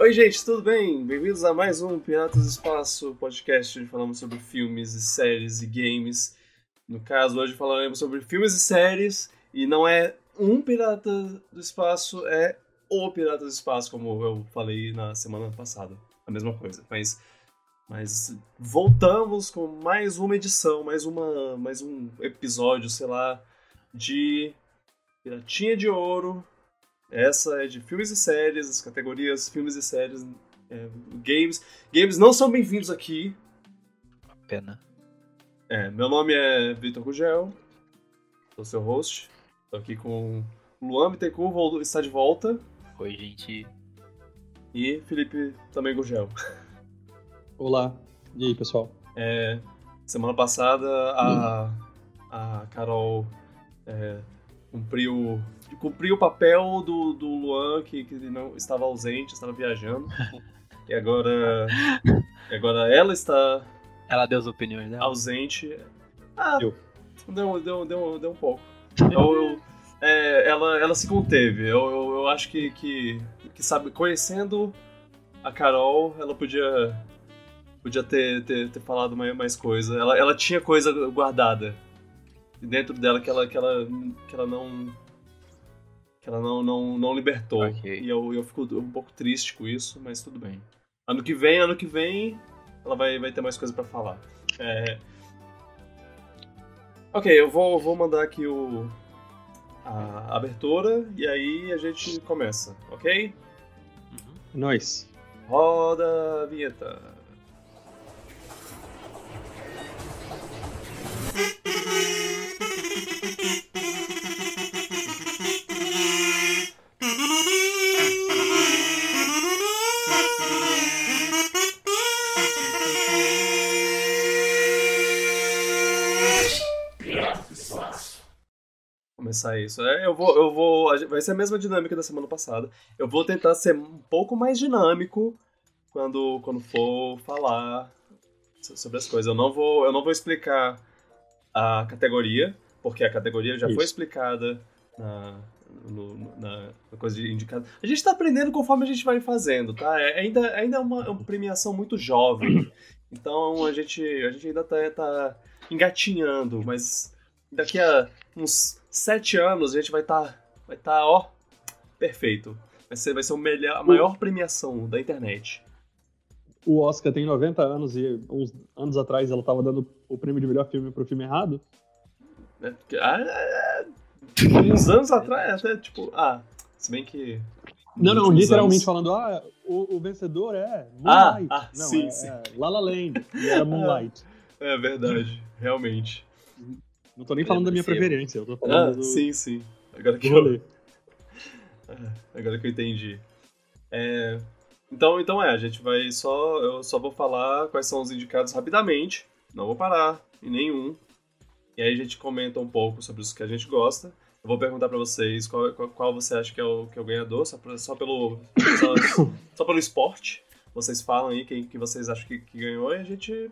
Oi, gente, tudo bem? Bem-vindos a mais um Piratas do Espaço podcast, onde falamos sobre filmes e séries e games. No caso, hoje falaremos sobre filmes e séries, e não é um Pirata do Espaço, é o Pirata do Espaço, como eu falei na semana passada. A mesma coisa. Mas, mas voltamos com mais uma edição, mais, uma, mais um episódio, sei lá, de Piratinha de Ouro. Essa é de filmes e séries, as categorias filmes e séries, é, games. Games não são bem-vindos aqui. Pena. É, meu nome é Vitor Gugel, sou seu host. Tô aqui com Luan Bittencourt, está de volta. Oi, gente. E Felipe também Gugel. Olá. E aí, pessoal? É, semana passada a, a Carol é, cumpriu, cumpriu o papel do, do Luan, que, que não estava ausente, estava viajando. e agora, e agora ela está Ela deu as opiniões dela. ausente. Ah, Eu. deu, deu, deu, deu um pouco. Eu, eu- é, ela, ela se conteve. Eu, eu, eu acho que, que, que, sabe, conhecendo a Carol, ela podia, podia ter, ter, ter falado mais, mais coisa. Ela, ela tinha coisa guardada dentro dela que ela, que ela, que ela não. Que ela não, não, não libertou. Ok. E eu, eu fico um pouco triste com isso, mas tudo bem. Ano que vem, ano que vem, ela vai, vai ter mais coisa pra falar. É... Ok, eu vou, vou mandar aqui o, a abertura e aí a gente começa, ok? Uhum. Nós. Roda a vinheta. Começar isso. É, eu vou, eu vou. Vai ser a mesma dinâmica da semana passada. Eu vou tentar ser um pouco mais dinâmico quando, quando for falar so- sobre as coisas. Eu não vou, eu não vou explicar a categoria, porque a categoria já foi Isso. explicada na, no- na, na coisa de indicado. A gente tá aprendendo conforme a gente vai fazendo, tá? É, ainda, ainda é uma, é uma premiação muito jovem. Então a gente, a gente ainda tá, tá engatinhando, mas daqui a uns sete anos a gente vai estar, vai tá, ó, perfeito. Vai ser, vai ser o melhor, a maior premiação da internet. O Oscar tem 90 anos e uns anos atrás ela tava dando o prêmio de melhor filme pro filme errado. né? Porque, ah, é, uns anos atrás, até tipo, ah, se bem que. Não, não, literalmente anos- falando, ah, o, o vencedor é Ah, Moonlight. ah, não, sim, é, sim. é La La Land e era Moonlight. É verdade, realmente. Não tô nem falando da minha preferência, eu tô Ah, falando do, sim, sim. Agora que eu, rolê. É, agora que eu entendi. É, então, então é, a gente vai só. Eu só vou falar quais são os indicados rapidamente. Não vou parar em nenhum. E aí a gente comenta um pouco sobre os que a gente gosta. Eu vou perguntar pra vocês qual, qual, qual você acha que é o, que é o ganhador, só, pra- só pelo. Só, só pelo esporte. Vocês falam aí quem que vocês acham que, que ganhou e a gente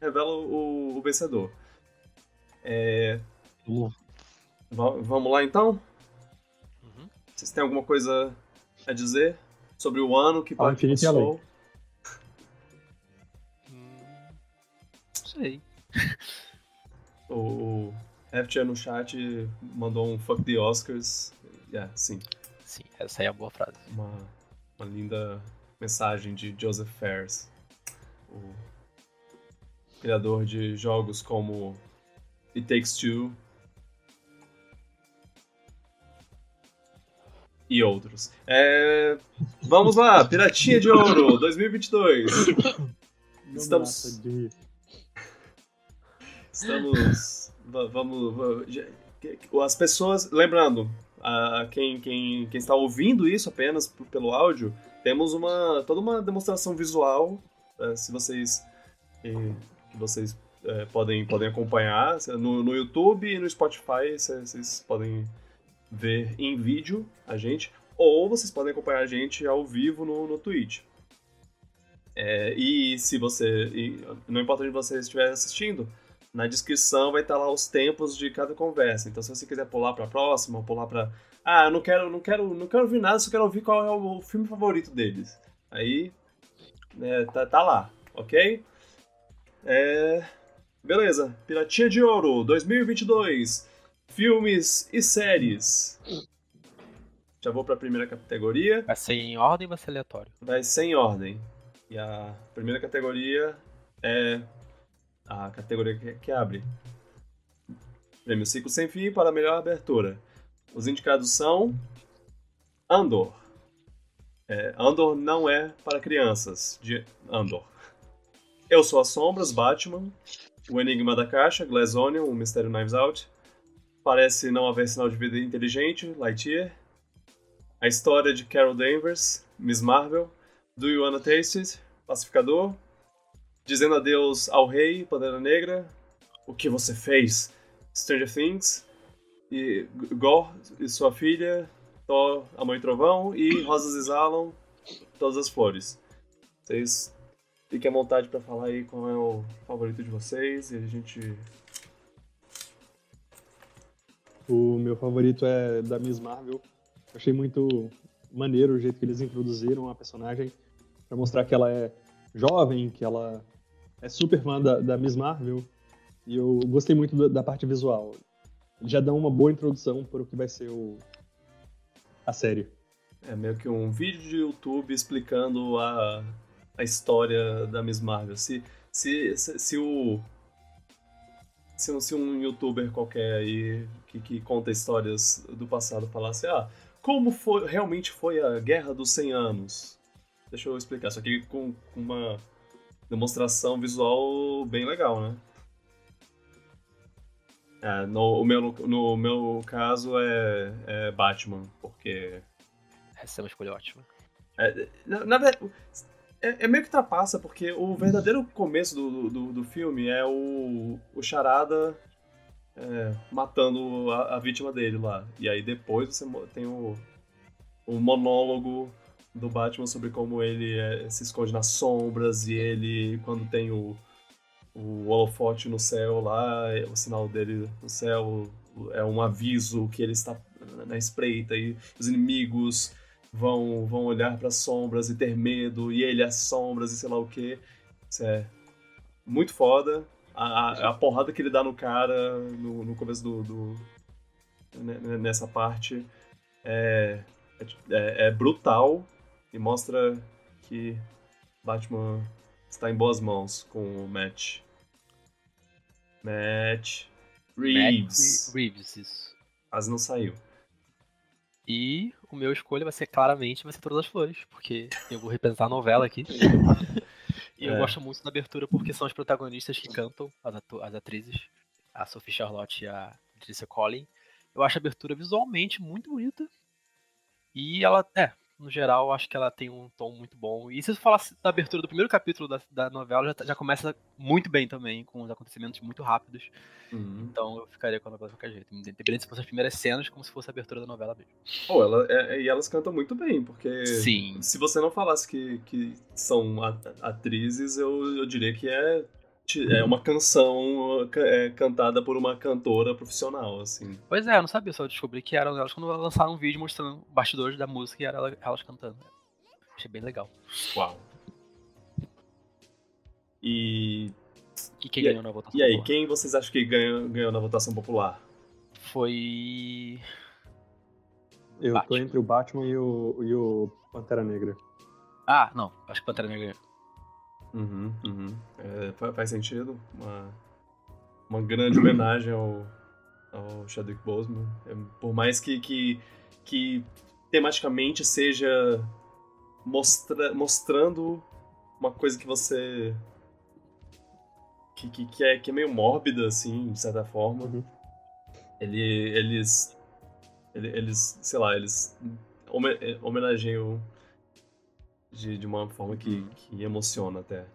revela o, o vencedor. É, va- vamos lá então? Uhum. Vocês têm alguma coisa a dizer sobre o ano que e passou? Não sei. O, Heftia no chat mandou um fuck the Oscars. É, sim. Sim, essa aí é a boa frase. Uma, uma linda mensagem de Joseph Fares, o criador de jogos como It Takes Two e outros. É, vamos lá, Piratinha de Ouro 2022. Não Estamos-. Estamos. va- vamos. As pessoas. Lembrando, a, quem, quem, quem está ouvindo isso apenas pelo áudio, temos uma toda uma demonstração visual. eh, se vocês. eh, que vocês eh, podem, podem acompanhar no, no YouTube e no Spotify, cê- vocês podem ver em vídeo a gente, ou vocês podem acompanhar a gente ao vivo no, no Twitch. É, e se você. e não importa onde você estiver assistindo, na descrição vai estar lá os tempos de cada conversa. Então, se você quiser pular para a próxima, pular para ah, não quero, não quero, não quero ouvir nada, só quero ouvir qual é o, filme favorito deles. Aí, né, tá, tá lá, ok? É... Beleza, Piratinha de Ouro 2022, filmes e séries. Já vou pra primeira categoria. Vai ser em ordem ou vai ser aleatório? Vai ser em ordem. E a primeira categoria é a categoria que, que abre. Prêmio Ciclo Sem Fim para a melhor abertura. Os indicados são Andor. É, Andor não é para crianças, de Andor. Eu Sou as Sombras, Batman. O Enigma da Caixa, Glass Onion, O Mistério Knives Out. Parece não haver sinal de vida inteligente, Lightyear. A história de Carol Danvers, Miss Marvel. Do You Wanna Taste It, Pacificador. Dizendo adeus ao Rei, Pantera Negra. O que você fez? Stranger Things. E Gore e sua filha. Thor, A Mãe Trovão. E Rosas exalam todas as flores. Vocês fiquem à vontade para falar aí qual é o favorito de vocês. E a gente. O meu favorito é da Miss Marvel. Achei muito maneiro o jeito que eles introduziram a personagem para mostrar que ela é jovem, que ela é super fã da, da Miss Marvel. E eu gostei muito da, da parte visual. Já dão uma boa introdução para o que vai ser o, a série. É meio que um vídeo de YouTube explicando a, a história da Miss Marvel. Se, se, se, se o. Se, um- se um youtuber qualquer aí que, que conta histórias do passado falasse, ah, como foi, realmente foi a Guerra dos 100 Anos? Deixa eu explicar, só que com, com uma demonstração visual bem legal, né? É, no, o meu, no meu caso é, é Batman, porque Essa é uma escolha ótima. é, na, na verdade, é, é meio que ultrapassa, porque o verdadeiro começo do, do, do filme é o, o Charada é, matando a, a vítima dele lá. E aí depois você tem o, o monólogo do Batman sobre como ele é, se esconde nas sombras e ele, quando tem o, o holofote no céu lá, é, o sinal dele no céu é um aviso que ele está na espreita e os inimigos vão, vão olhar para as sombras e ter medo, e ele as sombras e sei lá o que. Isso é muito foda. A, a, a porrada que ele dá no cara no, no começo do. do- ne- nessa parte é, é, é brutal e mostra que Batman está em boas mãos com o Matt. Matt Reeves. Matt Reeves, isso. Quase não saiu. E o meu escolha vai ser claramente vai ser Todas as Flores, porque eu vou representar a novela aqui. e eu É. gosto muito da abertura porque são os protagonistas que cantam, as, as atrizes, a Sophie Charlotte e a Patricia Collin. Eu acho a abertura visualmente muito bonita. E ela, é, no geral, acho que ela tem um tom muito bom. E se eu falasse da abertura do primeiro capítulo da, da novela, já, já começa muito bem também, com os acontecimentos muito rápidos. Uhum. Então eu ficaria com a novela de qualquer jeito. Independente se fosse as primeiras cenas, como se fosse a abertura da novela mesmo. Pô, ela, é- e elas cantam muito bem, porque Sim. se você não falasse que, que são atrizes, eu, eu diria que é, é uma canção ca- é, cantada por uma cantora profissional, assim. Pois é, eu não sabia, só descobri que eram elas quando lançaram um vídeo mostrando bastidores da música e era ela- elas cantando. Achei bem legal. Uau. E, E quem E- ganhou na votação? e aí, popular? quem vocês acham que ganhou, ganhou na votação popular? Foi. Eu tô Batman. entre o Batman e o, e o Pantera Negra. Ah, não, acho que Pantera Negra ganhou. Uhum, uhum. É, fa- faz sentido. Uma, uma grande homenagem ao, ao Chadwick Boseman. É, por mais que, que, que tematicamente seja mostra, mostrando uma coisa que você. Que, que, que, é, que é meio mórbida, assim, de certa forma. Uhum. Ele, eles. ele- Eles, sei lá, eles home- homenageiam de, de uma forma que, que emociona até.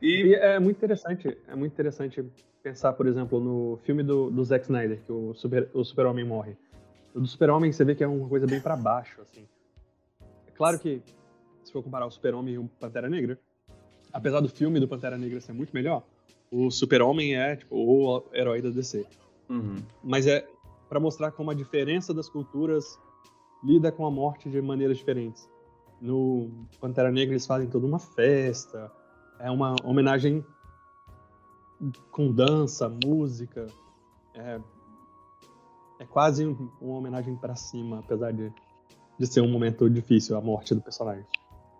E. E é muito interessante, é muito interessante pensar, por exemplo, no filme do, do Zack Snyder, que o super, o super-homem morre. O do super-homem você vê que é uma coisa bem pra baixo, assim. É claro que, se for comparar o super-homem e o Pantera Negra, apesar do filme do Pantera Negra ser muito melhor, o super-homem é, tipo, o herói da DC. Uhum. Mas é pra mostrar como a diferença das culturas lida com a morte de maneiras diferentes. No Pantera Negra eles fazem toda uma festa. É uma homenagem com dança, música. É, é quase uma homenagem para cima, apesar de, de ser um momento difícil, a morte do personagem.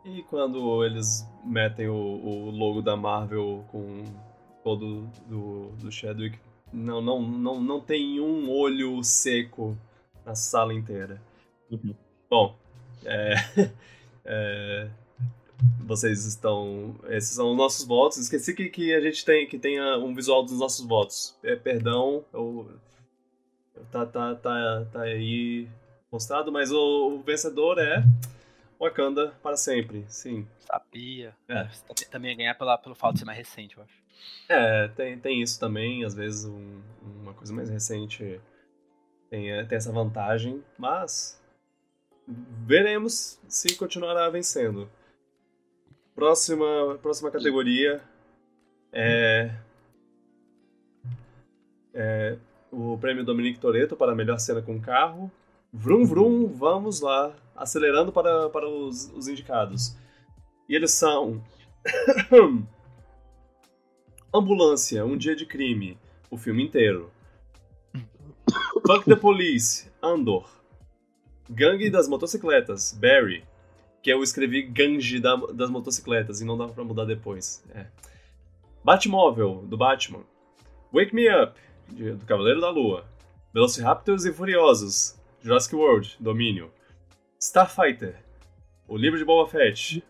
E quando eles metem o, o logo da Marvel com todo do, do Chadwick, não, não, não, não tem um olho seco na sala inteira. Uhum. Bom, é, é, vocês estão. Esses são os nossos votos. Esqueci que, que a gente tem que tenha um visual dos nossos votos. É, perdão, eu, tá, tá, tá, tá aí mostrado, mas o, o vencedor é Wakanda para sempre, sim. Sabia. É. Também ia ganhar pela, pelo fato de ser mais recente, eu acho. É, tem, tem isso também. Às vezes um, uma coisa mais recente tem, é, tem essa vantagem, mas veremos se continuará vencendo. Próxima, próxima categoria é, é o prêmio Dominique Toretto para melhor cena com carro. Vrum Vrum, vamos lá, acelerando para, para os, os indicados. E eles são Ambulância, Um Dia de Crime, o filme inteiro. Fuck the Police, Andor. Gangue das Motocicletas, Barry. Que eu escrevi Gange da, das Motocicletas e não dava pra mudar depois. É. Batmóvel, do Batman. Wake Me Up, de, do Cavaleiro da Lua. Velociraptors e Furiosos, Jurassic World, Domínio. Starfighter, o livro de Boba Fett.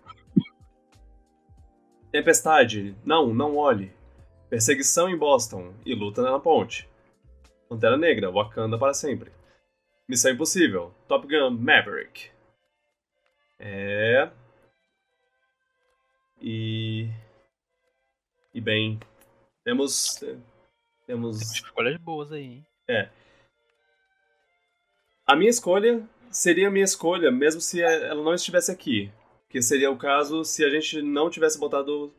Tempestade, não, não olhe. Perseguição em Boston e luta na ponte. Pantera Negra, Wakanda para sempre. Missão Impossível, Top Gun Maverick. É. E. E bem. Temos. Temos. escolhas boas aí, hein? É. A minha escolha seria a minha escolha, mesmo se ela não estivesse aqui. Que seria o caso se a gente não tivesse botado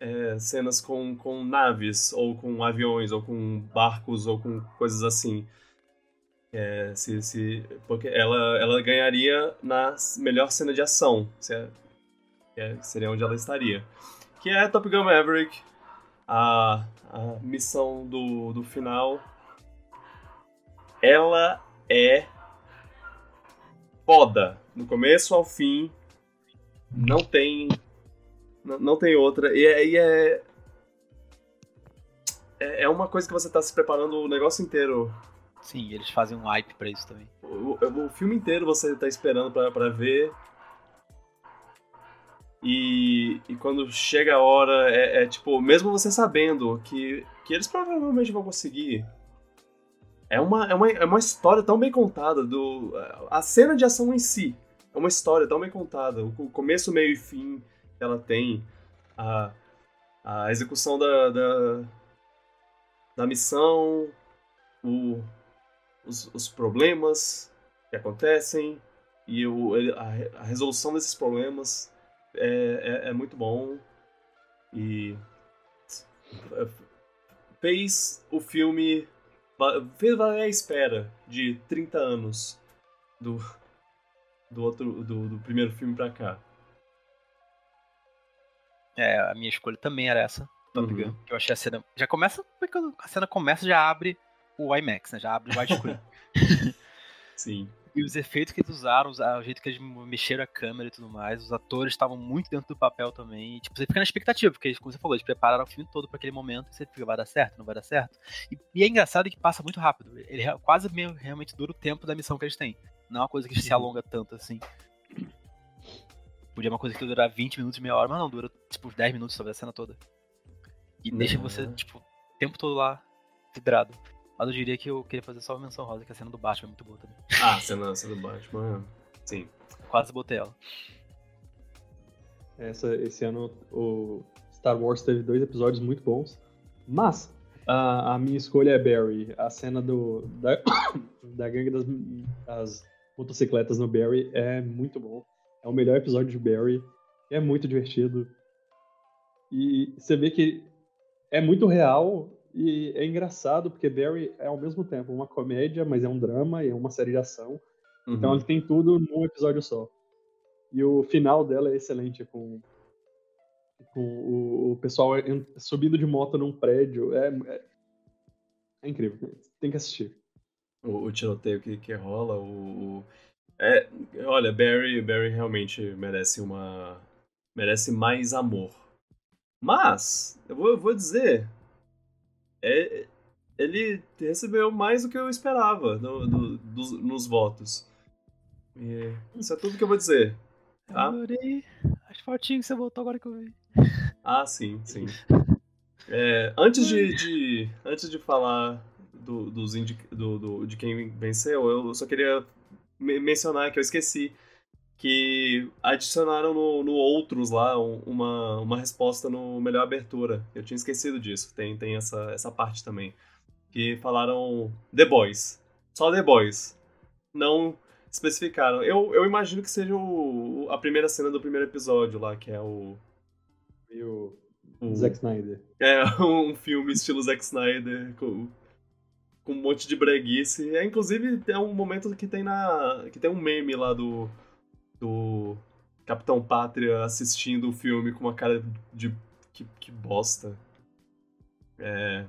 é, cenas com, com naves, ou com aviões, ou com barcos, ou com coisas assim. É, se, se, porque ela, ela ganharia na melhor cena de ação, se é, é, seria onde ela estaria. Que é Top Gun Maverick, a, a missão do, do final. Ela é foda. Do começo ao fim, não tem não, tem outra. E é, e é, é. É uma coisa que você tá se preparando o negócio inteiro. Sim, eles fazem um hype pra isso também. O, o filme inteiro você tá esperando pra, pra ver. E, e quando chega a hora, é, é, tipo, mesmo você sabendo que, que eles provavelmente vão conseguir. É uma, é, uma, é uma história tão bem contada. do A cena de ação em si é uma história tão bem contada. O começo, meio e fim ela tem a, a execução da, da, da missão, o, os, os, problemas que acontecem e o, a, a resolução desses problemas é, é, é, muito bom e fez o filme fez valer a espera de 30 anos do, do outro do, do primeiro filme para cá. É, a minha escolha também era essa, Top Uhum. Gun. Que eu achei a cena. Já começa. A cena começa, já abre o IMAX, né? Já abre o widescreen. Sim. e os efeitos que eles usaram, o jeito que eles mexeram a câmera e tudo mais, os atores estavam muito dentro do papel também. E, tipo, você fica na expectativa, porque, como você falou, eles prepararam o filme todo para aquele momento, e você fica, vai dar certo, não vai dar certo. E, e, é engraçado que passa muito rápido. Ele quase meio, realmente dura o tempo da missão que eles têm. Não é uma coisa que se uhum. alonga tanto assim. Podia uma coisa que durar 20 minutos, meia hora, mas não, dura tipo 10 minutos sobre a cena toda. E uhum. deixa você, tipo, o tempo todo lá vidrado. Mas eu diria que eu queria fazer só uma menção rosa, que a cena do Batman é muito boa também. Ah, a cena, a cena do Batman, sim. Quase botei ela. Essa, esse ano o Star Wars teve dois episódios muito bons. Mas a, a minha escolha é Barry. A cena do, da, da gangue das, das motocicletas no Barry é muito bom. É o melhor episódio de Barry. É muito divertido. E você vê que é muito real e é engraçado, porque Barry é ao mesmo tempo uma comédia, mas é um drama e é uma série de ação. Então, uhum. Então ele tem tudo num episódio só. E o final dela é excelente, com, com o, o pessoal subindo de moto num prédio. É, é, é incrível, tem que assistir. O, o tiroteio que, que rola, o, o... É, olha, Barry, Barry realmente merece uma. merece mais amor. Mas, eu vou, eu vou dizer. É, ele recebeu mais do que eu esperava no, dos, nos votos. E isso é tudo que eu vou dizer. Tá? Adorei as fotinhas que você botou agora que eu vi. Ah, sim, sim. É, antes, de, de, antes de falar do, dos do, do, de quem venceu, eu só queria mencionar que eu esqueci que adicionaram no, no Outros lá uma, uma resposta no Melhor Abertura. Eu tinha esquecido disso, tem, tem essa, essa parte também. Que falaram The Boys. Só The Boys. Não especificaram. Eu, eu imagino que seja o, a primeira cena do primeiro episódio lá, que é o. E o. o Zack Snyder. É, um filme estilo Zack Snyder, com, com um monte de breguice. É, inclusive, é um momento que tem na. que tem um meme lá do. Do Capitão Pátria assistindo o filme com uma cara de. que, que bosta. É.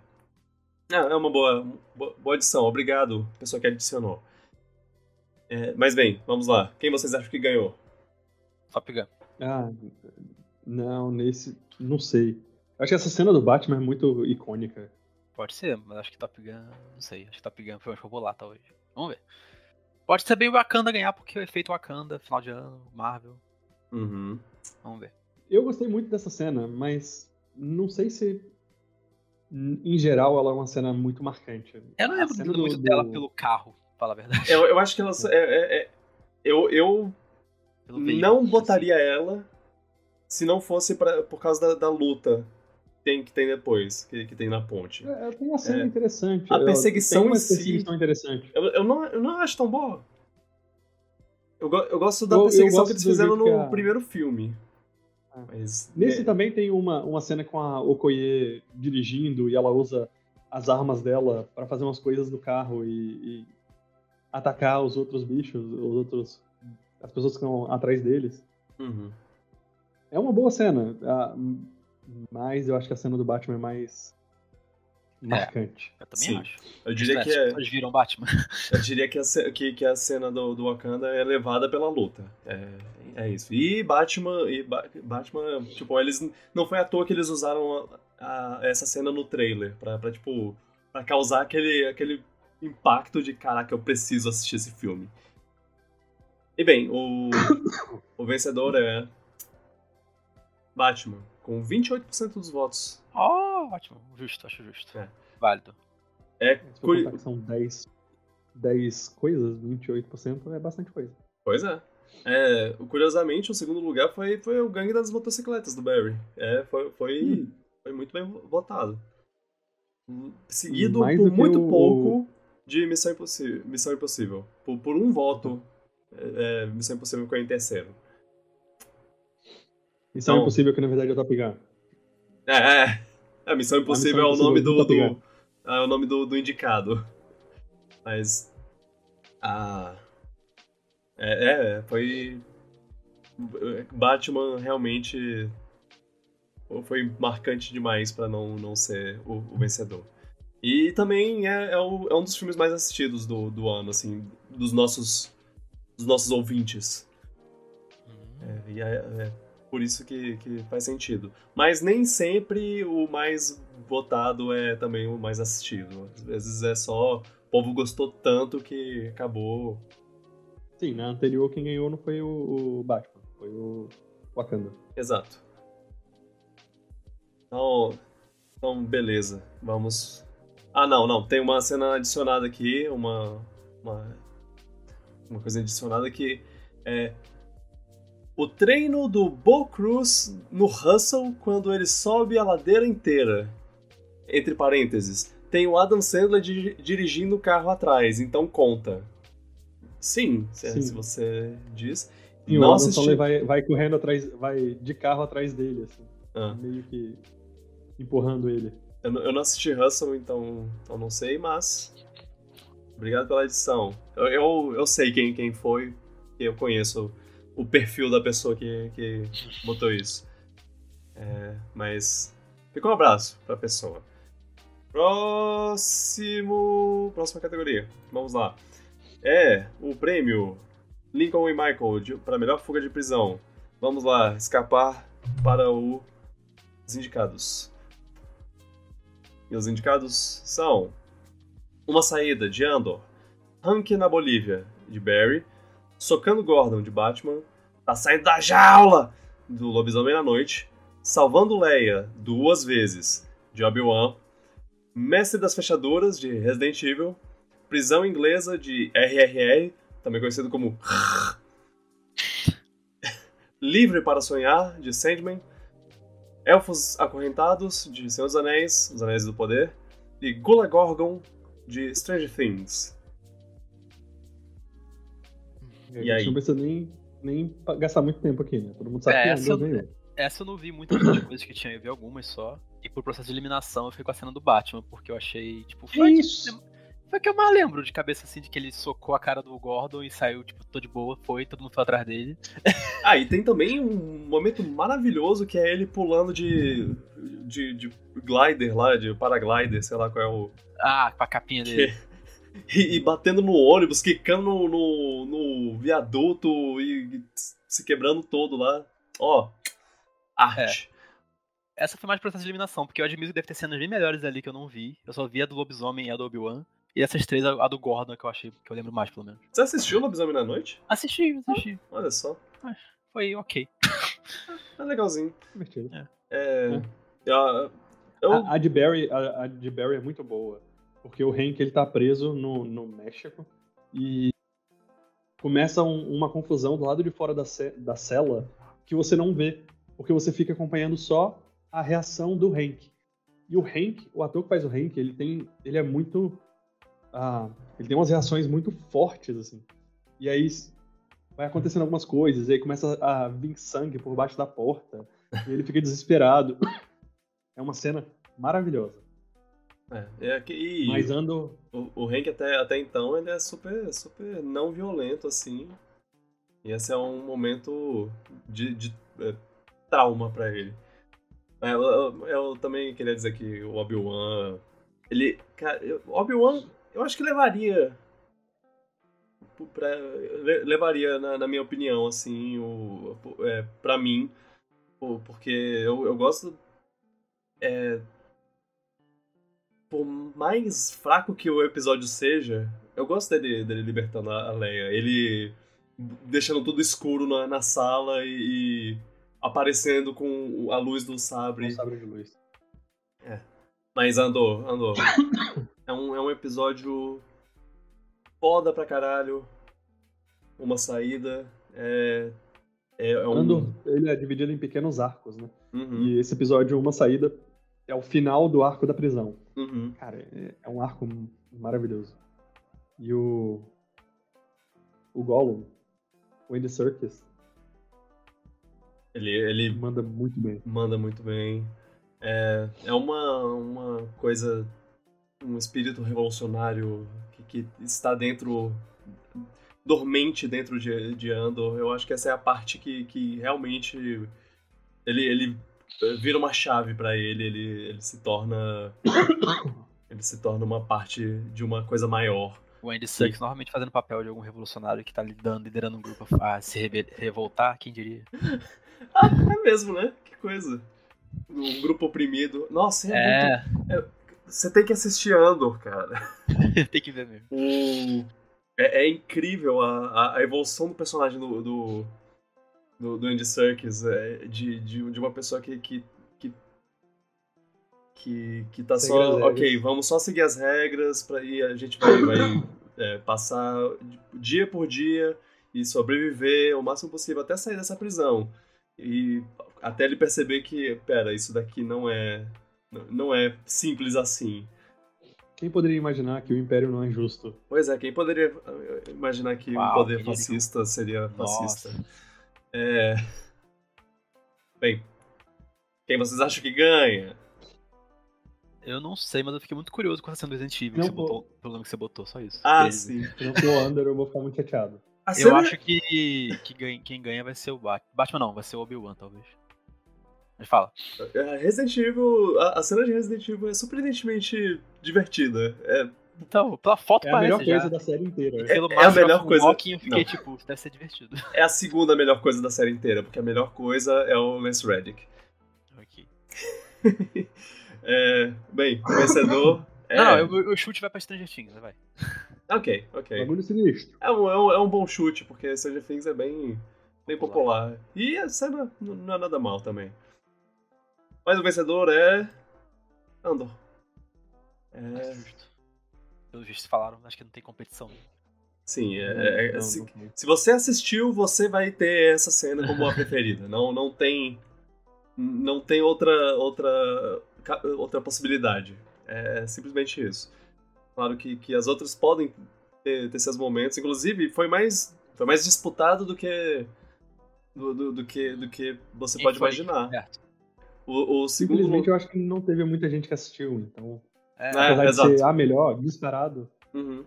é uma boa, boa adição. Obrigado, pessoa que adicionou. É, mas bem, vamos lá. Quem vocês acham que ganhou? Top Gun. Ah, não, nesse. Não sei. Acho que essa cena do Batman é muito icônica. Pode ser, mas acho que Top Gun. Não sei. Acho que Top Gun foi mais popular hoje. Vamos ver. Pode ser bem o Wakanda ganhar, porque o efeito Wakanda, final de ano, Marvel. Uhum. Vamos ver. Eu gostei muito dessa cena, mas não sei se. Em geral, ela é uma cena muito marcante. Eu não lembro muito do... dela pelo carro falar a verdade. Eu, eu acho que ela. É, é, é, eu eu não botaria ela se não fosse pra, por causa da, da luta tem, que tem depois, que, que tem na ponte. É, tem uma cena é. interessante. A perseguição tem uma em perseguição interessante. Eu, eu, não, eu não acho tão boa. Eu, eu gosto da eu, perseguição que eles fizeram no a... primeiro filme. Ah. Mas, Nesse é... também tem uma, uma cena com a Okoye dirigindo e ela usa as armas dela para fazer umas coisas no carro e, e atacar os outros bichos, os outros. as pessoas que estão atrás deles. Uhum. É uma boa cena, mas eu acho que a cena do Batman é mais é, marcante. eu também Sim. acho. Eu diria que é. Eles viram Batman. Eu diria que a, que, que a cena do, do Wakanda é levada pela luta. É, é isso. E Batman, e ba Batman, tipo, eles. Não foi à toa que eles usaram a, a, essa cena no trailer, pra, pra tipo. Pra causar aquele, aquele impacto de caraca, eu preciso assistir esse filme. E bem, o, o vencedor é Batman, com 28% dos votos. Oh, ótimo. Justo, acho justo. É. Válido. É, curi... São 10, 10 coisas, 28% é bastante coisa. Pois é. é. Curiosamente, o segundo lugar foi, foi o Gangue das Motocicletas do Barry. É, foi, foi, hum. foi muito bem votado. Seguido Mais por muito o... pouco de Missão Impossível. Missão Impossível. Por, por um voto, é, é Missão Impossível ficou em terceiro. Missão então, Impossível, que na verdade é o Top Gun. É, é. A Missão Impossível, a Missão é o nome do, do, é o nome do, do indicado. Mas. Ah. É, é, foi. Batman realmente foi marcante demais para não, não ser o, o vencedor. E também é, é, o, é, um dos filmes mais assistidos do, do ano, assim, dos nossos, dos nossos ouvintes. É, e é, é, por isso que, que faz sentido. Mas nem sempre o mais votado é também o mais assistido. Às vezes é só o povo gostou tanto que acabou. Sim, na anterior quem ganhou não foi o, o Batman, foi o Wakanda. Exato. Então, então beleza. Vamos ah, não, não. Tem uma cena adicionada aqui, uma. Uma, uma coisa adicionada que é. O treino do Bo Cruz no Hustle quando ele sobe a ladeira inteira. Entre parênteses. Tem o Adam Sandler di dirigindo o carro atrás, então conta. Sim, Sim. se você diz. E o Adam Sandler vai, vai correndo atrás, vai de carro atrás dele, assim. Ah. Meio que empurrando ele. Eu, eu não assisti Hustle, então, então não sei, mas. Obrigado pela edição. Eu, eu, eu sei quem, quem foi, eu conheço o, perfil da pessoa que, que botou isso. É, mas fica um abraço pra pessoa. Próximo. Próxima categoria. Vamos lá. É o prêmio Lincoln e Michael para melhor fuga de prisão. Vamos lá, escapar para o, os indicados. E os indicados são Uma Saída, de Andor, Hank na Bolívia, de Barry, Socando Gordon, de Batman, Tá Saindo da Jaula, do Lobisomem na Noite, Salvando Leia, duas vezes, de Obi-Wan, Mestre das Fechaduras, de Resident Evil, Prisão Inglesa, de RRR, também conhecido como Livre para Sonhar, de Sandman, Elfos Acorrentados, de Senhor dos Anéis, Os Anéis do Poder, e Gula Gorgon, de Stranger Things. A E aí? não precisa nem, nem gastar muito tempo aqui, né? Todo mundo sabe É, que essa eu-. Essa eu não vi muitas coisas que tinha, eu vi algumas só. E por processo de eliminação eu fiquei com a cena do Batman, porque eu achei, tipo, foi, isso? foi que eu mais lembro de cabeça assim, de que ele socou a cara do Gordon e saiu, tipo, tô de boa, foi, todo mundo foi atrás dele. Ah, e tem também um momento maravilhoso que é ele pulando de, de, de glider lá, de paraglider, sei lá qual é o. Ah, com a capinha dele. E, e batendo no ônibus, quicando no, no, no viaduto e, e se quebrando todo lá. Ó, arte. Essa foi mais processo de eliminação, porque eu admito que deve ter cenas bem melhores ali que eu não vi. Eu só vi a do Lobisomem e a do Obi-Wan. E essas três, a a do Gordon, que eu achei, que eu lembro mais, pelo menos. Você assistiu Lobisomem na Noite? Assisti, assisti. Olha só, Foi ok. é legalzinho. Divertido. É. Eu, eu- A, a de Barry, a, a de Barry é muito boa. Porque o Hank ele tá preso no, no México e começa um- uma confusão do lado de fora da, ce- da cela que você não vê. Porque você fica acompanhando só a reação do Hank. E o Hank, o ator que faz o Hank, ele tem. Ele é muito. ah, ele tem umas reações muito fortes, assim. E aí vai acontecendo algumas coisas, e aí começa a vir sangue por baixo da porta. E ele fica desesperado. É uma cena maravilhosa. É, é que, e Mas ando. o, o Hank até, até então ele é super, super não violento, assim. E esse é um momento de, de é, trauma pra ele. É, eu, eu- também queria dizer que o Obi-Wan. Ele. Cara, Obi-Wan, eu acho que levaria. Pra, le- levaria, na, na minha opinião, assim, o, é, pra mim. Porque eu, eu gosto. É, por mais fraco que o episódio seja, eu gosto dele, dele libertando a Leia. Ele deixando tudo escuro na, na sala e, e aparecendo com a luz do sabre. Não sabe de luz. Mas Andor, Andor. é, um, é um episódio foda pra caralho. Uma saída. É. É, é um. Andor, ele é dividido em pequenos arcos, né? Uhum, E esse episódio, Uma Saída, é o final do arco da prisão. uhum. Cara, é, é um arco maravilhoso. E o. O Gollum, o Andy Serkis, Ele, ele manda muito bem. manda muito bem. É, é uma, uma coisa, um espírito revolucionário que, que está dentro, dormente dentro de, de Andor. Eu acho que essa é a parte que, que realmente ele, ele vira uma chave pra ele, ele, ele se torna ele se torna uma parte de uma coisa maior. O Andy Serkis normalmente fazendo papel de algum revolucionário que tá lidando, liderando um grupo a se revoltar, quem diria? Ah, é mesmo, né? Que coisa. Um grupo oprimido. Nossa, é, muito É, Você tem que assistir Andor, cara. tem que ver mesmo. O... É, é incrível a, a, a evolução do personagem do, do, do, do Andy Serkis. é, de, de, de uma pessoa que. que, que que, tá só. Ok, vamos só seguir as regras pra, e a gente vai, vai é, passar dia por dia e sobreviver o máximo possível até sair dessa prisão. E até ele perceber que, pera, isso daqui não é. Não é simples assim. Quem poderia imaginar que o Império não é justo? Pois é, quem poderia imaginar que Uau, um poder fascista seria Nossa. É. Bem, quem vocês acham que ganha? Eu não sei, mas eu fiquei muito curioso com essa cena do Resident Evil que botou, pelo nome que você botou, só isso. Ah, Beleza. sim. Se não for o Under, eu vou ficar muito chateado. A Eu cena- acho que, que ganha- quem ganha vai ser o Batman. Batman não, vai ser o Obi-Wan, talvez. Mas fala. é, Resident Evil. A, a cena de Resident Evil é surpreendentemente divertida. É, Então, pela foto É a parece melhor já. coisa da série inteira. Pelo é a melhor coisa- Walking, eu fiquei não. tipo, deve ser divertido. é a segunda melhor coisa da série inteira, porque a melhor coisa é o Lance Reddick. Ok. É, bem, o vencedor. É, Não, não, o, o chute vai pra Stranger Things, vai. Ok, ok. Bagulho sinistro. É um, é, um, é um bom chute, porque Stranger Things é bem, bem popular. E a cena n- não é nada mal também. Mas o vencedor é. Andor. É. Justo. Pelo visto falaram, acho que não tem competição. Sim, é, é- Não, se, não se você assistiu, você vai ter essa cena como a preferida. Não, não tem. Não tem outra, outra, outra possibilidade. É simplesmente isso. Claro que, que as outras podem ter, ter seus momentos. Inclusive, foi mais, foi mais disputado do que. Do, do, do que, do que você Quem pode imaginar. Certo. O, o segundo. Simplesmente eu acho que não teve muita gente que assistiu, então. É, É, apesar exato. de ser a melhor, disparado. Uhum.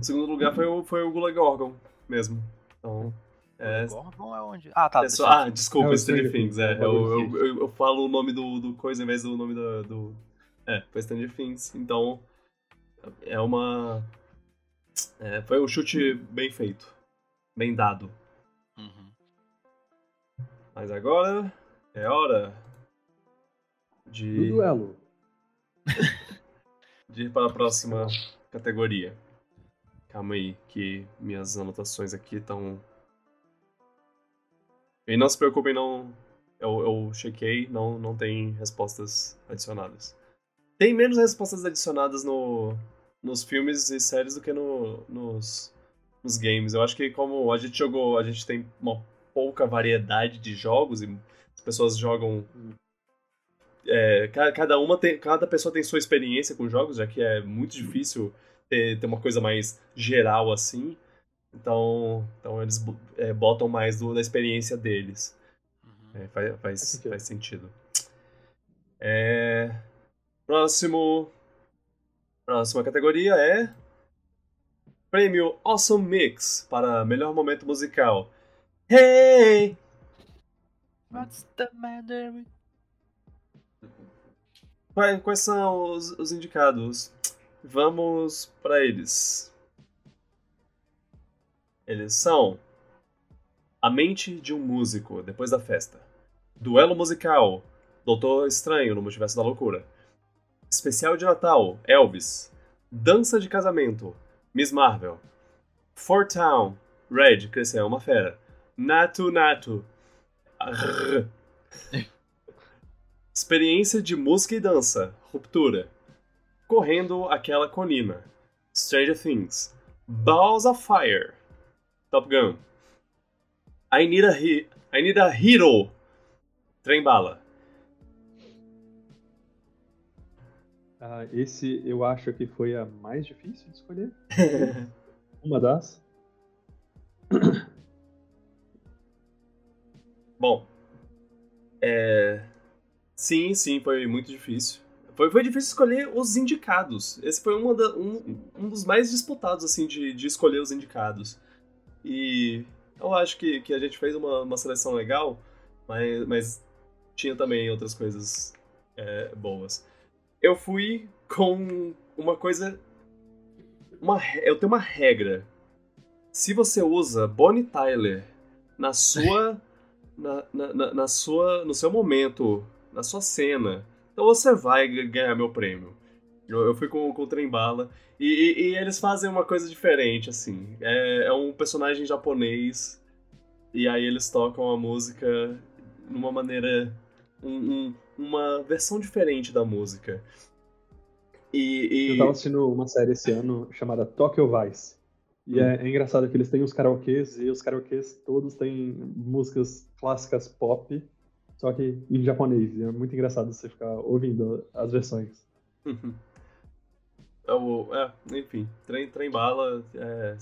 O segundo lugar foi o, foi o Gula Gorgon mesmo. Então. É, Gordon é onde? Ah, tá. É só- ah, desculpa, É Stranger Things. É, é eu, eu, eu, eu falo o nome do, do coisa em vez do nome do, do. É, foi Stranger Things. Então. É uma. é, foi um chute bem feito. Bem dado. Uhum. Mas agora. É hora. Do De, duelo. de ir para a próxima categoria. Calma aí, que minhas anotações aqui estão. E não se preocupem, não. Eu, eu chequei, não, não tem respostas adicionadas. Tem menos respostas adicionadas no, nos filmes e séries do que no, nos, nos games. Eu acho que como a gente jogou, a gente tem uma pouca variedade de jogos e as pessoas jogam. É, ca- cada uma tem. Cada pessoa tem sua experiência com jogos, já que é muito difícil ter, ter uma coisa mais geral assim. Então, então eles é, botam mais do- da experiência deles. Uhum. É, faz, faz, sentido. faz sentido. É, próximo. Próxima categoria é. Prêmio Awesome Mix para melhor momento musical. Hey! What's the matter with... Quais, quais são os, os indicados? Vamos para eles. Eles são A Mente de um Músico, depois da festa. Duelo Musical, Doutor Estranho no Multiverso da Loucura. Especial de Natal, Elvis. Dança de Casamento, Miss Marvel. Fort Town, Red, Cresceu uma Fera. Natu Natu. Experiência de música e dança, Ruptura. Correndo aquela colina, Stranger Things. Balls of Fire, Top Gun. I Need a, He- I Need a Hero, Trem Bala. Ah, esse eu acho que foi a mais difícil de escolher. Uma das. Bom, é... sim, sim, foi muito difícil. Foi, foi difícil escolher os indicados. Esse foi uma da- um, um dos mais disputados, assim, de, de escolher os indicados. E eu acho que, que a gente fez uma, uma seleção legal, mas, mas tinha também outras coisas é, boas. Eu fui com uma coisa. Uma, eu tenho uma regra. Se você usa Bonnie Tyler na sua. na, na, na- na sua. no seu momento, na sua cena, então você vai ganhar meu prêmio. Eu, eu fui com, com o Trem Bala. E, e- e eles fazem uma coisa diferente, assim. É, é um personagem japonês. E aí eles tocam a música numa maneira. um- um- uma versão diferente da música. E. Eu e- tava assistindo uma série esse ano chamada Tokyo Vice. E é, é engraçado que eles têm os karaokês e os karaokês todos têm músicas clássicas pop, só que em japonês. É muito engraçado você ficar ouvindo as versões. É é, enfim, trem, trem bala. é,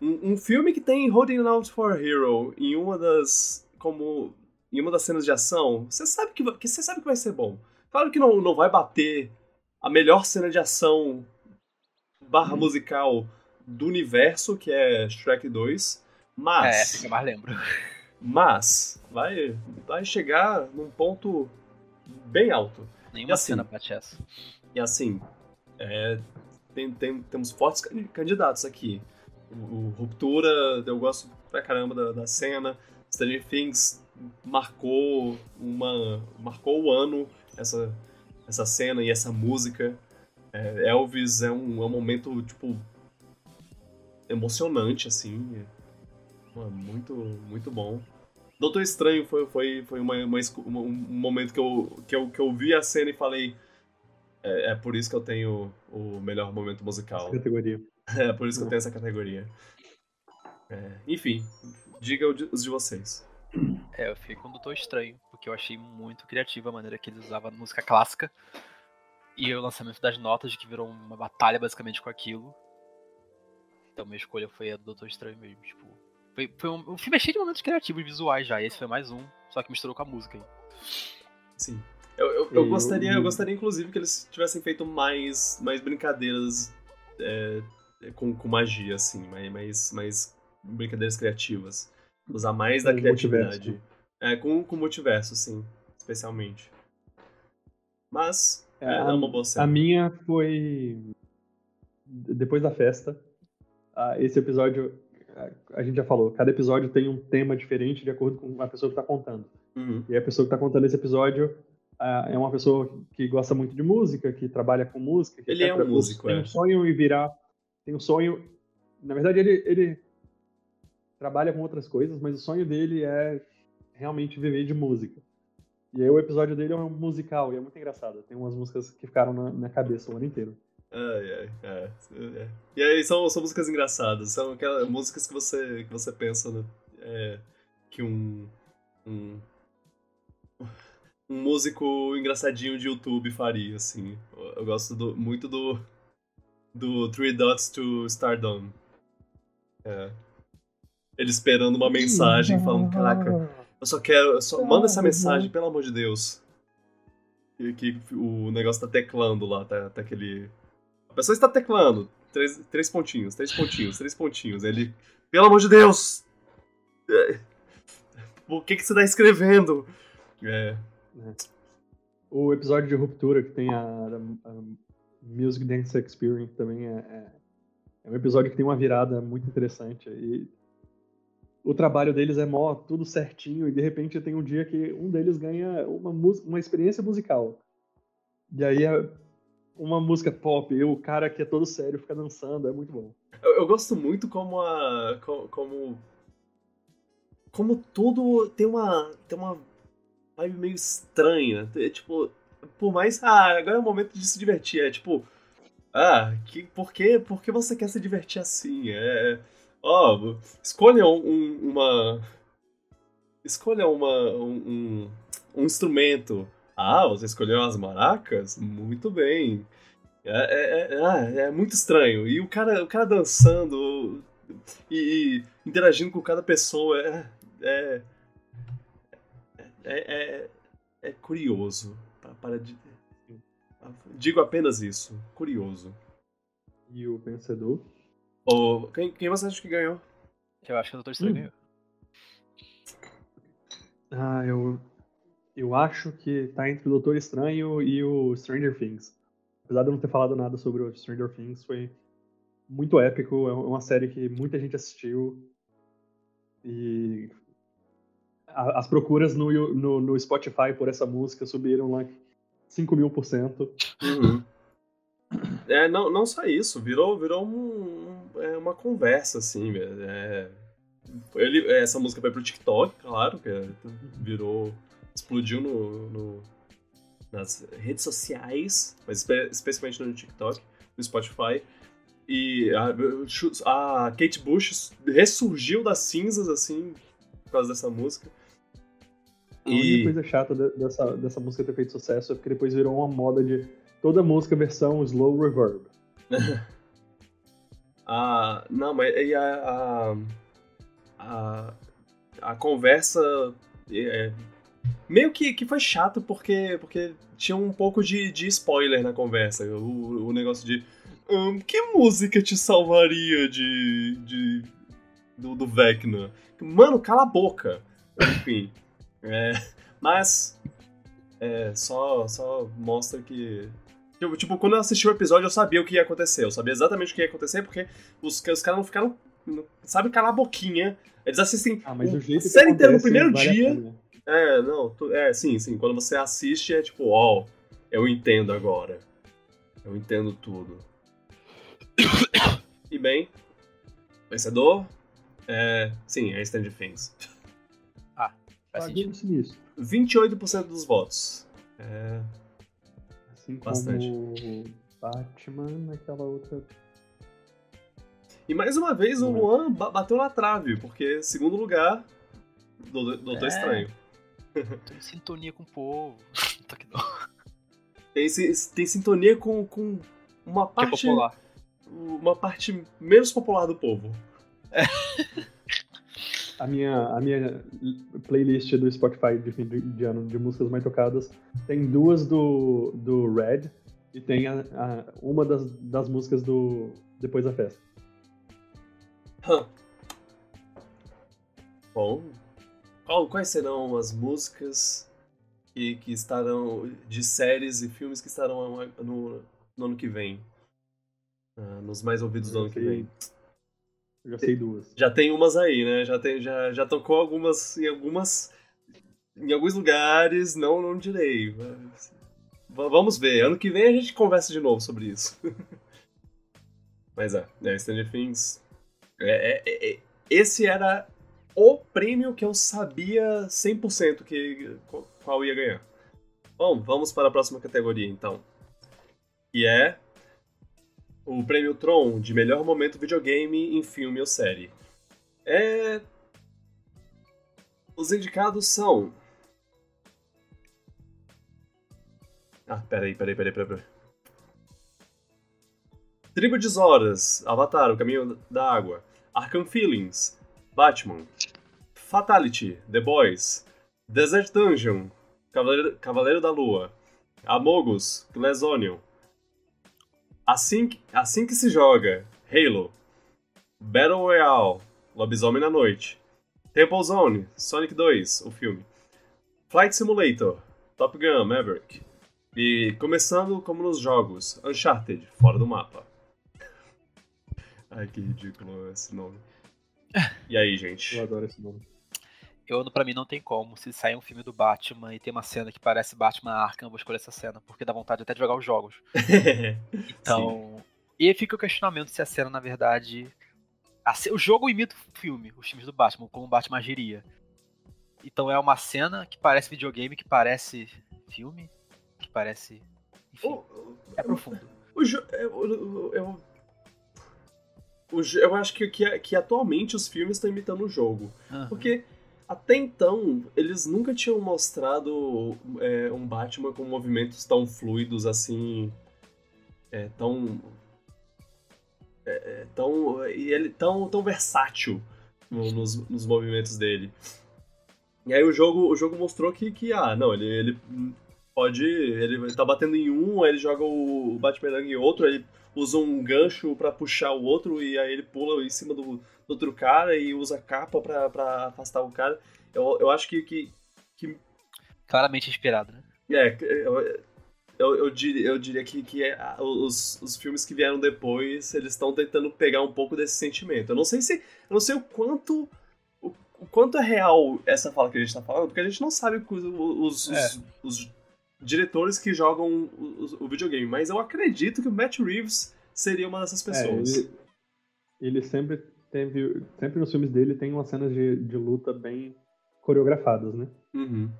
um, um filme que tem Holding Out for a Hero em uma das. como. em uma das cenas de ação, você sabe que, vai- que você sabe que vai ser bom. Claro que não, não vai bater a melhor cena de ação barra musical do universo, que é Shrek 2, mas... É, essa que eu mais lembro. Mas vai, vai chegar num ponto bem alto. Nenhuma assim, cena bate essa. E assim, é, tem, tem, temos fortes candidatos aqui. O, o, Ruptura, eu gosto pra caramba da, da cena. Stranger Things marcou uma marcou o ano essa essa cena e essa música é, Elvis é um, é um momento tipo emocionante assim muito muito bom Doutor Estranho foi, foi, foi uma, uma, um momento que eu, que, eu, que eu vi a cena e falei é, é por isso que eu tenho o melhor momento musical. Essa categoria. É por isso que eu tenho essa categoria. É, enfim, diga os de vocês. É, eu fiquei com o Doutor Estranho, porque eu achei muito criativa a maneira que eles usavam música clássica. E o lançamento das notas, que virou uma batalha basicamente com aquilo. Então minha escolha foi a do Doutor Estranho mesmo. Tipo, foi, foi um, o filme é cheio de momentos criativos visuais já. Esse foi mais um, só que misturou com a música aí. Sim. Eu, eu, eu, gostaria, eu gostaria, inclusive, que eles tivessem feito mais, mais brincadeiras é, com, com magia, assim, mais, mais, mais brincadeiras criativas. Usar mais da criatividade. Multiverso. É, com, com multiverso, sim, especialmente. Mas, é, é uma boa cena. A minha foi. Depois da festa. Esse episódio, a gente já falou, cada episódio tem um tema diferente de acordo com a pessoa que está contando. Uhum. E a pessoa que está contando esse episódio é uma pessoa que gosta muito de música, que trabalha com música. ele é um músico, tem é. um sonho em virar. Tem um sonho. Na verdade, ele, ele trabalha com outras coisas, mas o sonho dele é realmente viver de música. E aí o episódio dele é um musical, e é muito engraçado. Tem umas músicas que ficaram na minha cabeça o ano inteiro. Ai, ai, é. E aí são, são músicas engraçadas, são aquelas músicas que você, que você pensa né, é, que um, um um músico engraçadinho de YouTube faria, assim. Eu gosto do, muito do do Three Dots to Stardom. É. Ele esperando uma mensagem, falando, caraca, eu só quero, eu só, manda essa mensagem, pelo amor de Deus. E que o negócio tá teclando lá, tá, tá aquele... Pessoa está teclando, três, três pontinhos, três pontinhos, três pontinhos. Ele, pelo amor de Deus! É, o que que você tá escrevendo? É? O episódio de Ruptura, que tem a, a, a Music Dance Experience, também é, é, é, um episódio que tem uma virada muito interessante. E o trabalho deles é mó, tudo certinho, e de repente tem um dia que um deles ganha uma, uma experiência musical. E aí é uma música pop, e o cara que é todo sério fica dançando, é muito bom. Eu, eu gosto muito como a. como. como tudo tem uma. tem uma vibe meio estranha. É, tipo, por mais. Ah, agora é o momento de se divertir. É tipo. Ah, que, por, que, por que você quer se divertir assim? É. Ó, oh, escolha um, uma. Escolha uma, um, um, instrumento. Ah, você escolheu as maracas? Muito bem. É, é, é, ah, é muito estranho. E o cara, o cara dançando e, e interagindo com cada pessoa é, é, é, é, é curioso. Para de, digo apenas isso. Curioso. E o vencedor? Oh, quem, quem você acha que ganhou? Eu acho que o Dr. Estranho hum. ganhou. Ah, eu. Eu acho que tá entre o Doutor Estranho e o Stranger Things. Apesar de eu não ter falado nada sobre o Stranger Things, foi muito épico. É uma série que muita gente assistiu. E as procuras no, no, no, Spotify por essa música subiram lá 5 mil por cento. Uhum. É, não, não só isso, virou, virou um, um, é uma conversa, assim, é, ele, essa música foi pro TikTok, claro, que é, virou, explodiu no, no, nas redes sociais, mas espe especialmente no TikTok, no Spotify, e a, a Kate Bush ressurgiu das cinzas, assim, por causa dessa música. A e... única coisa chata dessa, dessa música ter feito sucesso é porque depois virou uma moda de toda música versão slow reverb. ah, não, mas e a, a, a, a conversa é, meio que, que foi chato porque, porque tinha um pouco de, de spoiler na conversa. O, o negócio de hum, que música te salvaria de. de do, do Vecna? Mano, cala a boca. Enfim. É, mas. É, só, só mostra que. Tipo, tipo, quando eu assisti o episódio, eu sabia o que ia acontecer. Eu sabia exatamente o que ia acontecer, porque os, os caras não ficaram. Não, sabe, calar a boquinha. Eles assistem Ah, mas o jeito que série inteira no primeiro vale a dia. É, não, tu- é, sim, sim. Quando você assiste é tipo, ó, eu entendo agora. Eu entendo tudo. E bem, vencedor? É, sim, é Stand Things. Faz Ah, sentido. Jogo Sinistro. 28% dos votos. É, Assim como Bastante. Batman naquela outra. E mais uma vez o. Luan ba- bateu na trave, porque segundo lugar do Doutor É. Estranho. Tô em sintonia com o povo. Tô aqui não. Tem, tem sintonia com, com uma Que é parte. popular. uma parte menos popular do povo. A minha, a minha playlist do Spotify de fim de ano de músicas mais tocadas tem duas do, do Red e tem a, a- uma das, das músicas do Depois da Festa. Hã. Bom, qual- quais serão as músicas que, que estarão de séries e filmes que estarão no, no ano que vem? Ah, nos mais ouvidos do ano que sei. vem. Eu já sei duas. Já tem umas aí, né? Já, tem, já, já tocou algumas em algumas em alguns lugares, não não direi. mas- vamos ver. Ano que vem a gente conversa de novo sobre isso. Mas é, é Stranger Things. é- é- é- esse era o prêmio que eu sabia 100% que qual- ia ganhar. Bom, vamos para a próxima categoria então. Que é o prêmio Tron de melhor momento videogame em filme ou série. É... Os indicados são. Ah, peraí, peraí, peraí, peraí. peraí. Tribo de Zoras, Avatar, O Caminho da Água, Arkham Feelings, Batman, Fatality, The Boys, Desert Dungeon, Cavaleiro, Cavaleiro da Lua, Amogus, Glass Onion, Assim, que- assim que se joga, Halo, Battle Royale, Lobisomem na Noite, Temple Zone, Sonic 2, o filme, Flight Simulator, Top Gun, Maverick, e começando como nos jogos, Uncharted, fora do mapa. Ai, que ridículo esse nome. E aí, gente? Eu adoro esse nome. Eu, pra mim, não tem como. Se sair um filme do Batman e tem uma cena que parece Batman Arkham, eu vou escolher essa cena, porque dá vontade até de jogar os jogos. Então. E aí fica o questionamento se a cena, na verdade. a O jogo imita o filme, os filmes do Batman, como o Batman agiria. Então é uma cena que parece videogame, que parece filme, que parece. Enfim, O- é profundo. O jo- eu, eu, eu, acho que, que, que atualmente os filmes estão imitando o jogo. Aham. Porque até então, eles nunca tinham mostrado é, um Batman com movimentos tão fluidos assim. É, tão. É, é, tão. E ele tão, tão versátil no- nos, nos movimentos dele. E aí o jogo, o jogo mostrou que, que ah, não, ele, ele pode. Ele tá batendo em um, aí ele joga o Batman em outro, ele usa um gancho pra puxar o outro, e aí ele pula em cima do, do outro cara e usa a capa pra, pra afastar o cara. Eu, eu acho que, que, Claramente inspirado, né? é, eu, eu, eu diria, eu diria que, que é, os, os filmes que vieram depois, eles estão tentando pegar um pouco desse sentimento. Eu não sei se. Eu não sei o quanto. O, o quanto é real essa fala que a gente tá falando, porque a gente não sabe os, os, É. os, os diretores que jogam o, o videogame, mas eu acredito que o Matt Reeves seria uma dessas É, pessoas. ele, ele sempre teve. Sempre nos filmes dele tem umas cenas de, de luta bem coreografadas, né? Uhum.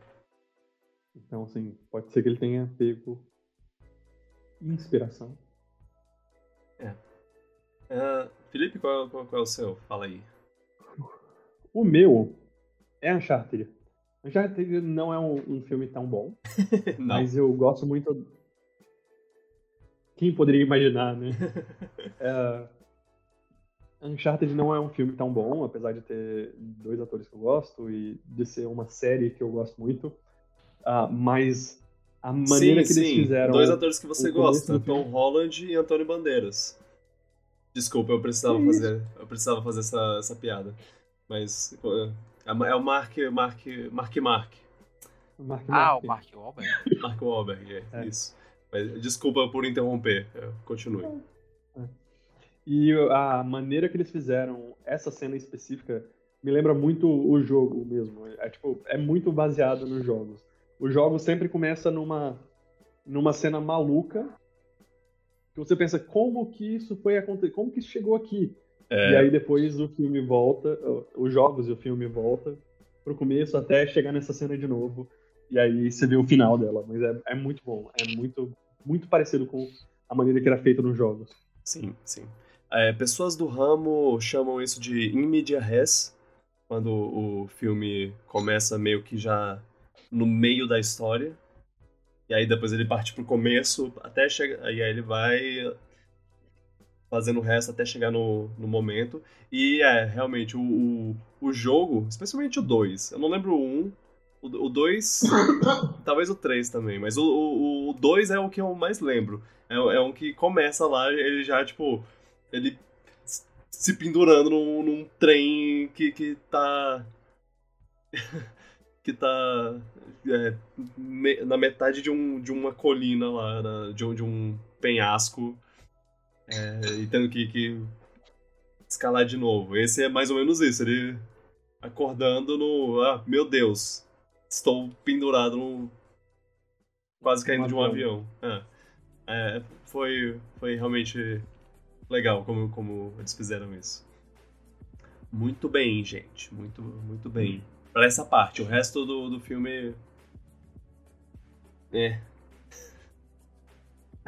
Então, assim, pode ser que ele tenha pego inspiração. Ah, Felipe, qual, qual, qual é o seu? Fala aí. O meu é Uncharted. Uncharted não é um, um filme tão bom, mas eu gosto muito. Quem poderia imaginar, né? É, Uncharted não é um filme tão bom, apesar de ter dois atores que eu gosto e de ser uma série que eu gosto muito. Ah, mas a maneira sim, que eles sim. fizeram. Dois atores que você gosta, Tom. Holland e Antônio Bandeiras. Desculpa, eu precisava Que fazer, eu precisava fazer essa, essa piada. Mas é, é o Mark, Mark, Mark Mark, Mark Ah, Mark. o Mark Wahlberg. Mark Wahlberg, é, É. isso. Mas, desculpa por interromper, é, continue. E a maneira que eles fizeram essa cena específica me lembra muito o jogo mesmo. É tipo, é muito baseado nos jogos. O jogo sempre começa numa numa cena maluca que você pensa como que isso foi acontecer, como que isso chegou aqui? É, E aí depois o filme volta, os jogos e o filme volta pro começo até chegar nessa cena de novo. E aí você vê o final dela, mas é, é muito bom, é muito muito parecido com a maneira que era feito nos jogos. Sim, sim. É, pessoas do ramo chamam isso de in media res, quando o filme começa meio que já no meio da história. E aí depois ele parte pro começo até chegar. E aí ele vai fazendo o resto até chegar no, no momento. E é, realmente, o, o, o jogo, especialmente o 2, eu não lembro o 1, o 2, talvez o 3 também, mas o 2 é o que eu mais lembro. É, é um que começa lá, ele já, tipo, ele se pendurando num, num trem que, que tá. que tá é, me- na metade de, um, de uma colina lá, na- de, um, de um penhasco, é, e tendo que, que escalar de novo. Esse é mais ou menos isso, ele acordando no. Ah, meu Deus, estou pendurado no. quase caindo de um avião. É. É, foi, foi realmente legal como, como eles fizeram isso. Muito bem, gente. Muito, muito bem. Pra essa parte. O resto do, do filme. É.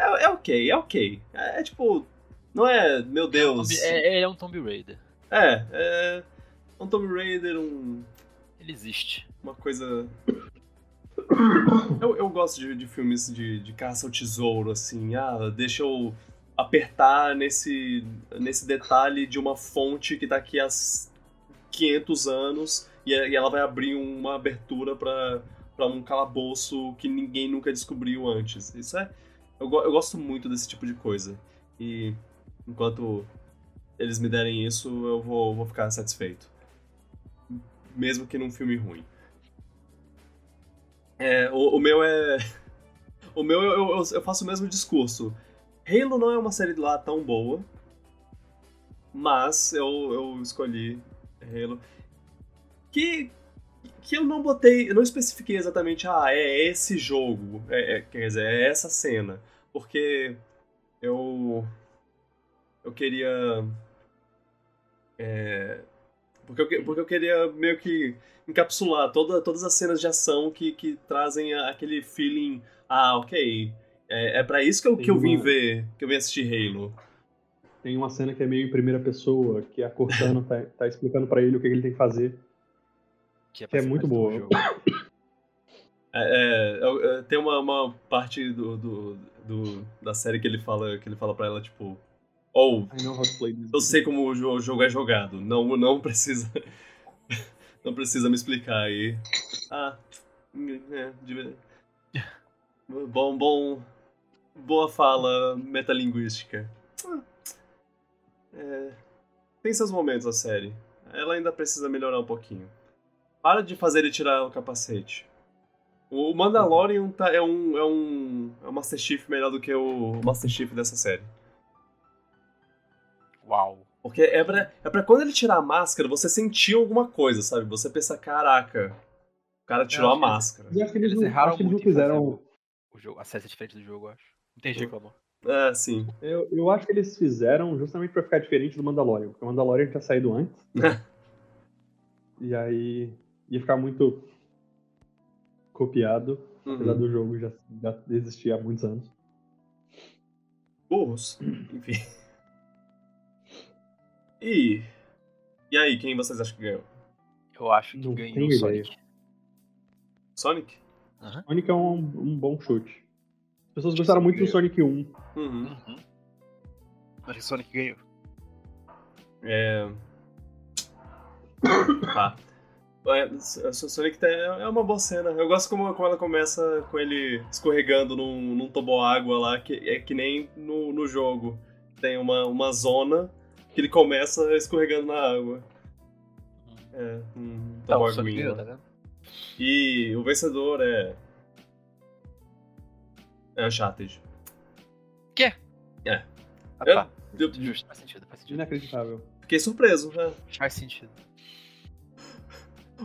É, é ok, é ok. É, é tipo. Não é, meu Deus. Tomb- É, ele é um Tomb Raider. É, é. Um Tomb Raider, um, Ele existe. uma coisa. Eu, eu gosto de, de filmes de, de caça ao tesouro, assim. Ah, deixa eu apertar nesse, nesse detalhe de uma fonte que tá aqui há 500 anos e, e ela vai abrir uma abertura pra um calabouço que ninguém nunca descobriu antes. Isso é. Eu, eu gosto muito desse tipo de coisa. E enquanto eles me derem isso, eu vou, vou ficar satisfeito. Mesmo que num filme ruim. É, o, o meu é. O meu eu, eu, eu faço o mesmo discurso. Halo não é uma série lá tão boa, mas eu, eu escolhi Halo. Que, que eu não botei, eu não especifiquei exatamente, ah, é esse jogo, é, é- quer dizer, é essa cena. Porque eu. Eu queria. É, porque, eu, que- porque eu queria meio que encapsular toda, todas as cenas de ação que, que trazem aquele feeling. Ah, ok. É, é para isso que eu, Tem que eu vim uma- ver, que eu vim assistir Halo. Tem uma cena que é meio em primeira pessoa, que a Cortana tá, tá explicando pra ele o que ele tem que fazer. Que é, Que é muito boa. jogo. É, é, é, tem uma, uma parte do, do, do- da série que ele fala que ele fala para ela tipo, ou this. eu sei como o jo- o jogo é jogado, não não precisa não precisa me explicar aí. Ah, é, de- bom bom boa fala metalinguística. É, tem seus momentos a série. Ela ainda precisa melhorar um pouquinho. Para de fazer ele tirar o capacete. O Mandalorian tá, é um é um é um Master Chief melhor do que o Master Chief dessa série. Uau. Porque é pra, é pra quando ele tirar a máscara, você sentir alguma coisa, sabe? Você pensa, caraca, o cara tirou a que eles- máscara. Eu acho que eles, Eles erraram acho que eles não fizeram. o, jogo, a série diferente do jogo, eu acho. Não tem reclamou. É, sim. Eu, eu acho que eles fizeram justamente pra ficar diferente do Mandalorian, porque o Mandalorian tinha saído antes. e aí ia ficar muito copiado, apesar Uhum. do jogo já, já existir há muitos anos. Burros. Enfim. E. E aí, quem vocês acham que ganhou? Eu acho que Não ganhou o Sonic. Sonic? Aham. Sonic é um, um bom chute. As pessoas gostaram muito do Sonic 1. Uhum. Uhum. Acho que o Sonic ganhou. É. Tá. É, Sonic é uma boa cena. Eu gosto como, como ela começa com ele escorregando num, num toboágua lá, que é que nem no, no jogo. Tem uma, uma zona que ele começa escorregando na água. É, um toboágua. Tá vendo? E o vencedor é. É Uncharted. Quê? É. Ah, tá. Eu, Justo, faz sentido, faz sentido. Inacreditável. Fiquei surpreso, né? Faz sentido.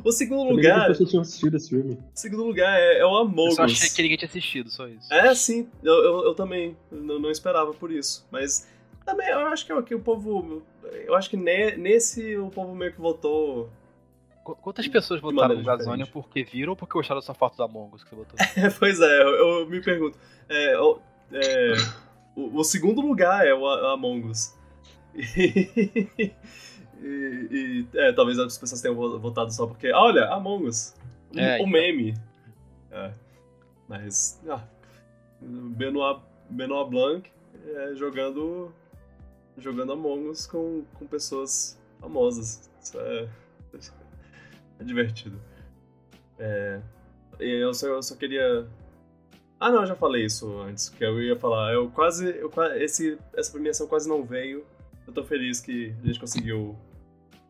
O segundo lugar. Pessoas tinham assistido esse filme. O segundo lugar é, é o Among Us. Eu só achei que ninguém tinha assistido, só isso. É, sim. Eu, eu, eu também. Não, não, esperava por isso. Mas também eu acho que, é que o povo. Eu acho que ne, nesse o povo meio que votou. Quantas pessoas votaram no Gazônia porque viram ou porque gostaram da sua foto da Among Us que você botou? pois é, eu, eu, me pergunto. É, é, o, o, segundo lugar é o, o Among Us. E, e é, talvez as pessoas tenham votado só porque, olha, Among Us, o é, então. meme. É. Mas, ah, Benoit, Benoit Blanc é, jogando jogando Among Us com, com pessoas famosas. Isso é, é divertido. É, eu só, eu só queria. Ah, não, eu já falei isso antes, que eu ia falar. Eu quase. Eu, esse, essa premiação quase não veio. Eu tô feliz que a gente conseguiu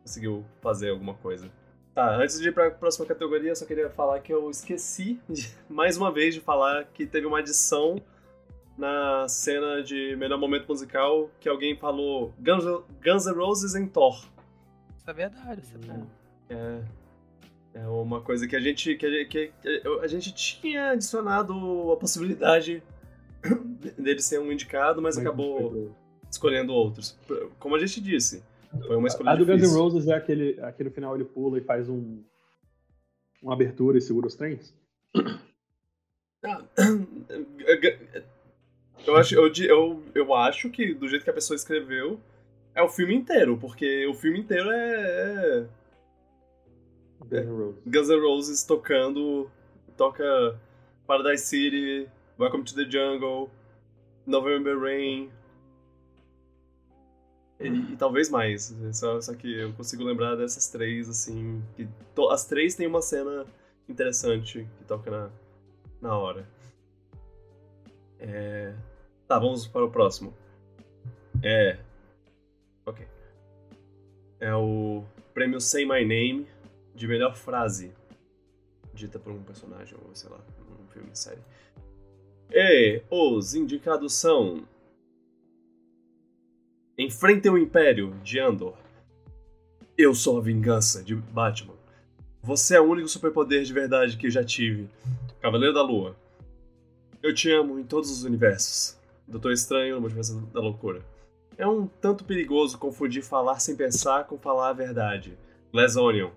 conseguiu fazer alguma coisa. Tá, antes de ir para a próxima categoria, eu só queria falar que eu esqueci, de, mais uma vez, de falar que teve uma adição na cena de melhor momento musical que alguém falou Guns, Guns N' Roses em Thor. Isso é verdade, isso é verdade. É, é uma coisa que a gente que a, que a gente tinha adicionado a possibilidade dele ser um indicado, mas, mas acabou escolhendo outros. Como a gente disse, foi uma escolha A do Guns N' Roses é aquele, aquele final ele pula e faz um uma abertura e segura os trens? Ah, eu acho, eu, eu, eu acho que do jeito que a pessoa escreveu é o filme inteiro, porque o filme inteiro é, é Roses. Guns N' Roses tocando toca Paradise City, Welcome to the Jungle, November Rain, e, e, talvez mais. Só, só que eu consigo lembrar dessas três, assim. Que to, as três têm uma cena interessante que toca na, na hora. É... Tá, vamos para o próximo. É. Ok. É o prêmio Say My Name de melhor frase dita por um personagem, ou sei lá, um filme, série. E os indicados são Enfrentem o Império, de Andor. Eu sou a vingança, de Batman. Você é o único superpoder de verdade que já tive. Cavaleiro da Lua. Eu te amo em todos os universos. Doutor Estranho Multiverso da Loucura. É um tanto perigoso confundir falar sem pensar com falar a verdade. Glass Onion.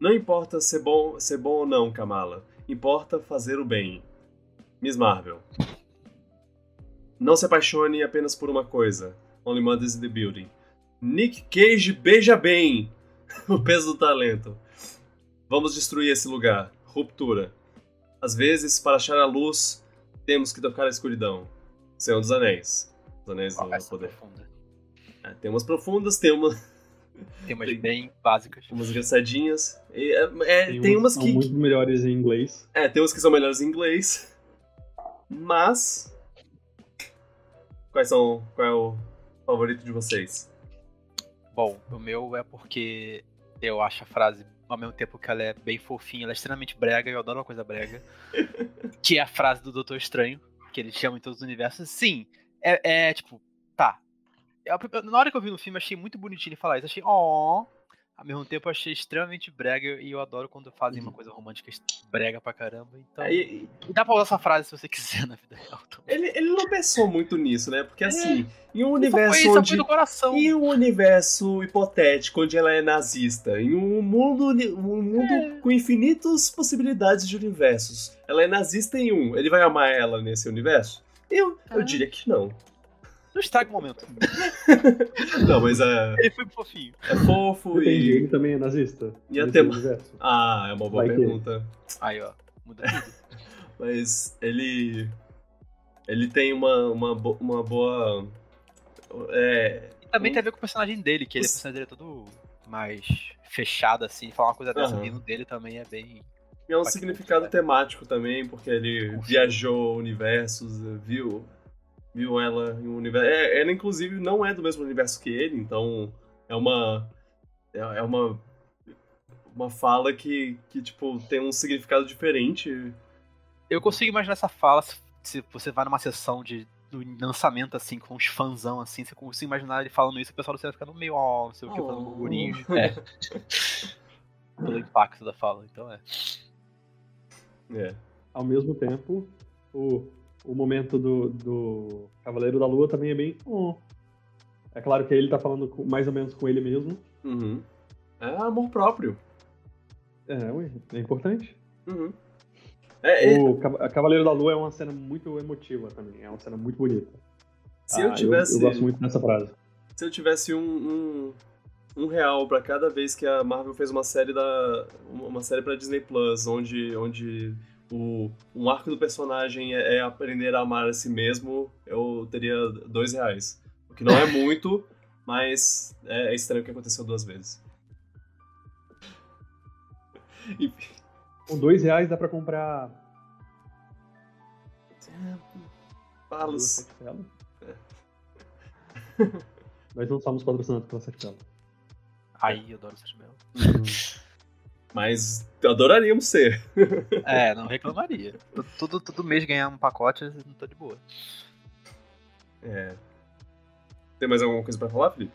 Não importa ser bom, ser bom ou não, Kamala. Importa fazer o bem. Miss Marvel. Não se apaixone apenas por uma coisa. Only Mothers in the Building. Nick Cage beija bem o peso do talento. Vamos destruir esse lugar. Ruptura. Às vezes, para achar a luz, temos que tocar a escuridão. Senhor dos Anéis. Os Anéis do Poder. É, tem umas profundas, tem uma. Tem umas tem bem básicas. Umas engraçadinhas. É, é, tem, tem umas, umas que. São muito melhores em inglês. É, tem umas que são melhores em inglês. Mas. Quais são. Qual é o favorito de vocês? Bom, o meu é porque eu acho a frase, ao mesmo tempo que ela é bem fofinha, ela é extremamente brega, eu adoro uma coisa brega. que é a frase do Doutor Estranho, que ele chama em todos os universos. Sim, é, é tipo, tá. Eu, na hora que eu vi no filme, achei muito bonitinho ele falar isso. Achei, ó. Oh, ao mesmo tempo eu achei extremamente brega e eu adoro quando fazem uma uhum. coisa romântica brega pra caramba. Então. Dá pra usar essa frase se você quiser na vida real. Ele, ele não pensou muito nisso, né? Porque assim, é. em um universo foi, onde. Em um universo hipotético onde ela é nazista, em um mundo, um mundo é. com infinitas possibilidades de universos. Ela é nazista em um. Ele vai amar ela nesse universo? Eu, eu é. diria que não. Não estraga o momento. não, mas é. Ele foi fofinho. É fofo Depende, e. Ele também é nazista. E até. Ah, é uma boa Vai pergunta. Que... Aí, ó. Muda tudo. mas ele. Ele tem uma, uma, uma boa. É. E também um... tem a ver com o personagem dele, que ele, o personagem dele é todo mais fechada, assim. Falar uma coisa dessa Aham. vindo dele também é bem. E é um significado né? temático também, porque ele viajou universos, viu, viu ela em um universo. É, ela, inclusive, não é do mesmo universo que ele, então é uma. É, é uma. Uma fala que, que, tipo, tem um significado diferente. Eu consigo imaginar essa fala se, você vai numa sessão de do lançamento, assim, com uns fãzão, assim, você consegue imaginar ele falando isso, o pessoal do cinema ficando meio, ó, não sei o que, fazendo Oh. burburinhos. É. Pelo impacto da fala, então é. É. Ao mesmo tempo, o, o momento do, do Cavaleiro da Lua também é bem. "Oh". É claro que ele tá falando com- mais ou menos com ele mesmo. Uhum. É amor próprio. É, ué, é importante. Uhum. É, é, O Cavaleiro da Lua é uma cena muito emotiva também. É uma cena muito bonita. se Ah, eu tivesse. Eu, gosto muito dessa frase. se eu tivesse um, um, um real pra cada vez que a Marvel fez uma série da uma série para Disney Plus, onde onde o um arco do personagem é, é aprender a amar a si mesmo, eu teria dois reais. O que não é muito, mas é, é estranho que aconteceu duas vezes. Enfim. Com dois reais dá pra comprar. sete pelas. Nós não somos patrocinados pela Sete Pelas. Aí eu adoro essas belas. Mas adoraríamos ser. É, não reclamaria. Todo- Todo, mês ganhar um pacote, não tô de boa. É. Tem mais alguma coisa pra falar, Felipe?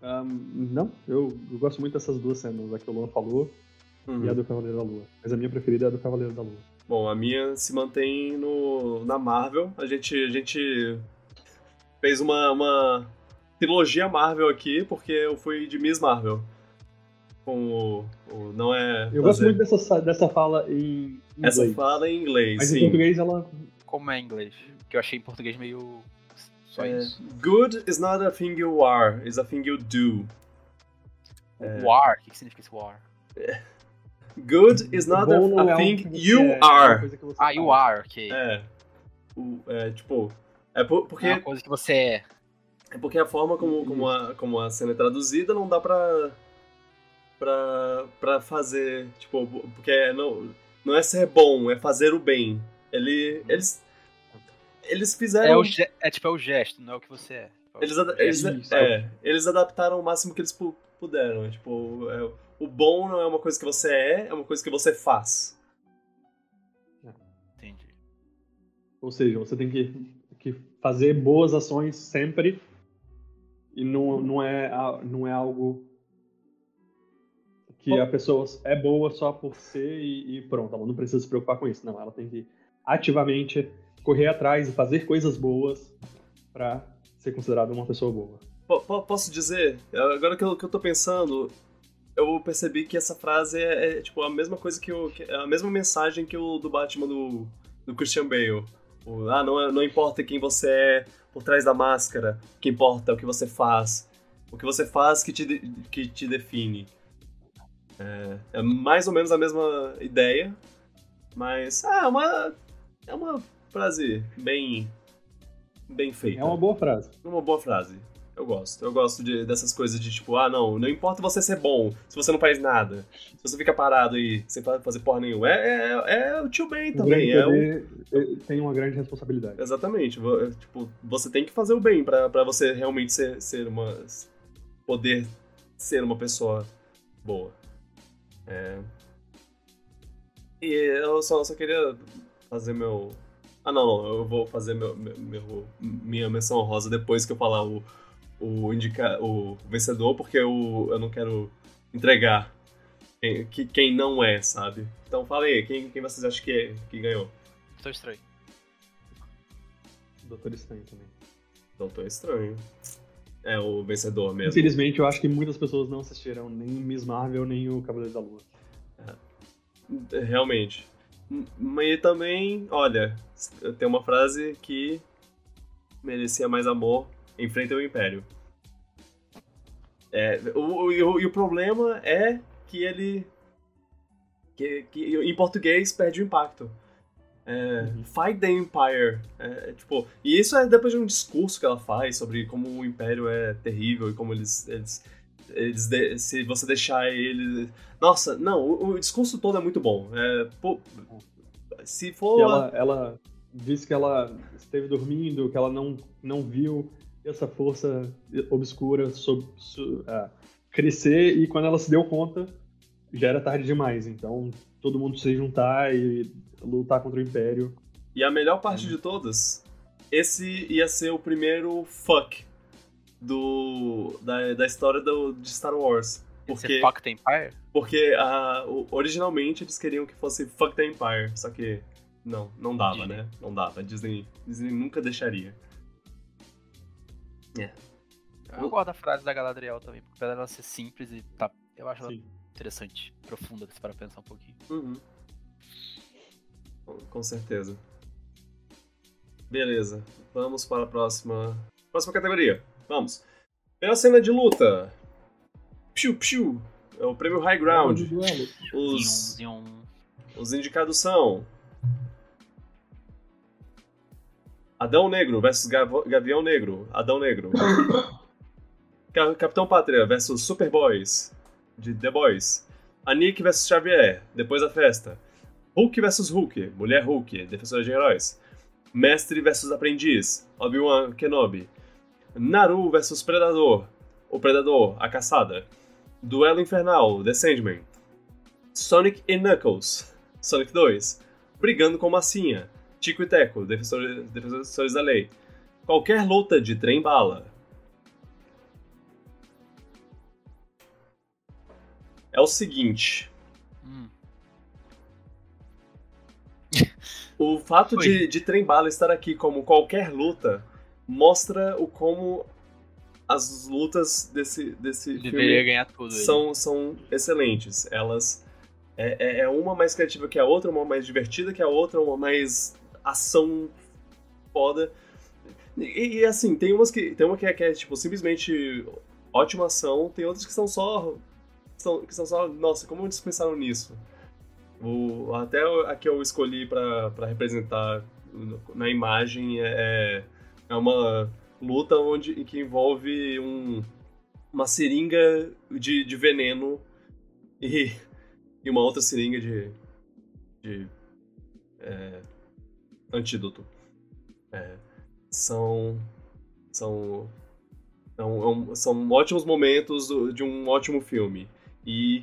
Ahn, não, eu, eu gosto muito dessas duas cenas, a que o Luan falou Uhum. e a do Cavaleiro da Lua. Mas a minha preferida é a do Cavaleiro da Lua. Bom, a minha se mantém no, na Marvel. A gente, a gente fez uma, uma trilogia Marvel aqui, porque eu fui de Miss Marvel. Com o. o- não é. Eu gosto muito dessa, dessa fala em inglês. Essa fala em inglês, Mas em sim. português ela. Como é em inglês? Que eu achei em português meio. Só É, isso. Good is not a thing you are, is a thing you do. É. War, o que, significa esse war? Good is not a, é a algo thing you é, é are. Ah, you are, ok. É. O- é, tipo. É por- porque É uma coisa que você é. É porque a forma como, como, a, como a cena é traduzida não dá pra. Pra. pra fazer. Tipo, porque não, não é ser bom, é fazer o bem. Ele, eles. Eles É, fizeram. o ge- é tipo é o gesto, não é o que você é. eles, ada- eles, Isso. é, eles adaptaram o máximo que eles pu- puderam. é, Tipo, é, o bom não é uma coisa que você é, é uma coisa que você faz. Entendi. Ou seja, você tem que, que fazer boas ações sempre e não, não, é, não é algo que a pessoa é boa só por ser e, e pronto, ela não precisa se preocupar com isso. Não, ela tem que ativamente correr atrás e fazer coisas boas pra ser considerada uma pessoa boa. Po- posso dizer, agora que eu, que eu tô pensando, eu percebi que essa frase é, é, tipo a mesma coisa que, que a mesma mensagem que o do Batman do, do Christian Bale. O, ah, não, é- não importa quem você é por trás da máscara, o que importa é o que você faz. O que você faz que te, que te define. É, é mais ou menos a mesma ideia, mas ah, é uma, é uma frase bem, bem feita. É uma boa frase. Uma boa frase. Eu gosto. Eu gosto de- dessas coisas de tipo, ah, não, não importa você ser bom, se você não faz nada. Se você fica parado aí sem fa- fazer porra nenhuma. É, é, é o tio Ben O também. grande É o, tem uma grande responsabilidade. exatamente. é, Tipo, você tem que fazer o bem pra, pra você realmente ser, ser uma. poder ser uma pessoa boa. É. E eu só, só queria fazer meu. Ah, não, não, eu vou fazer meu, meu- meu- minha menção honrosa depois que eu falar o, o, indica, o vencedor, porque eu, eu não quero entregar quem, que- quem não é, sabe? Então fala aí, quem, quem vocês acham que, é- que ganhou? Tô estranho. Doutor Estranho também. Doutor Estranho. É o vencedor mesmo. Infelizmente, eu acho que muitas pessoas não assistiram nem Miss Marvel, nem o Cavaleiro da Lua. Realmente. M- Mas também, olha, tem uma frase que merecia mais amor, enfrenta o Império. É, o, e o, e o problema é que ele. Que, que em português perde o impacto. É, Uhum. Fight the Empire. É, tipo, e isso é depois de um discurso que ela faz sobre como o Império é terrível e como eles, eles eles de- se você deixar ele. Nossa, não, o, o discurso todo é muito bom. É, pô, se for. Ela, ela disse que ela esteve dormindo, que ela não, não viu essa força obscura sob, su- ah, crescer e quando ela se deu conta já era tarde demais. Então todo mundo se juntar e lutar contra o Império. E a melhor parte de todas, esse ia ser o primeiro fuck do, da, da história do, de Star Wars. Esse Porque, Fuck the Empire? porque a, o- originalmente eles queriam que fosse Fuck the Empire, só que não, não dava, Disney. né? Não dava. Disney, Disney nunca deixaria. Eu gosto da frase da Galadriel também, porque apesar dela ser simples e tá. Eu acho ela Sim. interessante, profunda, se para pensar um pouquinho. Uhum. Com- certeza. Beleza, vamos para a próxima. Próxima categoria. Vamos. Pela cena de luta. Piu, piu. É o prêmio High Ground. Os, os indicados são. Adão Negro versus Gav- Gavião Negro. Adão Negro. Ca- Capitão Pátria versus Superboys. De The Boys. Anik versus Xavier. Depois da festa. Hulk versus Hulk. Mulher Hulk. Defensora de heróis. Mestre versus Aprendiz. Obi-Wan Kenobi. Naru versus Predador. O Predador. A Caçada. Duelo Infernal. The Sandman. Sonic e Knuckles. Sonic 2. Brigando com Massinha. Tico e Teco, defensores, defensores da lei. Qualquer luta de trem-bala. É o seguinte. O fato Foi. de, de trem-bala estar aqui como qualquer luta mostra o como as lutas desse, desse filme tudo. são, são excelentes. Elas. É, é- é uma mais criativa que a outra, uma mais divertida que a outra, uma mais ação foda. E, e, assim, tem umas que. Tem uma que é, que é, tipo, simplesmente ótima ação, tem outras que são só. São, que são só. Nossa, como eles pensaram nisso? O, até a que eu escolhi pra representar na imagem é, é uma luta onde que envolve um, uma seringa de, de veneno e, e uma outra seringa de, de é, antídoto. É, são são são, é um- são ótimos momentos de um ótimo filme e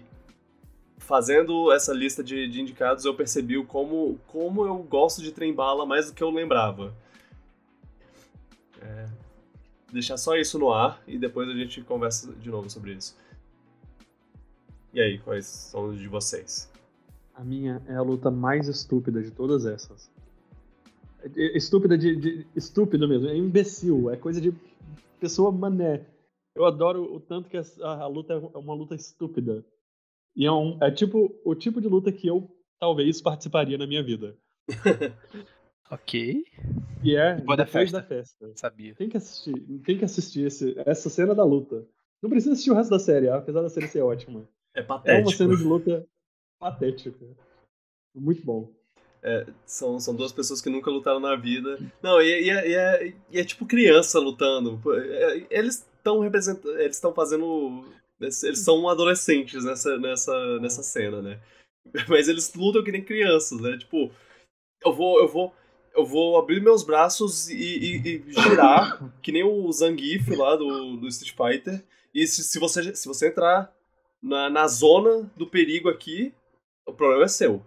fazendo essa lista de, de indicados eu percebi como como eu gosto de trem bala mais do que eu lembrava É, deixar só isso no ar e depois a gente conversa de novo sobre isso e aí quais são os de vocês A minha é a luta mais estúpida de todas essas. Estúpida de, de- Estúpido mesmo, é imbecil, é coisa de pessoa mané. Eu adoro o tanto que essa- a, a luta é uma luta estúpida. E é, um, é tipo o tipo de luta que eu talvez participaria na minha vida. Ok, E é Depois da festa. da festa. sabia. Tem que assistir, tem que assistir esse- essa cena da luta. Não precisa assistir o resto da série, apesar da série ser ótima. é É uma patético cena de luta patética. Muito bom. São, são duas pessoas que nunca lutaram na vida. Não, e, e é, e é- e é tipo criança lutando. É- Eles estão representando. Eles estão fazendo. Eles são adolescentes nessa, nessa, nessa cena, né? Mas eles lutam que nem crianças, né? Tipo, eu vou. Eu vou. Eu vou abrir meus braços e, e- e girar, que nem o Zangief lá do, do Street Fighter. E se, se, você, se você entrar na, na zona do perigo aqui, o problema é seu.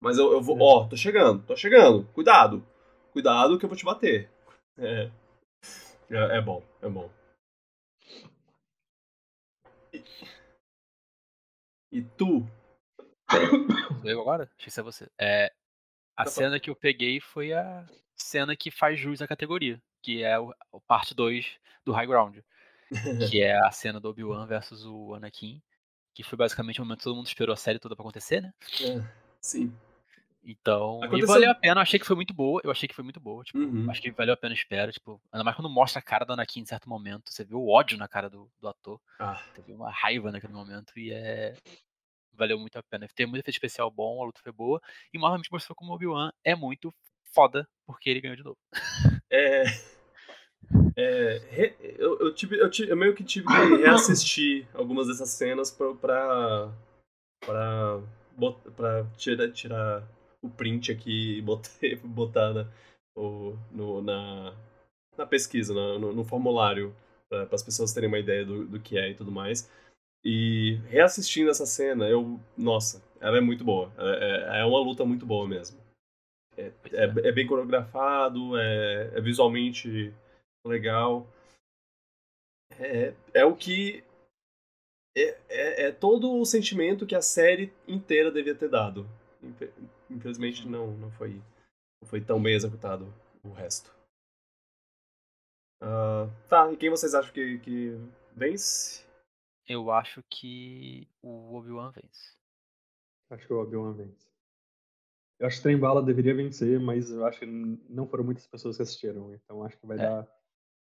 Mas eu, eu vou. Ó, tô chegando, tô chegando. Cuidado. Cuidado que eu vou te bater. É. É, é bom, é bom. E tu? Sou eu agora? Achei que é você. É, a Tá cena que eu peguei foi a cena que faz jus à categoria, que é o, o parte 2 do High Ground, que é a cena do Obi-Wan versus o Anakin, que foi basicamente o momento que todo mundo esperou a série toda pra acontecer, né? É, sim. Então, e Aconteceu- valeu a pena, eu achei que foi muito boa, eu achei que foi muito boa, tipo, Uhum. acho que valeu a pena a espera, tipo, ainda mais quando mostra a cara do Anakin em certo momento, você vê o ódio na cara do, do ator, Ah, você vê uma raiva naquele momento e é valeu muito a pena. Tem muito efeito especial bom, a luta foi boa e novamente mostrou como o Obi-Wan é muito foda porque ele ganhou de novo. é. É, eu, eu, tive, eu, tive, eu meio que tive que reassistir algumas dessas cenas pra, pra, pra, pra tirar, tirar o print aqui e botar, botar na, o, no, na, na pesquisa, no, no formulário, para as pessoas terem uma ideia do, do que é e tudo mais. E reassistindo essa cena, eu. Nossa, ela é muito boa. É, é, é uma luta muito boa mesmo. É, é, é bem coreografado, é, é, visualmente legal. É, é o que. É, é, é, todo o sentimento que a série inteira devia ter dado. Infelizmente não, não foi, não foi tão bem executado o resto. Uh, tá, e quem vocês acham que, que vence? Eu acho que o Obi-Wan vence. Acho que o Obi-Wan vence. Eu acho que Trem Bala deveria vencer, mas eu acho que não foram muitas pessoas que assistiram. Então acho que vai é. dar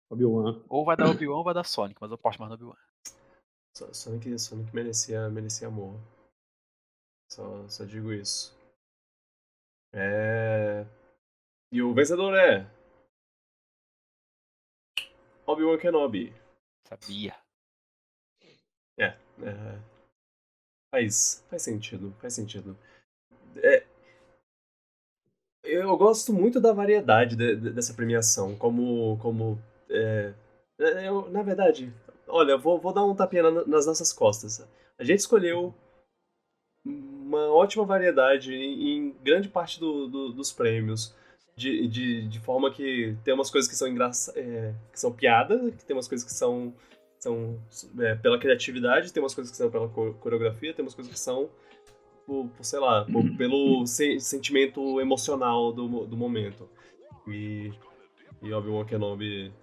Obi-Wan. Ou vai dar Obi-Wan ou vai dar Sonic, mas eu posto mais no Obi-Wan. Sonic, Sonic merecia, merecia amor. Só, só digo isso. É... E o vencedor é. Obi-Wan Kenobi. Sabia. É, é, faz, faz sentido, faz sentido. É, eu gosto muito da variedade de, de, dessa premiação, como, como é, é, eu, na verdade, olha, vou, vou dar um tapinha nas nossas costas. A gente escolheu uma ótima variedade em, em grande parte do, do, dos prêmios. De, de, de forma que tem umas coisas que são engraçadas, é, que são piada, que tem umas coisas que são são é, pela criatividade, tem umas coisas que são pela coreografia, tem umas coisas que são por, por sei lá, por, pelo se, sentimento emocional do, do momento. E, e Obi-Wan Kenobi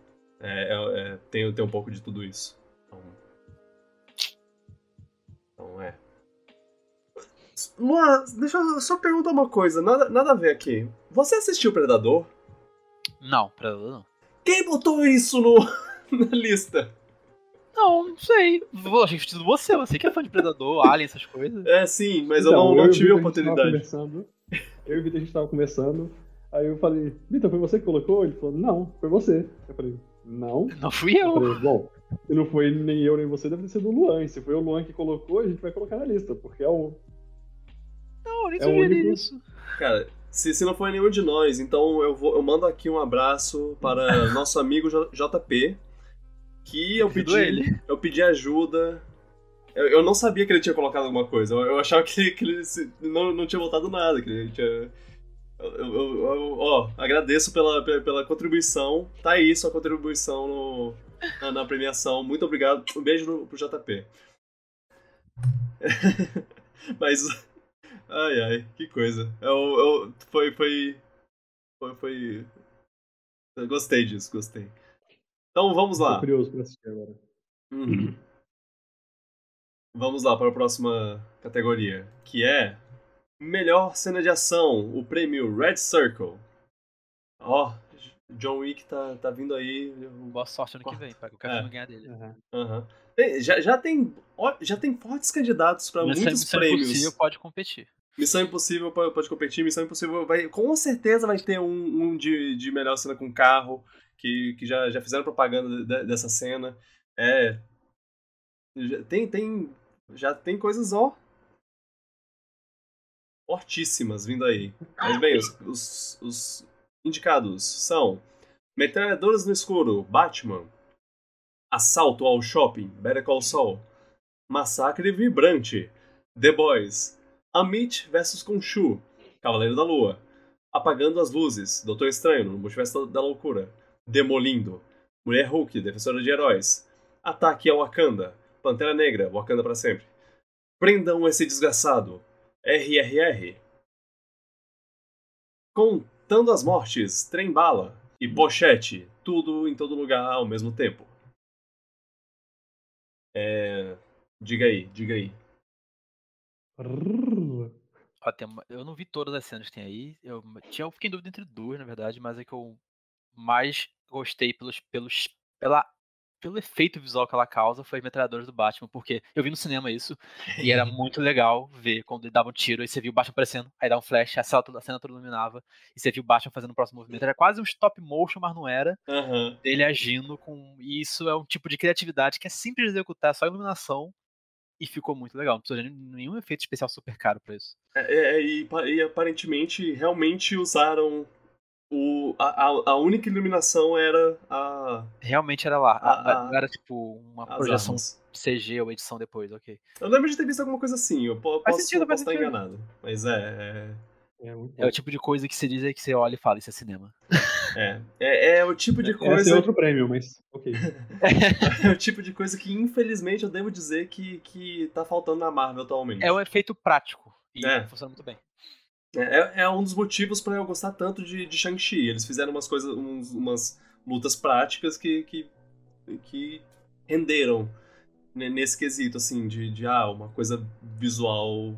é, é, é, tem, tem um pouco de tudo isso. Então, então é. Luan, deixa eu só perguntar uma coisa, nada, nada a ver aqui. Você assistiu Predador? Não, Predador não. Quem botou isso no, na lista? Não, não sei. Vou achei que você, você que é fã de Predador, Alien, essas coisas. É, sim, mas então, eu não, não eu tive a oportunidade. Eu e o Vitor, a gente tava conversando. Aí eu falei, Vitor, foi você que colocou? Ele falou, não, foi você. Eu falei, não. Não fui eu. eu falei, Bom, se não foi nem eu nem você, deve ter sido o Luan. E se foi o Luan que colocou, a gente vai colocar na lista, porque é o. Nem é único... isso. Cara, se, se não foi nenhum de nós, então eu, vou, eu mando aqui um abraço para nosso amigo JP, que eu pedi, ele. eu pedi ajuda. Eu, eu, não sabia que ele tinha colocado alguma coisa. Eu, eu achava que ele, que ele não, não tinha botado nada. Que ele tinha. Eu, eu, eu, ó, agradeço pela, pela contribuição. Tá aí sua contribuição no, na, na premiação. Muito obrigado. Um beijo no, pro JP. Mas. Ai, ai, que coisa. Eu, eu, foi, foi. Foi. Foi. Eu gostei disso, gostei. Então vamos lá. Tô curioso pra assistir agora. Uhum. Vamos lá para a próxima categoria, que é Melhor Cena de Ação, o prêmio Red Circle. Ó, oh, John Wick tá, tá vindo aí. Boa sorte ano que vem, para o cara é. ganhar dele. Uhum. Uhum. Já, já, tem, já tem fortes candidatos para muitos Missão prêmios. Impossível pode competir. Missão Impossível pode, competir, Missão Impossível vai, com certeza vai ter um, um de, de melhor cena com carro que, que já, já fizeram propaganda de, dessa cena. É. Já, tem, tem. Já tem coisas, ó. Fortíssimas vindo aí. Mas bem, os, os, os indicados são Metralhadoras no Escuro, Batman. Assalto ao Shopping, Better Call Saul. Massacre Vibrante, The Boys. Amit vs Khonshu, Cavaleiro da Lua. Apagando as Luzes, Doutor Estranho, no Multiverso da Loucura. Demolindo, Mulher Hulk, Defensora de Heróis, Ataque ao Wakanda, Pantera Negra, Wakanda para sempre. Prendam esse desgraçado, RRR. Contando as mortes, Trem Bala e Pochete, tudo em todo lugar ao mesmo tempo. É... Diga aí, diga aí. Ó, uma... Eu não vi todas as cenas que tem aí. Eu, tinha, eu fiquei em dúvida entre duas, na verdade, mas é que eu mais gostei pelos, pelos, pela pelo efeito visual que ela causa, foi as metralhadoras do Batman, porque eu vi no cinema isso, e era muito legal ver quando ele dava um tiro, aí você viu o Batman aparecendo, aí dá um flash, a cena, toda, a cena toda iluminava, e você viu o Batman fazendo o próximo movimento. Era quase um stop motion, mas não era. Uhum. Dele agindo com. E isso é um tipo de criatividade que é simples de executar, só iluminação, e ficou muito legal. Não precisou de nenhum efeito especial super caro pra isso. É, é, e, e aparentemente realmente usaram o, a, a única iluminação era a. Realmente era lá. A, a, era tipo uma projeção armas. CG ou edição depois, ok. Eu lembro de ter visto alguma coisa assim, eu posso, faz sentido, posso estar enganado. Mas é. É... É, é, o tipo de coisa que você diz aí que você olha e fala, isso é cinema. É, é, é o tipo de coisa. Esse é outro prêmio, mas ok. é o tipo de coisa que, infelizmente, eu devo dizer que, que tá faltando na Marvel atualmente. É um efeito prático. E é. funciona muito bem. É, é, é um dos motivos para eu gostar tanto de, de Shang-Chi. Eles fizeram umas coisas, uns, umas lutas práticas que, que, que renderam nesse quesito, assim, de, de ah, uma coisa visual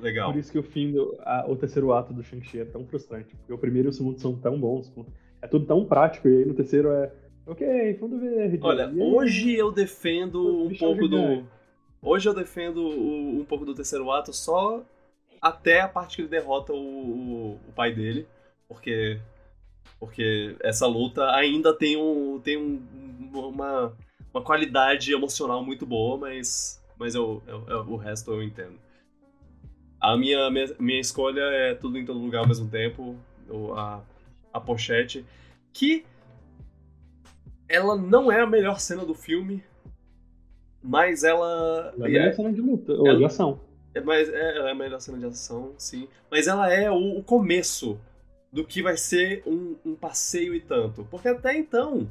legal. Por isso que o fim do a, o terceiro ato do Shang-Chi é tão frustrante, porque o primeiro e o segundo são tão bons, é tudo tão prático, e aí no terceiro é ok, fundo verde. Olha, hoje eu defendo um pouco do. Hoje eu defendo o, um pouco do terceiro ato só até a parte que ele derrota o, o, o pai dele, porque porque essa luta ainda tem um tem um, uma, uma qualidade emocional muito boa, mas mas eu, eu, eu, o resto eu entendo. A minha, minha, minha escolha é tudo em todo lugar ao mesmo tempo, a, a pochete, que ela não é a melhor cena do filme, mas ela. Ela é a melhor cena de luta, ou de ação. É, mas é, ela é a melhor cena de ação, sim. Mas ela é o, o começo do que vai ser um, um, passeio e tanto. Porque até então,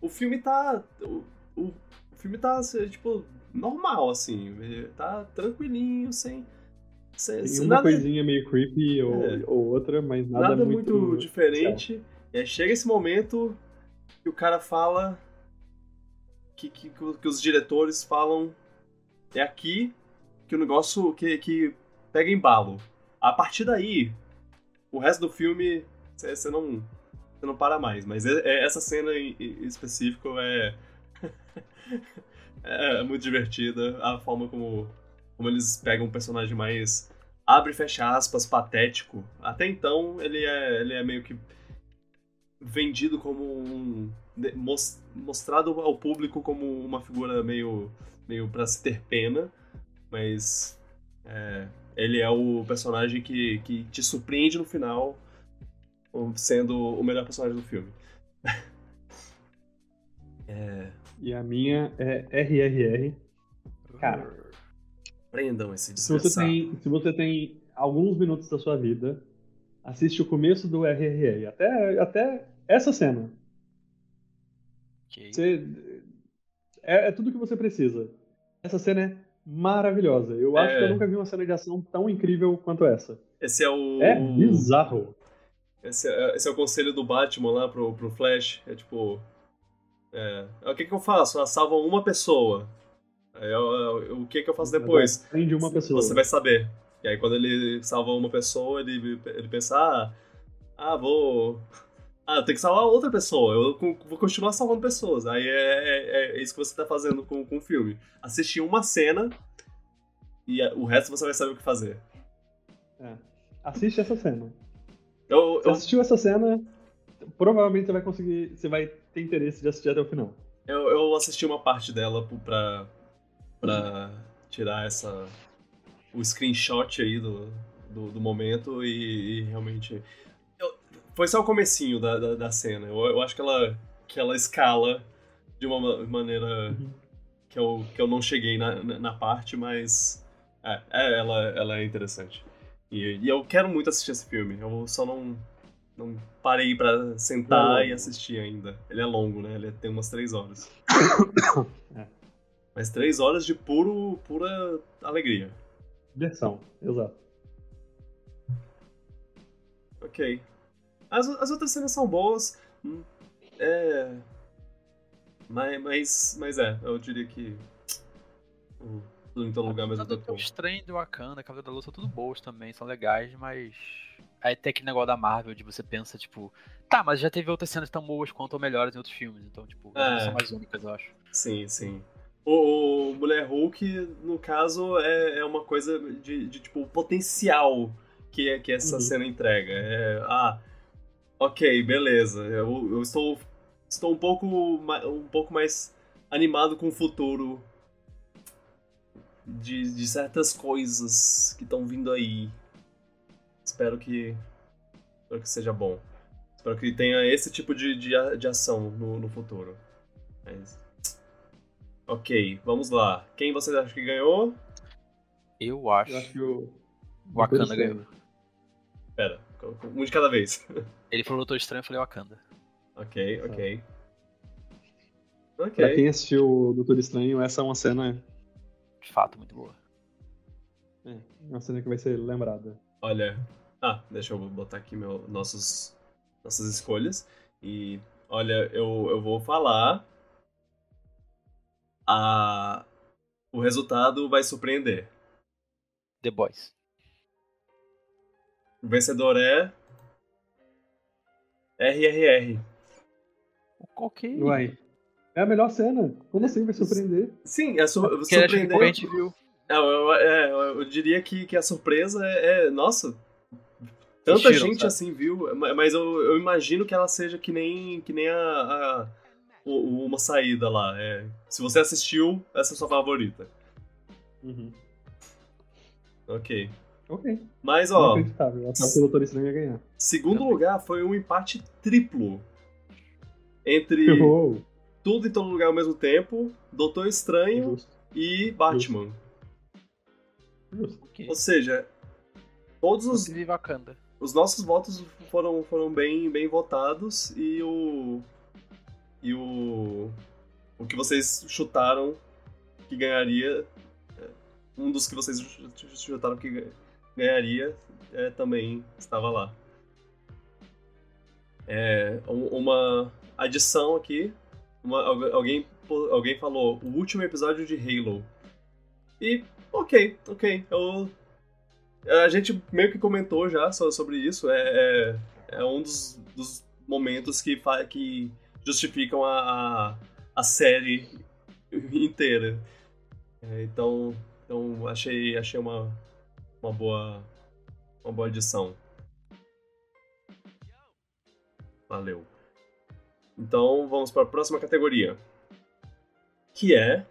o filme tá. O, o, o, filme tá, tipo, normal, assim. Tá tranquilinho, sem. Sem, Tem uma nada, coisinha meio creepy ou, é, ou outra, mas nada, nada muito, muito diferente. Aí chega esse momento que o cara fala. Que, que, que os diretores falam. É aqui que o negócio que, que pega embalo. A partir daí, o resto do filme você não, você não para mais. Mas é, é, essa cena em, em específico é, é muito divertida. A forma como, como eles pegam um personagem mais abre e fecha aspas, patético. Até então, ele é, ele é meio que vendido como um. mostrado ao público como uma figura meio, meio para se ter pena mas é, ele é o personagem que, que te surpreende no final, sendo o melhor personagem do filme. é... E a minha é RRR. Cara, prendam esse desgraçado. Se você tem, se você tem alguns minutos da sua vida, assiste o começo do RRR, até, até essa cena. Okay. Você, é, é tudo que você precisa. Essa cena é maravilhosa. Eu acho que eu é. nunca vi uma cena de ação tão incrível quanto essa. Esse é o. É bizarro. Esse é, esse é o conselho do Batman lá pro, pro Flash. É tipo. É, o que, que eu faço? Ah, salvam uma pessoa. Aí, eu, o que, que eu faço depois? Prende uma pessoa. Você vai saber. E aí, quando ele salva uma pessoa, ele, ele pensa: ah, ah vou. Ah, eu tenho que salvar outra pessoa, eu vou continuar salvando pessoas. Aí é, é, é isso que você tá fazendo com, com o filme. Assistir uma cena e o resto você vai saber o que fazer. É. Assiste essa cena. Eu, você eu... assistiu essa cena, provavelmente você vai conseguir. Você vai ter interesse de assistir até o final. Eu, eu assisti uma parte dela pra, pra tirar essa. o screenshot aí do, do, do momento e, e realmente foi só o comecinho da, da, da cena. Eu, eu, acho que ela, que ela escala de uma maneira uhum. que, eu, que eu não cheguei na, na, na parte, mas é, é, ela, ela é interessante. E, e, eu quero muito assistir esse filme. Eu só não, não parei para sentar é e assistir ainda. Ele é longo, né? Ele tem umas três horas. é. Mas três horas de puro, pura alegria. Diversão, exato. Ok. As, as outras cenas são boas. Hum, é. Mas, mas, mas é, eu diria que. O Tudo em todo lugar mesmo Doutor tempo. Estranho do Wakanda, Cavaleiro da Lua são tudo boas também, são legais, mas. Aí tem aquele negócio da Marvel de você pensa, tipo, tá, mas já teve outras cenas tão boas quanto ou melhores em outros filmes, então, tipo, É. são mais únicas, eu acho. Sim, sim. O, o Mulher Hulk, no caso, é, é uma coisa de, de, tipo, o potencial que, é- que essa Uhum. cena entrega. É, ah, ok, beleza. Eu, eu estou, estou um, pouco, um pouco mais animado com o futuro de, de certas coisas que estão vindo aí. Espero que, espero que seja bom. Espero que tenha esse tipo de, de, de ação no, no futuro. Mas... Ok, vamos lá. Quem vocês acham que ganhou? Eu acho. Eu acho que o. Wakanda ganhou. Pera, um de cada vez. Ele falou Doutor Estranho, eu falei Wakanda. ok, ok. Pra Ok. quem assistiu o Doutor Estranho, essa é uma cena. De fato, muito boa. É, uma cena que vai ser lembrada. Olha. Ah, deixa eu botar aqui meu, nossos, nossas escolhas. E olha, eu, eu vou falar. A, o resultado vai surpreender. The Boys. O vencedor é. RRR. Ok. Uai. É a melhor cena. Como assim vai surpreender? Sim, é acho que surpreender. pouca gente viu. É, eu, eu- é, eu- eu diria que, que a surpresa é, é- Nossa, tanta Assistiram, gente sabe? assim viu, ma- mas eu, eu imagino que ela seja que nem, que nem a, a- uma saída lá. é. se você assistiu, essa é a sua favorita. Uhum. Ok. Ok. Mas, ó, Inacreditável. O ia ganhar. segundo lugar foi um empate triplo entre Uou, Tudo em Todo Lugar ao mesmo tempo, Doutor Estranho Justo. e Batman. Justo. Ok. Ou seja, todos os os nossos votos foram, foram bem, bem votados e o. E o. O que vocês chutaram que ganharia. é, Um dos que vocês ch- ch- chutaram que ga- ganharia é, também estava lá. É, um- uma adição aqui. uma- algu- alguém, alguém falou o último episódio de Halo. E, ok, ok. Eu, a gente meio que comentou já so- sobre isso. É, é, é um dos, dos momentos que, que justificam a, a, a série inteira. É, então, então achei, achei uma, uma, boa, uma boa adição. Valeu. Então vamos para a próxima categoria. Que é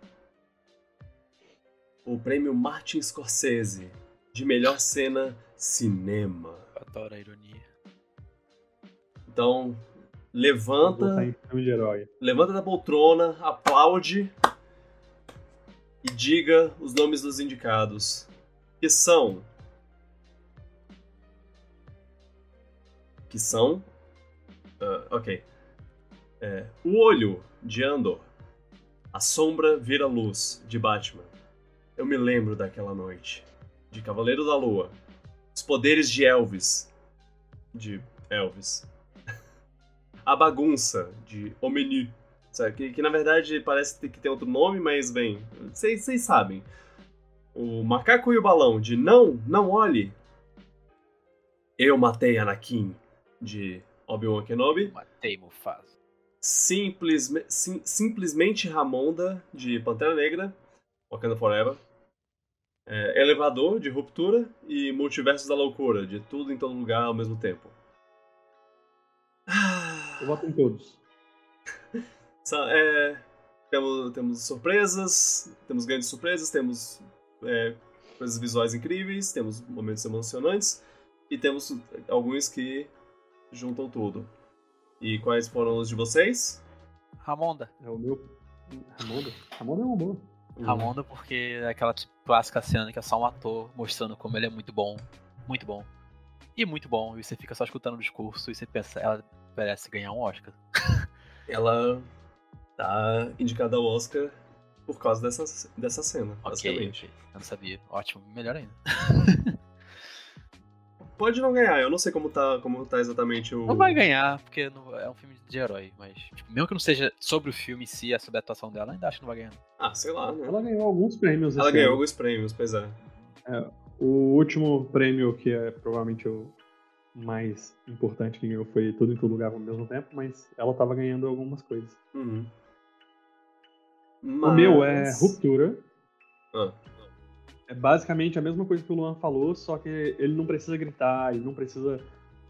o prêmio Martin Scorsese de melhor cena cinema. Adoro a ironia. Então, levanta, levanta da poltrona, aplaude e diga os nomes dos indicados. Que são que são ah, ok. É, o olho de Andor. A sombra vira luz de Batman. Eu me lembro daquela noite. De Cavaleiro da Lua. Os poderes de Elvis. De Elvis. A bagunça de. Sabe? Que, que na verdade parece que ter outro nome, mas bem, vocês vocês sabem. O macaco e o balão de Não, não olhe. Eu matei Anakin de Obi-Wan Kenobi. Matei Mufasa. Simplesme, sim- simplesmente Ramonda, de Pantera Negra, Wakanda Forever. É, Elevador, de Ruptura. E Multiversos da Loucura, de Tudo em Todo Lugar ao mesmo tempo. Ah, Eu voto em todos. é, temos, temos surpresas, temos grandes surpresas, temos é, coisas visuais incríveis, temos momentos emocionantes. E temos alguns que juntam tudo. E quais foram os de vocês? Ramonda. É o meu. Ramonda? Ramonda é uma boa. Ramonda porque é aquela tipo, clássica cena que é só um ator mostrando como ele é muito bom. Muito bom. E muito bom. E você fica só escutando o discurso e você pensa, ela merece ganhar um Oscar. ela tá indicada ao Oscar por causa dessa, dessa cena, Ok, basicamente. ok. Eu não sabia. Ótimo, melhor ainda. pode não ganhar, eu não sei como tá, como tá exatamente o. Não vai ganhar, porque não, é um filme de herói, mas tipo, mesmo que não seja sobre o filme em si, é sobre a atuação dela, ainda acho que não vai ganhar. Ah, sei lá, né? Ela ganhou alguns prêmios. Ela ganhou ano. alguns prêmios, pois é. O último prêmio, que é provavelmente o mais importante que ganhou, foi Tudo em Todo Lugar ao mesmo tempo, mas ela tava ganhando algumas coisas. Uhum. O meu é Mas- Ruptura. Ah. É basicamente a mesma coisa que o Luan falou, só que ele não precisa gritar, ele não precisa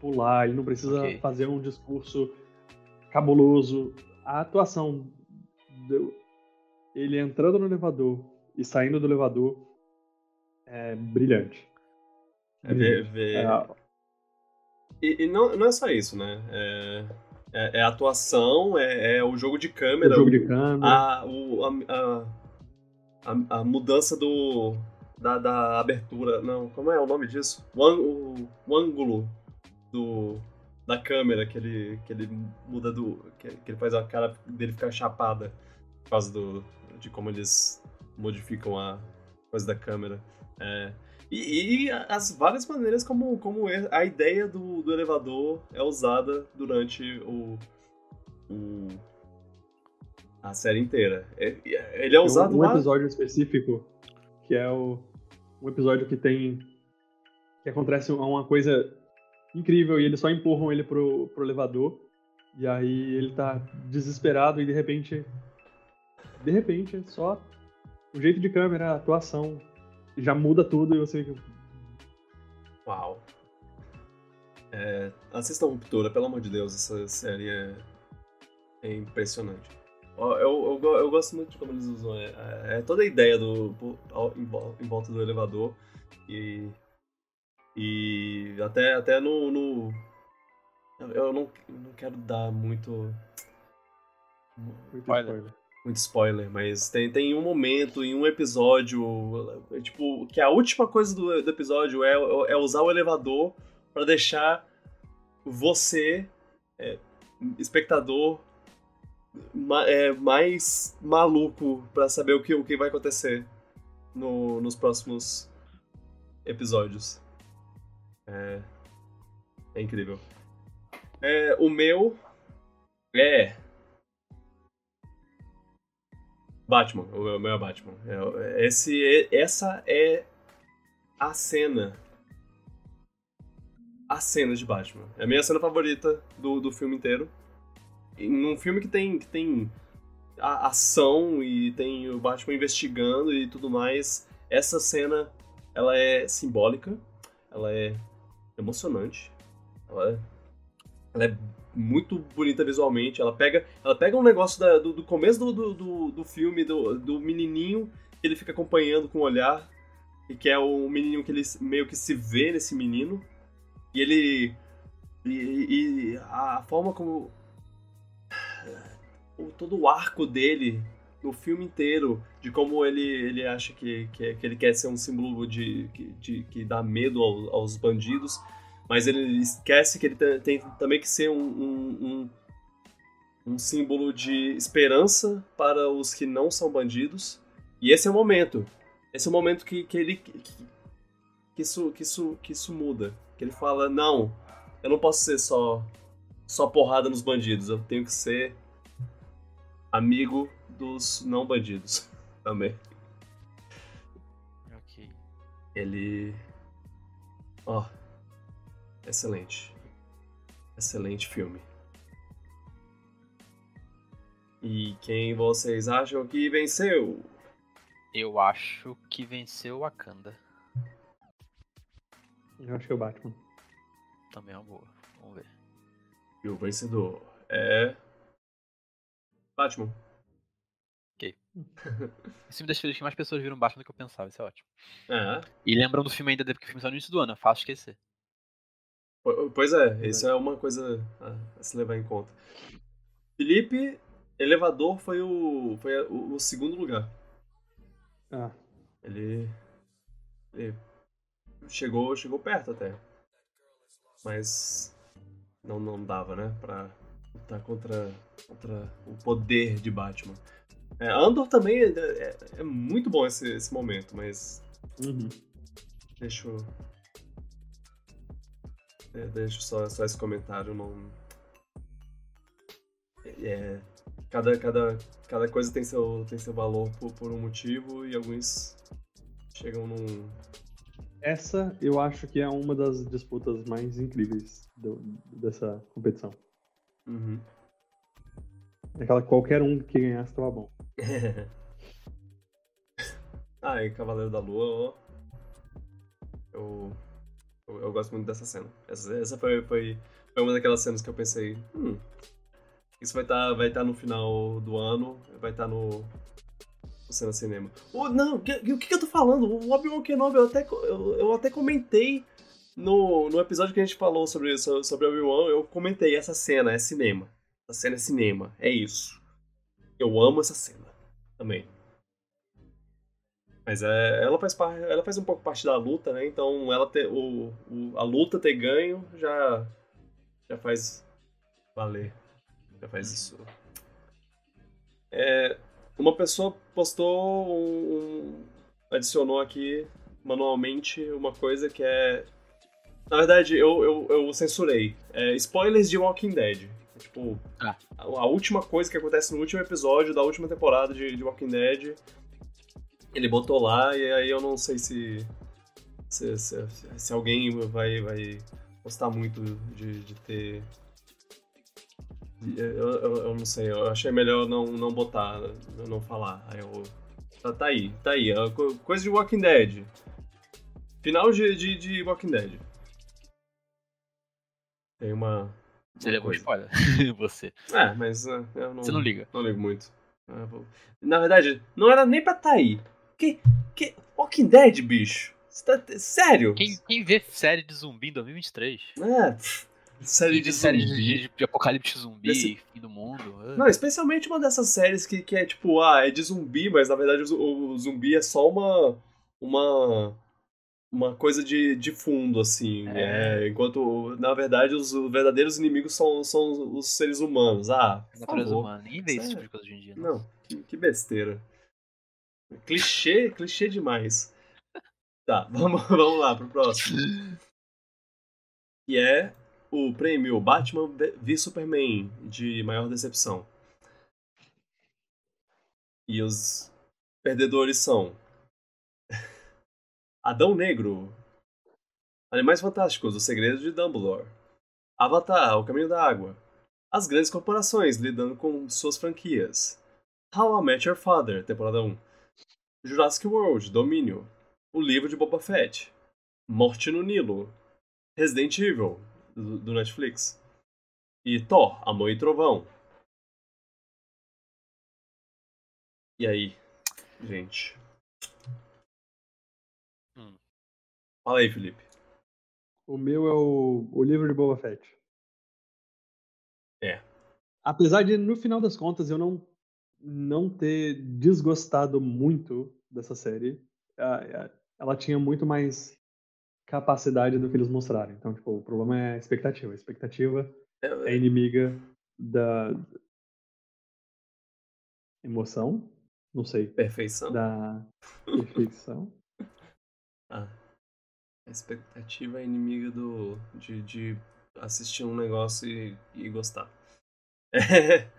pular, ele não precisa Ok. fazer um discurso cabuloso. A atuação do- ele entrando no elevador e saindo do elevador é brilhante. É ver, ver- É, E, e não, não é só isso, né? É, é, é atuação, é, é o jogo de o câmera, jogo o- de câmera. a, o- a, a, a- a mudança do da, da abertura. Não, como é o nome disso? O, o- o ângulo do, da câmera que ele, que ele muda do. Que, que ele faz a cara dele ficar chapada por causa do, de como eles modificam a coisa da câmera. É, e, e as várias maneiras como, como é- a ideia do, do elevador é usada durante o, o- a série inteira. É- Ele é Tem usado um, um lá. episódio específico que é o um episódio que tem que acontece uma coisa incrível e eles só empurram ele pro, pro elevador e aí ele tá desesperado e de repente de repente só o jeito de câmera, a atuação já muda tudo e você Uau. É, assistam Ruptura, pelo amor de Deus, essa série é, é impressionante. Eu, eu, eu gosto muito de como eles usam é, é toda a ideia do em, vol- em volta do elevador e e até até no, no eu- eu não, não quero dar muito muito Spoiler. Muito spoiler, mas tem, tem um momento em um episódio, é, tipo, que a última coisa do, do episódio é, é usar o elevador pra deixar você, é, espectador, ma- é, mais maluco pra saber o que, o que vai acontecer no- nos próximos episódios. É, é incrível. É, o meu é Batman, o meu- é Batman. É, Esse, é- essa é a cena. A cena de Batman. É a minha cena favorita do, do filme inteiro. Em um filme que tem, que tem a ação e tem o Batman investigando e tudo mais, essa cena ela é simbólica, ela é emocionante, ela é, ela é muito bonita visualmente. Ela pega, ela pega um negócio da- do, do começo do, do, do, filme, do, do menininho que ele fica acompanhando com o olhar, e que é o menininho que ele meio que se vê nesse menino, e ele. E, e a forma como. todo o arco dele no filme inteiro, de como ele, ele acha que, que, que ele quer ser um símbolo de, que- de, que dá medo ao- aos bandidos, mas ele esquece que ele tem, tem também que ser um, um, um, um símbolo de esperança para os que não são bandidos. E esse é o momento. Esse é o momento que, que ele. Que, que isso, que, isso, que isso muda. Que ele fala: não, eu não posso ser só, só porrada nos bandidos, eu tenho que ser amigo dos não bandidos também. Ok. Ele. Ó. excelente. Excelente filme. E quem vocês acham que venceu? Eu acho que venceu Wakanda. Eu acho que é o Batman. Também é uma boa. Vamos ver. E o vencedor é. Batman. Esse filme das feliz que mais pessoas viram Batman do que eu pensava, isso é ótimo. É. E lembrando do filme ainda, porque o filme saiu no início do ano, é fácil esquecer. Po- Pois é, isso é uma coisa a, se levar em conta. Felipe, Elevador foi o, foi o, o segundo lugar. Ah, Ele, ele chegou, chegou perto até. Mas não, não dava, né? Pra lutar contra, contra o poder de Batman. É, Andor também é, é- é muito bom esse, esse momento, mas uhum. deixa eu... É, deixa só, só esse comentário, não. É, cada, cada, cada coisa tem seu, tem seu valor por, por um motivo e alguns chegam num. Essa eu acho que é uma das disputas mais incríveis do, dessa competição. Uhum. Aquela qualquer um que ganhasse tava bom. ah, e Cavaleiro da Lua, ó. Eu, eu, eu, gosto muito dessa cena. Essa, essa foi, foi, foi uma daquelas cenas que eu pensei, hum, isso vai estar tá, vai tá no final do ano, vai estar tá no, cena cinema. Não, o que, que, que, eu tô falando? O Obi-Wan Kenobi, eu até, eu, eu até comentei no, no episódio que a gente falou sobre, sobre Obi-Wan, eu comentei essa cena, é cinema. Essa cena é cinema, é isso. Eu amo essa cena também. Mas é, ela, faz par, ela faz um pouco parte da luta, né? Então ela ter, o, o, a luta ter ganho já, já faz valer. Já faz isso. É, uma pessoa postou um, um, adicionou aqui manualmente uma coisa que é. Na verdade, eu, eu, eu censurei. É, spoilers de Walking Dead. Tipo, ah. a, a, última coisa que acontece no último episódio da última temporada de, de Walking Dead ele botou lá e aí eu não sei se se, se, se alguém vai, vai gostar muito de, de ter. Eu, eu, eu, não sei, eu achei melhor não, não botar, não falar. Aí eu. Tá, tá aí, tá aí. É coisa de Walking Dead. Final de, de, de Walking Dead. Tem uma. Você levou spoiler? Você. É, mas é, eu não. Você não liga? Não ligo muito. Na verdade, não era nem pra tá aí. Que, que, Walking Dead, bicho. Tá, sério? Quem, quem vê série de zumbi em 2023? É, série de série zumbi. De, de, apocalipse zumbi, Desse... fim do mundo. É. Não, especialmente uma dessas séries que, que é tipo, ah, é de zumbi, mas na verdade o, o zumbi é só uma. Uma. Uma coisa de, de fundo, assim. É. É, enquanto, na verdade, os verdadeiros inimigos são, são os seres humanos. Ah, a natureza humana. Ninguém vê esse tipo de coisa hoje em dia. Não, não que, que besteira. Clichê, clichê demais. Tá, vamos, vamos lá pro próximo. E é o prêmio Batman v Superman de maior decepção. E os perdedores são Adão Negro, Animais Fantásticos, Os Segredos de Dumbledore, Avatar, O Caminho da Água, As Grandes Corporações lidando com suas franquias, How I Met Your Father, temporada 1, Jurassic World, Domínio, O Livro de Boba Fett, Morte no Nilo, Resident Evil, do, do Netflix, e Thor, Amor e Trovão. E aí, gente? Hum. Fala aí, Felipe. O meu é o, o livro de Boba Fett. É. Apesar de, no final das contas, eu não, não ter desgostado muito dessa série, ela tinha muito mais capacidade do que eles mostraram. Então, tipo, o problema é a expectativa. A expectativa é, é inimiga da emoção, não sei. Perfeição. Da perfeição. ah. A expectativa é inimiga do de, de assistir um negócio e, e gostar. É,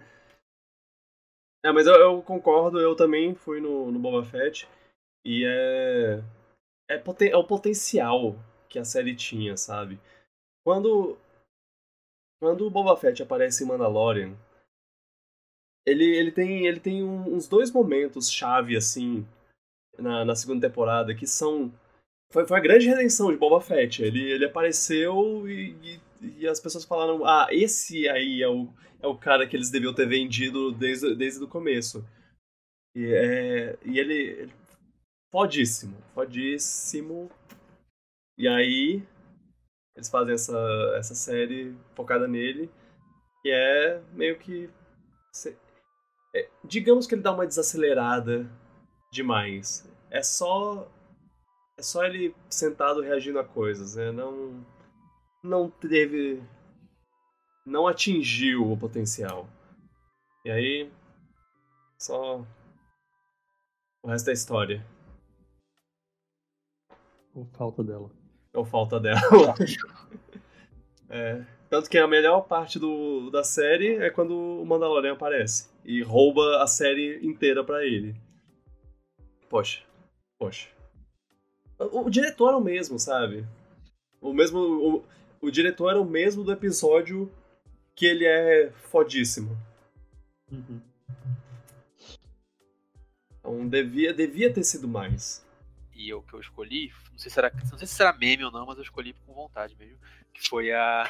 mas eu, eu, concordo, eu também fui no, no Boba Fett. E é. É, poten, é o potencial que a série tinha, sabe? Quando. Quando o Boba Fett aparece em Mandalorian, ele, ele tem, ele tem uns dois momentos chave, assim, na, na segunda temporada, que são. Foi, foi a grande redenção de Boba Fett. Ele, ele apareceu e, e e as pessoas falaram: ah, esse aí é o, é o cara que eles deviam ter vendido desde, desde o começo. E, é, e ele, ele. Fodíssimo, fodíssimo. E aí. Eles fazem essa, essa série focada nele. Que é meio que. É, digamos que ele dá uma desacelerada demais. É só. É só ele sentado reagindo a coisas, né? Não não teve. não atingiu o potencial. E aí. Só. O resto é história. Ou falta dela. Ou falta dela. É, tanto que a melhor parte do, da série é quando o Mandalorian aparece e rouba a série inteira pra ele. Poxa, poxa. O, o diretor é o mesmo, sabe? O mesmo. O, o diretor era o mesmo do episódio que ele é fodíssimo. Uhum. Então devia, devia ter sido mais. E o que eu escolhi, não sei, se era, não sei se será meme ou não, mas eu escolhi com vontade mesmo. Que foi a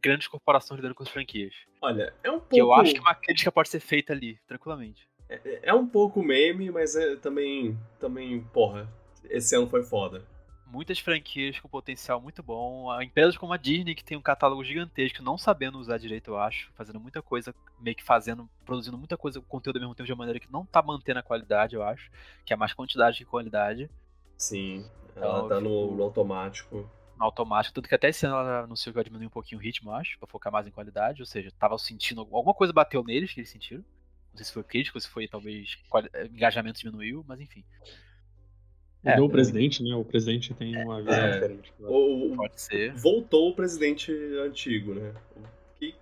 grandes corporações lidando com as franquias. Olha, é um pouco. Que eu acho que uma crítica pode ser feita ali, tranquilamente. É, é um pouco meme, mas é também. Também, porra, esse ano foi foda. Muitas franquias com potencial muito bom. Empresas como a Disney, que tem um catálogo gigantesco, não sabendo usar direito, eu acho. Fazendo muita coisa, meio que fazendo, produzindo muita coisa, conteúdo ao mesmo tempo de uma maneira que não tá mantendo a qualidade, eu acho. Que é mais quantidade que qualidade. Sim, ela então, tá no, no automático no automático, tudo que até esse ano ela anunciou que vai diminuir um pouquinho o ritmo, acho, pra focar mais em qualidade, ou seja, tava sentindo, alguma coisa bateu neles que eles sentiram, não sei se foi crítico, se foi talvez engajamento diminuiu, mas enfim. Mudou é, o presidente, né? O presidente tem uma visão é, diferente. O, Pode ser. Voltou o presidente antigo, né? Que,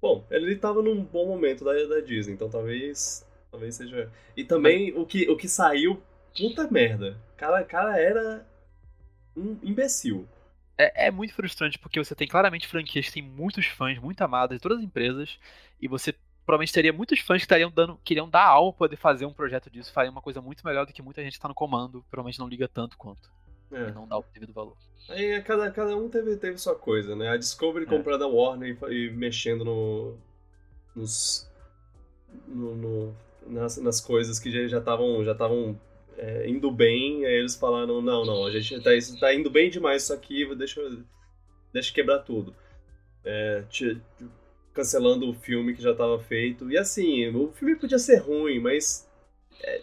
bom, ele estava num bom momento da, da Disney, então talvez talvez seja. E também Mas... o, que, o que saiu, puta merda. Cara, cara era um imbecil. É, é, muito frustrante porque você tem claramente franquias que tem muitos fãs, muito amadas de todas as empresas, e você provavelmente teria muitos fãs que estariam dando, queriam dar alma poder fazer um projeto disso, faria uma coisa muito melhor do que muita gente está no comando, provavelmente não liga tanto quanto. É. E não dá o devido valor. Aí cada, cada um teve, teve sua coisa, né? A Discovery é. comprando a Warner e, e mexendo no, nos. No, no, nas, nas coisas que já estavam já estavam é, indo bem, aí eles falaram, não, não, a gente tá, isso tá indo bem demais isso aqui, deixa, deixa quebrar tudo. É, cancelando o filme que já estava feito. E assim, o filme podia ser ruim, mas. É,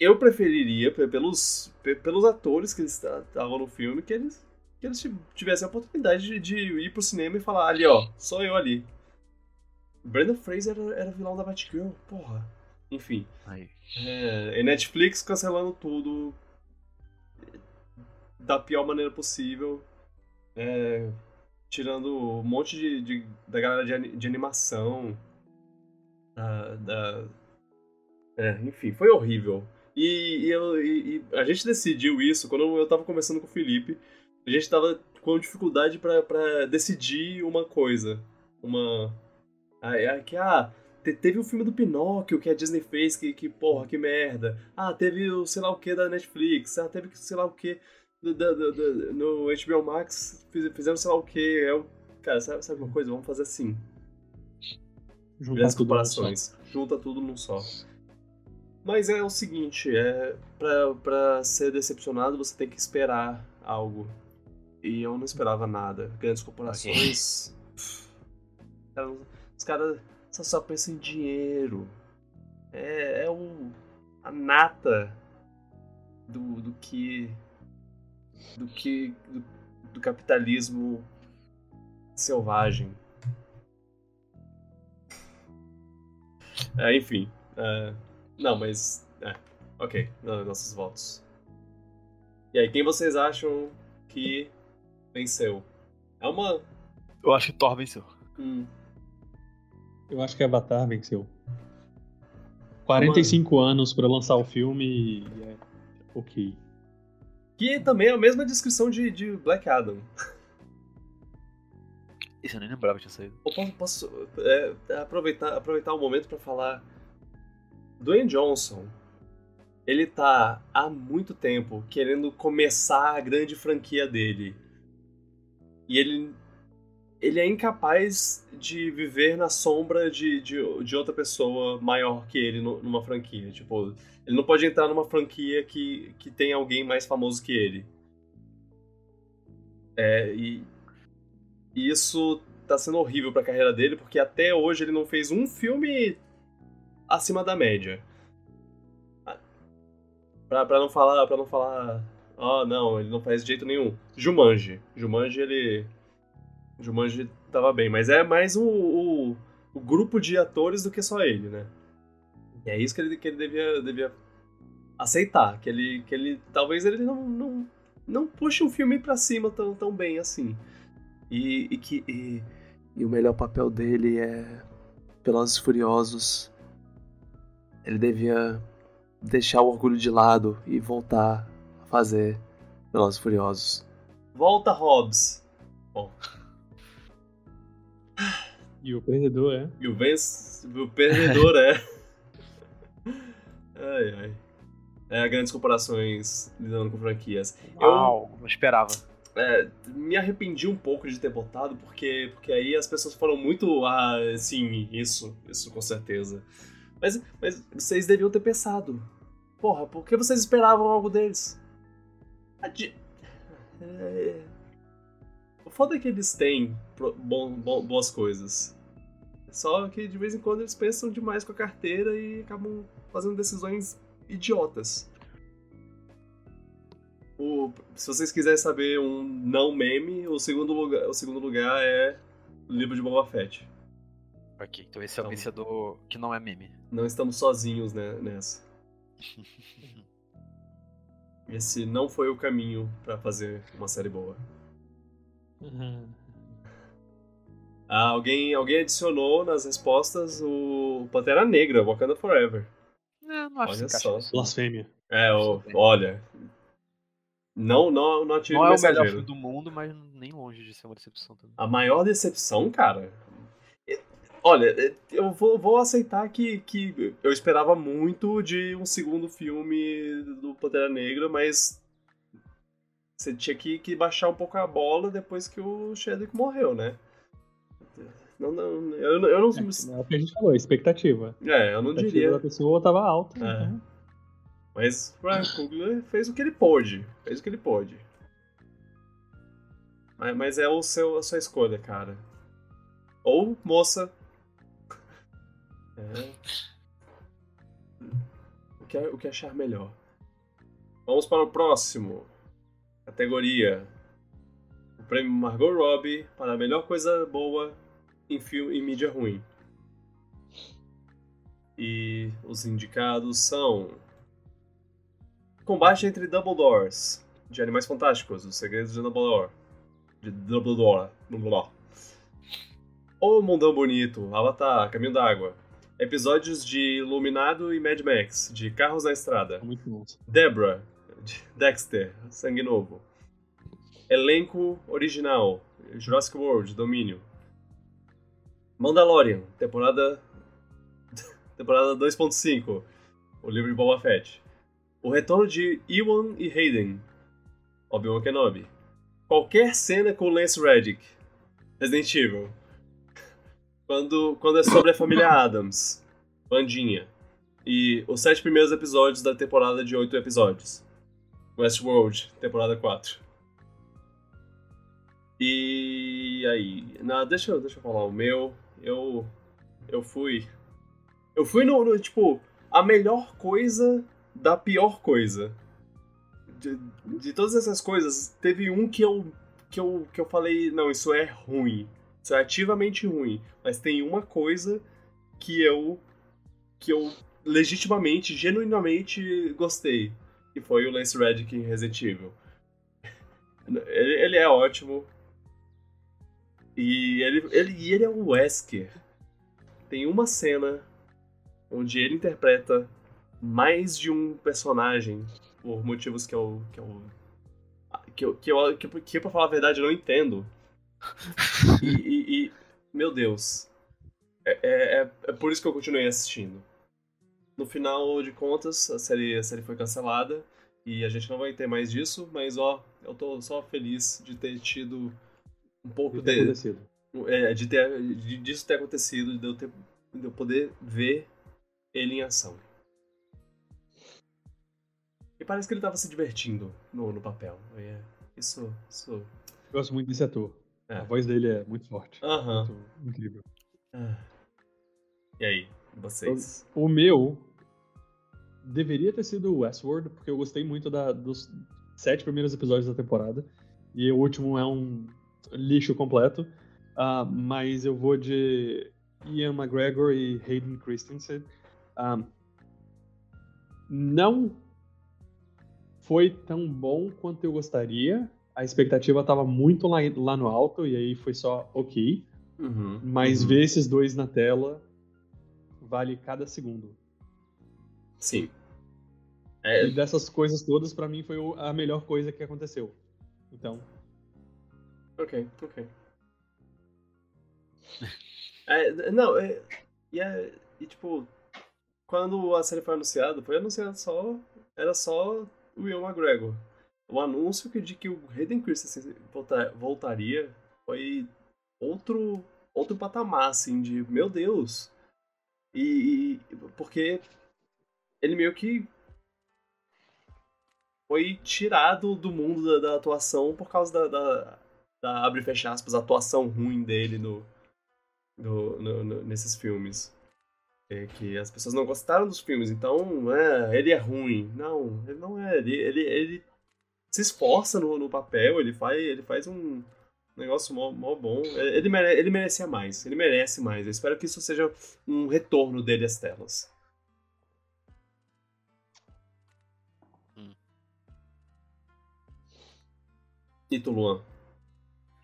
eu preferiria, pelos, pelos atores que estavam no filme, que eles, que eles tivessem a oportunidade de, de ir pro cinema e falar: ali, ó, sou eu ali. Brandon Fraser era, era vilão da Batgirl, porra. Enfim. É, e Netflix cancelando tudo da pior maneira possível. É, tirando um monte de, de da galera de, de animação. Da, da, é, enfim, foi horrível. E, e, eu, e, e, a gente decidiu isso quando eu tava conversando com o Felipe. A gente tava com dificuldade para decidir uma coisa. Uma. Ah, que, ah, teve o filme do Pinóquio que a Disney fez, que, que porra, que merda. Ah, teve o sei lá o que da Netflix. Ah, teve sei lá o que do, do, do, no HBO Max fizeram sei lá o que. É cara, sabe, sabe uma coisa? Vamos fazer assim. Juntar comparações. Junta tudo num só. Mas é o seguinte, é pra, pra ser decepcionado você tem que esperar algo. E eu não esperava nada. Grandes corporações. Os caras só, só pensam em dinheiro. É, é o, a nata do, do que do que do, do capitalismo selvagem. É, enfim. É, não, mas. É, ok. Nossos votos. E aí, quem vocês acham que venceu? É uma. Eu acho que Thor venceu. Hum. Eu acho que Avatar venceu. 45 uma... anos para lançar o filme e é ok. Que também é a mesma descrição de, de Black Adam. Isso eu nem lembrava que tinha saído. Eu posso, posso é, aproveitar, aproveitar o momento para falar. Dwayne Johnson, ele tá há muito tempo querendo começar a grande franquia dele. E ele ele é incapaz de viver na sombra de, de, de outra pessoa maior que ele numa franquia. Tipo, ele não pode entrar numa franquia que, que tem alguém mais famoso que ele. É, e, isso tá sendo horrível pra carreira dele, porque até hoje ele não fez um filme acima da média. Pra, pra não falar, para não falar, ó, oh, não, ele não faz de jeito nenhum. Jumanji. Jumanji, ele Jumanji tava bem, mas é mais o, o, o, grupo de atores do que só ele, né? E é isso que ele, que ele devia, devia aceitar, que ele, que ele talvez ele não, não, não puxe um filme pra cima tão, tão bem assim. E, e que e, e o melhor papel dele é Velozes Furiosos. Ele devia deixar o orgulho de lado e voltar a fazer Velozes Furiosos. Volta, Hobbs! Bom. E o perdedor é? E o, venc... o perdedor é. ai, ai. É, grandes comparações lidando com franquias. Uau, eu não esperava. É, me arrependi um pouco de ter botado, porque, porque aí as pessoas foram muito. Ah, sim, isso, isso com certeza. Mas, mas vocês deviam ter pensado. Porra, por que vocês esperavam algo deles? Adi... É... O foda é que eles têm bom, bom, boas coisas. Só que de vez em quando eles pensam demais com a carteira e acabam fazendo decisões idiotas. O, se vocês quiserem saber um não meme, o segundo lugar, o segundo lugar é o livro de Boba Fett. Ok, então esse é o então, vencedor que não é meme. Não estamos sozinhos né, nessa. esse não foi o caminho para fazer uma série boa. Uhum. Ah, alguém, alguém adicionou nas respostas o Pantera Negra, Wakanda Forever. É, não acho olha só. Blasfêmia. É, o, olha. Não, não, não Não é o melhor filme do mundo, mas nem longe de ser uma decepção também. A maior decepção, cara. Olha, eu vou, vou aceitar que, que eu esperava muito de um segundo filme do Pantera Negra, mas você tinha que, que baixar um pouco a bola depois que o Chadwick morreu, né? Não, não, eu, eu não. É, é o que a gente falou, expectativa. É, eu não a diria. A pessoa tava alta. É. Então... Mas Ryan Coogler fez o que ele pôde. Fez o que ele pôde. Mas, mas é o seu, a sua escolha, cara. Ou moça. É. O que, o que achar melhor. Vamos para o próximo. Categoria. O prêmio Margot Robbie para a melhor coisa boa em filme em mídia ruim. E os indicados são Combate entre Dumbledores, de Animais Fantásticos, Os Segredos de Dumbledore, de Dumbledore, Dumbledore. O Mundão Bonito, Avatar, Caminho d'Água. Episódios de Iluminado e Mad Max, de Carros na Estrada. Muito bom. Debra, de Dexter, Sangue Novo. Elenco original, Jurassic World, Domínio. Mandalorian, temporada temporada 2.5, o livro de Boba Fett. O retorno de Ewan e Hayden, Obi-Wan Kenobi. Qualquer cena com Lance Reddick, Resident Evil. Quando, quando é sobre a família Adams, Bandinha. E os sete primeiros episódios da temporada de oito episódios. Westworld, temporada 4. E aí, na, deixa, eu, deixa eu falar o meu eu eu fui eu fui no, no, tipo a melhor coisa da pior coisa. De, de todas essas coisas, teve um que eu que eu que eu falei, não, isso é ruim. Isso é ativamente ruim, mas tem uma coisa que eu que eu legitimamente, genuinamente gostei, que foi o Lance Reddick em Resident Evil. Ele, ele é ótimo, e ele, ele, ele é o Wesker. Tem uma cena onde ele interpreta mais de um personagem por motivos que eu. que eu. que eu. que, eu, que, que pra falar a verdade eu não entendo. E, e, e meu Deus. É, é, é, é, por isso que eu continuei assistindo. No final de contas, a série, a série foi cancelada e a gente não vai ter mais disso, mas ó, eu tô só feliz de ter tido um pouco de ter de, acontecido. É, de ter, de, disso ter acontecido, de eu, ter, de eu poder ver ele em ação. E parece que ele tava se divertindo no, no papel. É, isso, isso. Eu gosto muito desse ator. É. A voz dele é muito forte. Aham. Muito incrível. Ah. E aí, vocês? O, o, meu deveria ter sido Westworld, porque eu gostei muito da, dos sete primeiros episódios da temporada. E o último é um lixo completo. Uh, mas eu vou de Ian McGregor e Hayden Christensen. Uh, não foi tão bom quanto eu gostaria. a expectativa tava muito lá, lá no alto e aí foi só ok. Uhum, Mas uhum. ver esses dois na tela vale cada segundo. Sim. É, E dessas coisas todas, pra mim, foi a melhor coisa que aconteceu. Então, ok, ok. É, não, é, e, é, e tipo, quando a série foi anunciada, foi anunciada só. Era só o Will McGregor. O anúncio de que o Hayden Christensen volta- voltaria foi outro, outro patamar, assim, de meu Deus. E, e- porque ele meio que foi tirado do mundo da, da atuação por causa da, da, da, abre e fecha aspas, atuação ruim dele no, no, no- no- nesses filmes. É que as pessoas não gostaram dos filmes, então é, ele é ruim. Não, ele não é. Ele, ele, ele se esforça no, no papel, ele faz, ele faz um negócio mó, mó bom. Ele, mere, ele merecia mais, ele merece mais. Eu espero que isso seja um retorno dele às telas. Hum. E tu, Luan?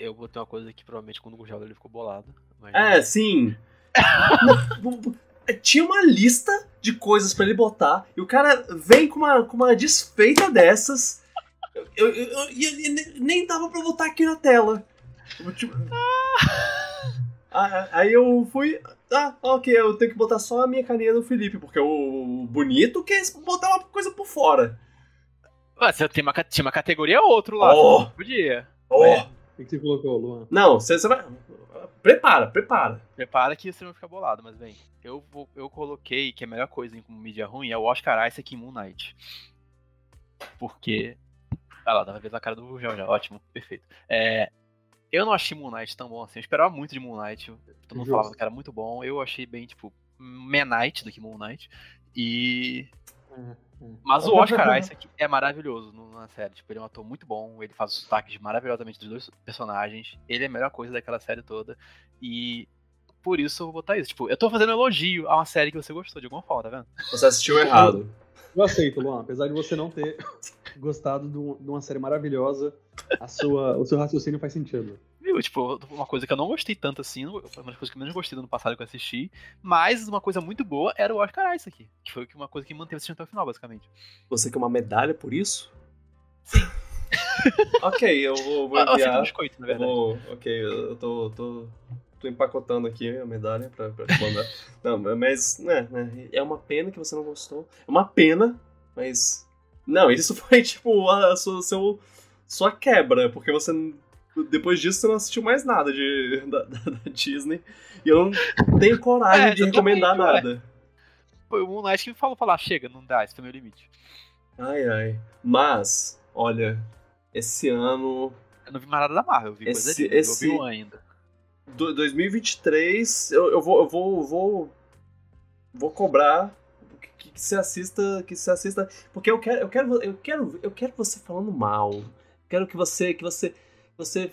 Eu botei uma coisa que provavelmente quando o Gustavo ele ficou bolado. Mas É, sim. Tinha uma lista de coisas pra ele botar e o cara vem com uma, com uma desfeita dessas. Eu, eu, eu- e ne- nem dava pra botar aqui na tela. Eu, tipo- Ah, Aí eu fui. Ah, ok, eu tenho que botar só a minha carinha do Felipe, porque o bonito quer botar uma coisa por fora. Ah, você tem uma, tinha uma categoria outro lá. Oh. Podia. Oh! É. o que você colocou, Luan? Não, você você vai. Prepara, prepara. Prepara que você vai ficar bolado, mas bem. Eu, vou- eu coloquei que a melhor coisa em como mídia ruim é o Oscar Isaac em Moon Knight. Porque. Ah lá, dá pra ver a cara do Gugel já. Ótimo, perfeito. É, eu não achei Moon Knight tão bom assim. Eu esperava muito de Moon Knight. Todo mundo Justo. falava que era muito bom. Eu achei bem, tipo, Man Knight do que Moon Knight. E. Mas o Oscar Isaac é maravilhoso no- na série. Tipo, ele é um ator muito bom, ele faz os sotaques maravilhosamente dos dois personagens. Ele é a melhor coisa daquela série toda. E por isso eu vou botar isso. Tipo, eu tô fazendo elogio a uma série que você gostou de alguma forma, tá vendo? Você assistiu errado. Eu aceito, Luan. Apesar de você não ter gostado de um- de uma série maravilhosa, a sua, o seu raciocínio faz sentido. Viu? Tipo, uma coisa que eu não gostei tanto assim, foi uma das coisas que eu menos gostei do ano passado que eu assisti. Mas uma coisa muito boa era o Oscar Isaac, que foi uma coisa que manteve assistindo até o final, basicamente. Você quer uma medalha por isso? ok, eu vou, vou Ah, fico enviar. nos coitos, na Eu verdade. vou, ok, eu tô, tô, tô empacotando aqui a medalha pra, pra te mandar. não, mas, né, né, é uma pena que você não gostou. É uma pena, mas. Não, isso foi tipo a sua, seu, sua quebra, porque você. Depois disso você não assistiu mais nada de, da, da- da Disney. E eu não tenho coragem É, de recomendar nada. Foi o Moon Knight que me falou, falar, chega, não dá, esse foi meu limite. Ai, ai. Mas, olha, esse ano. Eu não vi mais nada da Marvel, eu vi coisa Esse- ali, esse- eu vi um ainda. do- 2023, eu, eu vou, eu vou, vou, vou cobrar que, que você assista, que você assista, porque eu quero, eu quero, eu quero, eu quero você falando mal. Quero que você, que você, você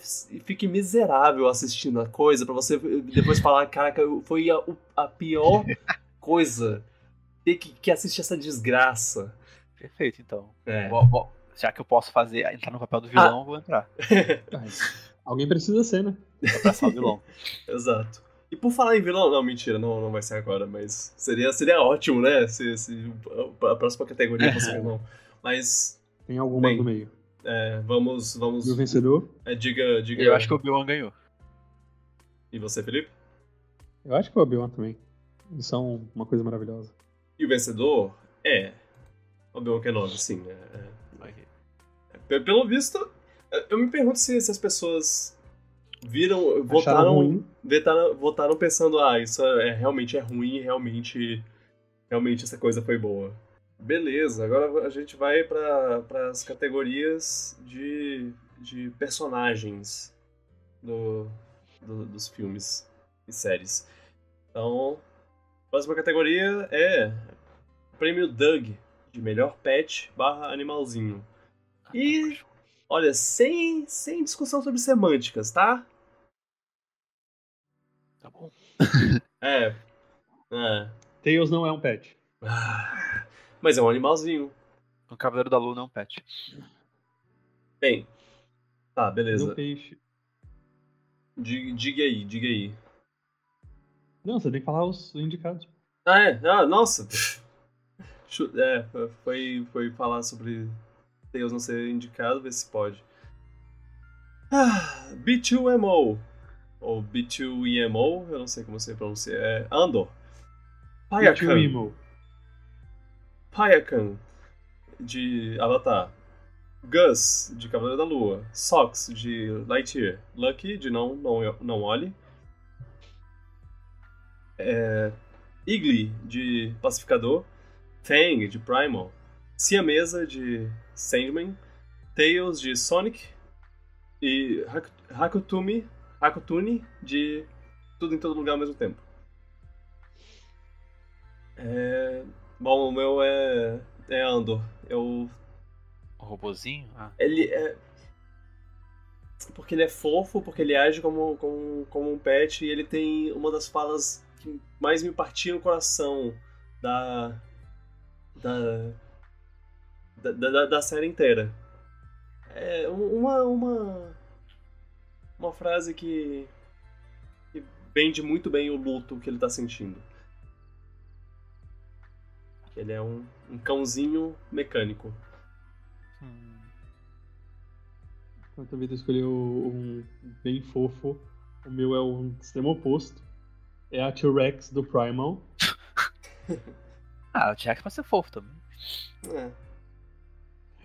fique miserável assistindo a coisa pra você depois falar, caraca, foi a, a pior coisa ter que, que assistir essa desgraça. Perfeito, então. É. já que eu posso fazer, entrar no papel do vilão, eu vou entrar. Alguém precisa ser, né? Pra abraçar o vilão. Exato. E por falar em vilão, não, mentira, não, não vai ser agora, mas seria, seria ótimo, né? Se, se a próxima categoria fosse vilão. Mas, Tem alguma Bem. do meio. é, vamos, vamos. E o vencedor? é, diga, diga. Eu acho que o Obi-Wan ganhou. E você, Felipe? Eu acho que o Obi-Wan também. Eles são uma coisa maravilhosa. E o vencedor é. Obi-Wan Kenobi, sim. É, é. Pelo visto, eu me pergunto se, se as pessoas viram, votaram, votaram, votaram pensando, ah, isso é, realmente é ruim, realmente, realmente essa coisa foi boa. Beleza, agora a gente vai para as categorias de, de personagens do, do- dos filmes e séries. Então, a próxima categoria é Prêmio Doug, de melhor pet barra animalzinho. E, olha, sem, sem discussão sobre semânticas, tá? Tá bom. É. É. Tails não é um pet. Ah, Mas é um animalzinho. O Cavaleiro da Lua não é um pet. Bem, Tá, beleza. o peixe? Diga, diga aí, diga aí. Não, você tem que falar os indicados. Ah, é? Ah, nossa! É, foi, foi falar sobre Deus não ser indicado, ver se pode. Ah, B2MO. Ou B2EMO, eu não sei como você pronuncia. É Andor. Payakan. Payakan, de Avatar. Gus, de Cavaleiro da Lua. Sox, de Lightyear. Lucky, de Não, não, não Olhe. É, Igli, de Pacificador. Fang, de Primal. Siamesa, de Sandman. Tails, de Sonic. E Hak- Hakutumi, Hakutuni, de Tudo em Todo Lugar ao mesmo tempo. É, Bom, o meu é, é Andor. Eu O robozinho? Ah, ele é. Porque ele é fofo, porque ele age como, como, como um pet e ele tem uma das falas que mais me partia no coração da. da. Da, da, da série inteira. É um- uma. uma. uma frase que. que vende muito bem o luto que ele tá sentindo. Ele é um, um cãozinho mecânico. hum, Enquanto a Vitor escolheu um bem fofo, o meu é o extremo oposto. É a T-Rex do Primal. Ah, o Jack pode ser fofo também. É.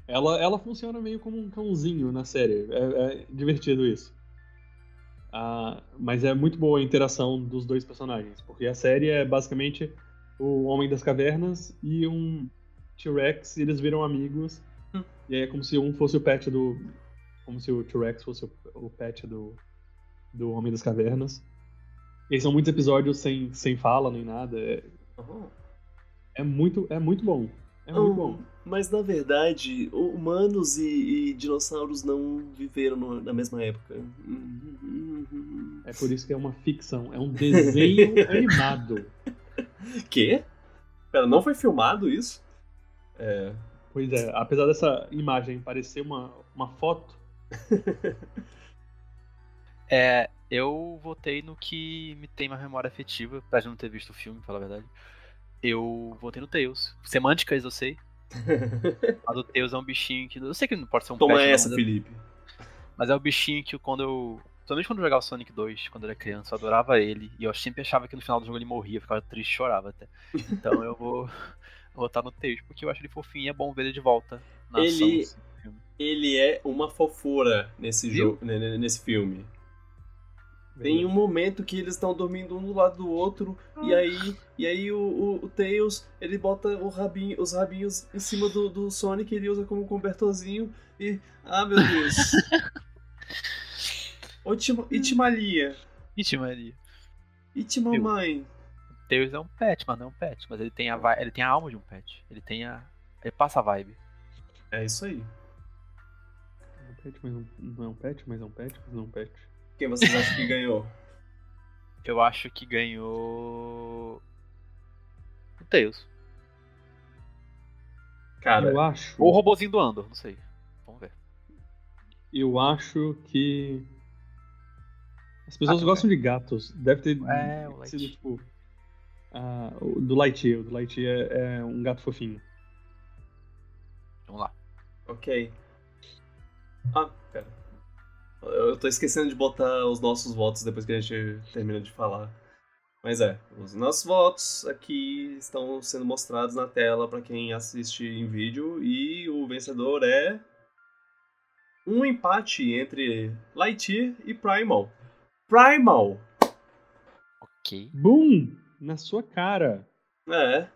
Ela, ela funciona meio como um cãozinho na série. É, é divertido isso. Ah, mas é muito boa a interação dos dois personagens. Porque a série é basicamente o Homem das Cavernas e um T-Rex, e eles viram amigos. Hum. E aí é como se um fosse o pet do. Como se o T-Rex fosse o, o pet do, do Homem das Cavernas. E são muitos episódios sem, sem fala nem nada. É, Aham. é muito, é muito bom. É muito bom. Mas na verdade, hu- humanos e, e dinossauros não viveram no- na mesma época. É por isso que é uma ficção. É um desenho animado. Quê? Pera, não foi filmado isso? É. Pois é, apesar dessa imagem parecer uma, uma foto, É, eu votei no que me tem uma memória afetiva, apesar de não ter visto o filme, pra falar a verdade. Eu votei no Tails. Semânticas, eu sei. Mas o Tails é um bichinho que. Eu sei que não pode ser um Toma pet, não, essa, mas, é, Felipe. mas é o bichinho que quando eu. Principalmente quando eu jogava Sonic 2, quando eu era criança, eu adorava ele. E eu sempre achava que no final do jogo ele morria, eu ficava triste chorava até. Então eu vou votar no Tails, porque eu acho ele fofinho e é bom ver ele de volta na Ele- ação. Ele é uma fofura nesse Viu? jogo, né, né, nesse filme. Tem um momento que eles estão dormindo um do lado do outro e aí, e aí o, o, o Tails ele bota o rabinho, os rabinhos em cima do, do Sonic, ele usa como cobertorzinho e ah meu Deus. Otima- Itimalia, Ixi, Maria. Itimamãe. Tails é um pet, mas não é um pet. Mas ele tem a, ele tem a alma de um pet. Ele tem a. Ele passa a vibe. É isso aí. É um pet, mas não, não é um pet, mas é um pet, mas não é um pet. Quem vocês acham que ganhou? Eu acho que ganhou. O Tails. Cara, Eu acho. Ou o robozinho do Andor, não sei. Vamos ver. Eu acho que. As pessoas Ah, gostam de gatos. Deve ter É, sido, tipo. ah, o do Lightyear. O do Lightyear é, é um gato fofinho. Vamos lá. ok. Ah, pera. Eu tô esquecendo de botar os nossos votos depois que a gente termina de falar. Mas é, os nossos votos aqui estão sendo mostrados na tela para quem assiste em vídeo e o vencedor é um empate entre Lightyear e Primal. Primal. Ok. Boom! Na sua cara! É.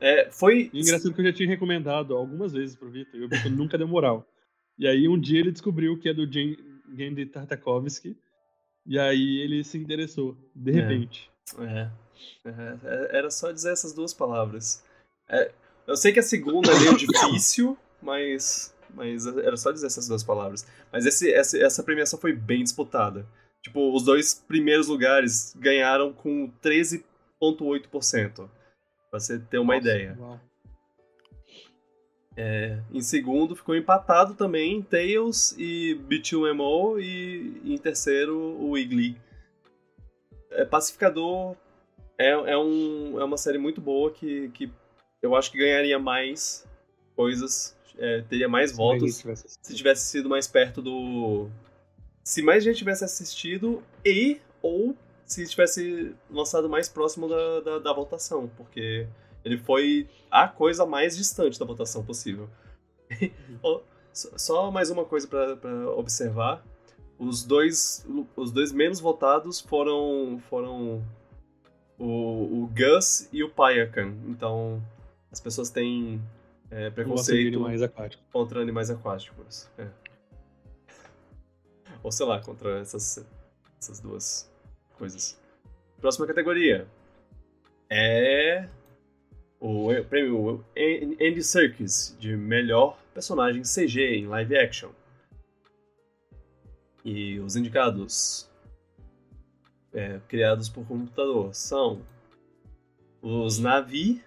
É, foi engraçado que eu já tinha recomendado algumas vezes pro Vitor e o Vitor nunca deu moral. E aí um dia ele descobriu que é do Jen- Gendy Tartakovsky. E aí ele se interessou, de É. repente. É, é, é, era só dizer essas duas palavras. É, eu sei que a segunda é meio difícil, mas, mas era só dizer essas duas palavras. Mas esse, essa, essa premiação foi bem disputada. Tipo, os dois primeiros lugares ganharam com 13,8%. Pra você ter uma Nossa. ideia. Uau. É, em segundo ficou empatado também Tails e B2MO e em terceiro o Wiggly. É, Pacificador é, é, um, é uma série muito boa que, que eu acho que ganharia mais coisas, é, teria mais se votos se tivesse sido mais perto do. Se mais gente tivesse assistido e ou se tivesse lançado mais próximo da, da, da votação, porque ele foi a coisa mais distante da votação possível. Só mais uma coisa para observar. Os dois, os dois menos votados foram, foram o, o Gus e o Payakan. Então, as pessoas têm é, preconceito animais contra animais aquáticos. É. Ou sei lá, contra essas, essas duas coisas. Próxima categoria é o prêmio Andy Serkis de melhor personagem CG em live action. E os indicados é, criados por computador são os Navi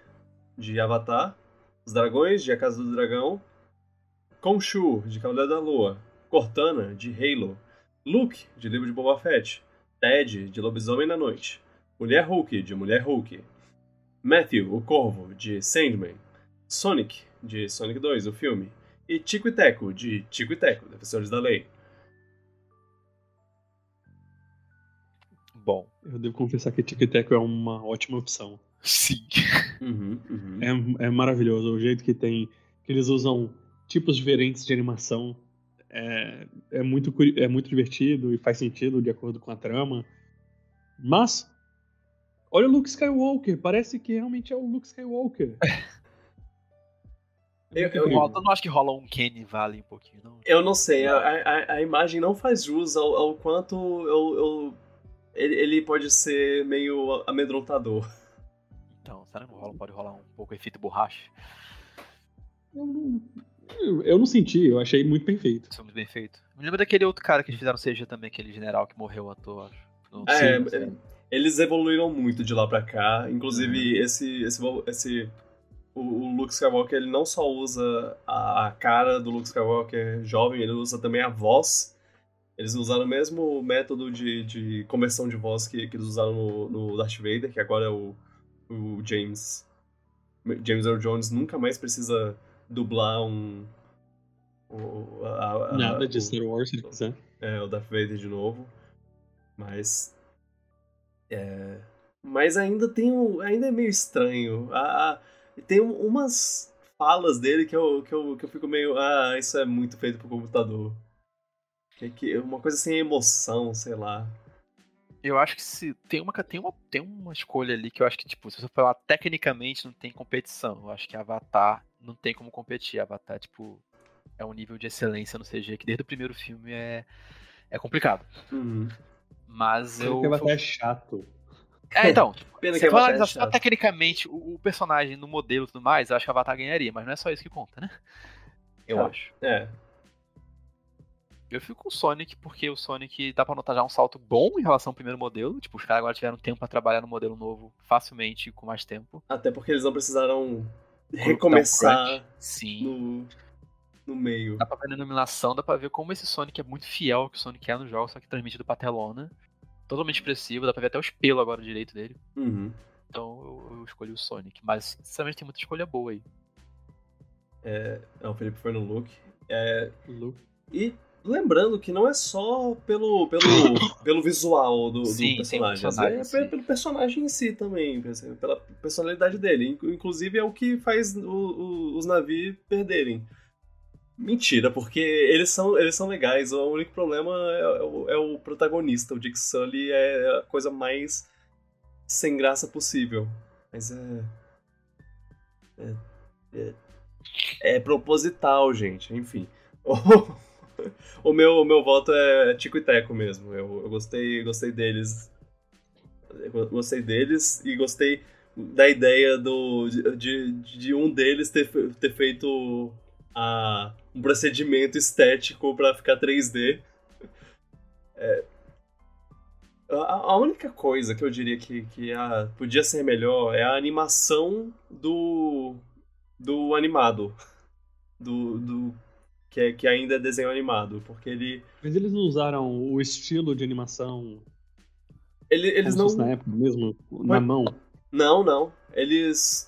de Avatar, os Dragões de A Casa do Dragão, Khonshu de Cavaleiro da Lua, Cortana de Halo, Luke de Livro de Boba Fett, Ted de Lobisomem na Noite, Mulher Hulk de Mulher Hulk, Matthew, o Corvo, de Sandman, Sonic, de Sonic 2, o filme, e Tico e Teco, de Tico e Teco, Defensores da Lei. Bom. Eu devo confessar que Tico e Teco é uma ótima opção. Sim. Uhum, uhum. É, é maravilhoso. O jeito que tem. que eles usam tipos diferentes de animação. É, é, muito, é muito divertido e faz sentido de acordo com a trama. Mas Olha o Luke Skywalker, parece que realmente é o Luke Skywalker. eu, eu, eu, não acho que rola um Kenny Valley um pouquinho, não. Eu não sei, a, a, a imagem não faz jus ao, ao quanto eu, eu ele, ele, pode ser meio amedrontador. Então, será que rola, pode rolar um pouco efeito borracha? Eu não, eu não senti, eu achei muito bem feito. Isso muito bem feito. Me lembra daquele outro cara que eles fizeram CG também, aquele general que morreu à toa, acho. É, sim, sim. Eles evoluíram muito de lá pra cá. Inclusive, uhum. esse, esse, esse o, Luke Skywalker ele não só usa a, cara do Luke Skywalker jovem, ele usa também a voz. Eles usaram o mesmo método de, de conversão de voz que, que eles usaram no, no Darth Vader, que agora é o, o James. James Earl Jones nunca mais precisa dublar um. O, a, a, Nada de Star Wars, se ele quiser. É, o Darth Vader de novo. Mas é, mas ainda tem um, ainda é meio estranho. Ah, tem umas falas dele que eu, que, eu, que eu fico meio. Ah, isso é muito feito pro computador. Que, que, uma coisa sem emoção, sei lá. Eu acho que se tem uma, tem uma tem uma escolha ali que eu acho que, tipo, se você falar tecnicamente não tem competição. Eu acho que Avatar não tem como competir. Avatar, tipo, é um nível de excelência no CG que desde o primeiro filme é, é complicado. Uhum. Mas eu. Porque Avatar é chato. É, então, Pena se for analisar só tecnicamente o, o, personagem no modelo e tudo mais, eu acho que a Avatar ganharia, mas não é só isso que conta, né? Eu é. acho. É. Eu fico com o Sonic, porque o Sonic dá pra notar já um salto bom em relação ao primeiro modelo. Tipo, os caras agora tiveram tempo para trabalhar no modelo novo facilmente com mais tempo. Até porque eles não precisaram recomeçar Sim. No, no meio. Dá pra ver na iluminação, dá pra ver como esse Sonic é muito fiel ao que o Sonic é no jogo, só que transmitido pra telona totalmente expressivo, dá pra ver até os pelos agora direito dele. Uhum. Então eu, eu, escolhi o Sonic. Mas, sinceramente, tem muita escolha boa aí. É, o Felipe foi no look. É, look. E lembrando que não é só pelo, pelo, pelo visual do, Sim, do personagem, personagem é pelo personagem em si também, pela personalidade dele. Inclusive é o que faz o, o, os navios perderem. Mentira, porque eles são, eles são legais. O único problema é, é, o, é o protagonista. O Dick Sully é a coisa mais sem graça possível. Mas é. É, é, é proposital, gente. Enfim. O, meu, o meu voto é Tico e Teco mesmo. Eu, eu gostei, gostei deles. Eu gostei deles e gostei da ideia do, de, de um deles ter, ter feito a um procedimento estético para ficar 3D. É, a, única coisa que eu diria que, que a, podia ser melhor é a animação do, do animado. do, do que, é, que ainda é desenho animado, porque ele... Mas eles não usaram o estilo de animação ele, eles não... na época mesmo, na mão? Não, não. Eles...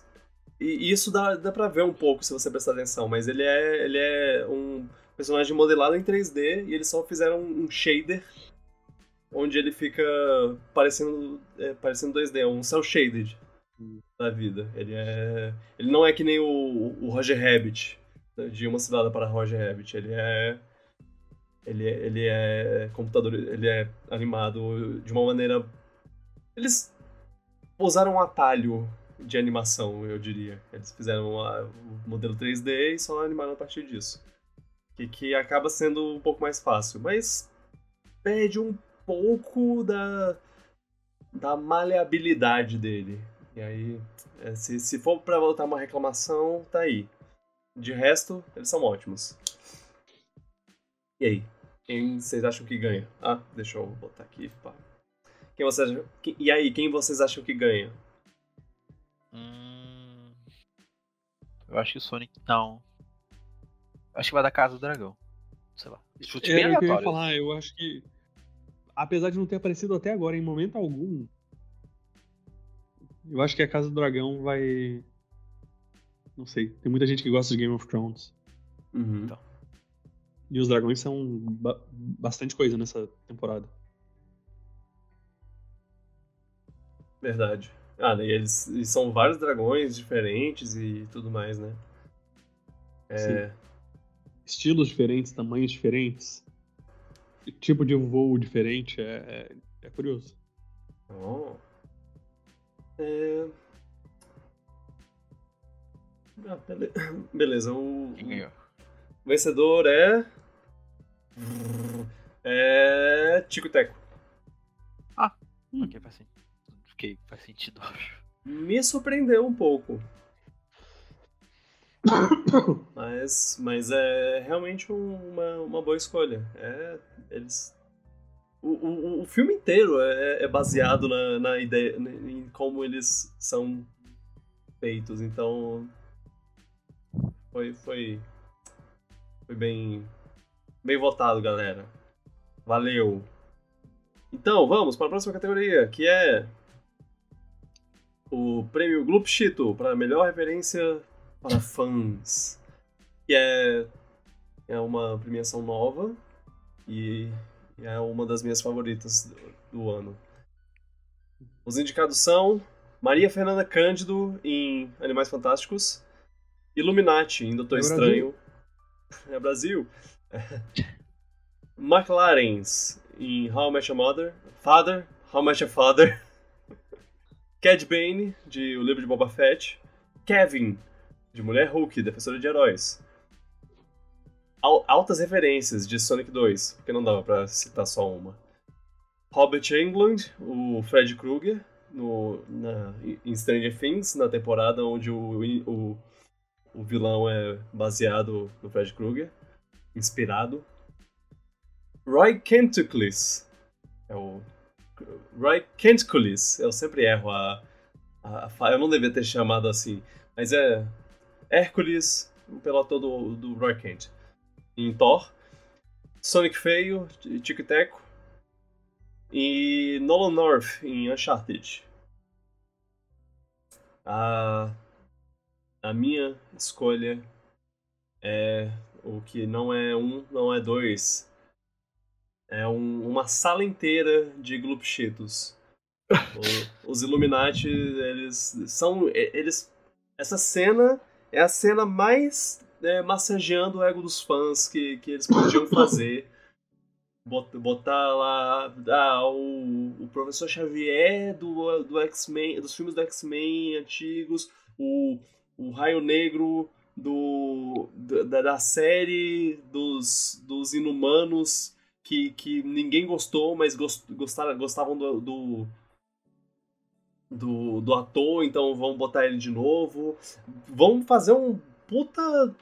E isso dá, dá pra ver um pouco se você prestar atenção, mas ele é, ele é um personagem modelado em 3D e eles só fizeram um shader onde ele fica parecendo, é, parecendo 2D, é um cel shaded da vida. Ele é. Ele não é que nem o, o Roger Rabbit, de uma cidade para Roger Rabbit. Ele é. Ele é, ele é computador, ele é animado de uma maneira. Eles usaram um atalho de animação, eu diria. Eles fizeram o modelo 3D e só animaram a partir disso que, que acaba sendo um pouco mais fácil, mas perde um pouco da, da maleabilidade dele. E aí, é, se, se for para voltar uma reclamação, tá aí. De resto, eles são ótimos. E aí? Quem vocês acham que ganha? Ah, deixa eu botar aqui. Quem vocês. E aí, quem vocês acham que ganha? Hum... Eu acho que o Sonic. Não. Acho que vai da Casa do Dragão. Sei lá. Chute bem que eu ia falar, eu acho que. Apesar de não ter aparecido até agora em momento algum. Eu acho que a Casa do Dragão vai. Não sei. Tem muita gente que gosta de Game of Thrones. Uhum. Então. E os dragões são ba bastante coisa nessa temporada. Verdade. Ah, e eles e são vários dragões diferentes e tudo mais, né? É. Sim estilos diferentes, tamanhos diferentes, tipo de voo diferente, é, é, é curioso. Oh. É... Ah, bele... Beleza, o... vencedor é. É. Tico Teco. Ah, hum. ok, sentido. Ok, faz sentido. Me surpreendeu um pouco. mas, mas é realmente uma, uma boa escolha. É, eles, o, o, o filme inteiro é, é baseado na, na ideia, em como eles são feitos, então foi, foi, foi bem, bem votado, galera. Valeu! Então, vamos para a próxima categoria, que é o prêmio Gloop Chito para melhor referência para fãs. Que é, é uma premiação nova e é uma das minhas favoritas do, do ano. Os indicados são Maria Fernanda Cândido em Animais Fantásticos, Illuminati em Doutor é Estranho. É Brasil. McLaren's em How I Met Your Mother, Father, How I Met Your Father, Cad Bane de O Livro de Boba Fett, Kevin de Mulher Hulk, Defensora de Heróis. Altas referências de Sonic 2, porque não dava pra citar só uma. Robert Englund, o Fred Krueger, no, em Stranger Things, na temporada onde o, o, o vilão é baseado no Fred Krueger, inspirado. Roy Kentuclis, é o Roy Kentuclis, eu sempre erro a, a, eu não devia ter chamado assim, mas é Hércules, o pelotão do, do Roy Kent. Em Thor, Sonic Feio, Tico Teco, e Nolan North em Uncharted. A, a minha escolha é o que não é um, não é dois. É um, uma sala inteira de Gloop Cheetos. os Illuminati, eles são. Eles. Essa cena é a cena mais é, massageando o ego dos fãs que, que eles podiam fazer. Botar lá ah, o, o professor Xavier do, do X-Men, dos filmes do X-Men antigos, o, o Raio Negro do, da, da série dos, dos Inumanos que, que ninguém gostou, mas gost, gostaram, gostavam do, do do, do ator, então vamos botar ele de novo. Vamos fazer um puta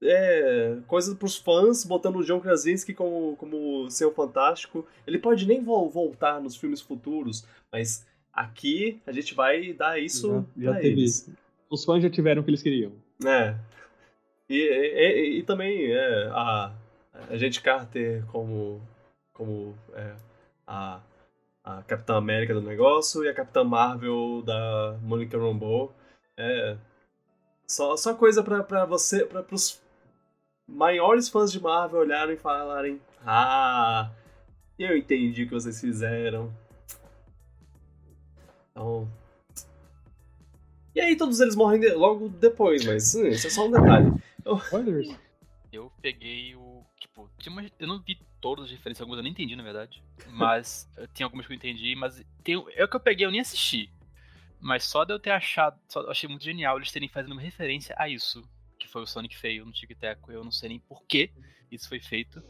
é, coisa pros fãs, botando o John Krasinski como, como seu fantástico. Ele pode nem vo voltar nos filmes futuros, mas aqui a gente vai dar isso já, já teve. Eles. Os fãs já tiveram o que eles queriam. É. E, e, e, também é, a, a gente Carter como, como é, a, a Capitã América do negócio e a Capitã Marvel da Monica Rambeau. É, só, só coisa pra, pra você, pra, pros maiores fãs de Marvel olharem e falarem: Ah, eu entendi o que vocês fizeram. Então. E aí todos eles morrem de, logo depois, mas hum, isso é só um detalhe. Eu, eu peguei o. Tipo, uma, eu não vi todas as referências, algumas eu nem entendi, na verdade. Mas tinha algumas que eu entendi, mas tem, é o que eu peguei, eu nem assisti. Mas só de eu ter achado, só, eu achei muito genial eles terem fazendo uma referência a isso, que foi o Sonic feio no Tic Teco. Eu não sei nem por que isso foi feito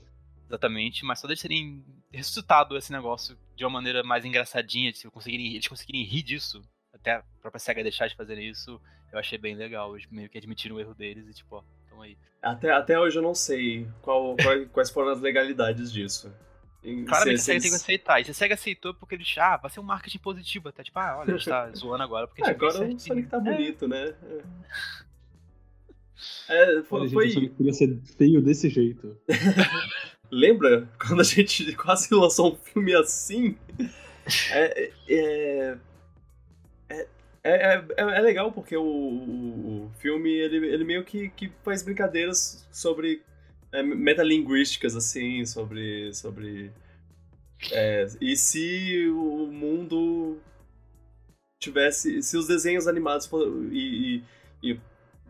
exatamente, mas só de eles terem ressuscitado esse negócio de uma maneira mais engraçadinha, de conseguirem, eles conseguirem rir disso, até a própria SEGA deixar de fazer isso, eu achei bem legal. Eles meio que admitiram o erro deles e tipo, ó, então aí. Até, até hoje eu não sei qual, qual, quais foram as legalidades disso. Claramente se, a SEGA tem que aceitar. E se a SEGA aceitou é porque eles, ah, vai ser um marketing positivo até. Tipo, ah, olha, a gente tá zoando agora porque é, agora o Sonic tá bonito, é. né? É, foi. Olha, foi... Gente, o Sonic podia ser feio desse jeito. Lembra quando a gente quase lançou um filme assim? É, é, é, é, é, legal porque o, o, filme ele, ele meio que, que faz brincadeiras sobre metalinguísticas, assim, sobre. sobre e se o mundo tivesse. Se os desenhos animados e, e, e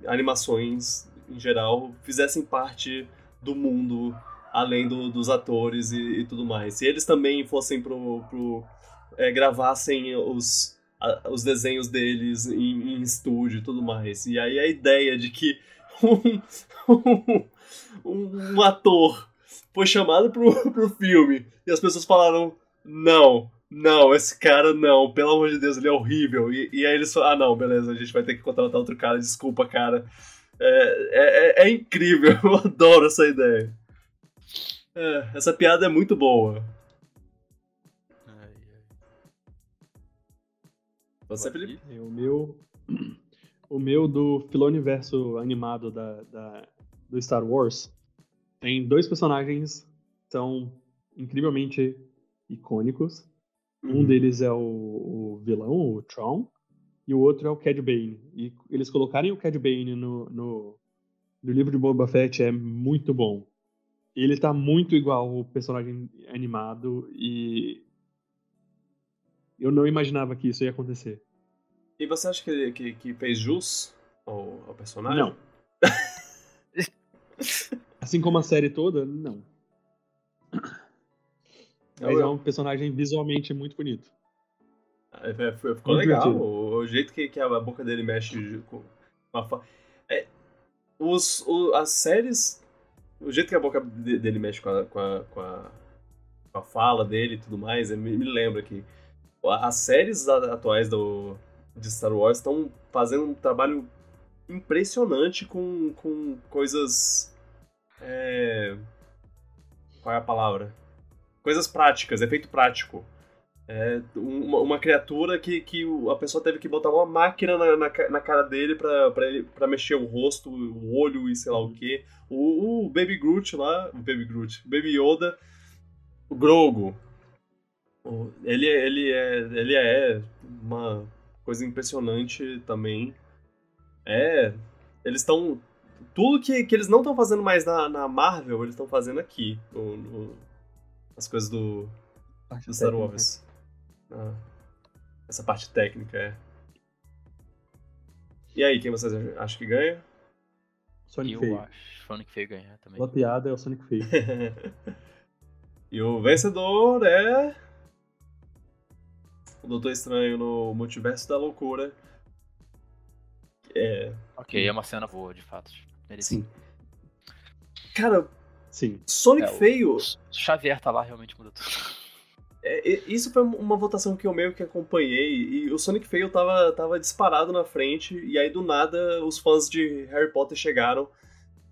animações em geral fizessem parte do mundo além do, dos atores e, e, tudo mais. Se eles também fossem pro. pro é, gravassem os, a, os desenhos deles em, em, estúdio e tudo mais. E aí a ideia de que um, um, um ator foi chamado pro, pro filme e as pessoas falaram: não, não, esse cara não, pelo amor de Deus, ele é horrível. E, e aí eles falaram: ah, não, beleza, a gente vai ter que contratar outro cara, desculpa, cara. É, é, é incrível, eu adoro essa ideia. É, essa piada é muito boa. Você, Felipe? É, o meu. O meu do Filoniverso animado da, da, do Star Wars tem dois personagens que são incrivelmente icônicos. Uhum. Um deles é o, o, vilão, o Tron, e o outro é o Cad Bane. E eles colocarem o Cad Bane no, no, no livro de Boba Fett é muito bom ele tá muito igual o personagem animado e eu não imaginava que isso ia acontecer. E você acha que, que, que fez jus ao, ao personagem? Não. assim como a série toda, não. Mas é um personagem visualmente muito bonito. É, é, ficou muito legal. O, o, jeito que, que a boca dele mexe com a é, os, o, as séries o jeito que a boca dele mexe com a, com a, com a, com a fala dele e tudo mais, me, me lembra que as séries atuais do, de Star Wars estão fazendo um trabalho impressionante com, com coisas. É... Qual é a palavra? Coisas práticas, efeito prático. É uma, uma, criatura que, que a pessoa teve que botar uma máquina na, na, na cara dele pra, pra, ele, pra mexer o rosto, o olho e sei lá o que. O, o Baby Groot lá, o Baby Groot, o Baby Yoda, o Grogo. Ele, ele, é, ele é uma coisa impressionante também. É. Eles estão. Tudo que, que eles não estão fazendo mais na, na Marvel, eles estão fazendo aqui. No, no, as coisas do, do Star Wars. Ah, essa parte técnica, é. E aí, quem vocês acham que ganha? Sonic Eu Feio. acho Sonic Feio ganhar também. A piada é o Sonic Feio. e o vencedor é... O Doutor Estranho no Multiverso da Loucura. É... Ok, é uma cena boa, de fato. Sim. Cara, Sim. Sonic é, Feio... Xavier tá lá, realmente muda tudo. É, isso foi uma votação que eu meio que acompanhei e o Sonic Fail tava, tava disparado na frente e aí do nada os fãs de Harry Potter chegaram.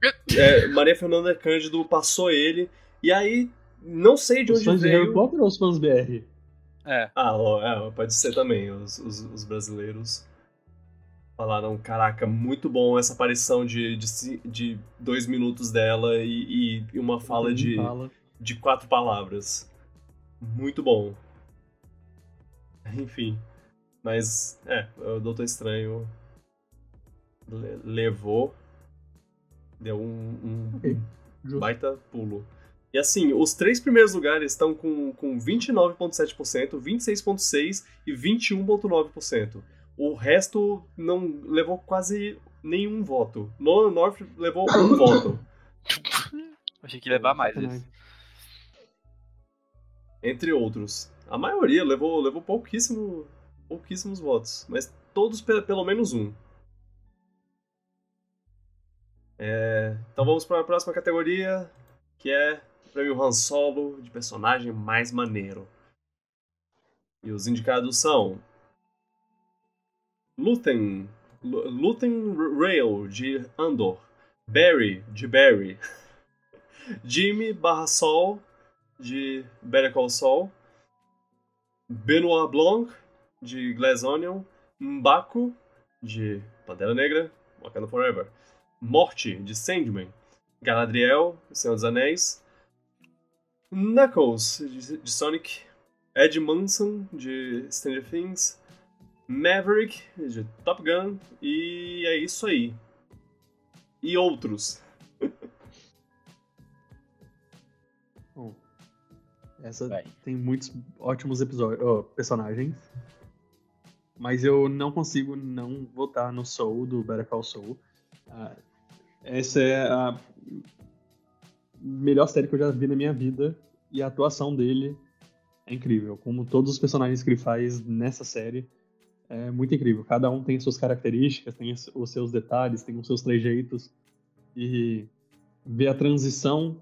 É, Maria Fernanda Cândido passou ele e aí não sei de os onde fãs veio. De Harry Potter ou os fãs BR? É. Ah, é, pode ser também, os, os, os brasileiros. falaram, caraca, muito bom essa aparição de, de, de dois minutos dela e, e uma fala de, Fala. de quatro palavras. Muito bom. Enfim. Mas, é, o Doutor Estranho le- levou. Deu um, um- Ok, justo. baita pulo. E assim, os três primeiros lugares estão com, com 29,7%, 26,6% e 21,9%. O resto não levou quase nenhum voto. Nolan North levou um voto. Achei que ia levar mais isso. entre outros. A maioria levou, levou pouquíssimo, pouquíssimos votos, mas todos pe- pelo menos um. É, então vamos para a próxima categoria, que é prêmio Han Solo de personagem mais maneiro. E os indicados são Luthen, Lu- Luthen Rail de Andor, Barry de Barry, Jimmy barra Sol de Better Call Saul, Benoit Blanc, de Glass Onion, Mbaku, de Pantera Negra, Wakanda Forever, Morte, de Sandman, Galadriel, Senhor dos Anéis, Knuckles, de, de Sonic, Ed Manson, de Stranger Things, Maverick, de Top Gun, e é isso aí. E outros. Bom, essa Vai. tem muitos ótimos episódios, ó, personagens. Mas eu não consigo não votar no Soul do Better Call Saul. Ah, essa é a melhor série que eu já vi na minha vida e a atuação dele é incrível. Como todos os personagens que ele faz nessa série é muito incrível. Cada um tem suas características, tem os seus detalhes, tem os seus trejeitos e ver a transição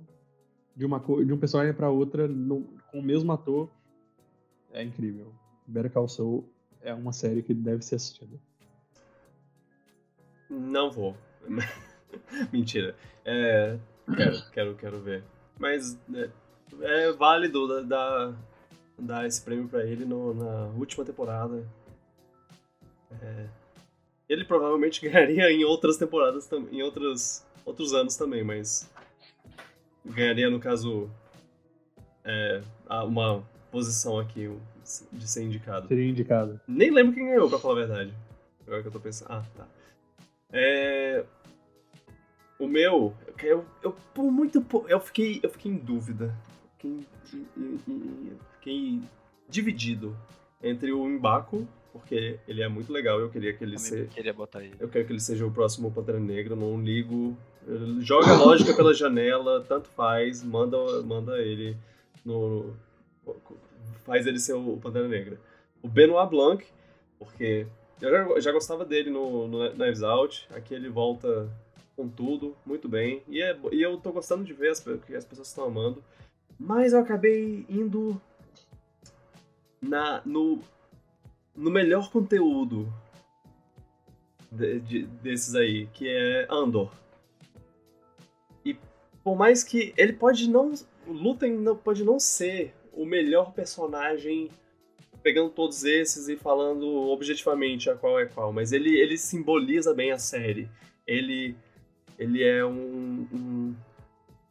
de uma de um personagem para outra no- com o mesmo ator é incrível. Better Call Saul é uma série que deve ser assistida. Não vou. Mentira. É, quero, quero, quero ver. Mas é, é válido dar, dar, esse prêmio pra ele no- na última temporada. É, ele provavelmente ganharia em outras temporadas, em outros, outros anos também, mas ganharia, no caso, é, uma posição aqui de ser indicado. Seria indicado. Nem lembro quem ganhou, pra falar a verdade. Agora que eu tô pensando. Ah, tá. É... O meu, eu, eu por muito pouco. Eu fiquei, eu fiquei em dúvida. Fiquei, fiquei dividido entre o Mbaku, porque ele é muito legal, eu queria que ele Também se, queria botar ele. eu quero que ele seja o próximo Pantera Negra, não ligo. Joga a lógica pela janela, tanto faz, manda, manda ele no. Faz ele ser o Pantera Negra. O Benoit Blanc, porque eu já, já gostava dele no, no Knives Out, aqui ele volta com tudo, muito bem. E, é, e eu tô gostando de ver as, que as pessoas estão amando. Mas eu acabei indo na, no, no melhor conteúdo de- de- desses aí, que é Andor. E por mais que ele pode não. Não, pode não ser o melhor personagem pegando todos esses e falando objetivamente a qual é qual, mas ele, ele simboliza bem a série. Ele, ele é um, um,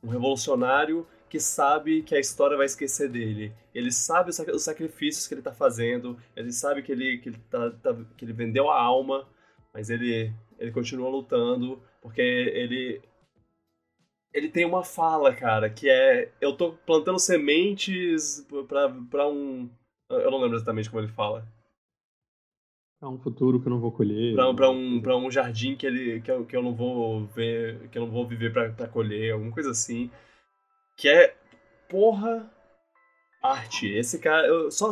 um revolucionário que sabe que a história vai esquecer dele. Ele sabe os sac- os sacrifícios que ele tá fazendo, ele sabe que ele, que ele, tá, tá- que ele vendeu a alma, mas ele, ele continua lutando, porque ele. Ele tem uma fala, cara, que é. Eu tô plantando sementes pra um. Eu não lembro exatamente como ele fala. É um futuro que eu não vou colher. Pra, pra, um, pra um jardim que, ele, que, eu, que eu não vou ver. Que eu não vou viver pra, pra colher, alguma coisa assim. Que é. Porra. Arte. Esse cara. Eu só.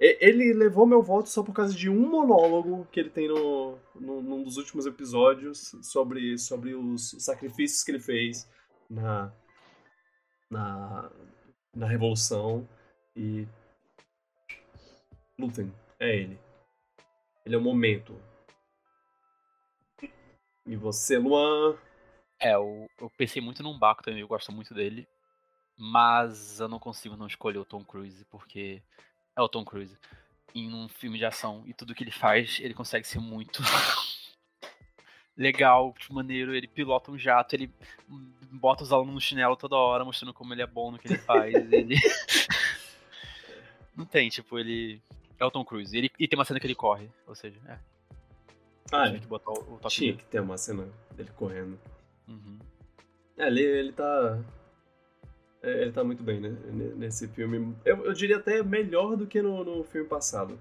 Ele levou meu voto só por causa de um monólogo que ele tem no, no, num dos últimos episódios sobre, sobre os sacrifícios que ele fez na, na, na Revolução. E. Lutem, é ele. Ele é o momento. E você, Luan? É, eu, eu pensei muito num Baco também, eu gosto muito dele. Mas eu não consigo não escolher o Tom Cruise, porque é o Tom Cruise. Em um filme de ação e tudo que ele faz, ele consegue ser muito. legal, tipo, maneiro, ele pilota um jato, ele bota os alunos no chinelo toda hora, mostrando como ele é bom no que ele faz. ele... Não tem, tipo, ele. É o Tom Cruise. Ele... E tem uma cena que ele corre, ou seja, é. Ah, tinha que botar o, o top tinha que ter uma cena dele correndo. Uhum. É, ele, ele tá. é, Ele tá muito bem, né? Nesse filme. Eu, eu diria até melhor do que no, no filme passado.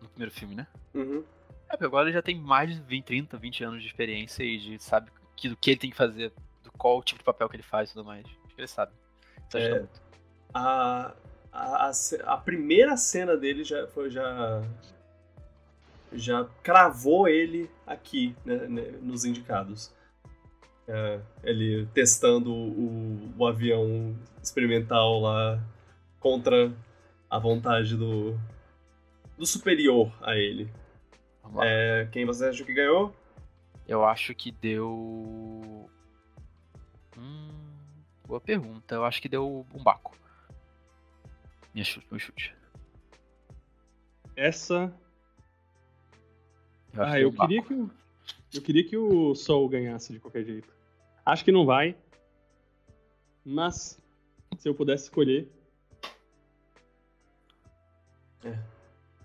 No primeiro filme, né? Uhum. É, porque agora ele já tem mais de 20, 30, 20 anos de experiência e de sabe que, do que ele tem que fazer, do qual tipo de papel que ele faz e tudo mais. Acho que ele sabe. Isso ajuda É. muito. A, a, a, primeira cena dele já foi já já cravou ele aqui né, né, nos indicados. É, ele testando o, o avião experimental lá contra a vontade do do superior a ele. É, quem você acha que ganhou? Eu acho que deu. Hum, boa pergunta. Eu acho que deu um baco. Minha chute, meu chute. Essa. Eu ah, eu Baco. queria que o. Eu queria que o Soul ganhasse de qualquer jeito. Acho que não vai. Mas, se eu pudesse escolher,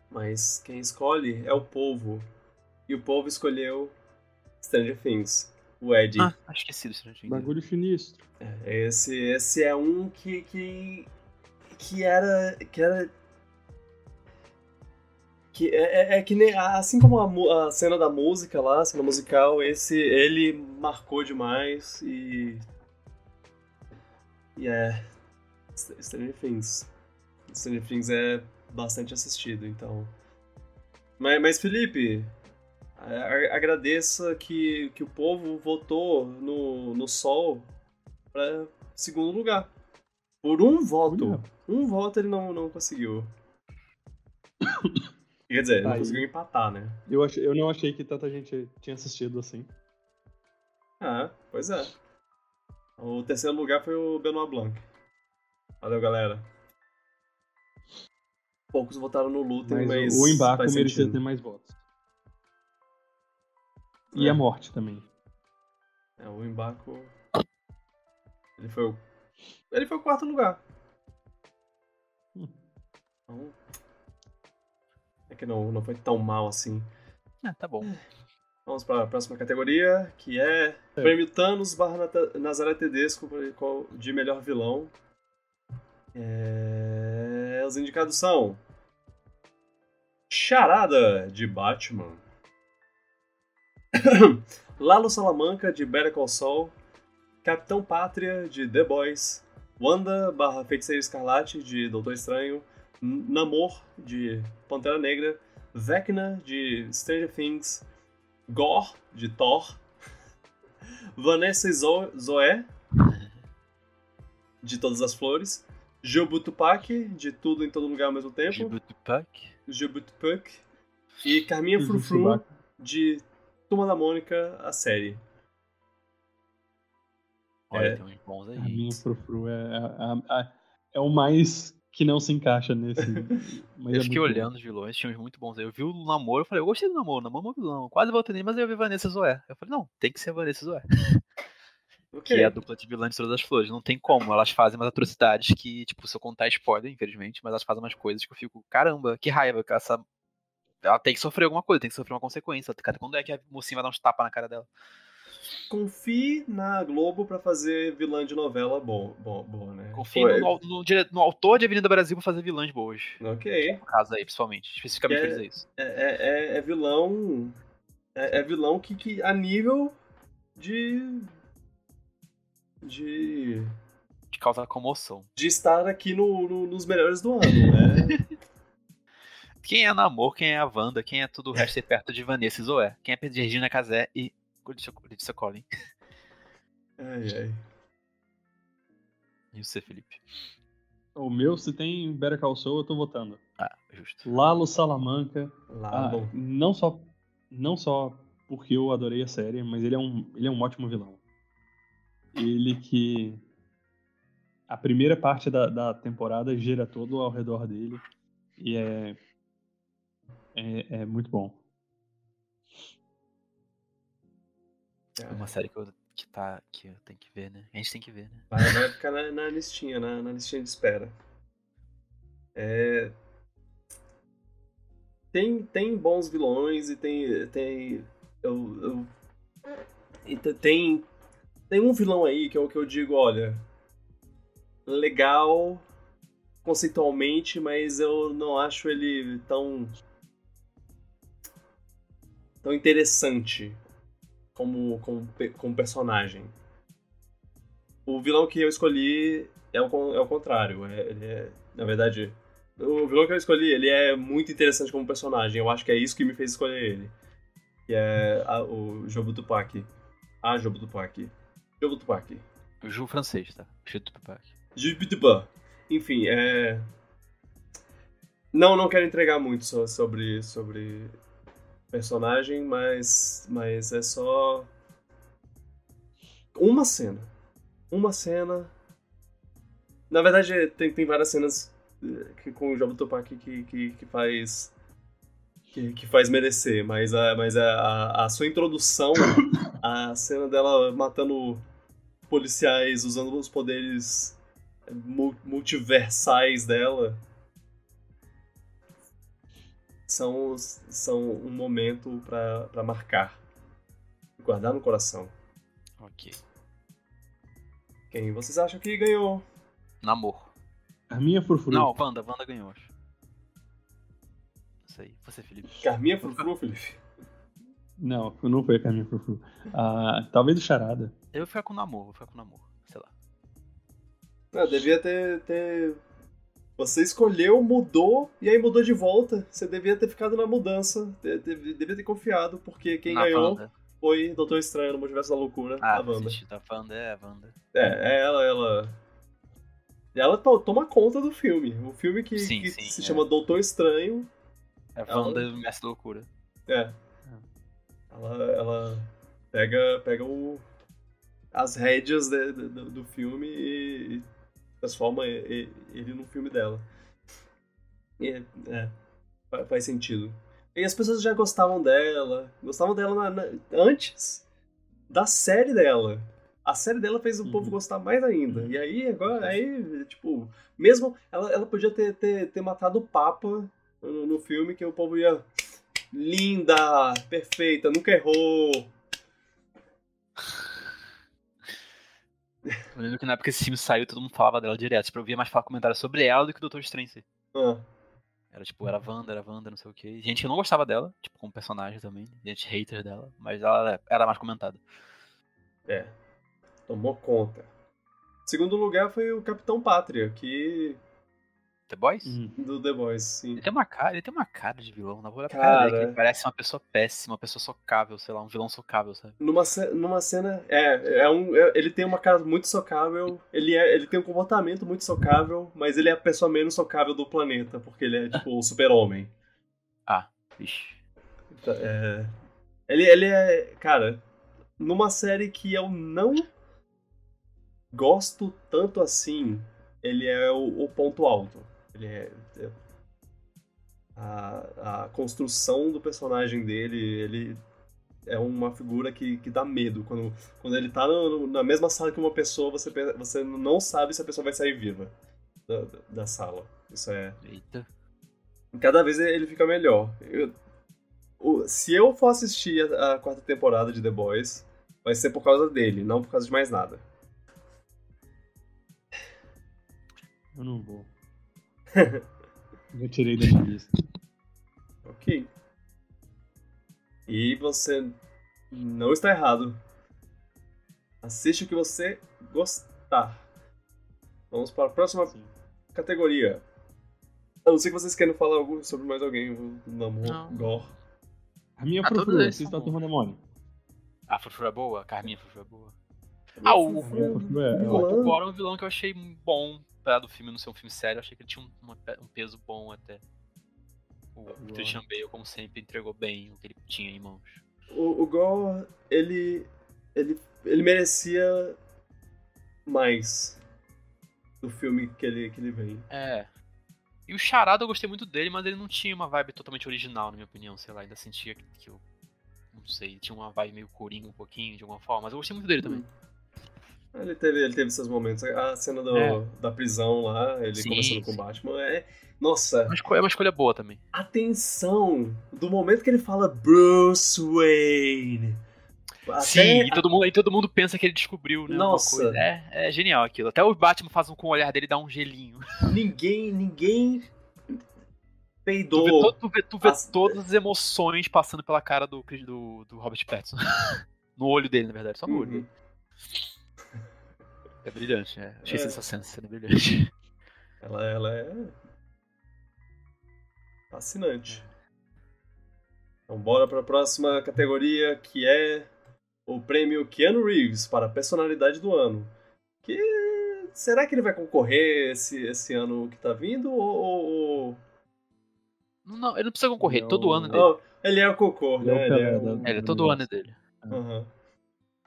Mas quem escolhe é o povo. E o povo escolheu Stranger Things. O Ed. Ah, acho esqueci do Stranger Things. bagulho sinistro. É, Esse, esse é um que, que. Que era. que era. Que é, é- é que nem. Assim como a, a cena da música lá, a cena musical, esse ele marcou demais e. E é. Stranger Things. Stranger Things é bastante assistido, então. Mas, mas Felipe, agradeça que, que o povo votou no, no Sol pra segundo lugar. Por um voto. Olha. Um voto ele não, não conseguiu. Quer dizer, ele não Aí. conseguiu empatar, né? Eu, achei, eu não achei que tanta gente tinha assistido assim. Ah, pois é. O terceiro lugar foi o Benoit Blanc. Valeu, galera. Poucos votaram no Lutem, Mas, mas. o Embarco faz merecia sentido. ter mais votos. E É. a morte também. É, o Embarco. Ele foi o. Ele foi o quarto lugar. Hum. Então. É que não, não foi tão mal assim. Ah, tá bom. Vamos para a próxima categoria, que é É. Prêmio Thanos barra Nazaré Tedesco de melhor vilão. É, Os indicados são Charada, de Batman. Lalo Salamanca, de Better Call Saul. Capitão Pátria, de The Boys. Wanda barra Feiticeiro Escarlate, de Doutor Estranho. Namor, de Pantera Negra. Vecna, de Stranger Things. Gore, de Thor. Vanessa e Zo- Zoé, de Todas as Flores. Jobu Tupac, de Tudo em Todo Lugar ao mesmo tempo. Jibutupac. Jobu Tupac. E Carminha Frufru, de Turma da Mônica, a série. Olha, É. tem uns bons aí. A minha frufru é, é, é- é o mais que não se encaixa nesse. mas é Eu fiquei muito bom. olhando os vilões, tinha uns muito bons aí. Eu vi o namoro, eu falei, eu gostei do namoro, namoro é um vilão. Quase voltei nele, mas eu vi Vanessa Zoé. Eu falei, não, tem que ser a Vanessa Zoé. Ok. Que é a dupla de vilã de Todas as Flores. Não tem como, elas fazem umas atrocidades que, tipo, se eu contar é spoiler, infelizmente, mas elas fazem umas coisas que eu fico, caramba, que raiva, que essa. Ela tem que sofrer alguma coisa, tem que sofrer uma consequência. Cara, quando é que a mocinha vai dar uns tapas na cara dela? Confie na Globo pra fazer vilã de novela boa, boa, boa né? Confio Foi- no, no, no autor de Avenida Brasil pra fazer vilãs boas. Ok. No caso aí, principalmente. Especificamente É- pra dizer isso. É, é- é- é vilão. É, é vilão que, que a nível de. De. De causar comoção. De estar aqui no, no- nos melhores do ano, né? Quem é Namor, quem é a Wanda, quem é tudo o resto aí perto de Vanessa e Zoé. Quem é Regina Casé e Letícia Collin. ai, ai. E você, Felipe? O meu, se tem Better Call Saul, eu tô votando. Ah, justo. Lalo Salamanca. Ah, bom. não só não só porque eu adorei a série, mas ele é um ele é um ótimo vilão. Ele que a primeira parte da, da temporada gira todo ao redor dele e é é, é muito bom. É uma série que, eu, que, tá, que eu tenho que ver, né? A gente tem que ver, né? Vai, vai ficar na, na listinha, na, na listinha de espera. É... Tem, tem bons vilões e tem. tem eu, eu, te- tem, tem um vilão aí que é o que eu digo, olha. Legal conceitualmente, mas eu não acho ele tão. tão interessante como, como, como personagem. O vilão que eu escolhi é o, é o contrário. É, ele é, na verdade, o vilão que eu escolhi, ele é muito interessante como personagem. Eu acho que é isso que me fez escolher ele. Que é a- o Jobu Tupac. A Jobu Tupac. Jobu Tupac. Ju francês, tá? Do Tupac. Jobu Tupac. Enfim, é... Não, não quero entregar muito so- sobre, sobre personagem, mas, mas é só uma cena. Uma cena. Na verdade, tem, tem várias cenas eh, que, com o Job Tupac que, que, que faz. Que, que faz merecer, mas, a, mas a, a, sua introdução, a cena dela matando policiais usando os poderes mu- multiversais dela, são, são um momento pra pra marcar. Guardar no coração. Ok. Quem vocês acham que ganhou? Namor. A minha frufru. Não, Wanda. Wanda ganhou, acho. Isso aí. Você, Felipe. Carminha Frufru, Felipe? Não, não foi a Carminha frufru. Ah, talvez o Charada. Eu vou ficar com o Namor. Vou ficar com o Namor. Sei lá. Não, devia ter, ter. Você escolheu, mudou, e aí mudou de volta. Você devia ter ficado na mudança. De- de- devia ter confiado, porque quem Na ganhou Wanda. foi Doutor Estranho no Multiverso da Loucura, Ah, a Wanda. da Wanda. É, a Wanda. É, é ela, ela. Ela to- toma conta do filme. O filme que, Sim, que sim, se é. chama Doutor Estranho. É a Ela- Wanda do Mestre Loucura. É. Ela, ela pega, pega o, as rédeas de- de- do, do filme e, e transforma ele no filme dela. E, é, fa- faz sentido. E as pessoas já gostavam dela, gostavam dela na- na- antes da série dela. A série dela fez o Uhum. povo gostar mais ainda. E aí, agora, aí, tipo, mesmo ela, ela podia ter, ter, ter matado o Papa no, no filme, que o povo ia. Linda, perfeita, nunca errou. Eu lembro que na época esse filme saiu, todo mundo falava dela direto. Tipo, eu via mais falar comentários sobre ela do que o Doutor Estranho. Ah, Era tipo, era Wanda, era Wanda, não sei o que. Gente que não gostava dela, tipo, como personagem também. Gente hater dela, mas ela era mais comentada. é. Tomou conta. Segundo lugar foi o Capitão Pátria, que. The Boys? Uhum. do The Boys, sim. Ele tem uma cara, ele tem uma cara de vilão, na pra Cara. cara dele, que ele parece uma pessoa péssima, uma pessoa socável, sei lá, um vilão socável, sabe? Numa, ce- numa cena. É, é um, é- ele tem uma cara muito socável, ele, é, ele tem um comportamento muito socável, mas ele é a pessoa menos socável do planeta, porque ele é tipo o super-homem. Vixe. Então, é, ele, ele é. Cara, numa série que eu não gosto tanto assim, ele é o, o ponto alto. Ele é. é- a, a construção do personagem dele, ele é uma figura que, que dá medo. Quando, quando ele tá no- na mesma sala que uma pessoa, você, você não sabe se a pessoa vai sair viva da, da- da sala. Isso é. Eita. Cada vez ele fica melhor. Eu- o- se eu for assistir a, a quarta temporada de The Boys, vai ser por causa dele, não por causa de mais nada. Eu não vou. Eu tirei da minha lista. Ok. E você não está errado. Assiste o que você gostar. Vamos para a próxima Sim. categoria. A não ser que vocês queiram falar algo sobre mais alguém, o Namor. Gore. A minha Ah, vocês são estão turma da Mônica. A Frufru é boa? A Carminha Frufru é boa? Ah, o, A minha frufru é, é ótima. o Bora é um vilão que eu achei bom, apesar do filme não ser um filme sério, eu achei que ele tinha um, um peso bom até. O Christian Bale, como sempre, entregou bem o que ele tinha em mãos. O, o Gore, ele, ele. Ele merecia mais do filme que ele, que ele vem. É. E o Charada eu gostei muito dele, mas ele não tinha uma vibe totalmente original, na minha opinião, sei lá, ainda sentia que, que o Não sei, tinha uma vibe meio coringa um pouquinho, de alguma forma, mas eu gostei muito dele também. Ele teve, ele teve seus momentos. A cena do, É. da prisão lá, ele Sim, conversando com o. Batman, é. Nossa, É uma escolha, é uma escolha boa também. a tensão do momento que ele fala Bruce Wayne. Até Sim, e todo, mundo, e todo mundo pensa que ele descobriu, né? Nossa. coisa. É, é genial aquilo. Até o Batman faz um com o olhar dele dá um gelinho. ninguém, ninguém Tu peidou. vê, to- tu vê, tu vê As- todas as emoções passando pela cara do, do, do Robert Pattinson. no olho dele, na verdade, só no olho Uhum. dele. É brilhante, é. Achei É. essa cena, cena brilhante. Ela, ela é. Fascinante. Então, bora para a próxima categoria, que é o prêmio Keanu Reeves para personalidade do ano. Que será que ele vai concorrer esse, esse ano que tá vindo ou, Não, não, ele não precisa concorrer, Ele é todo o- ano é dele. ou- ele é o cocô, Ele é o né? É, ele é todo ano é dele. Aham.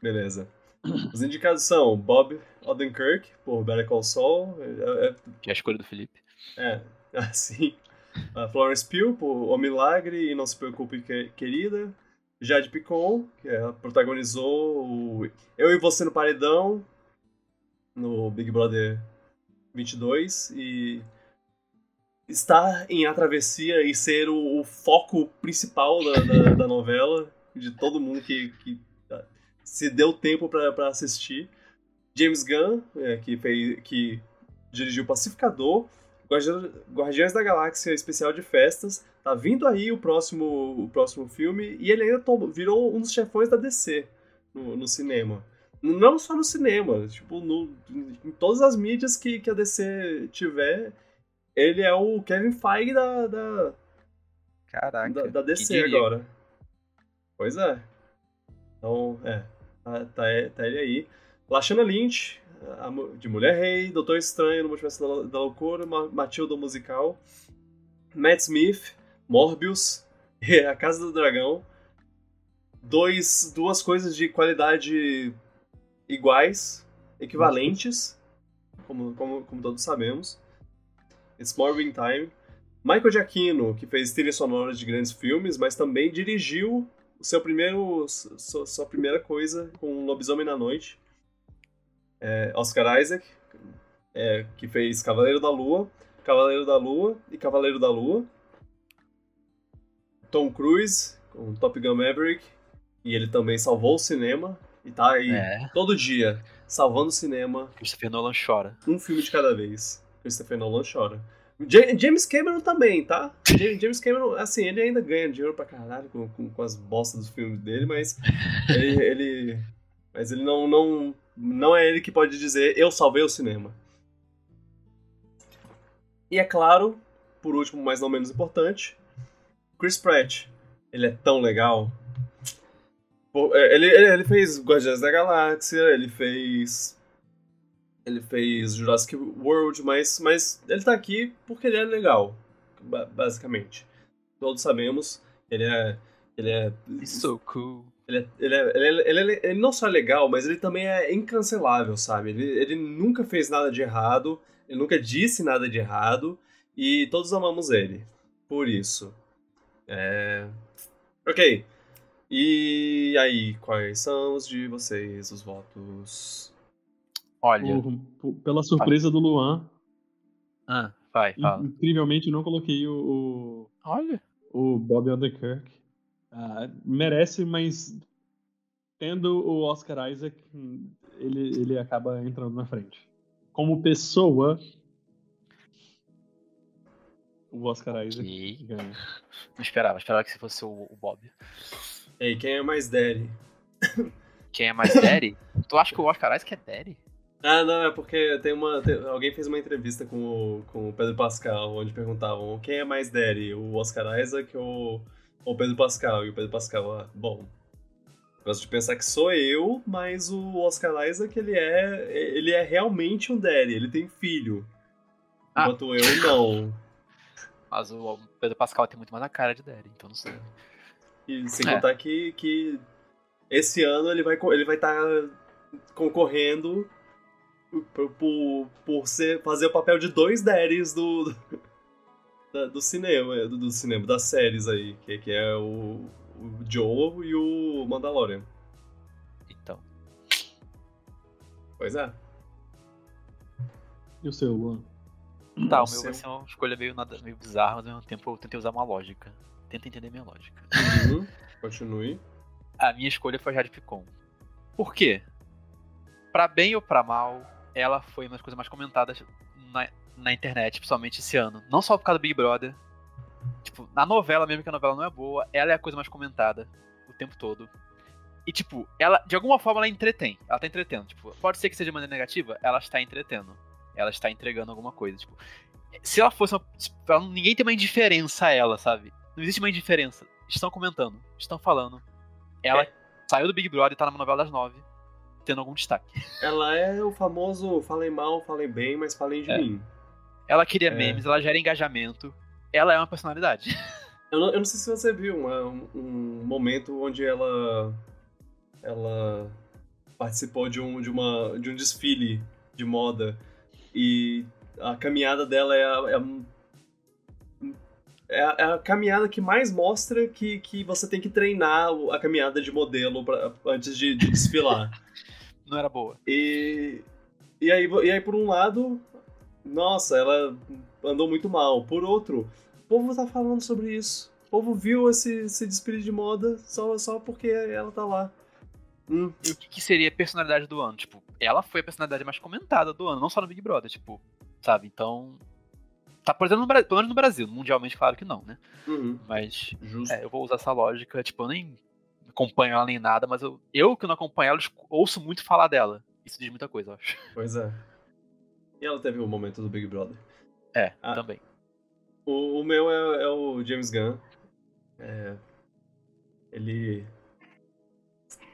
Beleza. Os indicados são Bob Odenkirk, por Better Call Saul, é, Que é a escolha do Felipe. é, é assim. A Florence Pugh, por O Milagre e Não Se Preocupe, Que- Querida. Jade Picon, que é, protagonizou o Eu e Você no Paredão, no Big Brother 22, e estar em A Travessia e ser o, o foco principal da, da, da novela, de todo mundo que, que se deu tempo pra pra assistir. James Gunn, é, que, fez, que dirigiu Pacificador, Guardi- Guardiões da Galáxia Especial de Festas. Tá vindo aí o próximo, o próximo filme e ele ainda tomou- virou um dos chefões da DC no, no cinema. Não só no cinema, tipo, no, em todas as mídias que, que a DC tiver, ele é o Kevin Feige da, da, Caraca. da, da DC agora. Pois é. Então, é. Tá, tá, tá ele aí. Lashana Lynch, de Mulher Rei, Doutor Estranho no Multiverso da, da Loucura, Ma- Matilda musical, Matt Smith, Morbius, A Casa do Dragão. Dois, duas coisas de qualidade iguais, equivalentes, como, como, como todos sabemos. It's Morbin Time. Michael Giacchino, que fez trilhas sonoras de grandes filmes, mas também dirigiu seu primeiro, sua, sua primeira coisa com Lobisomem na Noite. É, Oscar Isaac, é, que fez Cavaleiro da Lua, Cavaleiro da Lua e Cavaleiro da Lua. Tom Cruise, com Top Gun Maverick, e ele também salvou o cinema, e tá aí É, todo dia salvando o cinema, Christopher Nolan chora. um filme de cada vez. Christopher Nolan chora. Ja- James Cameron também, tá? Ja- James Cameron, assim, ele ainda ganha dinheiro pra caralho com, com, com as bostas dos filmes dele, mas ele, ele- mas ele não, não, não é ele que pode dizer eu salvei o cinema. E é claro, por último, mas não menos importante, Chris Pratt. Ele é tão legal. É, Ele, ele, ele fez Guardiões da Galáxia, ele fez ele fez Jurassic World, mas, mas ele tá aqui porque ele é legal, ba- basicamente. Todos sabemos, ele é. Ele é. It's so cool. Ele, é, ele, é- ele, é- ele, é- ele não só é legal, mas ele também é incancelável, sabe? Ele, ele nunca fez nada de errado, ele nunca disse nada de errado, e todos amamos ele. Por isso. É. Ok. E aí, quais são os de vocês, os votos? Olha. Por- por- pela surpresa do Luan, Ah, vai, fala. incrivelmente eu não coloquei o, o, Olha. o Bob Odenkirk. Ah, merece, mas tendo o Oscar Isaac, ele, ele acaba entrando na frente. Como pessoa, o Oscar Isaac ganha. Não esperava, esperava que você fosse o, o Bob. Ei, quem é mais daddy? Quem é mais Daddy? tu acha que o Oscar Isaac é Daddy? Ah, não, é porque tem uma. tem- alguém fez uma entrevista com o, com o Pedro Pascal, onde perguntavam quem é mais daddy, o Oscar Isaac ou o Pedro Pascal? E o Pedro Pascal, ah, bom. Gosto de pensar que sou eu, mas o Oscar Isaac, ele é. ele é realmente um daddy, ele tem filho. Ah. Enquanto eu não. Mas o Pedro Pascal tem muito mais a cara de Daddy, então não sei. E sem É. contar que, que esse ano ele vai ele vai estar concorrendo por, por, por ser, fazer o papel de dois daddies do, do, do cinema, do, do cinema, das séries aí, que, que é o, o Joe e o Mandalorian. Então. Pois é. E o seu, Luan? Tá, o Seu- meu vai ser uma escolha meio, nada, meio bizarra, mas ao mesmo tempo eu tentei usar uma lógica. Tenta entender minha lógica. Uhum. Continue. A minha escolha foi a Jade Picon. Por quê? Pra bem ou pra mal, ela foi uma das coisas mais comentadas na, na internet, principalmente esse ano. Não só por causa do Big Brother. Tipo, na novela, mesmo que a novela não é boa, ela é a coisa mais comentada o tempo todo. E, tipo, ela, de alguma forma, ela entretém. Ela tá entretendo. Tipo, pode ser que seja de maneira negativa, ela está entretendo. Ela está entregando alguma coisa. Tipo, se ela fosse uma. ela ninguém tem uma indiferença a ela, sabe? Não existe uma indiferença. Estão comentando, estão falando. Ela É. saiu do Big Brother e tá na novela das nove, tendo algum destaque. Ela é o famoso falem mal, falem bem, mas falem de É. mim. Ela cria É. memes, ela gera engajamento. Ela é uma personalidade. Eu não, eu não sei se você viu uma- um, um momento onde ela ela participou de um, de, uma, de um desfile de moda e a caminhada dela é a, é a, é a- é a caminhada que mais mostra que, que você tem que treinar a caminhada de modelo pra, antes de, de desfilar. Não era boa. E, e, aí, e aí, por um lado, nossa, ela andou muito mal. Por outro, o povo tá falando sobre isso. O povo viu esse, esse desfile de moda só, só porque ela tá lá. Hum, E o que, que seria a personalidade do ano? Tipo, ela foi a personalidade mais comentada do ano, não só no Big Brother, tipo, sabe? Então. Tá, por exemplo, no, pelo menos no Brasil. Mundialmente, claro que não, né? uhum, Mas. É, eu vou usar essa lógica, tipo, eu nem acompanho ela nem nada, mas eu, eu que não acompanho ela, ouço muito falar dela. Isso diz muita coisa, eu acho. Pois é. E ela teve o momento do Big Brother. É, Ah. também. O, o meu é, é o James Gunn. É, ele.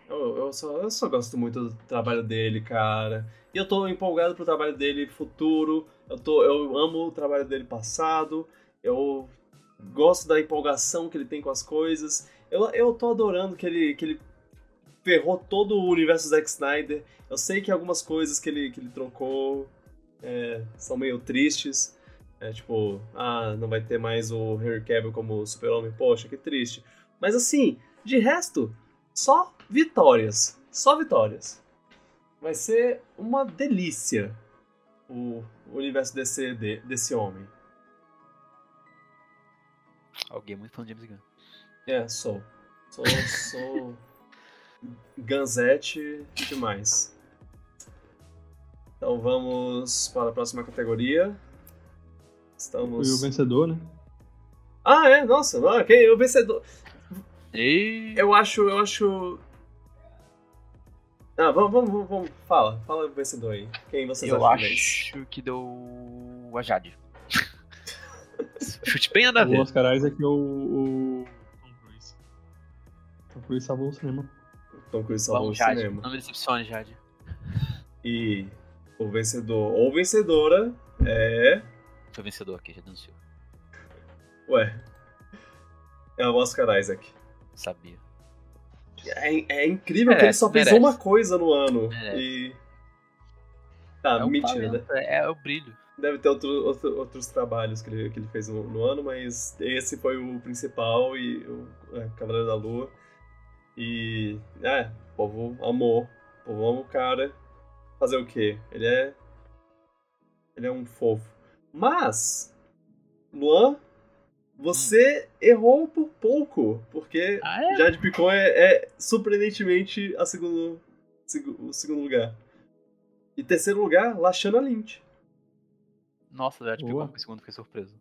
Eu, eu, só, eu só gosto muito do trabalho dele, cara. E eu tô empolgado pro trabalho dele futuro. Eu, tô, eu amo o trabalho dele passado. Eu gosto da empolgação que ele tem com as coisas. Eu, eu tô adorando que ele, que ele ferrou todo o universo Zack Snyder. Eu sei que algumas coisas que ele, que ele trocou é, são meio tristes. É tipo, ah, não vai ter mais o Henry Cavill como super-homem. Poxa, que triste. Mas assim, de resto, só vitórias. Só vitórias. Vai ser uma delícia o universo DC de- desse homem. Alguém muito fã de James Gunn. É, sou. Sou, sou Ganzete demais. Então vamos para a próxima categoria. Foi Estamos. o vencedor, né? Ah, é, nossa, ah, quem o vencedor. E... Eu acho, eu acho. Ah, vamos, vamos, vamos, vamos. fala, fala o vencedor aí. Quem vocês eu acham que vence? acho que deu a Jade. Chute bem nada a O ver. Oscar Isaac é o, Cruise salvou o cinema. Tom Cruise salvou o Vamos, Jade. cinema. Não me decepcione, Jade. E o vencedor ou vencedora é. Foi vencedor aqui, já denunciou. Ué. É o Oscar Isaac. Sabia. É, é incrível que ele Merece, só fez merece. uma coisa no ano. Merece. E. Tá, é, o mentira. né? talento, é, é o brilho. Deve ter outro, outro- outros trabalhos que ele, que ele fez no, no ano, mas esse foi o principal e o é, Cavaleiro da Lua. E. É, o povo amou. O povo ama o cara. Fazer o quê? Ele é. Ele é um fofo. Mas. Luan, você errou por pouco, porque Ah, é? Jade Picon é, é surpreendentemente a segundo, segu- o segundo lugar. E terceiro lugar, Lashana Lynch. Nossa, Jade Boa. um segundo, fiquei surpreso.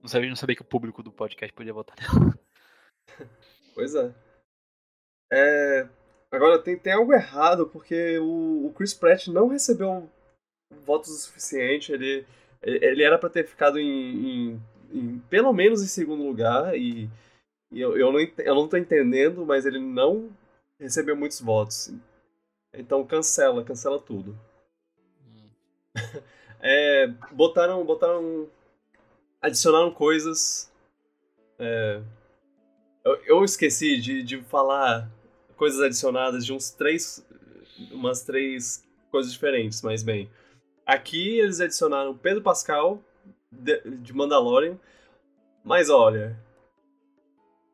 Não sabia, não sabia que o público do podcast podia votar nela. Pois é. É, Agora tem, tem algo errado, porque o, o Chris Pratt não recebeu votos o suficiente. Ele, ele era pra ter ficado em, em- em- pelo menos em segundo lugar, e, e eu, eu, não, eu não tô entendendo, mas ele não recebeu muitos votos. Então cancela, cancela tudo. É, botaram, botaram. Adicionaram coisas. é, eu, eu esqueci de, de falar coisas adicionadas de uns três. Umas três coisas diferentes, mas bem. Aqui eles adicionaram Pedro Pascal, de, de Mandalorian. Mas olha.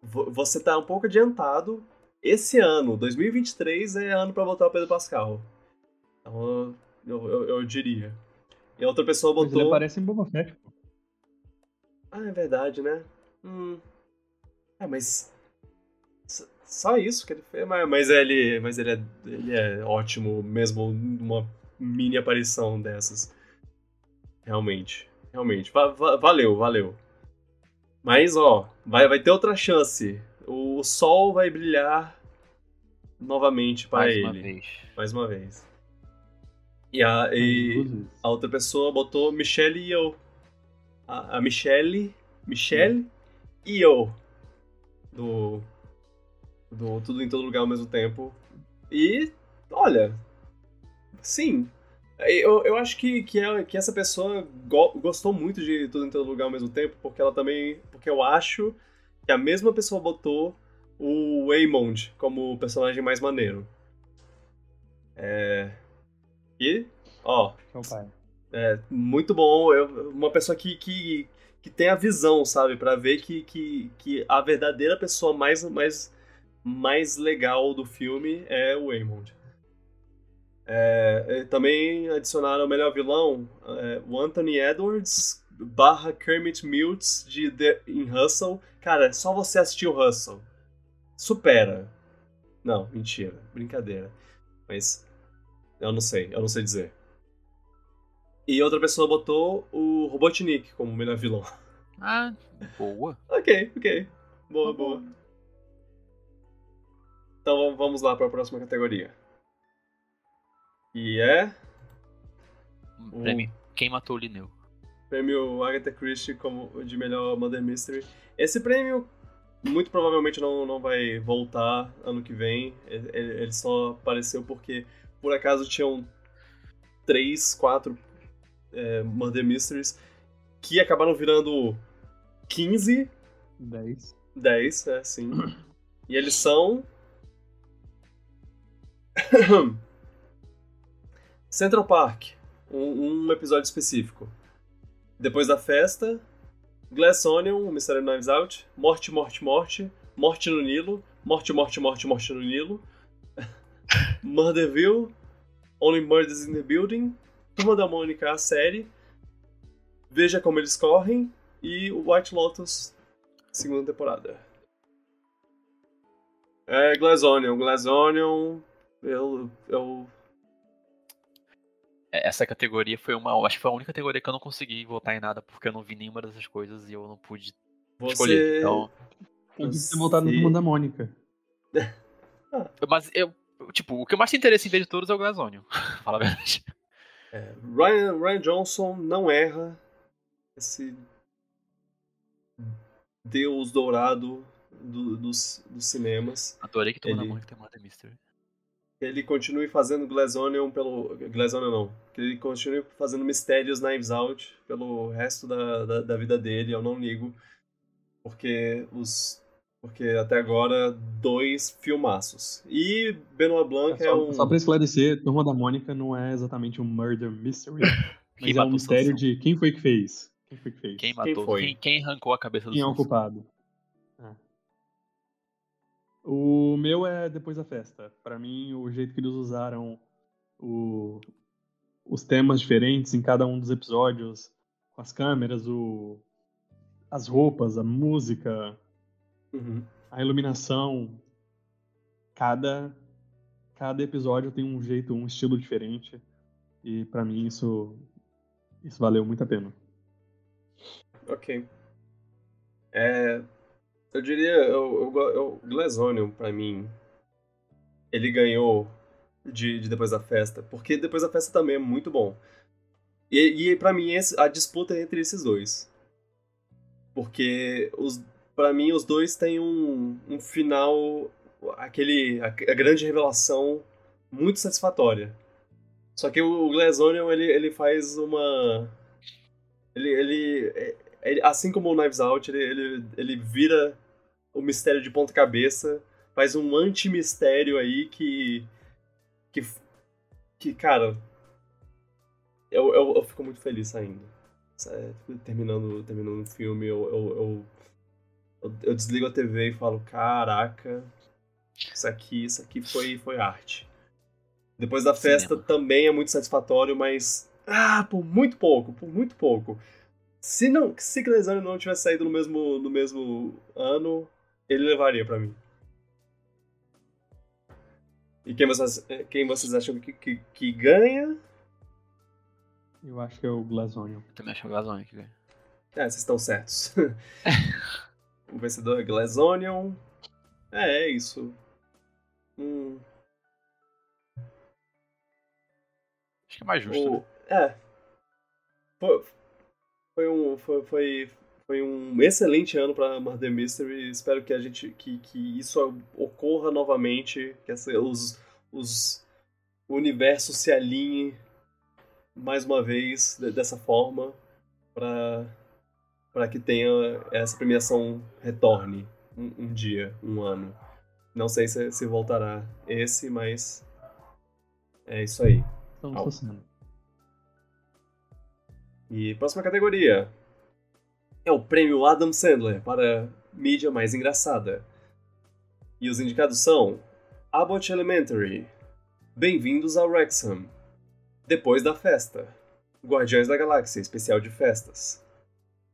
você tá um pouco adiantado. Esse ano, 2023, é ano para botar o Pedro Pascal. Então, eu, eu, eu diria. E a outra pessoa botou. Mas ele aparece em Boba Fett, pô. Ah, é verdade, né? Hum. É, mas. Só isso que ele fez. Mas, mas ele, mas ele, é, ele é ótimo, mesmo numa mini aparição dessas. Realmente. Realmente. Va va valeu, valeu. Mas, ó, vai, vai ter outra chance. O sol vai brilhar novamente para ele. Mais uma vez. Mais uma vez. E a, e a outra pessoa botou Michelle e eu. A, a Michelle. Michelle e eu. Do. Do Tudo em Todo Lugar ao mesmo tempo. E. Olha. Sim. Eu, eu acho que, que, é, que essa pessoa go, gostou muito de Tudo em Todo Lugar ao mesmo tempo, porque ela também. Porque eu acho que a mesma pessoa botou o Waymond como o personagem mais maneiro. É. E, ó. É, muito bom. Eu, uma pessoa que, que, que tem a visão, sabe? para ver que, que, que a verdadeira pessoa mais, mais, mais legal do filme é o Waymond. É, também adicionaram o melhor vilão, é, o Anthony Edwards barra Kermit Milts de The, in Hustle. Cara, só você assistir o Hustle. Supera. Não, mentira. Brincadeira. Mas eu não sei, eu não sei dizer. E outra pessoa botou o Robotnik como melhor vilão. Ah, boa. ok, ok. Boa, tá boa. Então vamos lá para a próxima categoria. E é. Prêmio Quem Matou o Linneu. Prêmio Agatha Christie como de melhor Murder Mystery. Esse prêmio muito provavelmente não, não vai voltar ano que vem. Ele, ele só apareceu porque por acaso tinham três, quatro é, Murder Mysteries que acabaram virando 15. 10. 10, é, sim. e eles são. Central Park, um, um, episódio específico. Depois da festa, Glass Onion, o Mistério Knives Out, Morte, Morte, Morte, Morte no Nilo, Morte, Morte, Morte, Morte no Nilo, Murderville, Only Murders in the Building, Turma da Mônica, a série, Veja Como Eles Correm e White Lotus, segunda temporada. É, Glass Onion. Glass Onion, eu, eu... Essa categoria foi uma. Acho que foi a única categoria que eu não consegui votar em nada, porque eu não vi nenhuma dessas coisas e eu não pude Você... escolher. Então. Que ter votado no Turma da Mônica. Mas eu, Tipo, o que eu mais tem interesse em ver de todos é o Glazonion. Fala a verdade. É, Ryan, Ryan Johnson não erra esse deus dourado do, dos, dos cinemas. Adorei que tu ele, que tem Mother Mystery. Ele continue fazendo Glazonion pelo. Glazonion não. Que ele continue fazendo mistérios Knives Out pelo resto da, da, da vida dele, eu não ligo. Porque os porque até agora, dois filmaços. E Benoit Blanc é, só, é um. Só pra esclarecer, Turma da Mônica não é exatamente um murder mystery. mas é um mistério de quem foi que fez. Quem foi que fez? Quem matou? Quem, foi? quem, quem arrancou a cabeça do Quem é o culpado? O meu é depois da festa. Para mim, o jeito que eles usaram o, os temas diferentes em cada um dos episódios, com as câmeras, o, as roupas, a música, Uhum. A iluminação. Cada, cada episódio tem um jeito, um estilo diferente. E para mim isso, isso valeu muito a pena. Ok. É, eu diria, eu, eu, eu, pra mim, ele ganhou de, de, Depois da Festa, porque Depois da Festa também é muito bom. E, e para mim, esse, a disputa é entre esses dois. Porque os, para mim os dois têm um, um final, aquele a, a, grande revelação muito satisfatória. Só que o Onion, ele, ele faz uma ele, ele, ele assim como o Knives Out, ele, ele, ele vira o mistério de ponta cabeça, faz um anti-mistério aí que que que cara, eu, eu, eu fico muito feliz ainda. Terminando, terminando o filme, eu, eu, eu eu, desligo a TV e falo, caraca, isso aqui, isso aqui foi, foi arte. Depois da festa Cinema. também é muito satisfatório, mas. Ah, por muito pouco, por muito pouco. Se não, se Glazano não tivesse saído no mesmo, no mesmo ano, ele levaria pra mim. E quem vocês, quem vocês acham que, que, que ganha? Eu acho que é o Glazonion. Eu também acho o Glazonion que ganha. É, vocês estão certos. o vencedor é Glazonion. É, é isso. Hum, Acho que é mais justo, né? o- É. Foi, foi um. Foi, foi, foi um excelente ano pra Murder Mystery. Espero que a gente. que, que isso ocorra novamente. Que essa, os, os. O universo se alinhe mais uma vez de- dessa forma. Pra. Pra que tenha essa premiação retorne um, um dia, um ano. Não sei se, se voltará esse, mas. É isso aí. Estamos Au. E próxima categoria é o prêmio Adam Sandler para mídia mais engraçada. E os indicados são Abbott Elementary, Bem-vindos ao Wrexham, Depois da Festa, Guardiões da Galáxia Especial de Festas,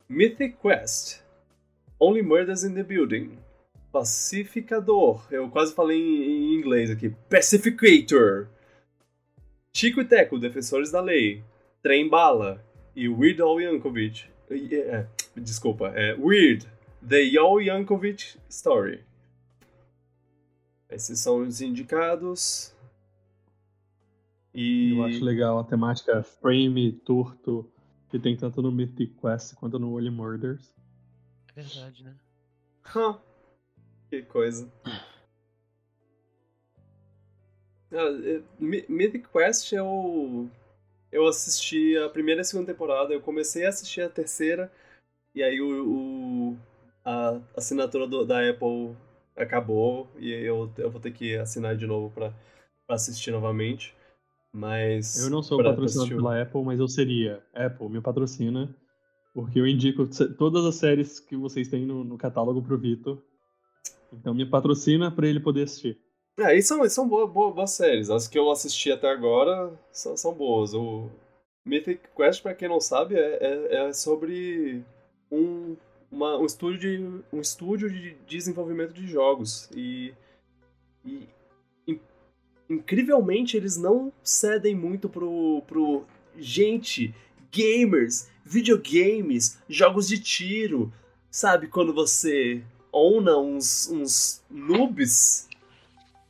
Mythic Quest, Only Murders in the Building, Pacificador, eu quase falei em inglês aqui, Pacificator, Chico e Teco, Defensores da Lei, Trem Bala e Weird Al Yankovic. É, desculpa, é Weird, The Al Yankovic Story. Esses são os indicados. E. Eu acho legal a temática frame torto que tem tanto no Mythic Quest quanto no Only Murders. É verdade, né? Hã, que coisa. Mi- Mythic Quest eu. Eu assisti a primeira e a segunda temporada, eu comecei a assistir a terceira, e aí o, o- a assinatura do- da Apple acabou, e eu, eu vou ter que assinar de novo pra, pra assistir novamente. Mas. Eu não sou pra- patrocinado pela Apple, mas eu seria. Apple, me patrocina. Porque eu indico todas as séries que vocês têm no, no catálogo pro Vitor. Então me patrocina pra ele poder assistir. É, e são, e são boas, boas, boas séries. As que eu assisti até agora são, são boas. O Mythic Quest, pra quem não sabe, é, é, é sobre um, uma- um estúdio, de, um estúdio de desenvolvimento de jogos. E, e in- incrivelmente eles não cedem muito pro, pro gente, gamers, videogames, jogos de tiro. Sabe quando você owna uns, uns noobs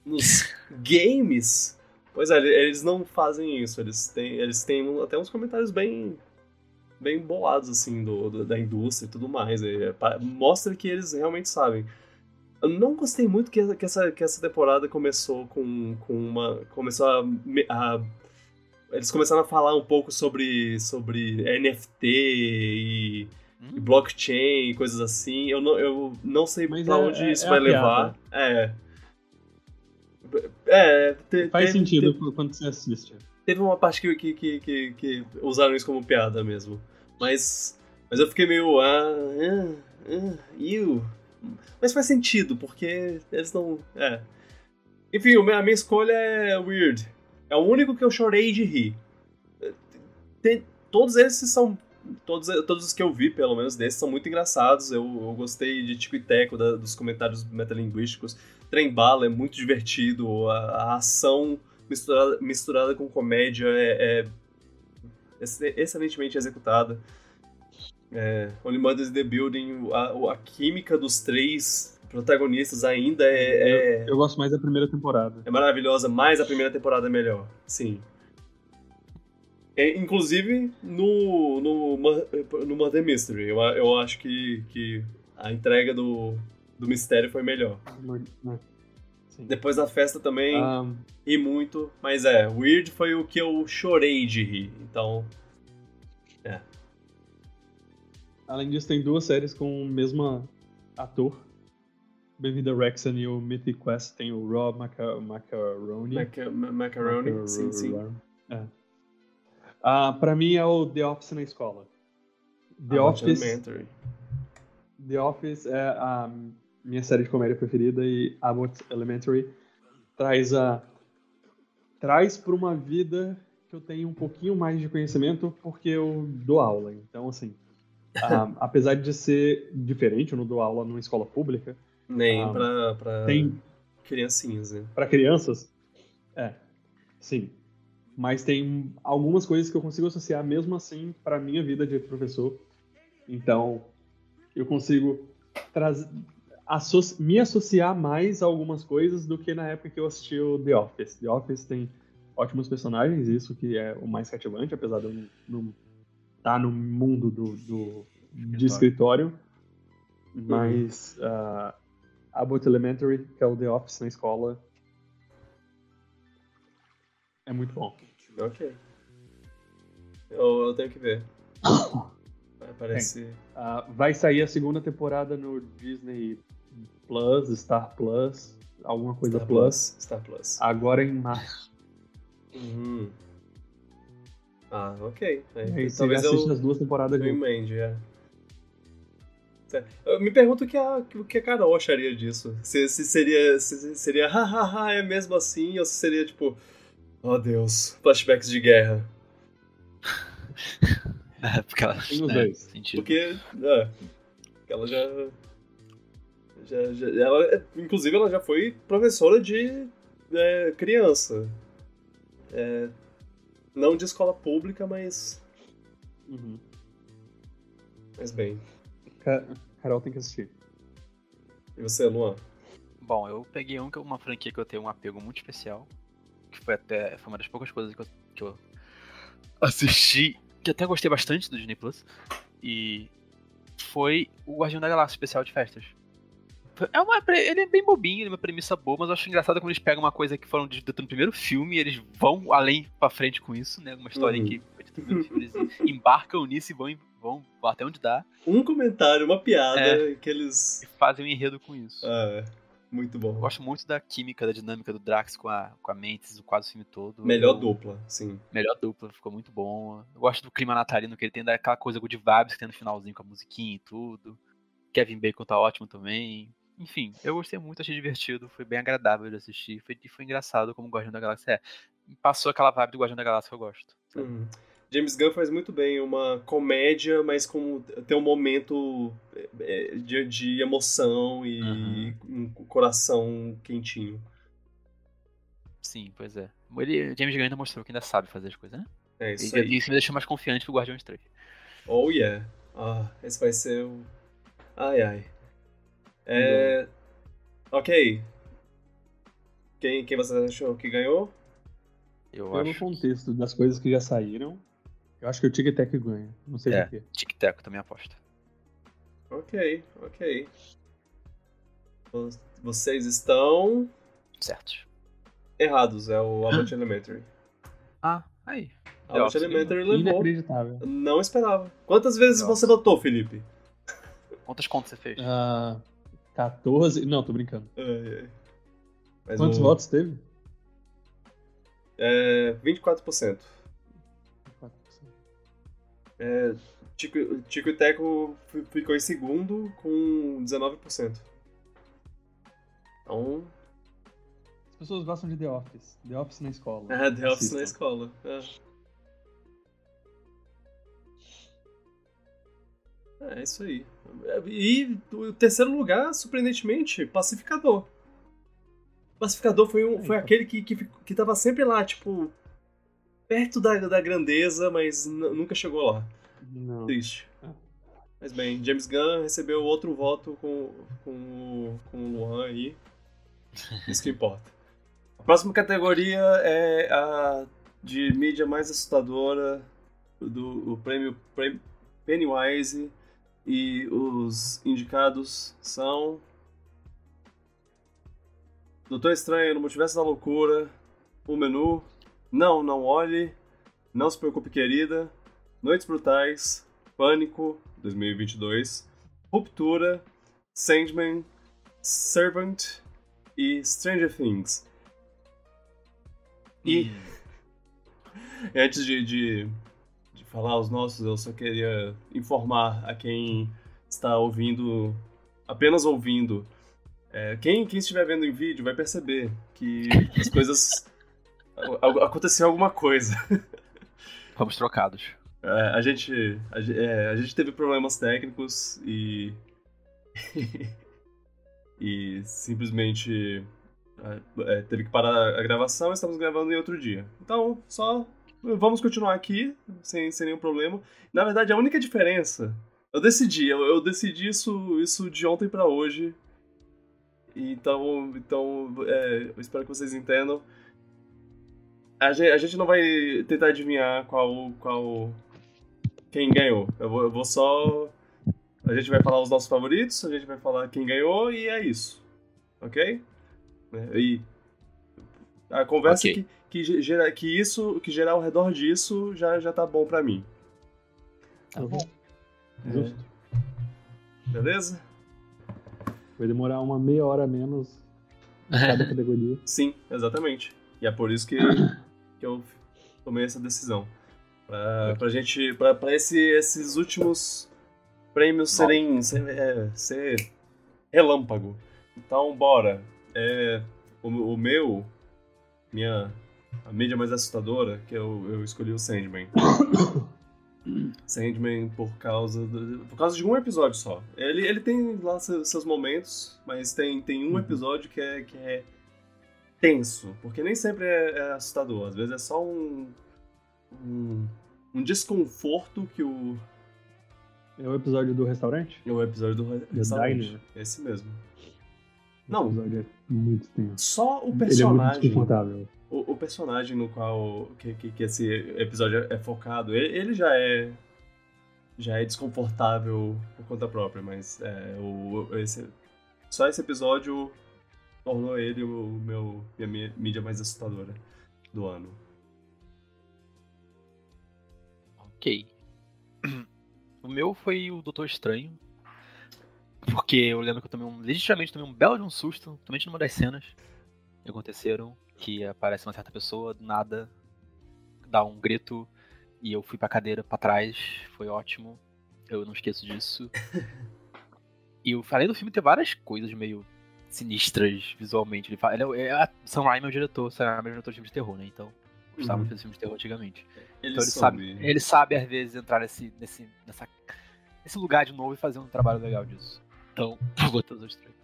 nos games. Pois é, eles não fazem isso. Eles têm, eles têm até uns comentários bem bem bolados assim do, do- da indústria e tudo mais. É, pa- mostra que eles realmente sabem. Eu não gostei muito que, que essa, que essa temporada começou com, com uma começou a, a- eles começaram a falar um pouco sobre sobre NFT e, Hum? e blockchain e coisas assim. Eu não, eu não sei Mas pra é- onde é- isso é vai levar. É. É, te- Faz teve- sentido te- quando você assiste. Teve uma parte que, que, que, que usaram isso como piada mesmo. Mas. Mas eu fiquei meio. Ah. Ah. ah. Mas faz sentido, porque eles não. É. Enfim, a minha escolha é Weird. É o único que eu chorei de rir. Tem- todos esses são. Todos, todos os que eu vi, pelo menos desses, são muito engraçados. Eu, eu gostei de Tico e Teco, da- dos comentários metalinguísticos. Trem Bala é muito divertido. A, a ação misturada, misturada com comédia é, é excelentemente executada. É, Only Mothers in the Building, a, a química dos três protagonistas ainda é, é, Eu gosto mais da primeira temporada. é maravilhosa, mas a primeira temporada é melhor. Sim. É, inclusive no, no, no Murder Mystery. Eu, eu acho que, que a entrega do, do mistério foi melhor. né? Sim. Depois da festa também Ah, ri muito, mas é, Weird foi o que eu chorei de rir. Então, além disso, tem duas séries com o mesmo ator. Bem-vindo a Wrexham e o Mythic Quest tem o Rob Maca Macaroni. maca ma- macaroni, sim, sim. É. Ah, pra mim é o The Office na escola. The Abbott Office. The Office é a minha série de comédia preferida e Abbott Elementary traz a traz para uma vida que eu tenho um pouquinho mais de conhecimento porque eu dou aula. Então, assim, um, apesar de ser diferente, eu não dou aula numa escola pública. Nem um, para pra tem, criancinhas, né? Para crianças? É, sim. Mas tem algumas coisas que eu consigo associar mesmo assim para minha vida de professor. Então, eu consigo trazer me associar mais a algumas coisas do que na época que eu assisti o The Office. The Office tem ótimos personagens, isso que é o mais cativante, apesar de eu não estar tá no mundo do, do de escritório. Uhum. Mas uh, Abbott Elementary, que é o The Office na escola, é muito bom. Ok. Eu, eu tenho que ver. Parece. Uh, vai sair a segunda temporada no Disney Plus, Star Plus, alguma coisa Star Plus. Plus. Star Plus. Agora em março. Uhum. Ah, ok. É, e talvez eu as duas temporadas eu emende, é. Eu me pergunto o que a, o que a Carol acharia disso. Se, se seria, se seria, hahaha, é mesmo assim, ou se seria tipo, oh Deus, flashbacks de guerra. é, porque ela, Tem os né, dois. Porque, é, ela já já, já, ela, inclusive, ela já foi professora de é, criança. É, não de escola pública, mas. Uhum. Mas bem. Carol tem que assistir. E você, Luan? Bom, eu peguei um, uma franquia que eu tenho um apego muito especial. Que foi até. Foi uma das poucas coisas que eu, que eu assisti. Que até gostei bastante do Disney Plus. E foi o Guardião da Galáxia especial de festas. É uma, ele é bem bobinho, ele é uma premissa boa, mas eu acho engraçado quando eles pegam uma coisa que foram dita no primeiro filme e eles vão além pra frente com isso, né? Uma história uhum. que foi dita no primeiro filme, eles embarcam nisso e vão, vão até onde dá. Um comentário, uma piada é, que eles. fazem um enredo com isso. Ah, muito bom. Eu gosto muito da química, da dinâmica do Drax com a, com a Mantis, quase o filme todo. Melhor eu, dupla, sim. Melhor dupla, ficou muito bom. Eu gosto do clima natalino que ele tem, daquela coisa good vibes que tem no finalzinho com a musiquinha e tudo. Kevin Bacon tá ótimo também. Enfim, eu gostei muito, achei divertido, foi bem agradável de assistir, foi, e foi engraçado como o Guardião da Galáxia é. Passou aquela vibe do Guardião da Galáxia que eu gosto. Uhum. James Gunn faz muito bem uma comédia, mas com tem um momento é, de, de emoção e uhum. um coração quentinho. Sim, pois é. Ele, James Gunn ainda mostrou que ainda sabe fazer as coisas, né? É isso e, aí. Isso me deixa mais confiante pro Guardiões 3. Oh yeah. Ah, esse vai ser o... Ai, ai. É... Ok. Quem, quem você achou que ganhou? Eu Pelo acho... contexto das coisas que já saíram, eu acho que o Tic Tac ganha. Não sei é, porquê. Tic Tac também aposta. Ok, ok. Vocês estão. Certos. Errados, é o Abbott Elementary. Ah, aí. Abbott Elementary levou. Inacreditável. Não esperava. Quantas vezes Nossa. você votou, Felipe? Quantas contas você fez? Uh, 14. Não, tô brincando. É, é. Quantos o... votos teve? É, 24%. 24%. É, Tico, Tico e Teco ficou em segundo com 19%. Então. As pessoas gostam de The Office. The Office na escola. É, The Office na escola. É. É isso aí. E o terceiro lugar, surpreendentemente, Pacificador. Pacificador foi, um, foi aquele que, que, que tava sempre lá, tipo, perto da, da grandeza, mas nunca chegou lá. Não. Triste. É. Mas bem, James Gunn recebeu outro voto com, com, com o Luan aí. Isso que importa. A próxima categoria é a de mídia mais assustadora do o prêmio Pennywise e os indicados são. Doutor Estranho no Multiverso da Loucura, O Menu, Não, Não Olhe, Não Se Preocupe Querida, Noites Brutais, Pânico 2022, Ruptura, Sandman, Servant e Stranger Things. E hum. antes de, de falar os nossos, eu só queria informar a quem está ouvindo, apenas ouvindo, é, quem, quem estiver vendo em vídeo vai perceber que as coisas. aconteceu alguma coisa. Fomos trocados. É, a, gente, a, é, a gente teve problemas técnicos e. e simplesmente é, teve que parar a gravação e estamos gravando em outro dia. Então, só vamos continuar aqui, sem, sem nenhum problema. Na verdade, a única diferença. Eu decidi, eu, eu decidi isso, isso de ontem para hoje. Então, então é, eu espero que vocês entendam. A gente, a gente não vai tentar adivinhar qual, qual quem ganhou. Eu vou, eu vou só. A gente vai falar os nossos favoritos, a gente vai falar quem ganhou e é isso. Ok? Né? E a conversa okay. que, que, gera, que isso, que gerar ao redor disso já, já tá bom pra mim. Tá bom. É. Justo. Beleza? Vai demorar uma meia hora menos cada categoria. Sim, exatamente. E é por isso que, que eu tomei essa decisão. Pra, pra gente. Pra, pra esse, esses últimos prêmios serem. Ser, é, ser relâmpago. Então, bora. É, o, o meu, minha a mídia mais assustadora, que eu, eu escolhi o Sandman. Sandman por causa do, por causa de um episódio só. Ele, ele tem lá seus, seus momentos, mas tem, tem um uhum. episódio que é, que é tenso, porque nem sempre é, é assustador. Às vezes é só um, um, um desconforto que o é o episódio do restaurante? É o episódio do restaurante. Diner. Esse mesmo. Não. É muito tenso. Só o personagem. Ele é muito o, o, personagem no qual que, que, que, esse episódio é focado, ele, ele, já é já é desconfortável por conta própria, mas é, o, esse, só esse episódio tornou ele o meu minha mídia mais assustadora do ano. Ok. O meu foi o Doutor Estranho, porque eu lembro que eu tomei um. Legitimamente tomei um belo de um susto, principalmente numa das cenas que aconteceram, que aparece uma certa pessoa, do nada, dá um grito, e eu fui pra cadeira pra trás, foi ótimo. Eu não esqueço disso. e eu falei do filme ter várias coisas meio sinistras visualmente. Ele fala, ele é, é, Sam Raimi é o diretor, Sam Raimi é o diretor de filmes de terror, né? Então, gostava uhum. de fazer filmes de terror antigamente. Ele, então, ele sabe, ele sabe às vezes entrar nesse, nesse, nessa, nesse lugar de novo e fazer um trabalho legal disso. Então, vou todos os três.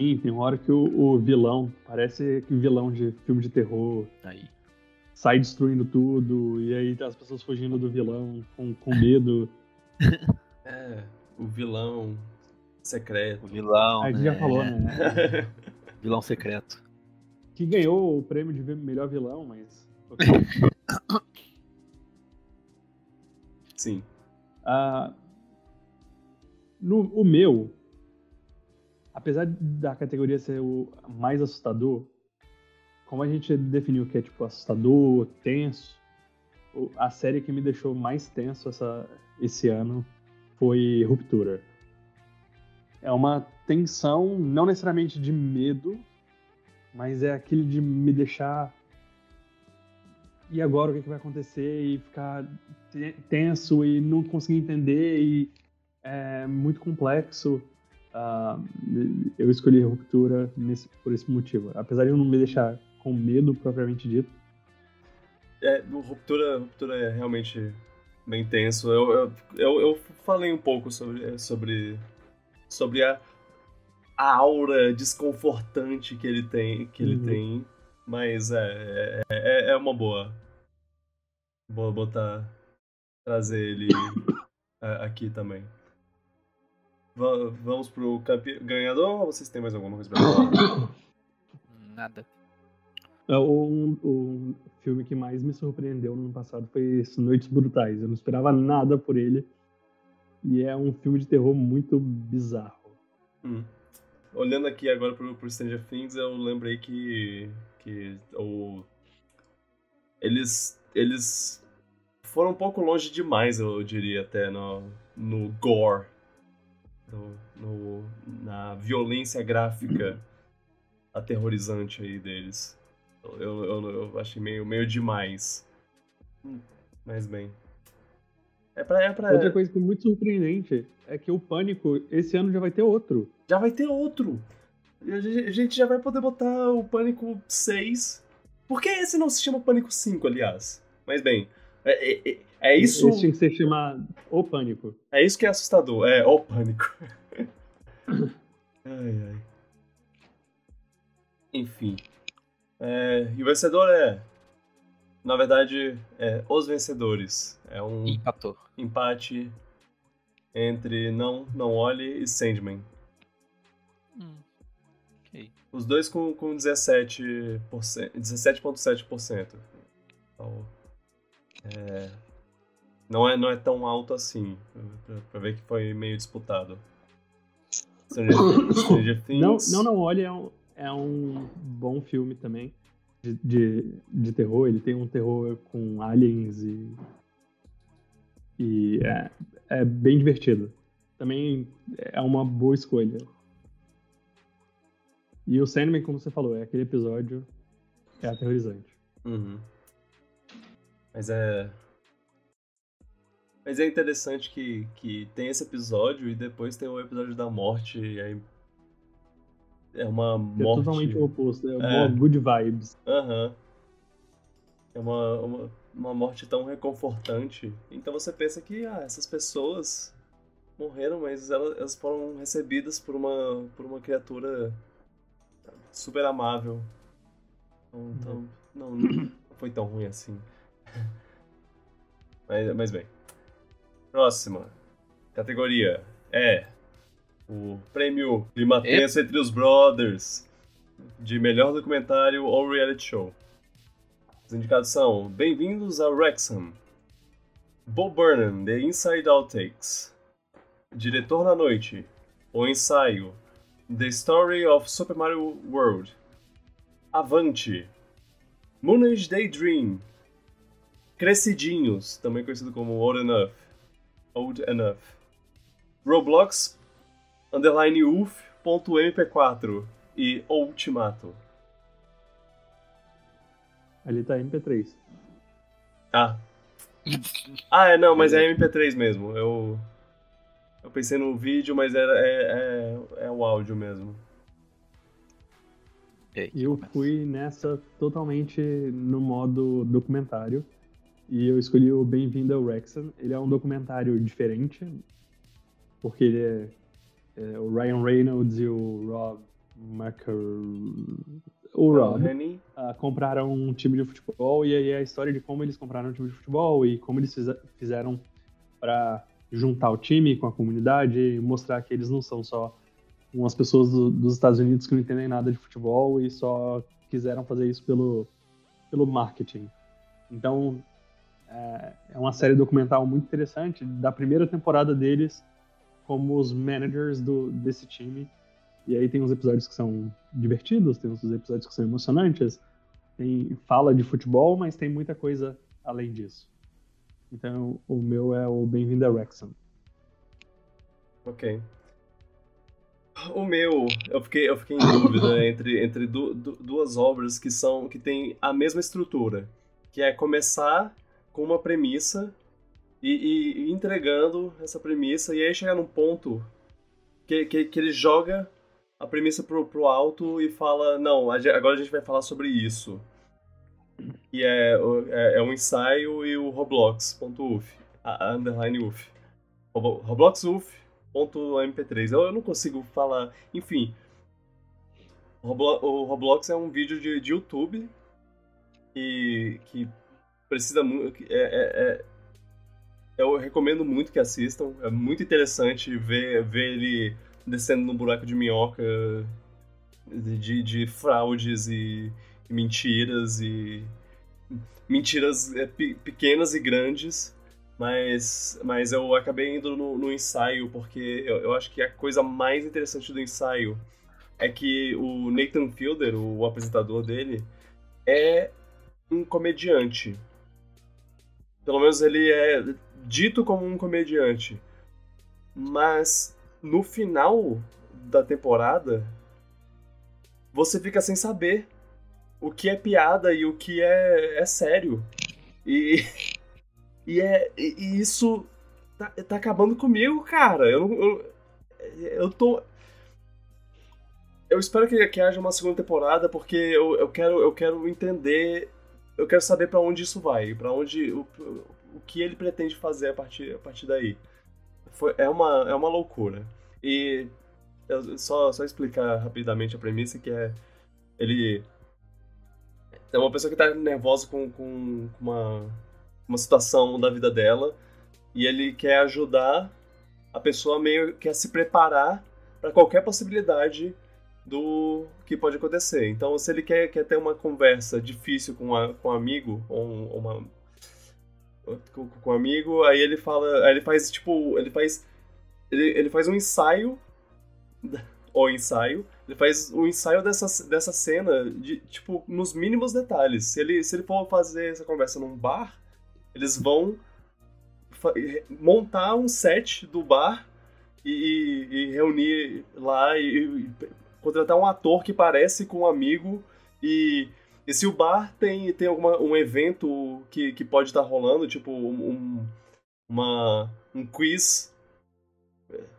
Sim, tem uma hora que o, o, vilão, parece que o vilão de filme de terror. Aí. Sai destruindo tudo, e aí as pessoas fugindo do vilão com, com medo. é, o vilão secreto. O vilão. A gente né? já falou, né? vilão secreto. Que ganhou o prêmio de melhor vilão, mas. Sim. Ah, no, o meu, apesar da categoria ser o mais assustador, como a gente definiu que é tipo assustador, tenso, a série que me deixou mais tenso essa, esse ano foi Ruptura. É uma tensão, não necessariamente de medo, mas é aquele de me deixar. E agora o que, que vai acontecer? E ficar tenso e não conseguir entender e é muito complexo. Uh, eu escolhi ruptura nesse, por esse motivo. Apesar de não me deixar com medo propriamente dito. É, ruptura, ruptura é realmente bem tenso. Eu, eu, eu, eu falei um pouco sobre, sobre, sobre a, a aura desconfortante que ele tem, que ele uhum. tem mas é, é, é, é uma boa. Vou botar. Trazer ele aqui também vamos pro campe... ganhador ou vocês têm mais alguma coisa pra falar? Nada. É, o, o filme que mais me surpreendeu no ano passado foi Noites Brutais. Eu não esperava nada por ele. E é um filme de terror muito bizarro. Hum. Olhando aqui agora pro, pro Stranger Things, eu lembrei que, que o, eles, eles foram um pouco longe demais, eu diria, até no, no gore no, no, na violência gráfica aterrorizante aí deles. Eu, eu, eu achei meio, meio demais. Mas bem. É pra, é pra... Outra coisa que é muito surpreendente é que o Pânico, esse ano já vai ter outro. Já vai ter outro. A gente a gente já vai poder botar o Pânico 6. Por que esse não se chama Pânico 5, aliás? Mas bem, é, é- é- é isso, Esse tinha que ser chamado O Pânico. é isso que é assustador. É, o Pânico. ai, ai. Enfim. É, e o vencedor é. Na verdade, é Os Vencedores. É um Empatou. empate entre Não, Não Olhe e Sandman. Hum. Os dois com, com 17%, 17,7%. Então, é, não, é, não é tão alto assim, pra, pra ver que foi meio disputado. Stranger, Stranger Não, Things. não, não, olha, é um, é um bom filme também de, de, de terror. Ele tem um terror com aliens e. E é, é bem divertido. Também é uma boa escolha. E o Sandman, como você falou, é aquele episódio é aterrorizante. Uhum. Mas é. Mas é interessante que, que tem esse episódio e depois tem o episódio da morte, e aí. É uma É morte. totalmente o oposto. É, É. mó good vibes. Aham. É uma, uma, uma morte tão reconfortante. Então você pensa que ah, essas pessoas morreram, mas elas, elas foram recebidas por uma, por uma criatura super amável. Então, então, não, não foi tão ruim assim. Mas, mas bem. Próxima categoria é o prêmio Clima Tenso entre os Brothers de melhor documentário ou reality show. Os indicados são Bem-vindos a Wrexham, Bo Burnham, The Inside Outtakes, Diretor na Noite, O Ensaio, The Story of Super Mario World, Avante, Moonage Daydream, Crescidinhos, também conhecido como Old Enough, Old Enough, Roblox, underline UF.mp4 e Ultimato. Ali tá MP3. Ah. Ah, é, não, mas é MP3 mesmo. Eu. Eu pensei no vídeo, mas era, é, é, é o áudio mesmo. Eu fui nessa totalmente no modo documentário. E eu escolhi o Bem-vindo ao Wrexham. Ele é um documentário diferente, porque ele é, é o Ryan Reynolds e o Rob Macker... O Rob ah, compraram um time de futebol e aí é a história de como eles compraram um time de futebol e como eles fize- fizeram para juntar o time com a comunidade e mostrar que eles não são só umas pessoas do- dos Estados Unidos que não entendem nada de futebol e só quiseram fazer isso pelo, pelo marketing. Então, é, é uma série documental muito interessante da primeira temporada deles como os managers do, desse time. E aí tem uns episódios que são divertidos, tem uns episódios que são emocionantes, tem fala de futebol, mas tem muita coisa além disso. Então, o meu é o Bem-vindo a Wrexham. Ok. O meu, eu fiquei, eu fiquei em dúvida entre, entre du- du- duas obras que são que têm a mesma estrutura, que é começar com uma premissa e, e- e entregando essa premissa e aí chegar num ponto que, que, que ele joga a premissa pro, pro alto e fala, não, agora a gente vai falar sobre isso. E é, é, é um ensaio e o Roblox.uf, a, underline uf. Robo- Roblox uf, .mp3. Eu, eu não consigo falar. Enfim. O, Roblo- o Roblox é um vídeo de, de YouTube que, que precisa muito. É, é- é- eu recomendo muito que assistam. É muito interessante ver, ver ele descendo no buraco de minhoca de, de fraudes e, e mentiras e. Mentiras é, pe- pequenas e grandes mas, mas eu acabei indo no, no ensaio porque eu, eu acho que a coisa mais interessante do ensaio é que o Nathan Fielder, o apresentador dele, é um comediante. Pelo menos ele é dito como um comediante. Mas no final da temporada, você fica sem saber o que é piada e o que é, é sério. E, e, é, e isso tá, tá acabando comigo, cara. Eu. Eu, eu tô. Eu espero que, que haja uma segunda temporada, porque eu, eu, quero, eu quero entender. Eu quero saber para onde isso vai, para onde. O, o que ele pretende fazer a partir, a partir daí. Foi, é, uma, é uma loucura. E eu, só, só explicar rapidamente a premissa, que é. Ele. É uma pessoa que tá nervosa com, com uma, uma situação da vida dela. E ele quer ajudar a pessoa meio que a se preparar para qualquer possibilidade do que pode acontecer. Então, se ele quer, quer ter uma conversa difícil com, a, com um amigo, ou uma. Com, com um amigo, aí ele fala. Aí ele faz, tipo. Ele faz. Ele, ele faz um ensaio. Ou ensaio. Ele faz um ensaio dessa, dessa cena, de, tipo, nos mínimos detalhes. Se ele, se ele for fazer essa conversa num bar, eles vão montar um set do bar e, e reunir lá e, e, contratar um ator que parece com um amigo e, e se o bar tem, tem alguma, um evento que, que pode estar tá rolando, tipo um, uma, um quiz,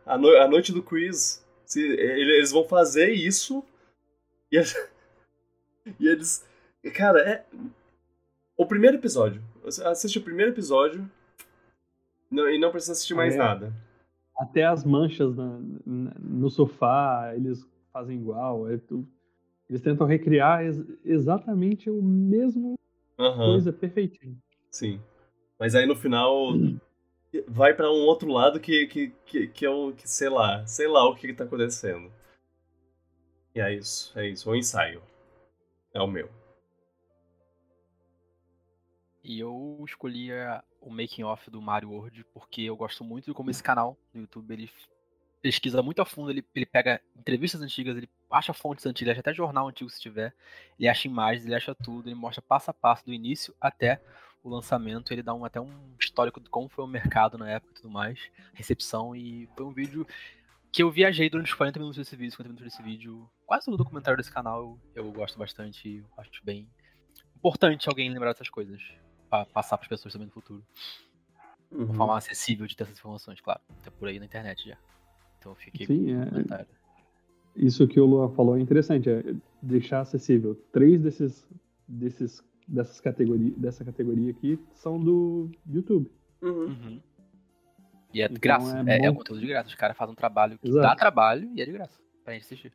a, no, a noite do quiz, se, eles vão fazer isso e, e eles... Cara, é... O primeiro episódio, assiste o primeiro episódio não, e não precisa assistir mais é. nada. Até as manchas na, na, no sofá, eles fazem igual. É, eles tentam recriar ex exatamente o mesmo uhum. coisa perfeitinho. Sim. Mas aí no final vai para um outro lado que, que, que, que é o que, sei lá, sei lá o que, que tá acontecendo. E é isso, é isso. O ensaio. É o meu. E eu escolhi o making off do Mario World porque eu gosto muito de como esse canal no YouTube ele pesquisa muito a fundo, ele, ele pega entrevistas antigas, ele acha fontes antigas, ele acha até jornal antigo se tiver, ele acha imagens, ele acha tudo, ele mostra passo a passo do início até o lançamento, ele dá um, até um histórico de como foi o mercado na época e tudo mais, recepção, e foi um vídeo que eu viajei durante os 40 minutos desse vídeo, 50 minutos desse vídeo, quase todo o documentário desse canal eu, eu gosto bastante, acho bem importante alguém lembrar dessas coisas para passar para as pessoas também no futuro. Uhum. Uma forma acessível de ter essas informações, claro. Até por aí na internet já. Então eu fiquei Sim, com é... Isso que o Lua falou é interessante, é deixar acessível. Três desses, desses dessas categorias, dessa categoria aqui são do YouTube. Uhum. Uhum. E é de então graça, é, é, é, conteúdo de graça. Os caras fazem um trabalho que Exato. dá trabalho e é de graça pra gente assistir.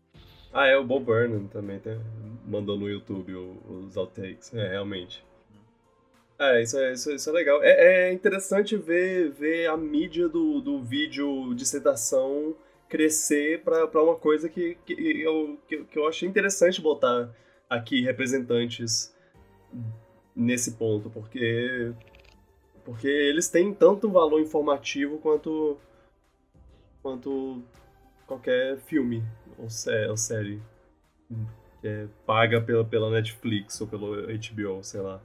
Ah, é, o Bob Burnham também tem, mandou no YouTube os outtakes, é, realmente. É, isso é, isso, isso é legal. É, é, interessante ver, ver a mídia do, do vídeo de sedação crescer para uma coisa que, que, eu, que, que eu achei interessante botar aqui representantes nesse ponto, porque porque eles têm tanto valor informativo quanto quanto qualquer filme ou, sé, ou série que é paga pela, pela Netflix ou pelo HBO, sei lá.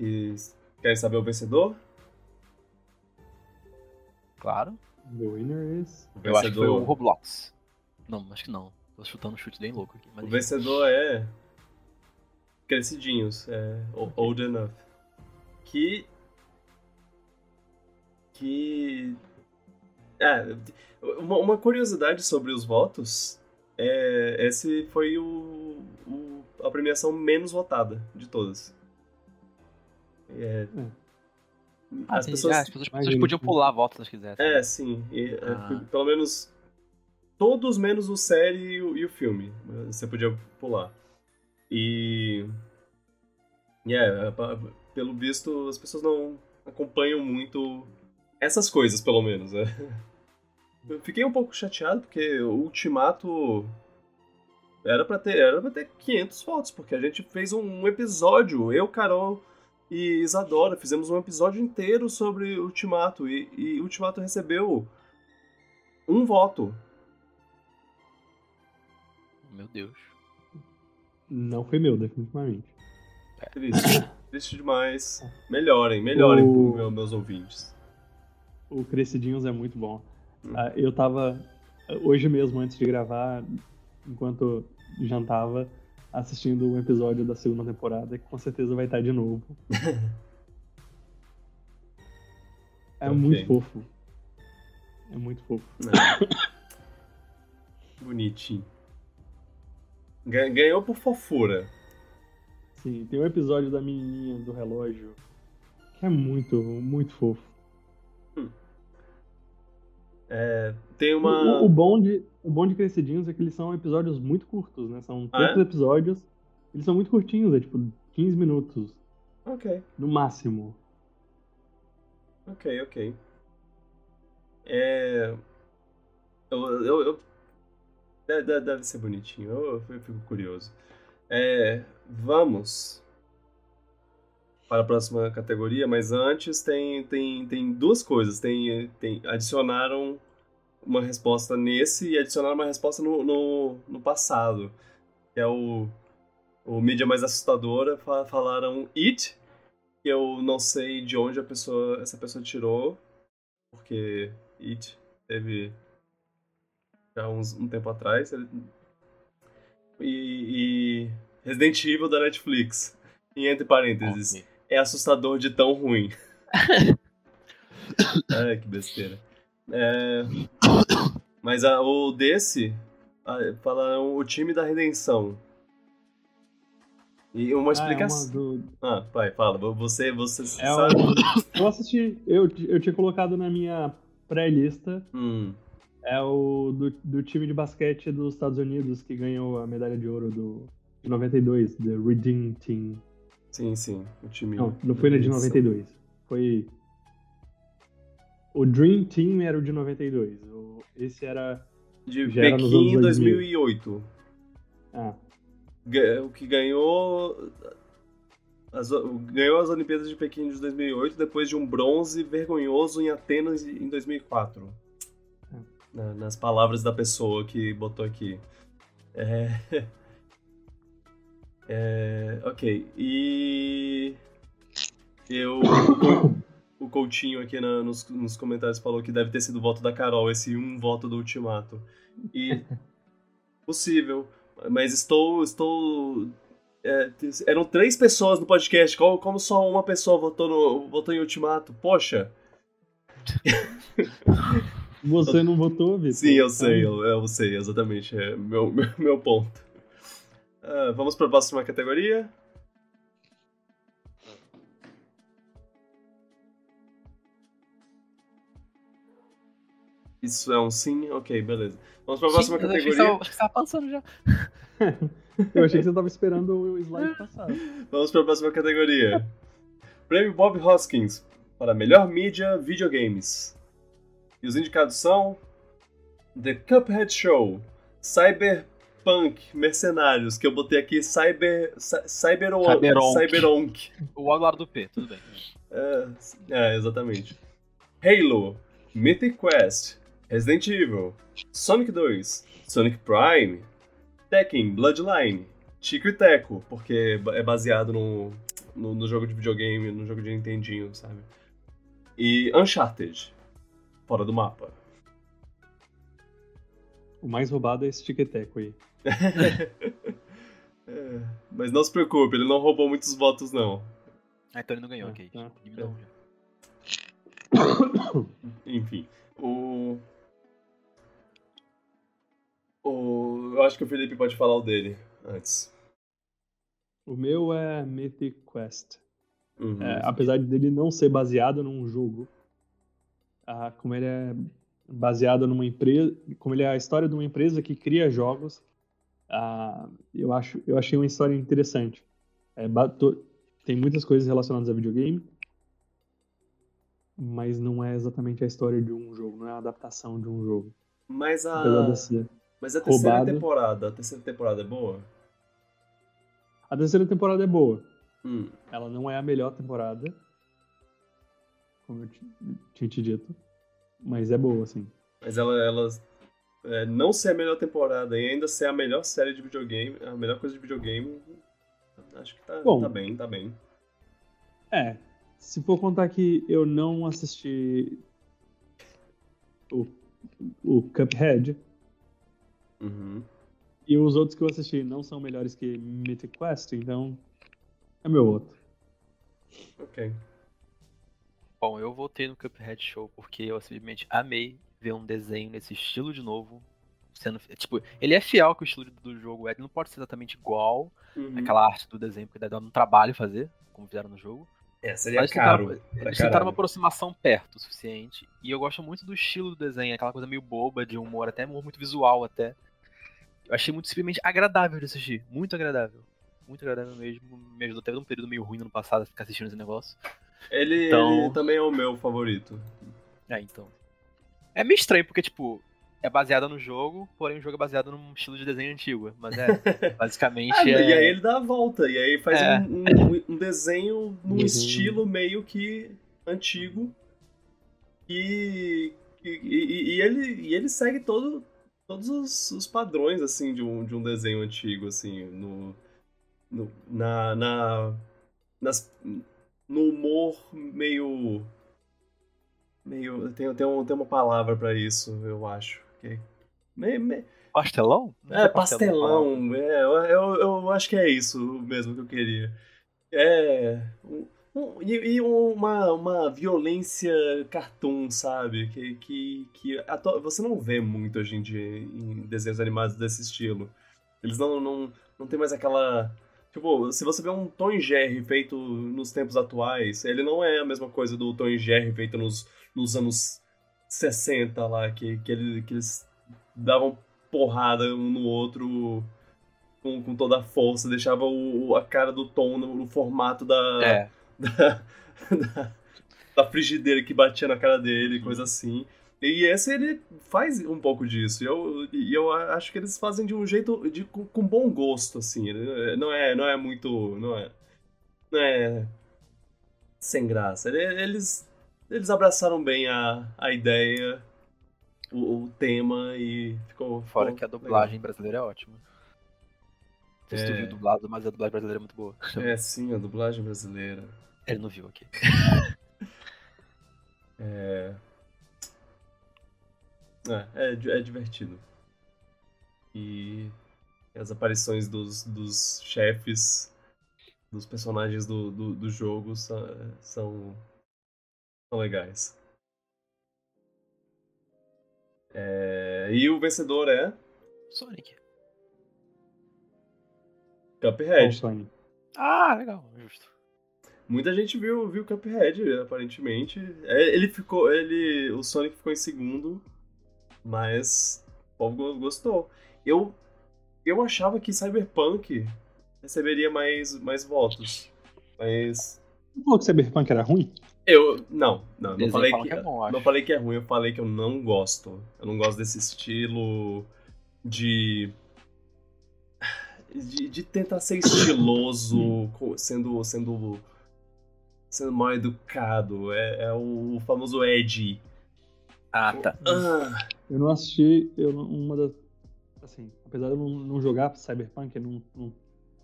E querem saber o vencedor? Claro. The winner is... O Eu acho que foi o Roblox. Não, acho que não. Tô chutando um chute bem louco aqui. o vencedor é... Crescidinhos. É okay. Old Enough. Que... Que... É, uma, curiosidade sobre os votos é esse foi o, o, a premiação menos votada de todas. É, hum. ah, as, pessoas, as pessoas, pessoas podiam pular a volta se quisessem. É, sim. E, é, ah. Pelo menos todos menos o série e o, e o, filme. Você podia pular. E. E é, pelo visto, as pessoas não acompanham muito essas coisas, pelo menos. Né? Eu fiquei um pouco chateado porque o Ultimato era para ter, era pra ter 500 votos, porque a gente fez um episódio, eu, Carol e Isadora. Fizemos um episódio inteiro sobre Ultimato e, e Ultimato recebeu um voto. Meu Deus. Não foi meu, definitivamente. É. Triste. Triste demais. Melhorem, melhorem o... pro meus ouvintes. O Crescidinhos é muito bom. Hum. Uh, eu tava. Hoje mesmo, antes de gravar, enquanto jantava, assistindo um episódio da segunda temporada, que com certeza vai estar de novo. É Ok. muito fofo. É muito fofo. Bonitinho. Ga- Ganhou por fofura. Sim, tem um episódio da menininha do relógio que é muito, muito fofo. É, tem O, uma. o bom de, o bom de Crescidinhos é que eles são episódios muito curtos, né? São Ah, é? poucos episódios. Eles são muito curtinhos, é tipo 15 minutos, Ok, no máximo. ok, ok. É. Eu. eu, eu- de- de- Deve ser bonitinho, eu, eu fico curioso. É, vamos para a próxima categoria, mas antes tem, tem, tem duas coisas. Tem, tem, adicionaram uma resposta nesse e adicionaram uma resposta no, no, no passado. Que é o, o mídia mais assustadora. fa- Falaram It, que eu não sei de onde a pessoa, essa pessoa tirou, porque It teve já uns, um tempo atrás. ele- E, e Resident Evil da Netflix. E entre parênteses, Ok. é assustador de tão ruim. Ai, que besteira. É, mas a- o desse, a- falaram o time da redenção. E uma Ah, é explicação. uma do- Ah, pai, fala. Você, você é sabe. uma- Eu assisti, eu, eu tinha colocado na minha pré-lista. Hum, É o do, do time de basquete dos Estados Unidos que ganhou a medalha de ouro do, de 92, The Redeem Team. sim, sim. O time. Não, não foi na de 92. Foi. O Dream Team era o de 92. O, esse era. De Já Pequim 2000. 2008. Ah, O que ganhou. As, ganhou as Olimpíadas de Pequim de 2008 depois de um bronze vergonhoso em Atenas em 2004. Na- nas palavras da pessoa que botou aqui. É. É, ok. E. Eu. O Coutinho aqui na- nos, nos comentários falou que deve ter sido o voto da Carol, esse um voto do ultimato. E. possível. Mas estou. Estou. é, eram três pessoas no podcast, como, como só uma pessoa votou, no, votou em ultimato? Poxa! você não votou, Vitor? Sim, eu sei, eu, eu sei, exatamente. É meu, meu, meu ponto. Ah, vamos para a próxima categoria. Isso é um sim? Ok, beleza. Vamos para a próxima Sim, eu categoria. tava- Acho que você tava pensando já. Eu achei que você tava esperando o slide passar. Vamos para a próxima categoria. Prêmio Bob Hoskins para melhor mídia videogames. E os indicados são The Cuphead Show, Cyberpunk Mercenários, que eu botei aqui Cyber Cy- Cyberon- Cyberonk. Cyberonk. O ao lado do P, tudo bem. É, é, exatamente. Halo, Mythic Quest, Resident Evil, Sonic 2, Sonic Prime, Tekken, Bloodline, Chico e Teco, porque é baseado no, no, no jogo de videogame, no jogo de Nintendinho, sabe? E Uncharted, fora do mapa. O mais roubado é esse tiqueteco aí. É, mas não se preocupe, ele não roubou muitos votos, não. Ah, então ele não ganhou, Ah, ok. tá. Diminuiu. Enfim, o... Eu acho que o Felipe pode falar o dele antes. O meu é Mythic Quest. Uhum. É, apesar dele não ser baseado num jogo, ah, como ele é baseado numa empresa, como ele é a história de uma empresa que cria jogos, ah, eu acho, eu achei uma história interessante. É, tem muitas coisas relacionadas a videogame, mas não é exatamente a história de um jogo, não é a adaptação de um jogo. Mas Apesar a... Mas a terceira roubado. temporada, a terceira temporada é boa? A terceira temporada é boa. Hum. Ela não é a melhor temporada, como eu ti- tinha te dito, mas é boa, assim. Mas ela, ela é, não ser a melhor temporada e ainda ser a melhor série de videogame, a melhor coisa de videogame, acho que tá, Bom. tá bem, tá bem. É, se for contar que eu não assisti o, o Cuphead Uhum. e os outros que eu assisti não são melhores que Mythic Quest, então é meu voto. Ok. Bom, eu voltei no Cuphead Show porque eu simplesmente amei ver um desenho nesse estilo de novo. Sendo, tipo, ele é fiel que o estilo do jogo é, ele não pode ser exatamente igual Uhum. àquela arte do desenho, porque dá um trabalho fazer, como fizeram no jogo. É, seria Mas caro. Eles tentaram uma aproximação perto o suficiente. E eu gosto muito do estilo do desenho, aquela coisa meio boba, de humor, até humor muito visual até. Eu achei muito simplesmente agradável de assistir. Muito agradável. Muito agradável mesmo. Me ajudou até num período meio ruim no ano passado ficar assistindo esse negócio. Ele, Então- ele também é o meu favorito. É, então. É meio estranho, porque, tipo, é baseada no jogo, porém o jogo é baseado num estilo de desenho antigo. Mas é, basicamente Ah, é. E aí ele dá a volta, e aí faz É. um, um- um desenho num Uhum. estilo meio que antigo. E, e, e- e ele, e ele segue todo, todos os, os padrões assim de um, de um desenho antigo, assim, no, no- na, na, nas, no humor meio. meio. Tem, tem, um- tem uma palavra pra isso, eu acho. Que, meio, meio- Pastelão? Não é, sei pastelão. É, eu, eu, eu acho que é isso mesmo que eu queria. É. um- um- e e uma, uma violência cartoon, sabe? Que, que, que você não vê muito hoje em dia em desenhos animados desse estilo. Eles não, não, não tem mais aquela. Tipo, se você vê um Tom Jerry feito nos tempos atuais, ele não é a mesma coisa do Tom Jerry feito nos, nos anos 60 lá, que, que, ele, que eles davam porrada um no outro com, com toda a força, deixava o, a cara do Tom no, no formato da, É. da, da, da frigideira que batia na cara dele, coisa assim. E esse ele faz um pouco disso. E eu, eu acho que eles fazem de um jeito de, com, com bom gosto, assim. Ele Não é, não é muito. Não é. Não é. Sem graça. Ele- Eles, eles abraçaram bem a, a ideia, o, o tema e ficou. Fora ficou que a legal. dublagem brasileira é ótima. Não sei se tu É. viu dublado, mas a dublagem brasileira é muito boa. É, sim, a dublagem brasileira. Ele não viu aqui. É. É, é, di- é divertido. E as aparições dos, dos chefes, dos personagens do, do, do jogo são, são, são legais. É, e o vencedor é Sonic. Cuphead. Sonic? Ah, legal, justo. Muita gente viu, viu Cuphead, aparentemente. É, Ele ficou. Ele. O Sonic ficou em segundo, mas o povo go- gostou. Eu. Eu achava que Cyberpunk receberia mais, mais votos. Mas. Não falou que Cyberpunk era ruim? Eu. Não, não, não falei que. que é bom, não falei que é ruim, eu falei que eu não gosto. Eu não gosto desse estilo de. De, de tentar ser estiloso, sendo, sendo, sendo mal educado. É, é o famoso Ed. Ah, tá. Ah, Eu não assisti, eu uma das. Assim, apesar de eu não, não jogar Cyberpunk, não, não,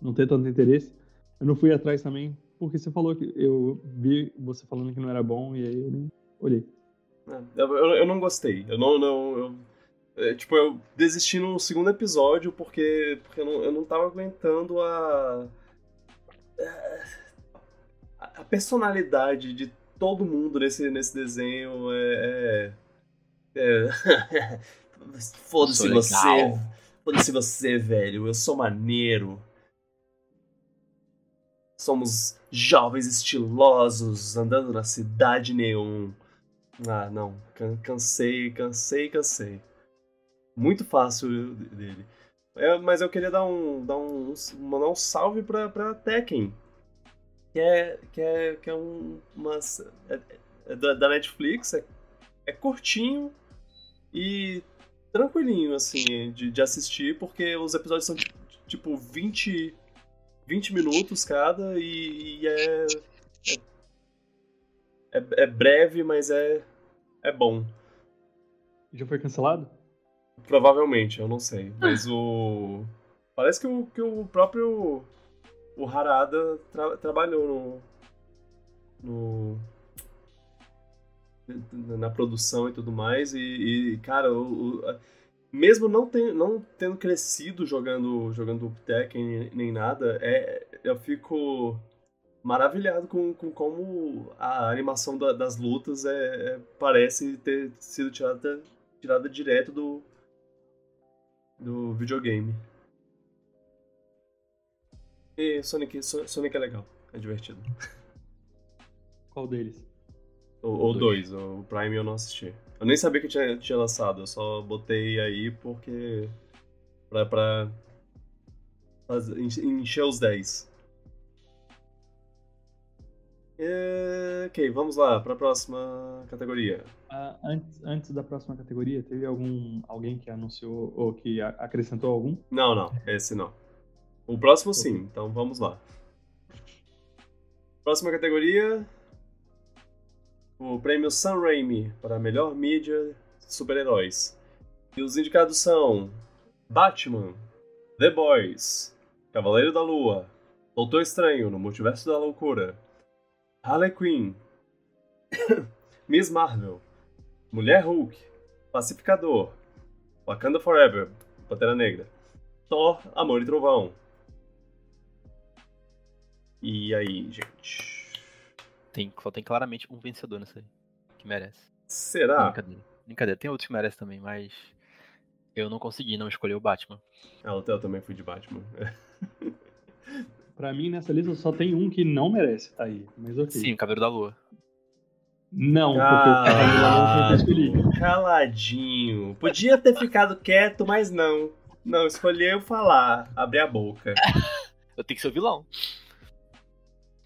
não ter tanto interesse, eu não fui atrás também, porque você falou que. Eu vi você falando que não era bom, e aí eu não olhei. eu, eu, eu não gostei. Eu não. não eu, é, tipo, eu desisti no segundo episódio porque, porque eu, não, eu não tava aguentando a. A a personalidade de todo mundo nesse, nesse desenho é. é, é- Foda-se você. Foda-se você, velho. Eu sou maneiro. Somos jovens estilosos andando na cidade neon. Ah, não. Can- Cansei, cansei, cansei. Muito fácil dele. É, mas eu queria dar um, dar um, mandar um salve pra, pra Tekken. Que é, que é, que é um, uma, é, é da, da Netflix, é, é curtinho e tranquilinho, assim, de, de assistir, porque os episódios são tipo 20, 20 minutos cada e, e é, é, é. é breve, mas é, é bom. Já foi cancelado? Provavelmente, eu não sei. Mas o. Parece que o, que o próprio. O Harada tra- trabalhou no. no. Na produção e tudo mais. E, e, cara, o, o- mesmo não, ten, não tendo crescido jogando, jogando Tekken nem nada, é, eu fico maravilhado com, com como a animação da- das lutas é, é- parece ter sido tirada, tirada direto do, do videogame. E Sonic, So- Sonic é legal, é divertido. Qual deles? O, o dois. dois, o Prime eu não assisti. Eu nem sabia que tinha, tinha lançado, eu só botei aí porque. pra. pra fazer- enche- encher os 10. É, ok, vamos lá, pra próxima categoria. Ah, antes, antes da próxima categoria, teve algum alguém que anunciou ou que a- acrescentou algum? Não, não, esse não. O próximo sim, então vamos lá. Próxima categoria. O prêmio Sam Raimi para melhor mídia super-heróis. E os indicados são Batman, The Boys, Cavaleiro da Lua, Doutor Estranho no Multiverso da Loucura, Harley Quinn, Miss Marvel, Mulher Hulk, Pacificador, Wakanda Forever, Pantera Negra, Thor, Amor e Trovão. E aí, gente? Tem, só tem claramente um vencedor nessa aí. Que merece. Não, Será? brincadeira. Brincadeira. Tem outros que merecem também, mas. Eu não consegui não escolher o Batman. Ah, eu eu também fui de Batman. Pra mim, nessa lista só tem um que não merece estar aí, mas ok. Sim, o Cavaleiro da Lua. Não, porque o cara não foi escolhido. Caladinho. Podia ter ficado quieto, mas não. Não, escolheu falar, abrir a boca. Eu tenho que ser o vilão.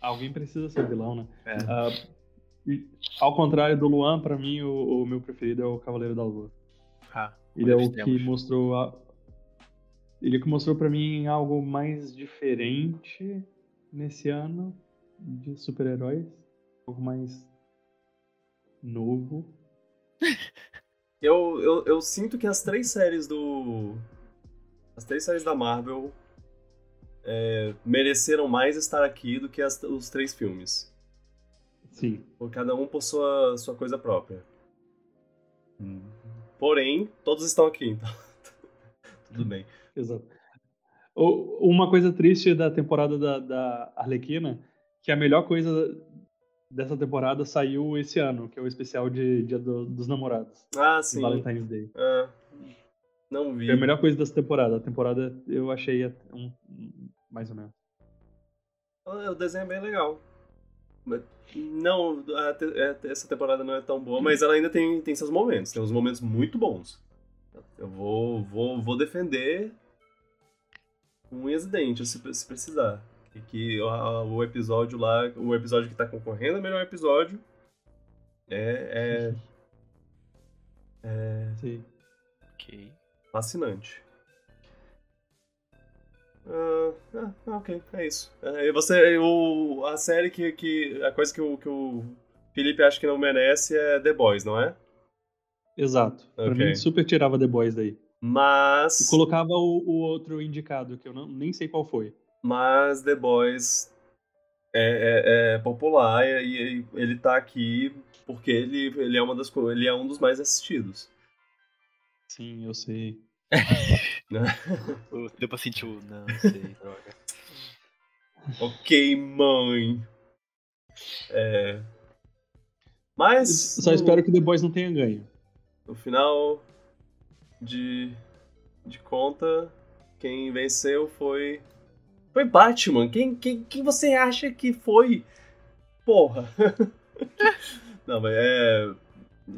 Alguém precisa ser vilão, né? É. Ah, e, ao contrário do Luan, pra mim, o, o meu preferido é o Cavaleiro da Lua. Ah, Ele é o que mostrou a... Ele que mostrou pra mim algo mais diferente nesse ano de super-heróis. Pouco mais novo. Eu, eu, eu sinto que as três séries do. As três séries da Marvel é, mereceram mais estar aqui do que as- os três filmes. Sim. Por cada um por sua, sua coisa própria. Hum. Porém, todos estão aqui, então. Tudo bem. Exato. Uma coisa triste da temporada da, da Arlequina, que a melhor coisa dessa temporada saiu esse ano, que é o especial de Dia do- dos Namorados. Ah, sim. Valentine's Day. Ah, não vi. Foi a melhor coisa dessa temporada. A temporada eu achei um, mais ou menos. Ah, O desenho é bem legal. Não, te- é, essa temporada não é tão boa, mas ela ainda tem, tem seus momentos. Tem uns momentos muito bons. Eu vou, vou, vou defender com unhas e dentes, se, se precisar. E que a- o episódio lá, o episódio que tá concorrendo ao melhor episódio é, é, é Sim. Ok. Fascinante. Ah, ah, ok, é isso. E você, o, a série que, que. A coisa que o, que o Felipe acha que não merece é The Boys, não é? Exato. Pra Ok. mim, super tirava The Boys daí. Mas. E colocava o, o outro indicado, que eu não, nem sei qual foi. Mas The Boys é, é- é popular e, e ele tá aqui porque ele, ele, é uma das, ele é um dos mais assistidos. Sim, eu sei. Deu pra sentir o. Não, sei, droga. ok, mãe. É. Mas. Só espero que The Boys não tenha ganho. No final de, de conta, quem venceu foi. Foi Batman. Quem, quem, quem você acha que foi? Porra. Não, mas é.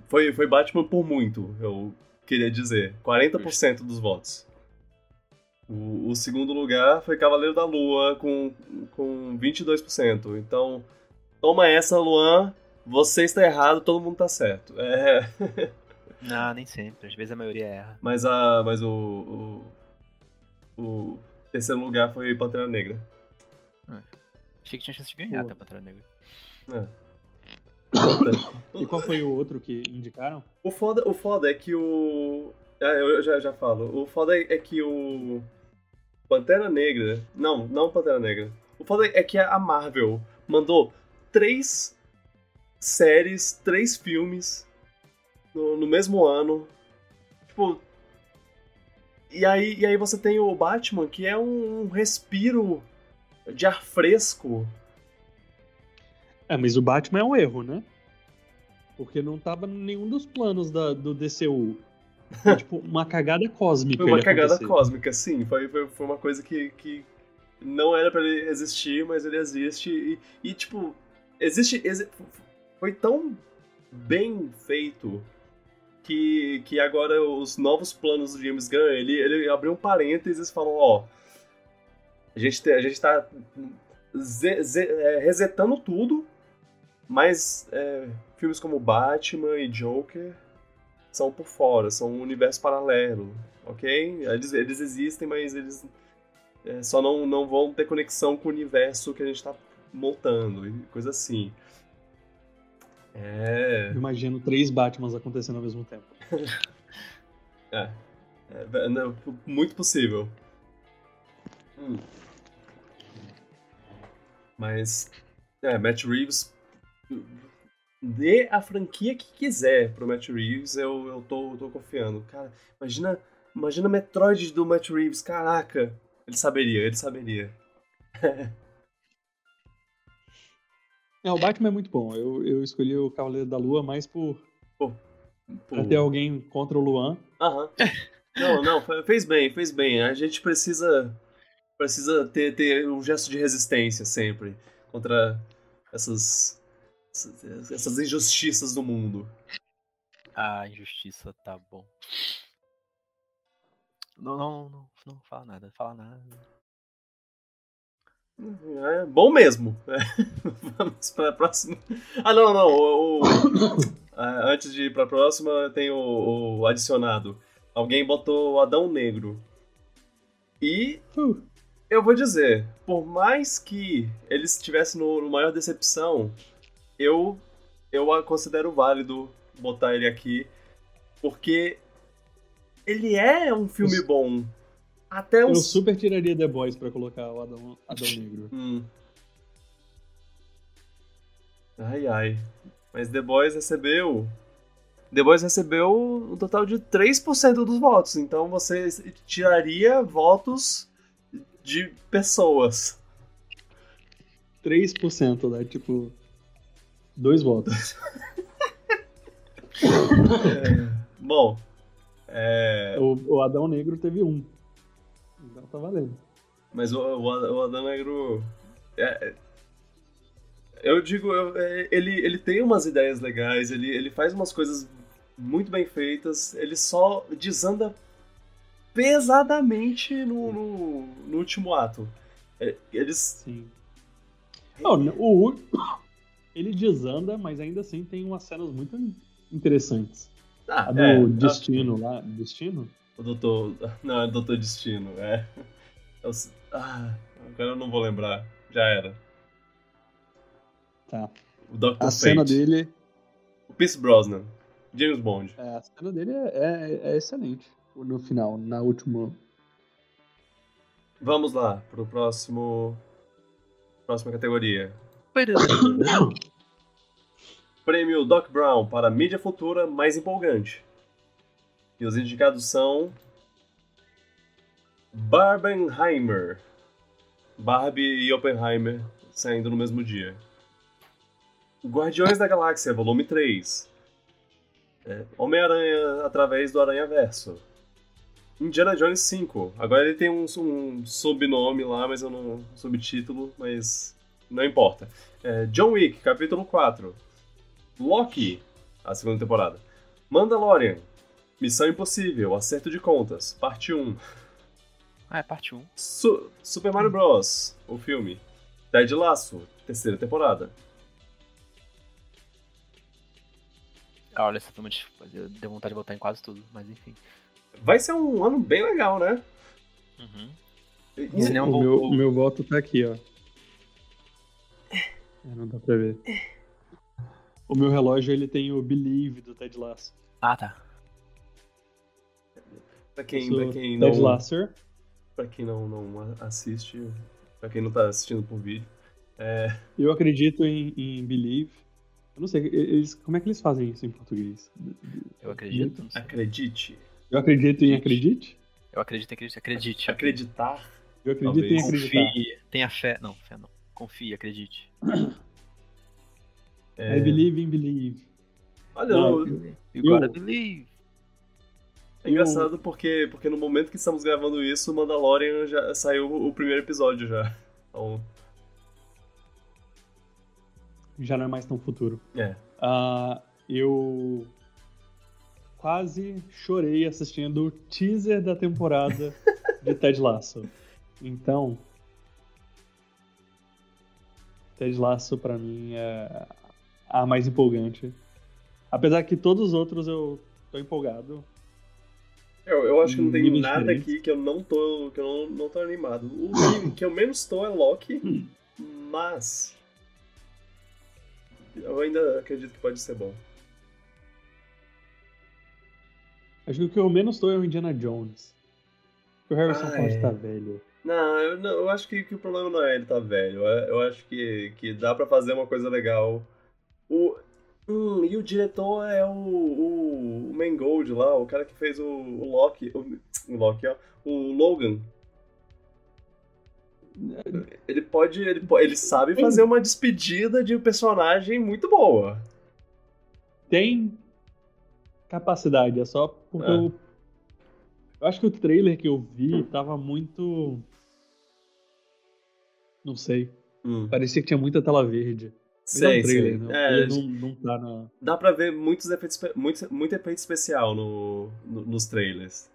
Foi, foi Batman por muito, eu queria dizer. 40% dos votos. O, o segundo lugar foi Cavaleiro da Lua, com, com 22%. Então, toma essa, Luan. Você está errado, todo mundo tá certo. É. Não, nem sempre. Às vezes a maioria erra. Mas, a, mas o, o, o terceiro lugar foi Pantera Negra. Achei que tinha chance de ganhar Pô. até Pantera Negra. É. E qual foi o outro que indicaram? O foda, o foda é que o. Ah, eu já, já falo. O foda é, que o. Pantera Negra. Não, não Pantera Negra. O foda é que a Marvel mandou três séries, três filmes no, no mesmo ano. Tipo. E aí, e aí você tem o Batman, que é um respiro de ar fresco É, mas o Batman é um erro, né? Porque não tava em nenhum dos planos da, do DCU. Foi, tipo, uma cagada cósmica. Foi uma cagada acontecer. cósmica, sim. Foi, foi, foi uma coisa que, que não era pra ele existir, mas ele existe. E, e, tipo, existe. exi- foi tão bem feito que, que agora os novos planos do James Gunn, ele, ele abriu um parênteses e falou, ó. A gente, te- a gente tá ze- ze- é, resetando tudo, mas é, filmes como Batman e Joker são por fora, são um universo paralelo, ok? Eles, eles existem, mas eles é, só não, não vão ter conexão com o universo que a gente tá montando, coisa assim. É. Eu imagino três Batmans acontecendo ao mesmo tempo. é, é, não, muito possível. Hum. Mas. É, Matt Reeves. Dê a franquia que quiser pro Matt Reeves, eu, eu tô, tô confiando. Cara, imagina, imagina Metroid do Matt Reeves, caraca. Ele saberia, ele saberia. É, o Batman é muito bom. Eu, eu escolhi o Cavaleiro da Lua mais por, Pô, pra ter alguém contra o Luan. Aham. Não, não, fe- fez bem, fez bem. A gente precisa precisa ter, ter um gesto de resistência sempre contra essas essas- injustiças do mundo. A injustiça tá bom. Não, não, não, não fala nada, fala nada. É bom mesmo. É. Vamos para a próxima. Ah, não, não. O, o- Ah, antes de ir para a próxima, tem o, o adicionado. Alguém botou o Adão Negro. E eu vou dizer, por mais que ele estivesse no, no maior decepção, eu eu a considero válido botar ele aqui, porque ele é um filme Eu- bom. Até eu uns. super tiraria The Boys pra colocar o Adão, Adão Negro. Hum. Ai ai. Mas The Boys recebeu. The Boys recebeu um total de 3% dos votos. Então você tiraria votos de pessoas. 3%, né? Tipo, dois votos. Bom. É. O, o Adão Negro teve um. Então tá valendo. Mas o, o, o Adão Negro. é- é- eu digo, eu- é, ele, ele tem umas ideias legais, ele, ele faz umas coisas muito bem feitas, ele só desanda pesadamente no, no, no último ato. É, Eles. Sim. Não, o, ele desanda, mas ainda assim tem umas cenas muito interessantes. Ah, A do é, Destino lá. Destino? O Doutor. Não, é Doutor Destino, é. Eu s- ah, agora eu não vou lembrar. Já era. Tá. O Dr. A Fate. cena dele. O Pierce Brosnan. James Bond. é, a cena dele é, é- é excelente. No final, na última. Vamos lá, pro próximo. Próxima categoria. Prêmio Doc Brown para mídia futura mais empolgante. E os indicados são. Barbenheimer. Barbie e Oppenheimer saindo no mesmo dia. Guardiões da Galáxia, volume 3. É, Homem-Aranha através do Aranha Verso. Indiana Jones 5. Agora ele tem um, um subnome lá, mas eu não. subtítulo, mas não importa. É, John Wick, capítulo 4. Loki, a segunda temporada. Mandalorian, Missão Impossível, Acerto de Contas, parte 1. Ah, é parte 1. Su- Super Mario Bros, o filme. Ted Lasso, terceira temporada. Ah, olha, essa eu dei vontade de botar em quase tudo, mas enfim. Vai ser um ano bem legal, né? Uhum. E- O meu, o meu voto tá aqui, ó. É, não dá pra ver. O meu relógio ele tem o Believe do Ted Lasso. Ah, tá. Pra quem, pra quem Ted não, Lasser. pra quem não, não assiste, pra quem não tá assistindo por vídeo, é, Eu acredito em, em Believe. Eu não sei, eles, como é que eles fazem isso em português? Eu acredito. acredite. Eu acredito em acredite? Eu acredito em acredite. Acredite. Acreditar. Eu acredito em Talvez. acreditar. Confie. Tenha fé. Não, fé não. Confie, acredite. É... I believe in believe. Olha, Não, eu, you gotta believe. É engraçado porque, porque no momento que estamos gravando isso, Mandalorian já saiu o primeiro episódio já. Então... Já não é mais tão futuro. É. Uh, eu quase chorei assistindo o teaser da temporada de Ted Lasso. Então, Ted Lasso para mim é a mais empolgante. Apesar que todos os outros eu tô empolgado. Eu, eu acho que não tem nada aqui que eu não tô, que eu não, não tô animado. O que, eu menos tô é Loki, mas eu ainda acredito que pode ser bom. Acho que o que eu menos tô é o Indiana Jones. O Harrison ah, Ford é. tá velho. Não, eu, não, eu acho que, que, o problema não é ele tá velho. Eu, eu acho que, que dá para fazer uma coisa legal. O, hum, e o diretor é o, o, o Mangold lá, o cara que fez o, o Loki. O, o Loki, ó. O Logan. Ele pode. Ele, ele sabe fazer uma despedida de um personagem muito boa. Tem capacidade, é só porque é. eu. Eu acho que o trailer que eu vi tava muito. Não sei. Hum. Parecia que tinha muita tela verde. Sei, é trailer, sei. É, não, não tá na... Dá pra ver muitos efeitos, muito, muito efeito especial no, no nos trailers.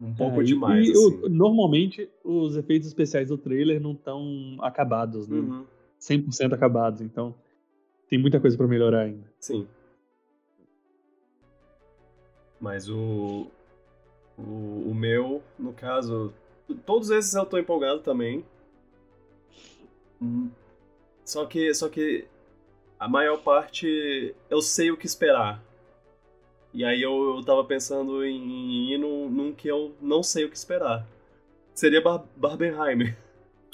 Um pouco é, demais. E, assim. o, normalmente, os efeitos especiais do trailer não estão acabados, né? Uhum. 100% acabados, então tem muita coisa para melhorar ainda. Sim. Mas o, o, o meu, no caso, todos esses eu tô empolgado também. Hum, só que, só que a maior parte eu sei o que esperar. E aí eu, eu tava pensando em ir num, num que eu não sei o que esperar. Seria Bar Barbenheimer.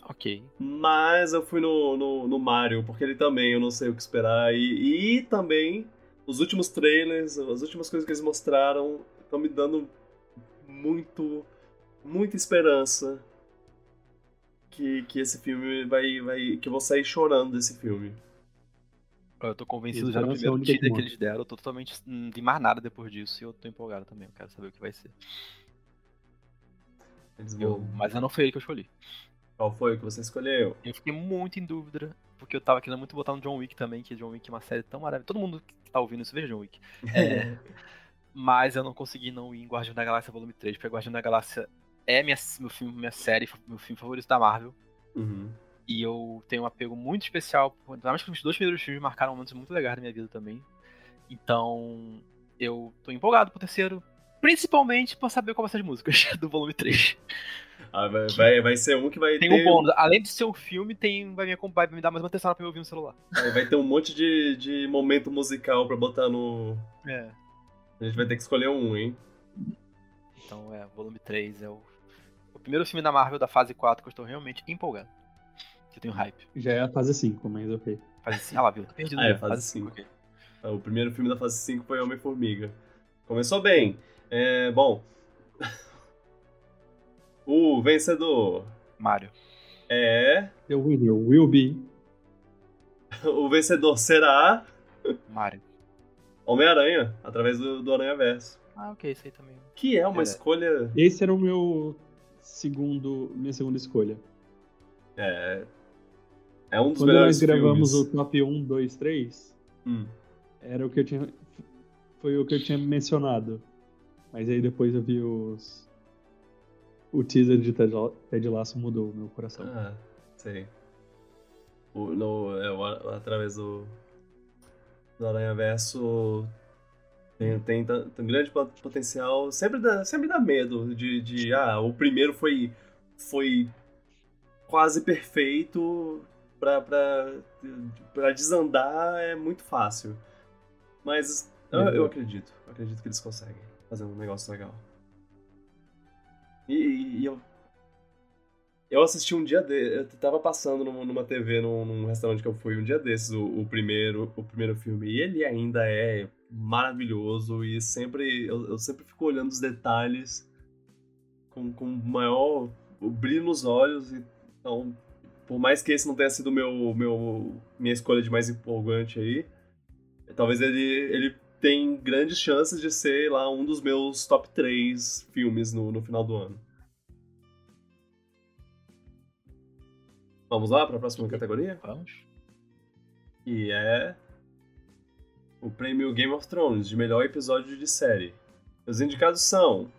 Ok. Mas eu fui no, no, no, Mario, porque ele também eu não sei o que esperar. E, e também os últimos trailers, as últimas coisas que eles mostraram estão me dando muito, muita esperança que, que esse filme vai, vai. que eu vou sair chorando desse filme. Eu tô convencido já no primeiro teaser que eles deram, eu tô totalmente. Não tem mais nada depois disso e eu tô empolgado também, eu quero saber o que vai ser. Eu, mas eu não foi ele que eu escolhi. Qual foi o que você escolheu? Eu fiquei muito em dúvida, porque eu tava querendo muito botar no John Wick também, que John Wick é uma série tão maravilhosa. Todo mundo que tá ouvindo isso veja John Wick. É, mas eu não consegui não ir em Guardião da Galáxia Volume 3, porque Guardião da Galáxia é minha, meu filme, minha série, meu filme favorito da Marvel. Uhum. E eu tenho um apego muito especial, principalmente que os dois primeiros filmes marcaram momentos muito legais da minha vida também. Então, eu tô empolgado pro terceiro, principalmente por saber qual vai ser as músicas do volume 3. Ah, vai, vai, vai, ser um que vai tem ter... um bônus. Além de ser um filme, tem, vai, me, vai me dar mais uma atenção pra eu ouvir no celular. vai ter um monte de, de momento musical pra botar no... É. A gente vai ter que escolher um, hein? Então, é, volume 3 é o, o primeiro filme da Marvel da fase 4 que eu estou realmente empolgado. Que eu tenho hype. Já é a fase 5, mas ok. Fase 5, ah lá, viu? Tô perdido. Ah, é, fase 5. Okay. O primeiro filme da fase 5 foi Homem-Formiga. Começou bem. É, bom, o vencedor. Mario. É. The winner will be. O vencedor será. Mario. Homem-Aranha, através do, do Aranha Verso. Ah, ok, isso aí também. Que é uma é. escolha. Esse era o meu segundo. Minha segunda escolha. É. É um dos Quando melhores nós gravamos filmes. o top 1, 2, 3, hum. era o que eu tinha. Foi o que eu tinha mencionado. Mas aí depois eu vi os o teaser de Ted, Ted Lasso mudou o meu coração. Ah, sei. O, no, é, o, através do, do Aranha Verso tem, tem, tem grande potencial. Sempre dá, sempre dá medo de, de. Ah, o primeiro foi. Foi quase perfeito. Pra, pra, pra desandar é muito fácil. Mas eu, eu uhum. acredito. Eu acredito que eles conseguem fazer um negócio legal. E, e, eu. Eu assisti um dia de, Eu tava passando numa TV num, num, restaurante que eu fui um dia desses, o, o, primeiro, o primeiro filme. E ele ainda é maravilhoso e sempre. Eu, eu sempre fico olhando os detalhes com, com maior brilho nos olhos. Então, por mais que esse não tenha sido meu, meu, minha escolha de mais empolgante aí, talvez ele, ele tem grandes chances de ser lá um dos meus top 3 filmes no, no final do ano. Vamos lá para a próxima categoria? Vamos. E é o prêmio Game of Thrones de melhor episódio de série. Os indicados são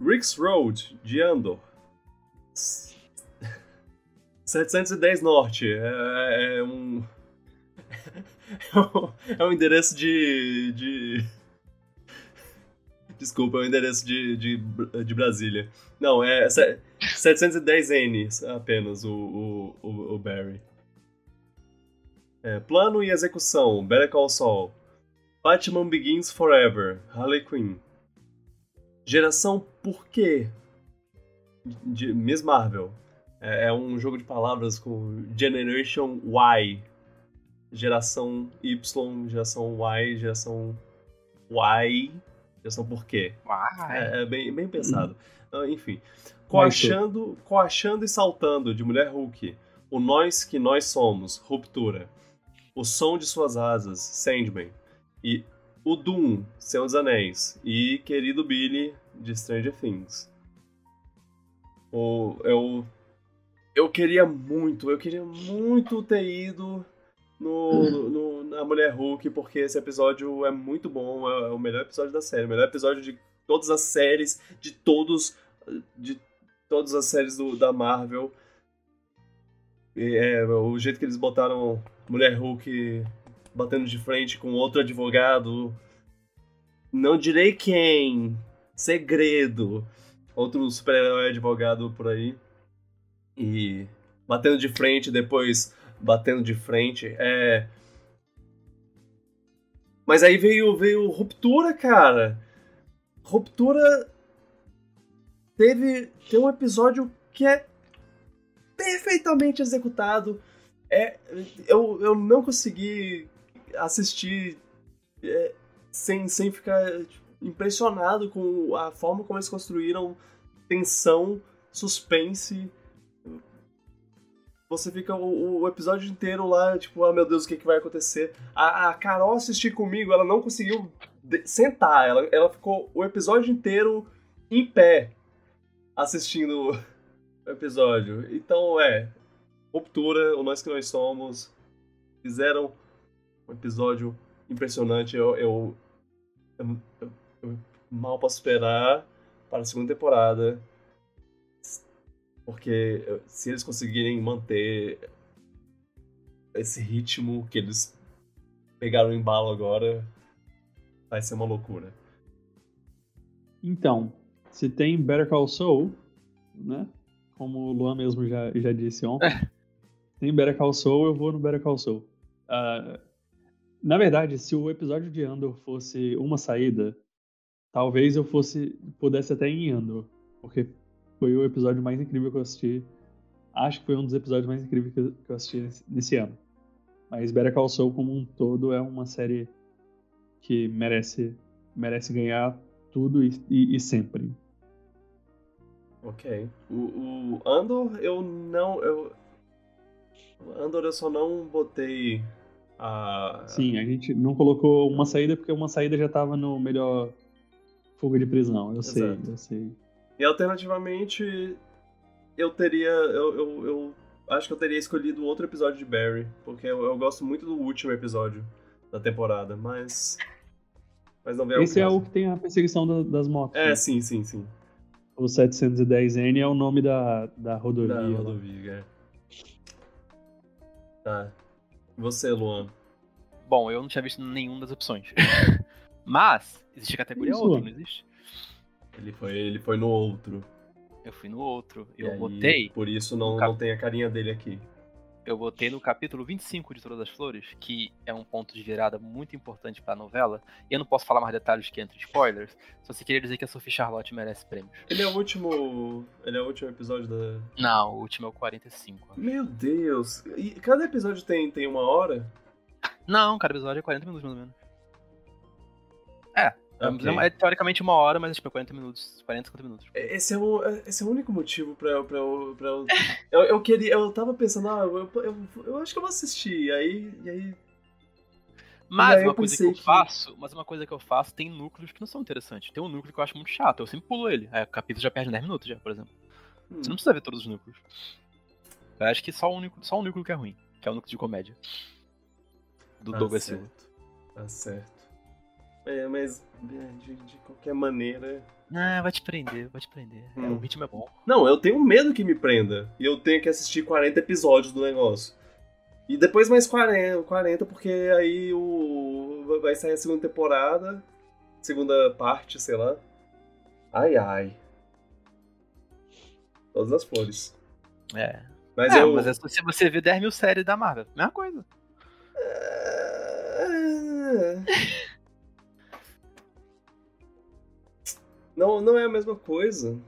Rick's Road de Andor, 710 Norte é, é um é um endereço de. de... Desculpa, é um endereço de, de, de Brasília. Não, é 710N apenas o, o, o Barry. É, plano e execução: Better Call Saul. Batman Begins Forever, Harley Quinn. Geração por quê? De Miss Marvel. É, é um jogo de palavras com Generation Y geração Y, geração Y, geração Y, geração por quê. É, é, bem, bem pensado. Uhum. Enfim. Coachando, coachando e saltando de Mulher Hulk. O Nós que Nós Somos, Ruptura. O Som de Suas Asas, Sandman. E o Doom, Senhor dos Anéis. E Querido Billy, de Stranger Things. O, eu, eu queria muito, eu queria muito ter ido no, no, na Mulher Hulk, porque esse episódio é muito bom, é, o melhor episódio da série, o melhor episódio de todas as séries, de todos, de todas as séries do, da Marvel. E, é, o jeito que eles botaram Mulher Hulk batendo de frente com outro advogado, não direi quem, segredo, outro super-herói advogado por aí, e batendo de frente depois batendo de frente. É. Mas aí veio, veio Ruptura, cara. Ruptura teve tem um episódio que é perfeitamente executado. É, eu, eu não consegui assistir é, sem, sem ficar impressionado com a forma como eles construíram tensão, suspense você fica o, o, episódio inteiro lá, tipo, ah, meu Deus, o que, que vai acontecer? A, a Carol assistir comigo, ela não conseguiu sentar, ela, ela ficou o episódio inteiro em pé assistindo o episódio. Então, é, Ruptura, o Nós Que Nós Somos, fizeram um episódio impressionante. Eu, eu, eu, eu mal posso esperar para a segunda temporada. Porque se eles conseguirem manter esse ritmo que eles pegaram em embalo agora, vai ser uma loucura. Então, se tem Better Call Saul, né? Como o Luan mesmo já, já disse ontem, tem Better Call Saul, eu vou no Better Call Saul. Uh, na verdade, se o episódio de Andor fosse uma saída, talvez eu fosse pudesse até ir em Andor, porque foi o episódio mais incrível que eu assisti. Acho que foi um dos episódios mais incríveis que eu assisti nesse ano. Mas Better Call Saul como um todo é uma série que merece merece ganhar tudo e, e, e sempre. Ok. O, o, Andor eu não eu Andor eu só não botei a Sim, a gente não colocou uma saída porque uma saída já tava no melhor fuga de prisão. Eu Exato. sei, eu sei. E alternativamente, eu teria. Eu, eu, eu, acho que eu teria escolhido outro episódio de Barry, porque eu, eu gosto muito do último episódio da temporada, mas. Mas não vem Esse é o que tem a perseguição da, das motos. É, né? sim, sim, sim. O 710N é o nome da, da rodovia. Da rodovia, é. Tá. Você, Luan. Bom, eu não tinha visto nenhuma das opções. Mas, existe a categoria Isso, outra, não existe? Ele foi, ele foi no outro. Eu fui no outro. Eu aí, botei. Por isso não, cap... não tem a carinha dele aqui. Eu botei no capítulo 25 de Todas as Flores, que é um ponto de virada muito importante para a novela. E eu não posso falar mais detalhes que entre spoilers. Só se queria dizer que a Sophie Charlotte merece prêmios. Ele é o último. Ele é o último episódio da. Não, o último é o 45. Meu Deus! E cada episódio tem, tem uma hora? Não, cada episódio é 40 minutos, mais ou menos. É, Okay. É, teoricamente uma hora, mas tipo, 40 minutos, 40, 50 minutos. Esse é o, esse é o único motivo pra eu. Pra eu, pra eu, eu, eu, queria. Eu tava pensando, ah, eu, eu, eu, acho que eu vou assistir. E aí. E aí Mas aí uma coisa que eu que- faço, mas uma coisa que eu faço tem núcleos que não são interessantes. Tem um núcleo que eu acho muito chato, eu sempre pulo ele. Aí o capítulo já perde 10 minutos já, por exemplo. Hum. Você não precisa ver todos os núcleos. Eu acho que só um núcleo, só um núcleo que é ruim, que é o núcleo de comédia. Do Tá Douglas Silva. Tá certo. É, mas é, de, de qualquer maneira. Ah, vai te prender, vai te prender. É, Hum. o ritmo é bom. Não, eu tenho medo que me prenda. E eu tenho que assistir 40 episódios do negócio. E depois mais 40, 40 porque aí o. Vai sair a segunda temporada. Segunda parte, sei lá. Ai ai. Todas as flores. É. Mas é, eu. mas é só se você vê 10 mil séries da Marvel. Mesma coisa. É. Não, não é a mesma coisa.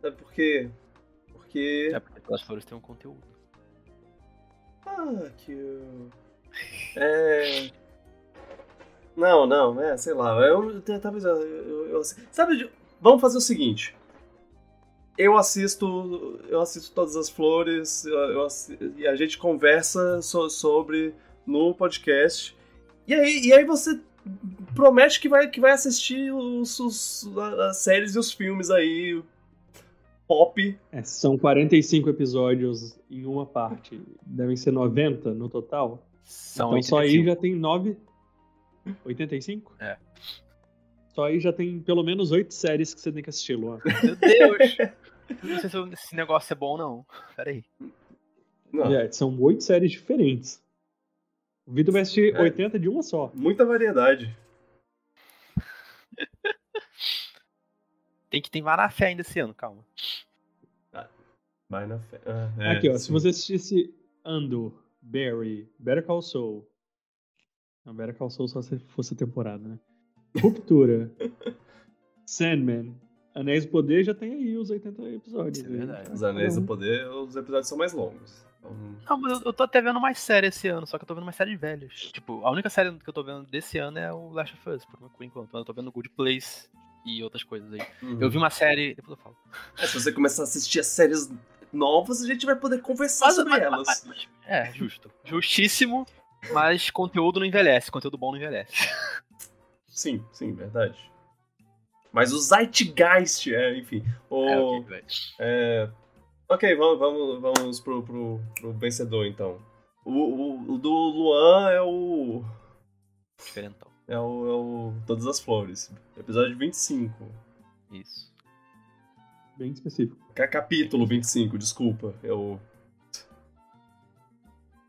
Sabe por quê? Porque. É porque as flores têm um conteúdo. Ah, que. É. Não, não, é, sei lá. Eu, talvez eu, eu, eu- Sabe, vamos fazer o seguinte. Eu assisto. Eu assisto todas as flores. e a gente conversa so- sobre no podcast. E aí, e aí você promete que vai, que vai assistir os, os- as séries e os filmes aí. Pop. É, são 45 episódios em uma parte. Devem ser 90 no total. São então só aí 85. já tem 9. 85? É. Só aí já tem pelo menos 8 séries que você tem que assistir, Luan. Meu Deus! não sei se esse negócio é bom ou não. Pera aí. Não, É, são 8 séries diferentes. O Vitor vai assistir É. 80 de uma só. muita variedade. Tem que ter vai na fé ainda esse ano, calma. Vai na fé. Ah, é, Aqui, ó. Se sim. você assistisse Andor, Barry, Better Call Saul. Não, Better Call Saul só se fosse a temporada, né? Ruptura. Sandman. Anéis do Poder já tem aí os 80 episódios. Isso é aí. verdade. Os Anéis do. Poder, os episódios são mais longos. Então, Não, mas eu, eu tô até vendo mais série esse ano, só que eu tô vendo mais séries velhas. Tipo, a única série que eu tô vendo desse ano é o Last of Us, por, enquanto. Mas eu tô vendo Good Place e outras coisas aí. uhum. Eu vi uma série. Depois eu falo. É, se você começar a assistir as séries novas, a gente vai poder conversar Mas- sobre mas- elas. mas- é, justo. Justíssimo, mas conteúdo não envelhece. Conteúdo bom não envelhece. Sim, sim, verdade. Mas o Zeitgeist, é, enfim. O, É, ok, vai. é, ok, vamos, vamos, vamos pro, pro, pro vencedor, então. O, o, o do Luan é o, Diferentão. é o. é o Todas as Flores. Episódio 25. Isso. Bem específico. Ca- Capítulo 25, desculpa. Eu.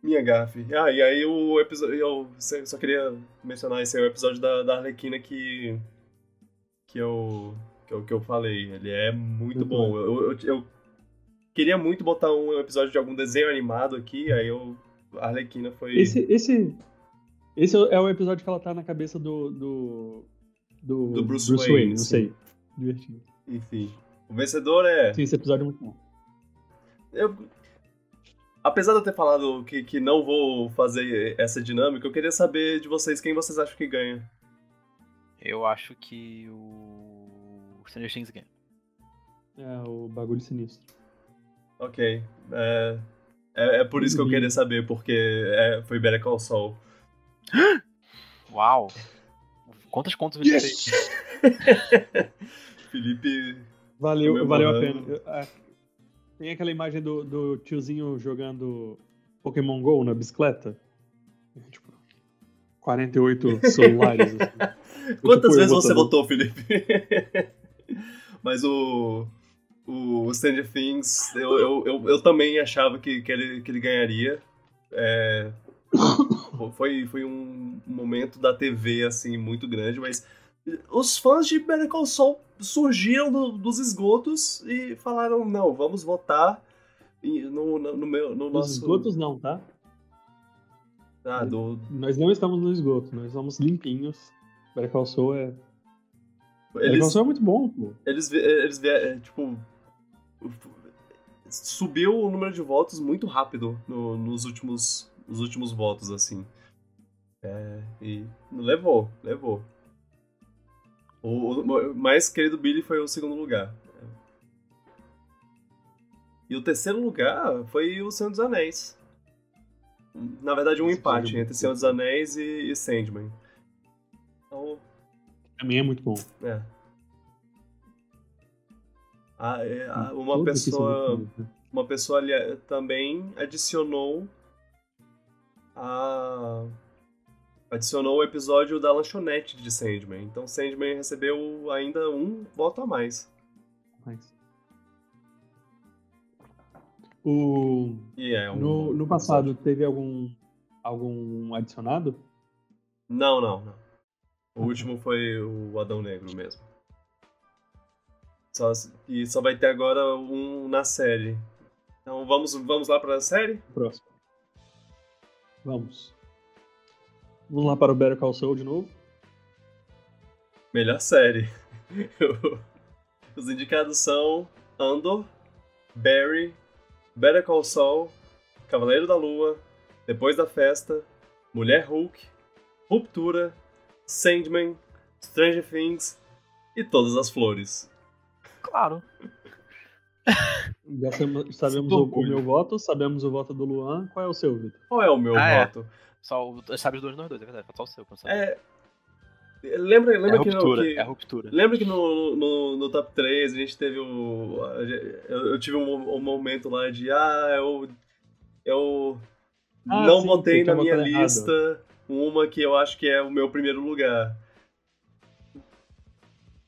Minha gafe. Ah, e aí o episódio. Eu só só queria mencionar esse é o episódio da, da Arlequina que. Que eu. Que eu, que eu falei. Ele é muito Muito bom. bom. Eu, eu, eu queria muito botar um episódio de algum desenho animado aqui, aí eu. A Arlequina foi. Esse, esse, esse é o episódio que ela tá na cabeça do. Do, do, Do Bruce Wayne, não sei. Divertido. Enfim. O vencedor é. Sim, esse episódio é muito bom. Eu, apesar de eu ter falado que, que não vou fazer essa dinâmica, eu queria saber de vocês quem vocês acham que ganha. Eu acho que o. Stranger Things ganha. É o bagulho sinistro. Ok. É, é, é por isso que eu queria saber, porque é, foi Better Call Saul. Uau! Quantas contas eu tirei? Felipe. Valeu, valeu a pena. Eu- ah, tem aquela imagem do, do tiozinho jogando Pokémon GO na bicicleta. Tipo, 48 celulares. assim. Quantas vezes você votou, Felipe? Mas o. O Stranger Things, eu, eu, eu, eu também achava que, que, ele, que ele ganharia. É, foi, foi um momento da TV, assim, muito grande, mas os fãs de Better Call Saul surgiram do- dos esgotos e falaram, não, vamos votar no, no, no meu, no Nos nosso... esgotos não, tá? Ah, do, Nós não estamos no esgoto, nós estamos limpinhos. Better Call Saul é... Better Call eles, Saul é muito bom, pô. eles, eles vieram, tipo... Subiu o número de votos muito rápido no- nos últimos, nos últimos votos, assim. É, e levou, levou. O, o mais querido Billy foi o segundo lugar. E o terceiro lugar foi o Senhor dos Anéis. Na verdade, um Esse empate é entre Senhor dos Anéis e, e Sandman. Então, Também é muito bom. é. Ah, é, ah, uma pessoa. né? uma pessoa ali também adicionou a adicionou o episódio da lanchonete de Sandman. Então Sandman recebeu ainda um voto a mais. Mas- O... E é um No, no passado, teve algum, algum adicionado? Não, não, não. O último foi o Adão Negro mesmo. Só, e só vai ter agora um na série. Então vamos, vamos lá pra série? Próximo. Vamos. Vamos lá para o Better Call Saul de novo. Melhor série. Os indicados são Andor, Barry, Better Call Saul, Cavaleiro da Lua, Depois da Festa, Mulher Hulk, Ruptura, Sandman, Stranger Things e Todas as Flores. Claro. Já sabemos, sabemos o, o meu voto, sabemos o voto do Luan. Qual é o seu, Vitor? Qual é o meu Ah, é. voto? Só o, sabe os dois nós dois, é verdade. Só o seu. É. Lembra, É lembra a que, no- que- É a ruptura. Lembra que no, no, no top 3 a gente teve o. Eu, eu tive um, um momento lá de. Ah, eu. Eu. Ah, não sim, botei na minha botado errado. Uma que eu acho que é o meu primeiro lugar.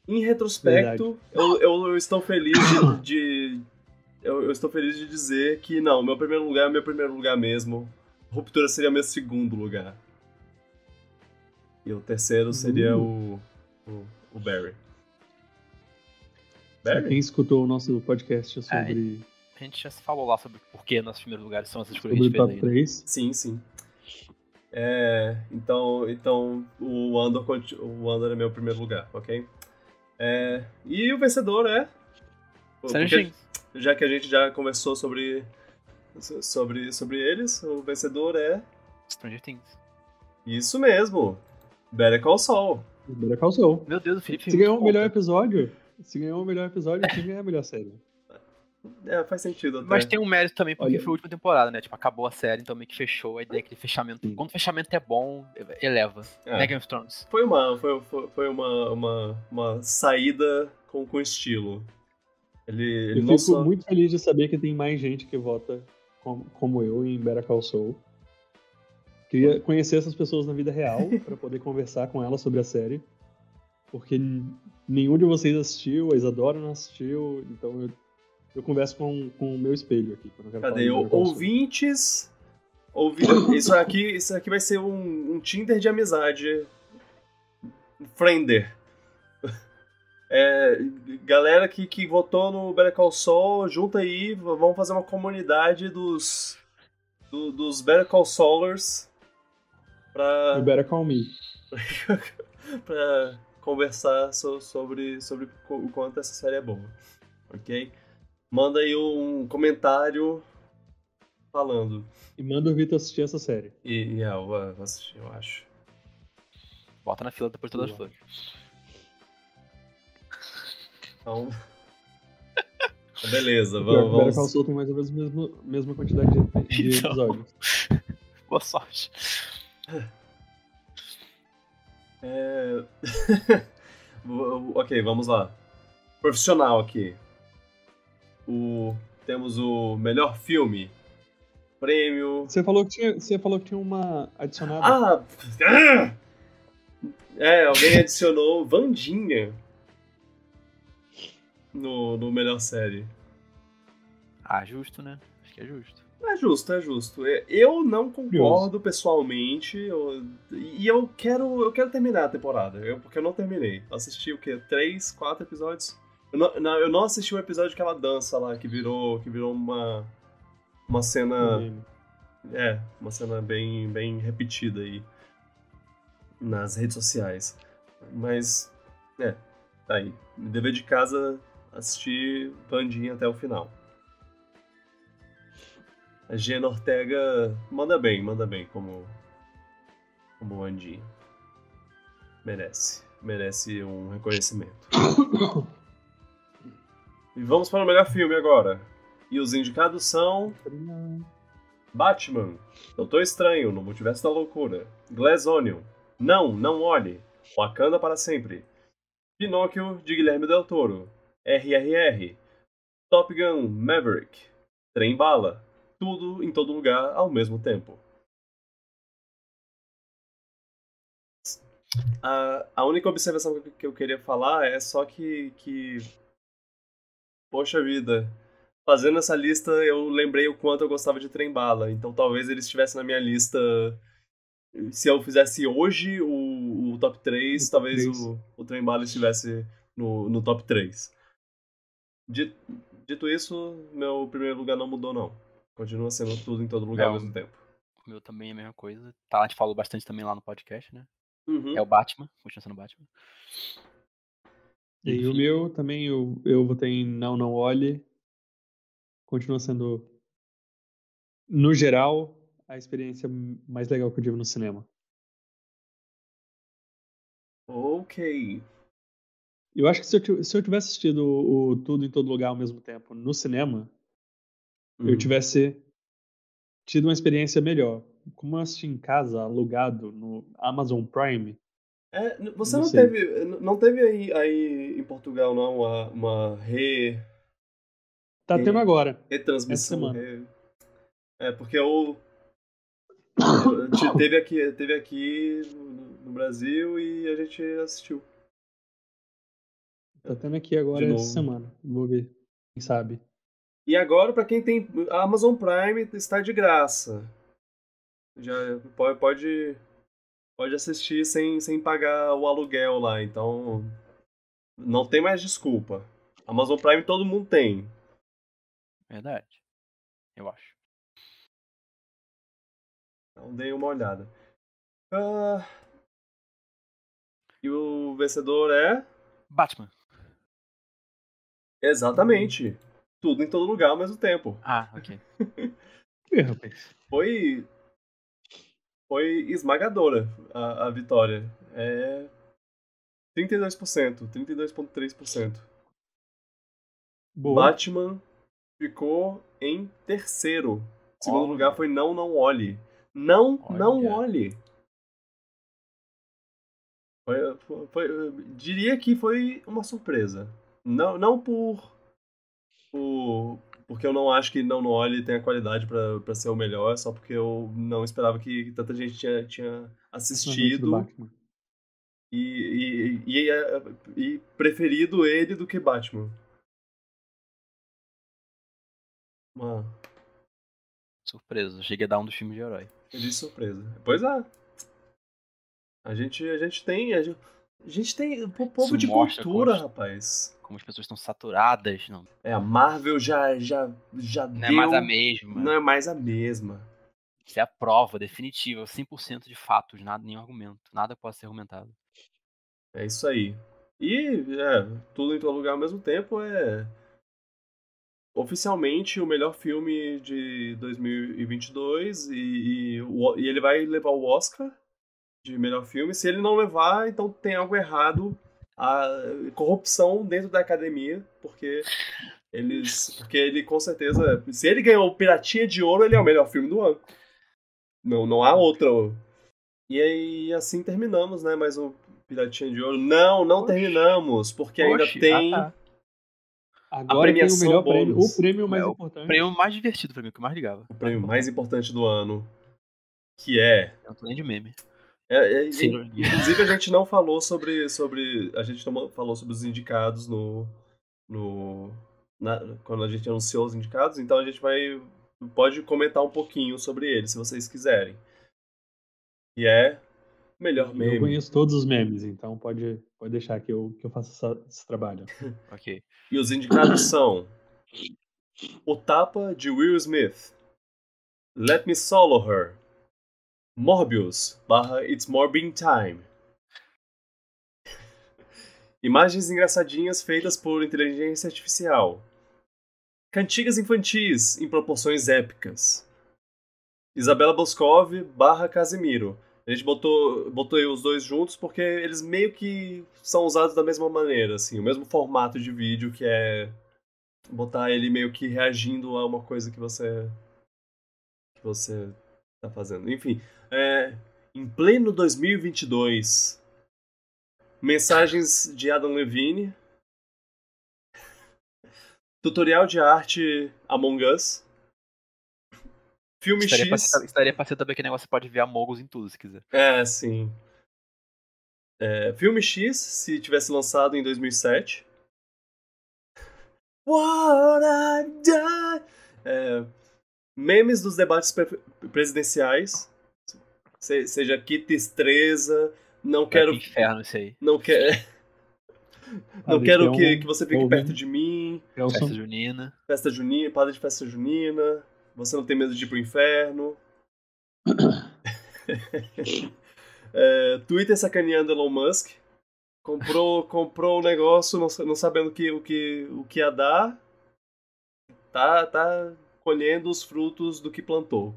Em retrospecto, eu, eu, eu estou feliz de. de- eu, eu estou feliz de dizer que não, meu primeiro lugar é meu primeiro lugar mesmo. Ruptura seria meu segundo lugar. E o terceiro seria o, o. o Barry. Pra Barry? quem escutou o nosso podcast sobre, A gente já se falou lá sobre por que nossos primeiros lugares são essas escolhas que a sobre o gente top fez aí. 3, Sim, sim. É, então, então o Andor, o Andor é meu primeiro lugar, ok? É, e o vencedor é. Stranger porque- Things. já que a gente já conversou sobre, sobre, sobre eles, o vencedor é. Stranger Things. Isso mesmo! Better Call Saul. Better Call Saul. Meu Deus, o Felipe Se ganhou o melhor episódio, se ganhou o melhor episódio, quem ganha a melhor série? É, faz sentido até. Mas tem um mérito também, porque Olha- foi a última temporada, né? Tipo, acabou a série, então meio que fechou a ideia aquele fechamento. Sim. Quando o fechamento é bom, eleva. É. Né, Game of Thrones? Foi uma, foi, foi, uma, uma, uma saída com, com estilo. Ele, ele Eu não fico só... muito feliz de saber que tem mais gente que vota com- como eu em Better Call Saul. Queria conhecer essas pessoas na vida real para poder conversar com elas sobre a série. Porque nenhum de vocês assistiu, a Isadora não assistiu, então eu, eu converso com, com o meu espelho aqui. Cadê? O- ouvintes. Ouvi... Isso aqui, isso aqui vai ser um, um Tinder de amizade. Friender. É, galera que, que votou no Better Call Saul, junta aí, vamos fazer uma comunidade dos, do- dos Better Call Saulers pra, O Better Call Me. pra conversar so- sobre, sobre o quanto essa série é boa. Ok? Manda aí um comentário falando. E manda o Vitor assistir essa série. E, e é, eu vou assistir, eu acho. Bota na fila depois de todas as flores. Então. Beleza, vamos. Call vamos... Saul tem mais ou menos a mesma, mesma quantidade de, de Então. episódios. Boa sorte. É... ok, vamos lá. Profissional aqui. O... Temos o melhor filme. Prêmio. Você falou que tinha, você falou que tinha uma adicionada. Ah! ah! É, alguém adicionou Vandinha no, no melhor série. Ah, justo, né? Acho que é justo. É justo, é justo. É, Eu não concordo pessoalmente. eu- e eu quero, eu quero terminar a temporada. Eu, porque eu não terminei. Assisti o quê? Três, quatro episódios? Eu não, não, eu não assisti o episódio que ela dança lá, que virou, que virou uma, uma cena. É, uma cena bem, bem repetida aí nas redes sociais. Mas, é, tá aí. Dever de casa, assistir Vandinha até o final. A Gena Ortega manda bem, manda bem como, como Vandinha. Merece. Merece um reconhecimento. E vamos para o melhor filme agora. E os indicados são Batman, Doutor Estranho no Multiverso da Loucura, Glass Onion, Não, Não Olhe, Wakanda para Sempre, Pinóquio de Guilherme Del Toro, RRR, Top Gun Maverick, Trem Bala, tudo em todo lugar ao mesmo tempo. A, a única observação que eu queria falar é só que, que. Poxa vida. Fazendo essa lista, eu lembrei o quanto eu gostava de Trem Bala. Então talvez ele estivesse na minha lista. Se eu fizesse hoje o, o top 3, o talvez 3. O, o Trem Bala estivesse no, no top 3. Dito, dito isso, meu primeiro lugar não mudou, não. Continua sendo tudo em todo lugar é, ao mesmo tempo. O meu também é a mesma coisa. Tá, a gente falou bastante também lá no podcast, né? Uhum. É o Batman, continua sendo o Batman. E o meu também, eu, eu votei em Não Não Olhe. Continua sendo, no geral, a experiência mais legal que eu tive no cinema. Ok. Eu acho que se eu, se eu tivesse assistido o, o Tudo em Todo Lugar ao mesmo tempo no cinema, uhum. eu tivesse tido uma experiência melhor como eu assisti em casa, alugado no Amazon Prime. É, você não, não teve. Não teve aí, aí em Portugal, não, uma, uma re. Tá re, tendo agora. Retransmissão. Re... É, porque o. teve aqui, teve aqui no Brasil e a gente assistiu. Tá tendo aqui agora essa semana. Vou ver. Quem sabe. E agora, para quem tem Amazon Prime, está de graça já pode, pode, pode assistir sem, sem pagar o aluguel lá. Então, não tem mais desculpa. Amazon Prime todo mundo tem. Verdade. Eu acho. Então, dei uma olhada. Uh... E o vencedor é? Batman. Exatamente. Tudo em todo lugar ao mesmo tempo. Ah, ok. Foi foi esmagadora a, a vitória. É 32%, 32,3%. Batman ficou em terceiro. Segundo Olha. lugar foi Não Não Olhe. Não Olha. Não Olhe. Foi, foi, foi, diria que foi uma surpresa. Não, não por, por, porque eu não acho que Não No Olhe tenha qualidade para ser o melhor, só porque eu não esperava que tanta gente tinha, tinha assistido e, e, e, e, preferido ele do que Batman. Mano. Surpresa, cheguei a dar um dos filmes de herói. De surpresa. Pois é. A gente, a gente tem. A gente, a gente tem. Um povo de cultura, rapaz como as pessoas estão saturadas. Não. É, a Marvel já, já, já não deu... é mais a mesma. Não é mais a mesma. Isso é a prova definitiva, 100% de fatos, nada, nenhum argumento. Nada pode ser argumentado. É isso aí. E é, tudo em todo lugar ao mesmo tempo é oficialmente o melhor filme de 2022 e, e, e, ele vai levar o Oscar de melhor filme. Se ele não levar, então tem algo errado a corrupção dentro da academia, porque eles. Porque ele com certeza. Se ele ganhou o Piratinha de Ouro, ele é o melhor filme do ano. Não, não há outra. E aí assim terminamos, né? Mais um Piratinha de Ouro. Não, não Oxi. terminamos, porque Oxi. ainda tem. Ah, tá. Agora a premiação tem o melhor prêmio, o prêmio mais é importante. O prêmio mais divertido pra mim, que eu mais ligava. O prêmio mais importante do ano. Que é. É um de meme. É, é, inclusive a gente não falou sobre, sobre a gente não falou sobre os indicados no, no na, quando a gente anunciou os indicados, então a gente vai pode comentar um pouquinho sobre eles se vocês quiserem. E é melhor meme. Eu conheço todos os memes, então pode, pode deixar que eu, que eu faça essa, esse trabalho. ok. E os indicados são O Tapa de Will Smith, Let Me Solo Her, Morbius barra It's Morbing Time. Imagens engraçadinhas feitas por inteligência artificial. Cantigas infantis em proporções épicas. Isabela Boscov barra Casimiro. A gente botou, botou os dois juntos porque eles meio que são usados da mesma maneira, assim, o mesmo formato de vídeo que é botar ele meio que reagindo a uma coisa que você que você tá fazendo. Enfim, é, em pleno 2022, mensagens de Adam Levine, tutorial de arte Among Us, filme Estaria X. estaria ser também que negócio você pode ver Amogos em tudo, se quiser. É, sim. É, filme X, se tivesse lançado em 2007. What I done. É, memes dos debates pre- presidenciais. Se- seja Kita Estreza. Não Vai quero. pro inferno isso aí. Não, quer, não Ali quero tem que, um- que você fique ouvindo. perto de mim. Festa junina. Festa junina, padre de festa junina. Você não tem medo de ir pro inferno. É, Twitter sacaneando Elon Musk. Comprou, comprou o negócio não, não sabendo que, o, que, o que ia dar. Tá, tá colhendo os frutos do que plantou.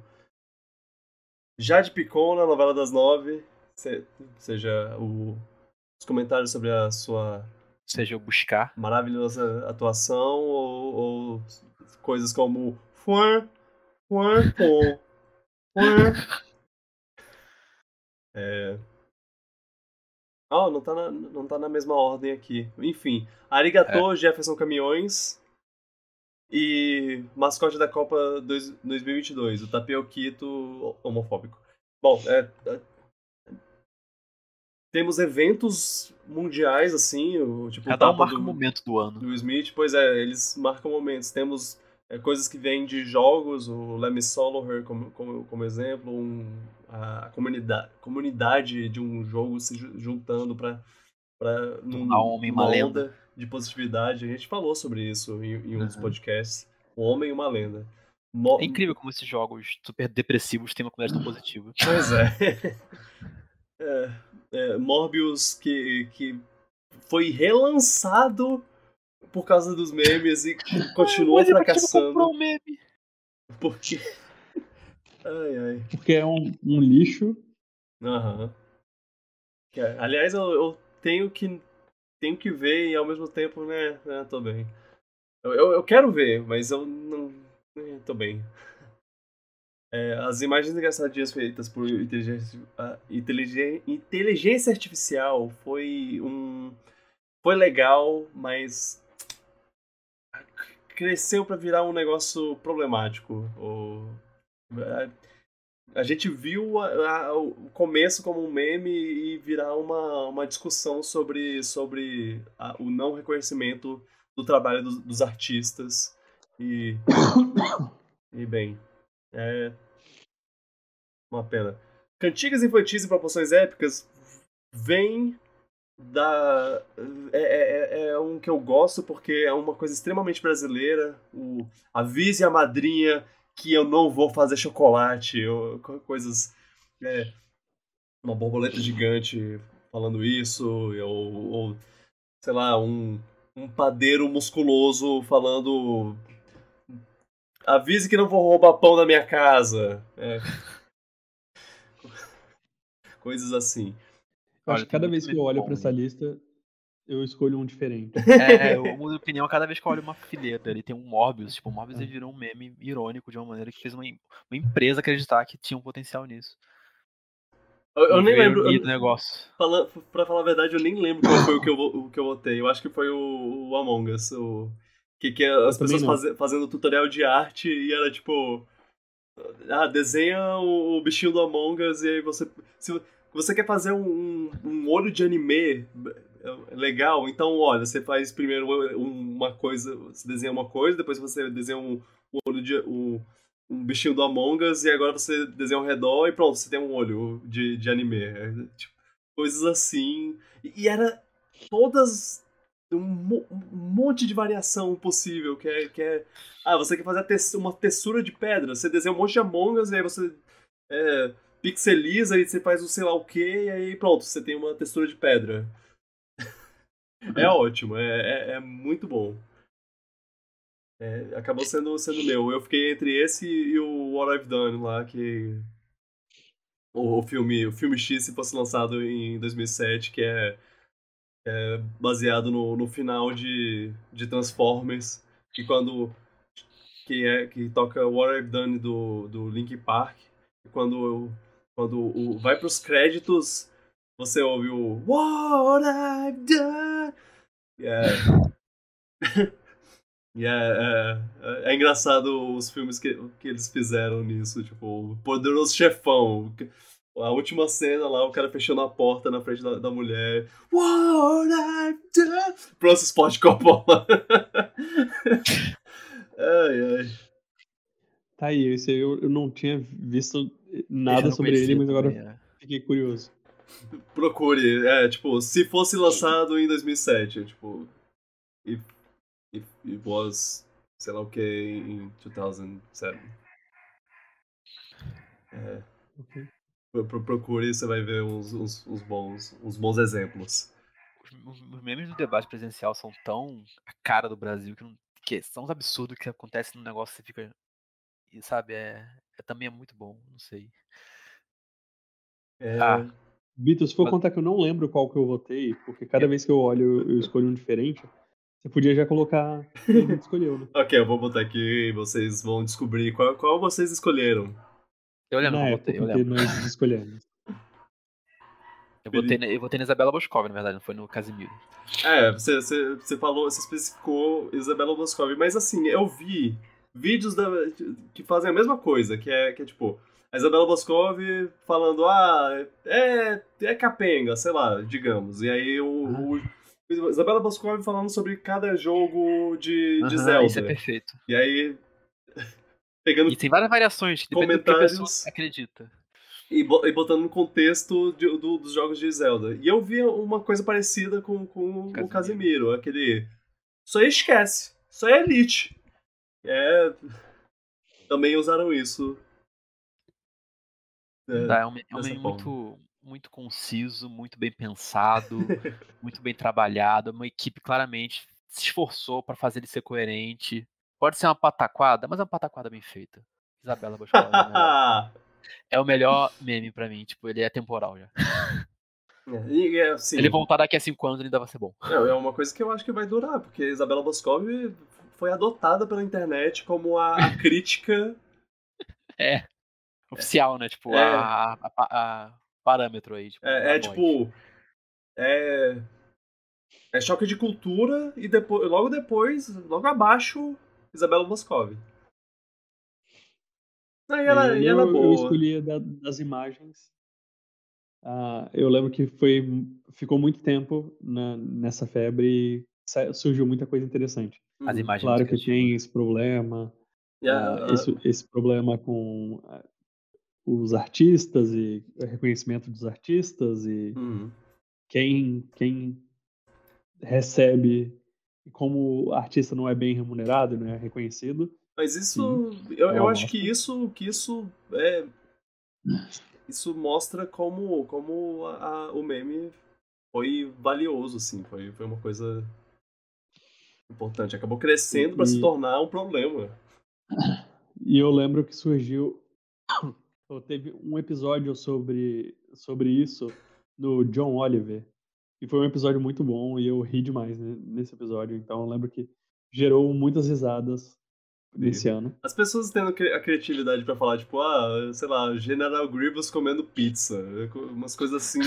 Jade Picon na novela das nove. Se- seja, o- os comentários sobre a sua Seja eu buscar. maravilhosa atuação ou, ou coisas como fuan, fuan, pom, fuan. É... Oh, não tá, na, não tá na mesma ordem aqui. Enfim, Arigato, Jefferson Caminhões e mascote da Copa dois- 2022, o Tapioquito homofóbico. Bom, é, é, temos eventos mundiais, assim, o, tipo, o Cada um marca um momento do ano. do Smith, pois é, eles marcam momentos. Temos é, coisas que vêm de jogos, o Let Me Solo Her como, como, como exemplo, um, a comunidade, comunidade de um jogo se ju- juntando para para Tornar o homem uma lenda. De positividade. A gente falou sobre isso em, em um dos Uhum. podcasts. O homem e uma lenda. Mo- É incrível como esses jogos super depressivos têm uma comunidade tão positiva. Pois é. É, é, Morbius que, que foi relançado por causa dos memes e continuou Mas fracassando. comprou um meme. Porque. Ai, ai. porque é um, um lixo. Aham. Que, Aliás, eu, eu tenho que tenho que ver e ao mesmo tempo, né, né tô bem. Eu, eu, eu quero ver, mas eu não. eh, tô bem. É, as imagens engraçadinhas feitas por inteligência, a inteligen- inteligência artificial foi um. Foi legal, mas. Cresceu pra virar um negócio problemático. O, a, gente viu a- a- o começo como um meme e virar uma, uma discussão sobre, sobre a- o não reconhecimento do trabalho dos, dos artistas. E, e bem, é uma pena. Cantigas infantis e proporções épicas vem da. É, é, é um que eu gosto porque é uma coisa extremamente brasileira. O Avise a madrinha que eu não vou fazer chocolate, ou co- coisas. é, uma borboleta gigante falando isso, ou, ou sei lá, um, um padeiro musculoso falando. Avise que não vou roubar pão da minha casa. É. Coisas assim. Eu acho que cada vez que eu olho bom, pra essa lista, eu escolho um diferente. É, eu mudo de opinião cada vez que eu olho uma fileira. Ele tem um Morbius. Tipo, o Morbius ele virou um meme irônico de uma maneira que fez uma, uma empresa acreditar que tinha um potencial nisso. Eu, eu nem lembro. eu- do negócio. Fala, pra falar a verdade, eu nem lembro qual foi o que eu, o que eu votei. Eu acho que foi o, o Among Us. O, que, que é as também pessoas faze- fazendo tutorial de arte e era tipo. Ah, desenha o, o bichinho do Among Us e aí você. Se você quer fazer um, um, olho de anime é legal, então olha, você faz primeiro uma coisa, você desenha uma coisa, depois você desenha um, um olho de. Um, um bichinho do Among Us e agora você desenha ao redor e pronto, você tem um olho de, de anime. É, tipo, coisas assim. E, e era todas. Um, mo- um monte de variação possível, que é. Que é ah, você quer fazer a tex- uma textura de pedra, você desenha um monte de Among Us e aí você é, pixeliza e você faz o sei lá o que, e aí pronto, você tem uma textura de pedra. É ótimo, é, é, é muito bom. É, acabou sendo, sendo meu. Eu fiquei entre esse e o What I've Done lá, que. O, o filme, o filme X, se fosse lançado em 2007, que é, é baseado no, no final de, de Transformers, que quando que, é, que toca What I've Done do, do Linkin Park. E quando, quando o, vai pros créditos, você ouve o What I've Done. Yeah. yeah, é, é, é, engraçado os filmes que, que eles fizeram nisso, tipo, Poderoso Chefão. A última cena lá, o cara fechando a porta na frente da, da mulher. What I've done. Francis Ford Coppola. ai, ai. Tá aí, esse aí eu, eu não tinha visto nada sobre ele, mas agora também, é. fiquei curioso. Procure, é, tipo, se fosse lançado em 2007, tipo, if, if it was, sei lá o que, em 2007. É. Okay. Procure e você vai ver uns, uns, uns, bons, uns bons exemplos. Os memes do debate presencial são tão a cara do Brasil que, não, que são uns absurdos que acontece no negócio você fica. E sabe, é, é também é muito bom, não sei. É... Ah. Vitor, se for mas... contar que eu não lembro qual que eu votei, porque cada vez que eu olho eu escolho um diferente, você podia já colocar que a gente escolheu, né? ok, eu vou botar aqui e vocês vão descobrir qual, qual vocês escolheram. Eu lembro, na eu botei, eu lembro. Nós escolhemos. Eu votei, eu votei na Isabela Boscov, na verdade, não foi no Casimiro. É, você, você, você falou, você especificou Isabela Boscov, mas assim, eu vi vídeos da, que fazem a mesma coisa, que é, que é tipo, a Isabela Boscov falando, ah, é, é capenga, sei lá, digamos. E aí o, ah. o Isabela Boscov falando sobre cada jogo de, de Zelda. Isso é perfeito. E aí pegando e tem várias variações, comentários, do que acredita. E, e botando no contexto de, do, dos jogos de Zelda. E eu vi uma coisa parecida com, com Casimiro. o Casimiro, aquele. Isso aí esquece. Isso aí é Elite. É. Também usaram isso. É, Tá, é um, é um muito, muito conciso, muito bem pensado, muito bem trabalhado. Uma equipe claramente se esforçou para fazer ele ser coerente. Pode ser uma pataquada, mas é uma pataquada bem feita. Isabela Boscov é, é o melhor meme pra mim. Tipo, ele é temporal já. É, e, assim, ele voltar daqui a cinco anos ele ainda vai ser bom. É, é uma coisa que eu acho que vai durar, porque Isabela Boscov foi adotada pela internet como a, a crítica. é. Oficial, né? Tipo, é. a, a, a, parâmetro aí. Tipo, é, é tipo. É. É choque de cultura e depois, logo depois, logo abaixo, Isabela Moscov. Aí ela, e ela eu, boa. Eu escolhi da, das imagens. Uh, eu lembro que foi, ficou muito tempo na, nessa febre e surgiu muita coisa interessante. As imagens claro que tem esse problema, yeah, uh, esse, esse, problema com uh, os artistas e reconhecimento dos artistas e uhum. quem, quem recebe e como o artista não é bem remunerado, não é reconhecido. Mas isso, eu, eu acho que isso, que isso é, isso mostra como, como a, a, o meme foi valioso, assim, foi, foi uma coisa importante. Acabou crescendo para se tornar um problema. E eu lembro que surgiu, teve um episódio sobre, sobre isso no John Oliver, e foi um episódio muito bom e eu ri demais né, nesse episódio. Então eu lembro que gerou muitas risadas nesse ano. As pessoas tendo a criatividade para falar, tipo, ah, sei lá, General Grievous comendo pizza. Umas coisas assim,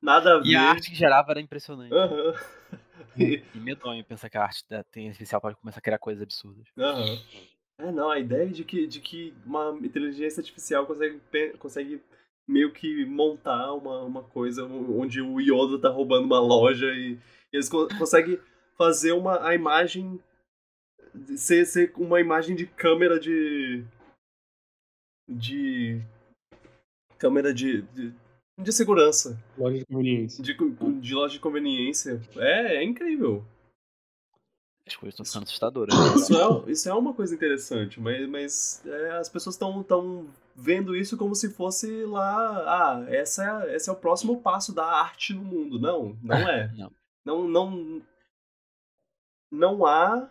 nada a ver. E a arte que gerava era impressionante. Uhum. E... e medonho pensar que a arte tem especial para começar a criar coisas absurdas. Uhum. É, não, a ideia de que, de que uma inteligência artificial consegue, consegue meio que montar uma, uma coisa onde o Yoda tá roubando uma loja e, eles co conseguem fazer uma, a imagem ser, ser uma imagem de câmera de. de. câmera de, de, de segurança. Loja de conveniência. De, de loja de conveniência. É, é incrível. As coisas estão ficando assustadoras. Isso é, isso é uma coisa interessante, mas, mas é, as pessoas estão tão vendo isso como se fosse lá. Ah, essa é, esse é o próximo passo da arte no mundo. Não, não é. não. Não, não, não há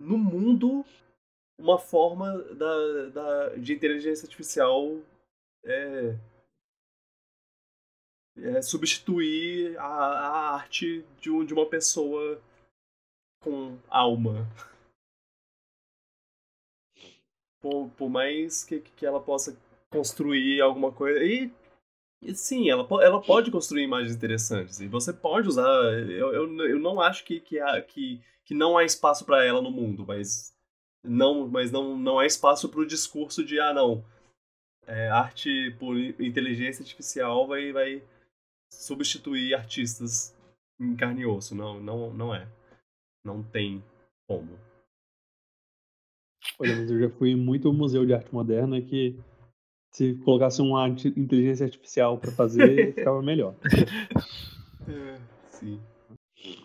no mundo uma forma da, da, de inteligência artificial é, é substituir a, a arte de, um, de uma pessoa com alma. por, por mais que, que ela possa construir alguma coisa. E, e sim, ela, ela pode construir imagens interessantes. E você pode usar. Eu, eu, eu não acho que, que, há, que, que não há espaço para ela no mundo, mas não, mas não, não há espaço para o discurso de ah não, é, arte por inteligência artificial vai, vai substituir artistas em carne e osso. Não, não, não é. Não tem como. Olha, mas eu já fui muito ao Museu de Arte Moderna que se colocasse uma inteligência artificial para fazer, ficava melhor. É, sim.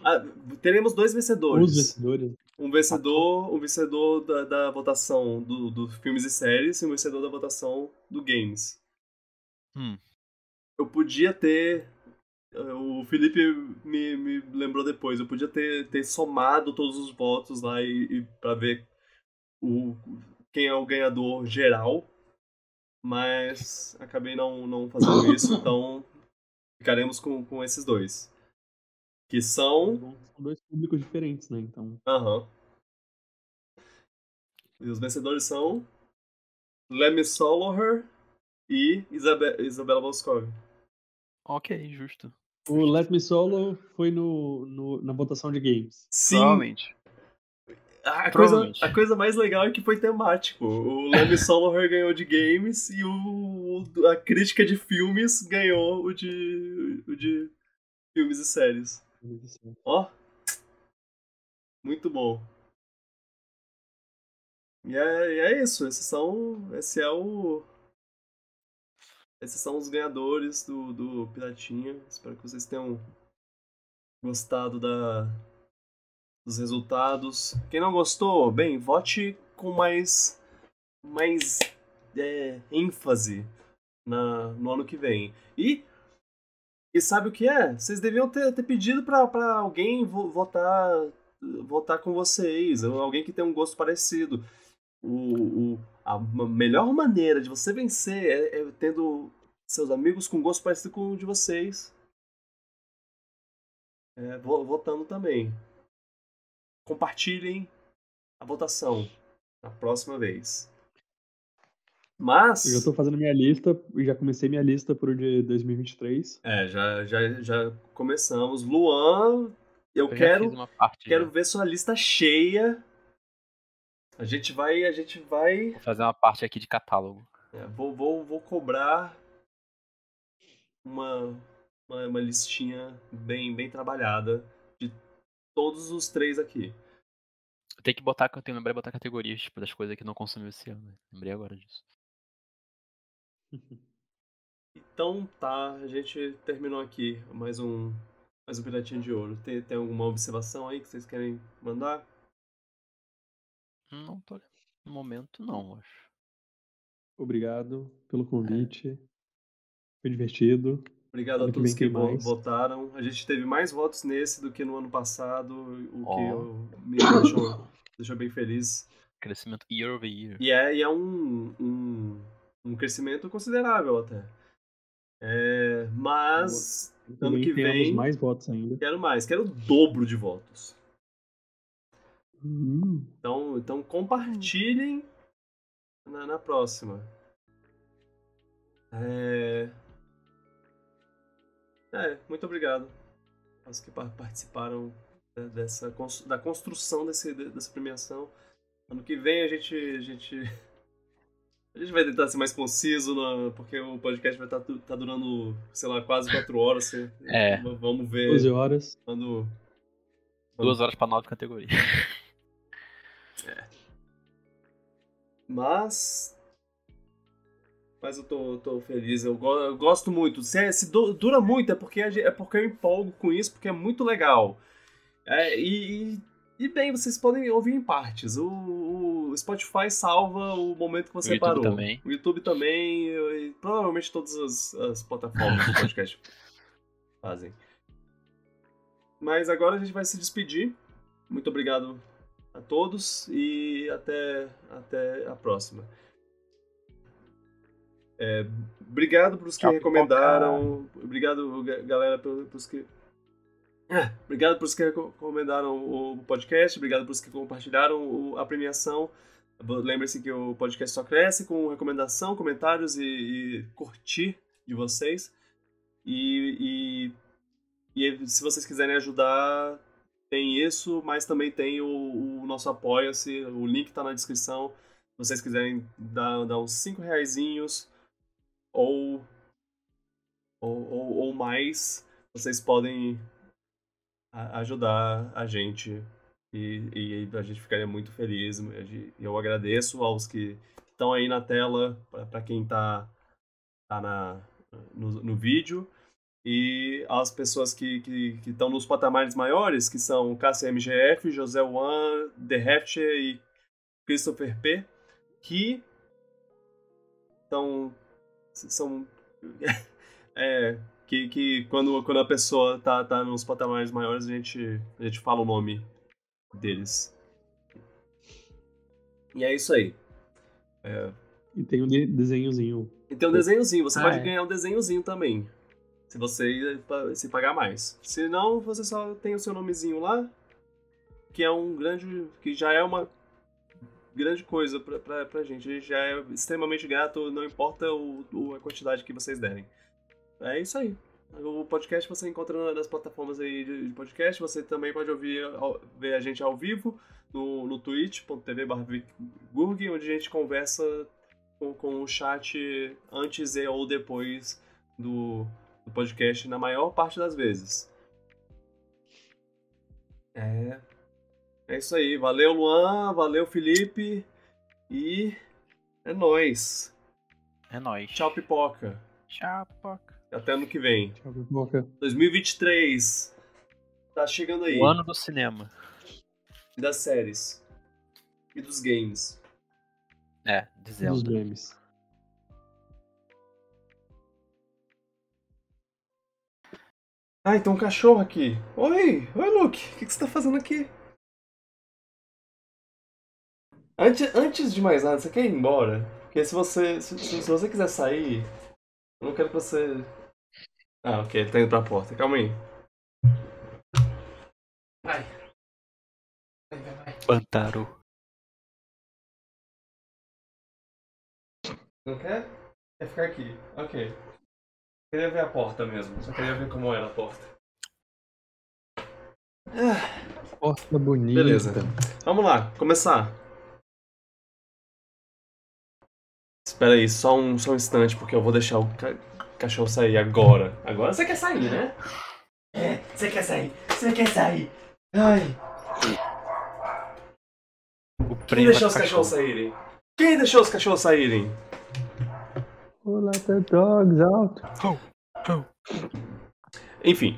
Ah, teremos dois vencedores. Os vencedores. Um vencedor, um vencedor da, da votação do, do filmes e séries e um vencedor da votação do games. Hum. Eu podia ter. O Felipe me, me lembrou depois. Eu podia ter, ter somado todos os votos lá e, e para ver o, quem é o ganhador geral. Mas acabei não, não fazendo isso, então ficaremos com, com esses dois. Que são. São dois públicos diferentes, né? Então. Aham. Uhum. E os vencedores são. Lemmy Soloher e Isabe Isabela Boscov. Ok, justo. O Let Me Solo foi no, no, na votação de games. Sim. Provavelmente. A coisa, a coisa mais legal é que foi temático. O Lemmy Soloher ganhou de games e o, a crítica de filmes ganhou o de, o de filmes e séries. Ó. Oh. Muito bom. E é, e é isso. Esses são. Esse é o. Esses são os ganhadores do, do Piratinha. Espero que vocês tenham gostado da, dos resultados. Quem não gostou, bem, vote com mais, mais é, ênfase na, no ano que vem. E e sabe o que é? Vocês deviam ter, ter pedido para alguém votar votar com vocês, alguém que tem um gosto parecido. O, o, a melhor maneira de você vencer é, é tendo seus amigos com gosto parecido com o de vocês. É, votando também. Compartilhem a votação na próxima vez. Mas. Eu já tô fazendo minha lista, já comecei minha lista pro de 2023. É, já, já, já começamos. Luan, eu, eu quero, quero ver sua lista cheia. A gente vai. A gente vai. Vou fazer uma parte aqui de catálogo. É, vou, vou, vou cobrar uma, uma, uma listinha bem, bem trabalhada de todos os três aqui. Tem que botar, eu tenho que lembrar de botar categorias, tipo, das coisas que não consumiu esse ano. Né? Lembrei agora disso. Então tá, a gente terminou aqui mais um mais um Piratinha de Ouro. Tem, tem alguma observação aí que vocês querem mandar? Não tô no momento não, acho. Obrigado pelo convite. É. Foi divertido. Obrigado ano a todos que, que votaram. A gente teve mais votos nesse do que no ano passado, o oh. que me deixou, deixou bem feliz. Crescimento year over year. E é, e é um, um um crescimento considerável até. É, mas ano que vem mais votos ainda. Quero mais, quero o dobro de votos. Hum. Então, então compartilhem na, na próxima. É... é, muito obrigado aos que participaram dessa da construção desse, dessa premiação. Ano que vem a gente, a gente a gente vai tentar ser mais conciso, no, porque o podcast vai estar tá, tá durando, sei lá, quase 4 horas. Assim. É. Vamos ver. 12 horas. Quando. Duas horas para nove categorias. É. Mas. Mas eu tô, tô feliz, eu, go, eu gosto muito. Se, é, se dura muito, é porque, é porque eu empolgo com isso, porque é muito legal. É, e, e e bem, vocês podem ouvir em partes. O, o Spotify salva o momento que você o parou. Também. O YouTube também. E, provavelmente todas as, as plataformas de podcast fazem. Mas agora a gente vai se despedir. Muito obrigado a todos e até, até a próxima. É, obrigado para os que Tchau, recomendaram. Obrigado, galera, pelos que é, obrigado por os que recomendaram o podcast, obrigado por os que compartilharam a premiação. Lembre-se que o podcast só cresce com recomendação, comentários e, e curtir de vocês. E, e, e, se vocês quiserem ajudar, tem isso, mas também tem o, o nosso Apoia-se, o link está na descrição. Se vocês quiserem dar, dar uns 5 reaisinhos ou, ou, ou, ou mais, vocês podem ajudar a gente e, e, a gente ficaria muito feliz. Eu agradeço aos que estão aí na tela, para quem está tá na, no, no, vídeo, e às pessoas que estão nos patamares maiores, que são Cássia MGF, José Wan, The Heft e Christopher P, que estão são é, que, que quando, quando a pessoa tá, tá nos patamares maiores a gente, a gente fala o nome deles. E é isso aí. É... E tem um de desenhozinho. E tem um desenhozinho, você ah, pode é. ganhar um desenhozinho também. Se você se pagar mais. Se não, você só tem o seu nomezinho lá, que é um grande. que já é uma grande coisa pra, pra, pra gente. Já é extremamente grato, não importa o, o, a quantidade que vocês derem. É isso aí. O podcast você encontra nas plataformas aí de podcast. Você também pode ouvir ver a gente ao vivo no, no twitch.tv onde a gente conversa com, com o chat antes e ou depois do, do podcast na maior parte das vezes. É. É isso aí. Valeu, Luan. Valeu, Felipe. E é nóis. É nóis. Tchau, pipoca. Tchau, pipoca. Até ano que vem. Tchau, pipoca. 2023. Tá chegando aí. O ano do cinema. E das séries. E dos games. É, de Zelda. Dos games. Ah, então um cachorro aqui. Oi, oi, Luke. O que, que você tá fazendo aqui? Antes, antes de mais nada, você quer ir embora? Porque se você, se, se você quiser sair, eu não quero que você. Ah, ok, ele tá indo pra porta. Calma aí. Vai. Vai, vai, vai. Pantaro. Não quer? Quer ficar aqui. Ok. Queria ver a porta mesmo. Só queria ver como era a porta. Ah. Porta bonita. Beleza. Vamos lá, começar. Espera aí, só um, só um instante, porque eu vou deixar o ca cachorro sair agora. Agora você quer sair, né? É, você quer sair, você quer sair. Ai. Quem deixou os cachorros saírem? Quem deixou os cachorros saírem? Let the dogs out. Enfim,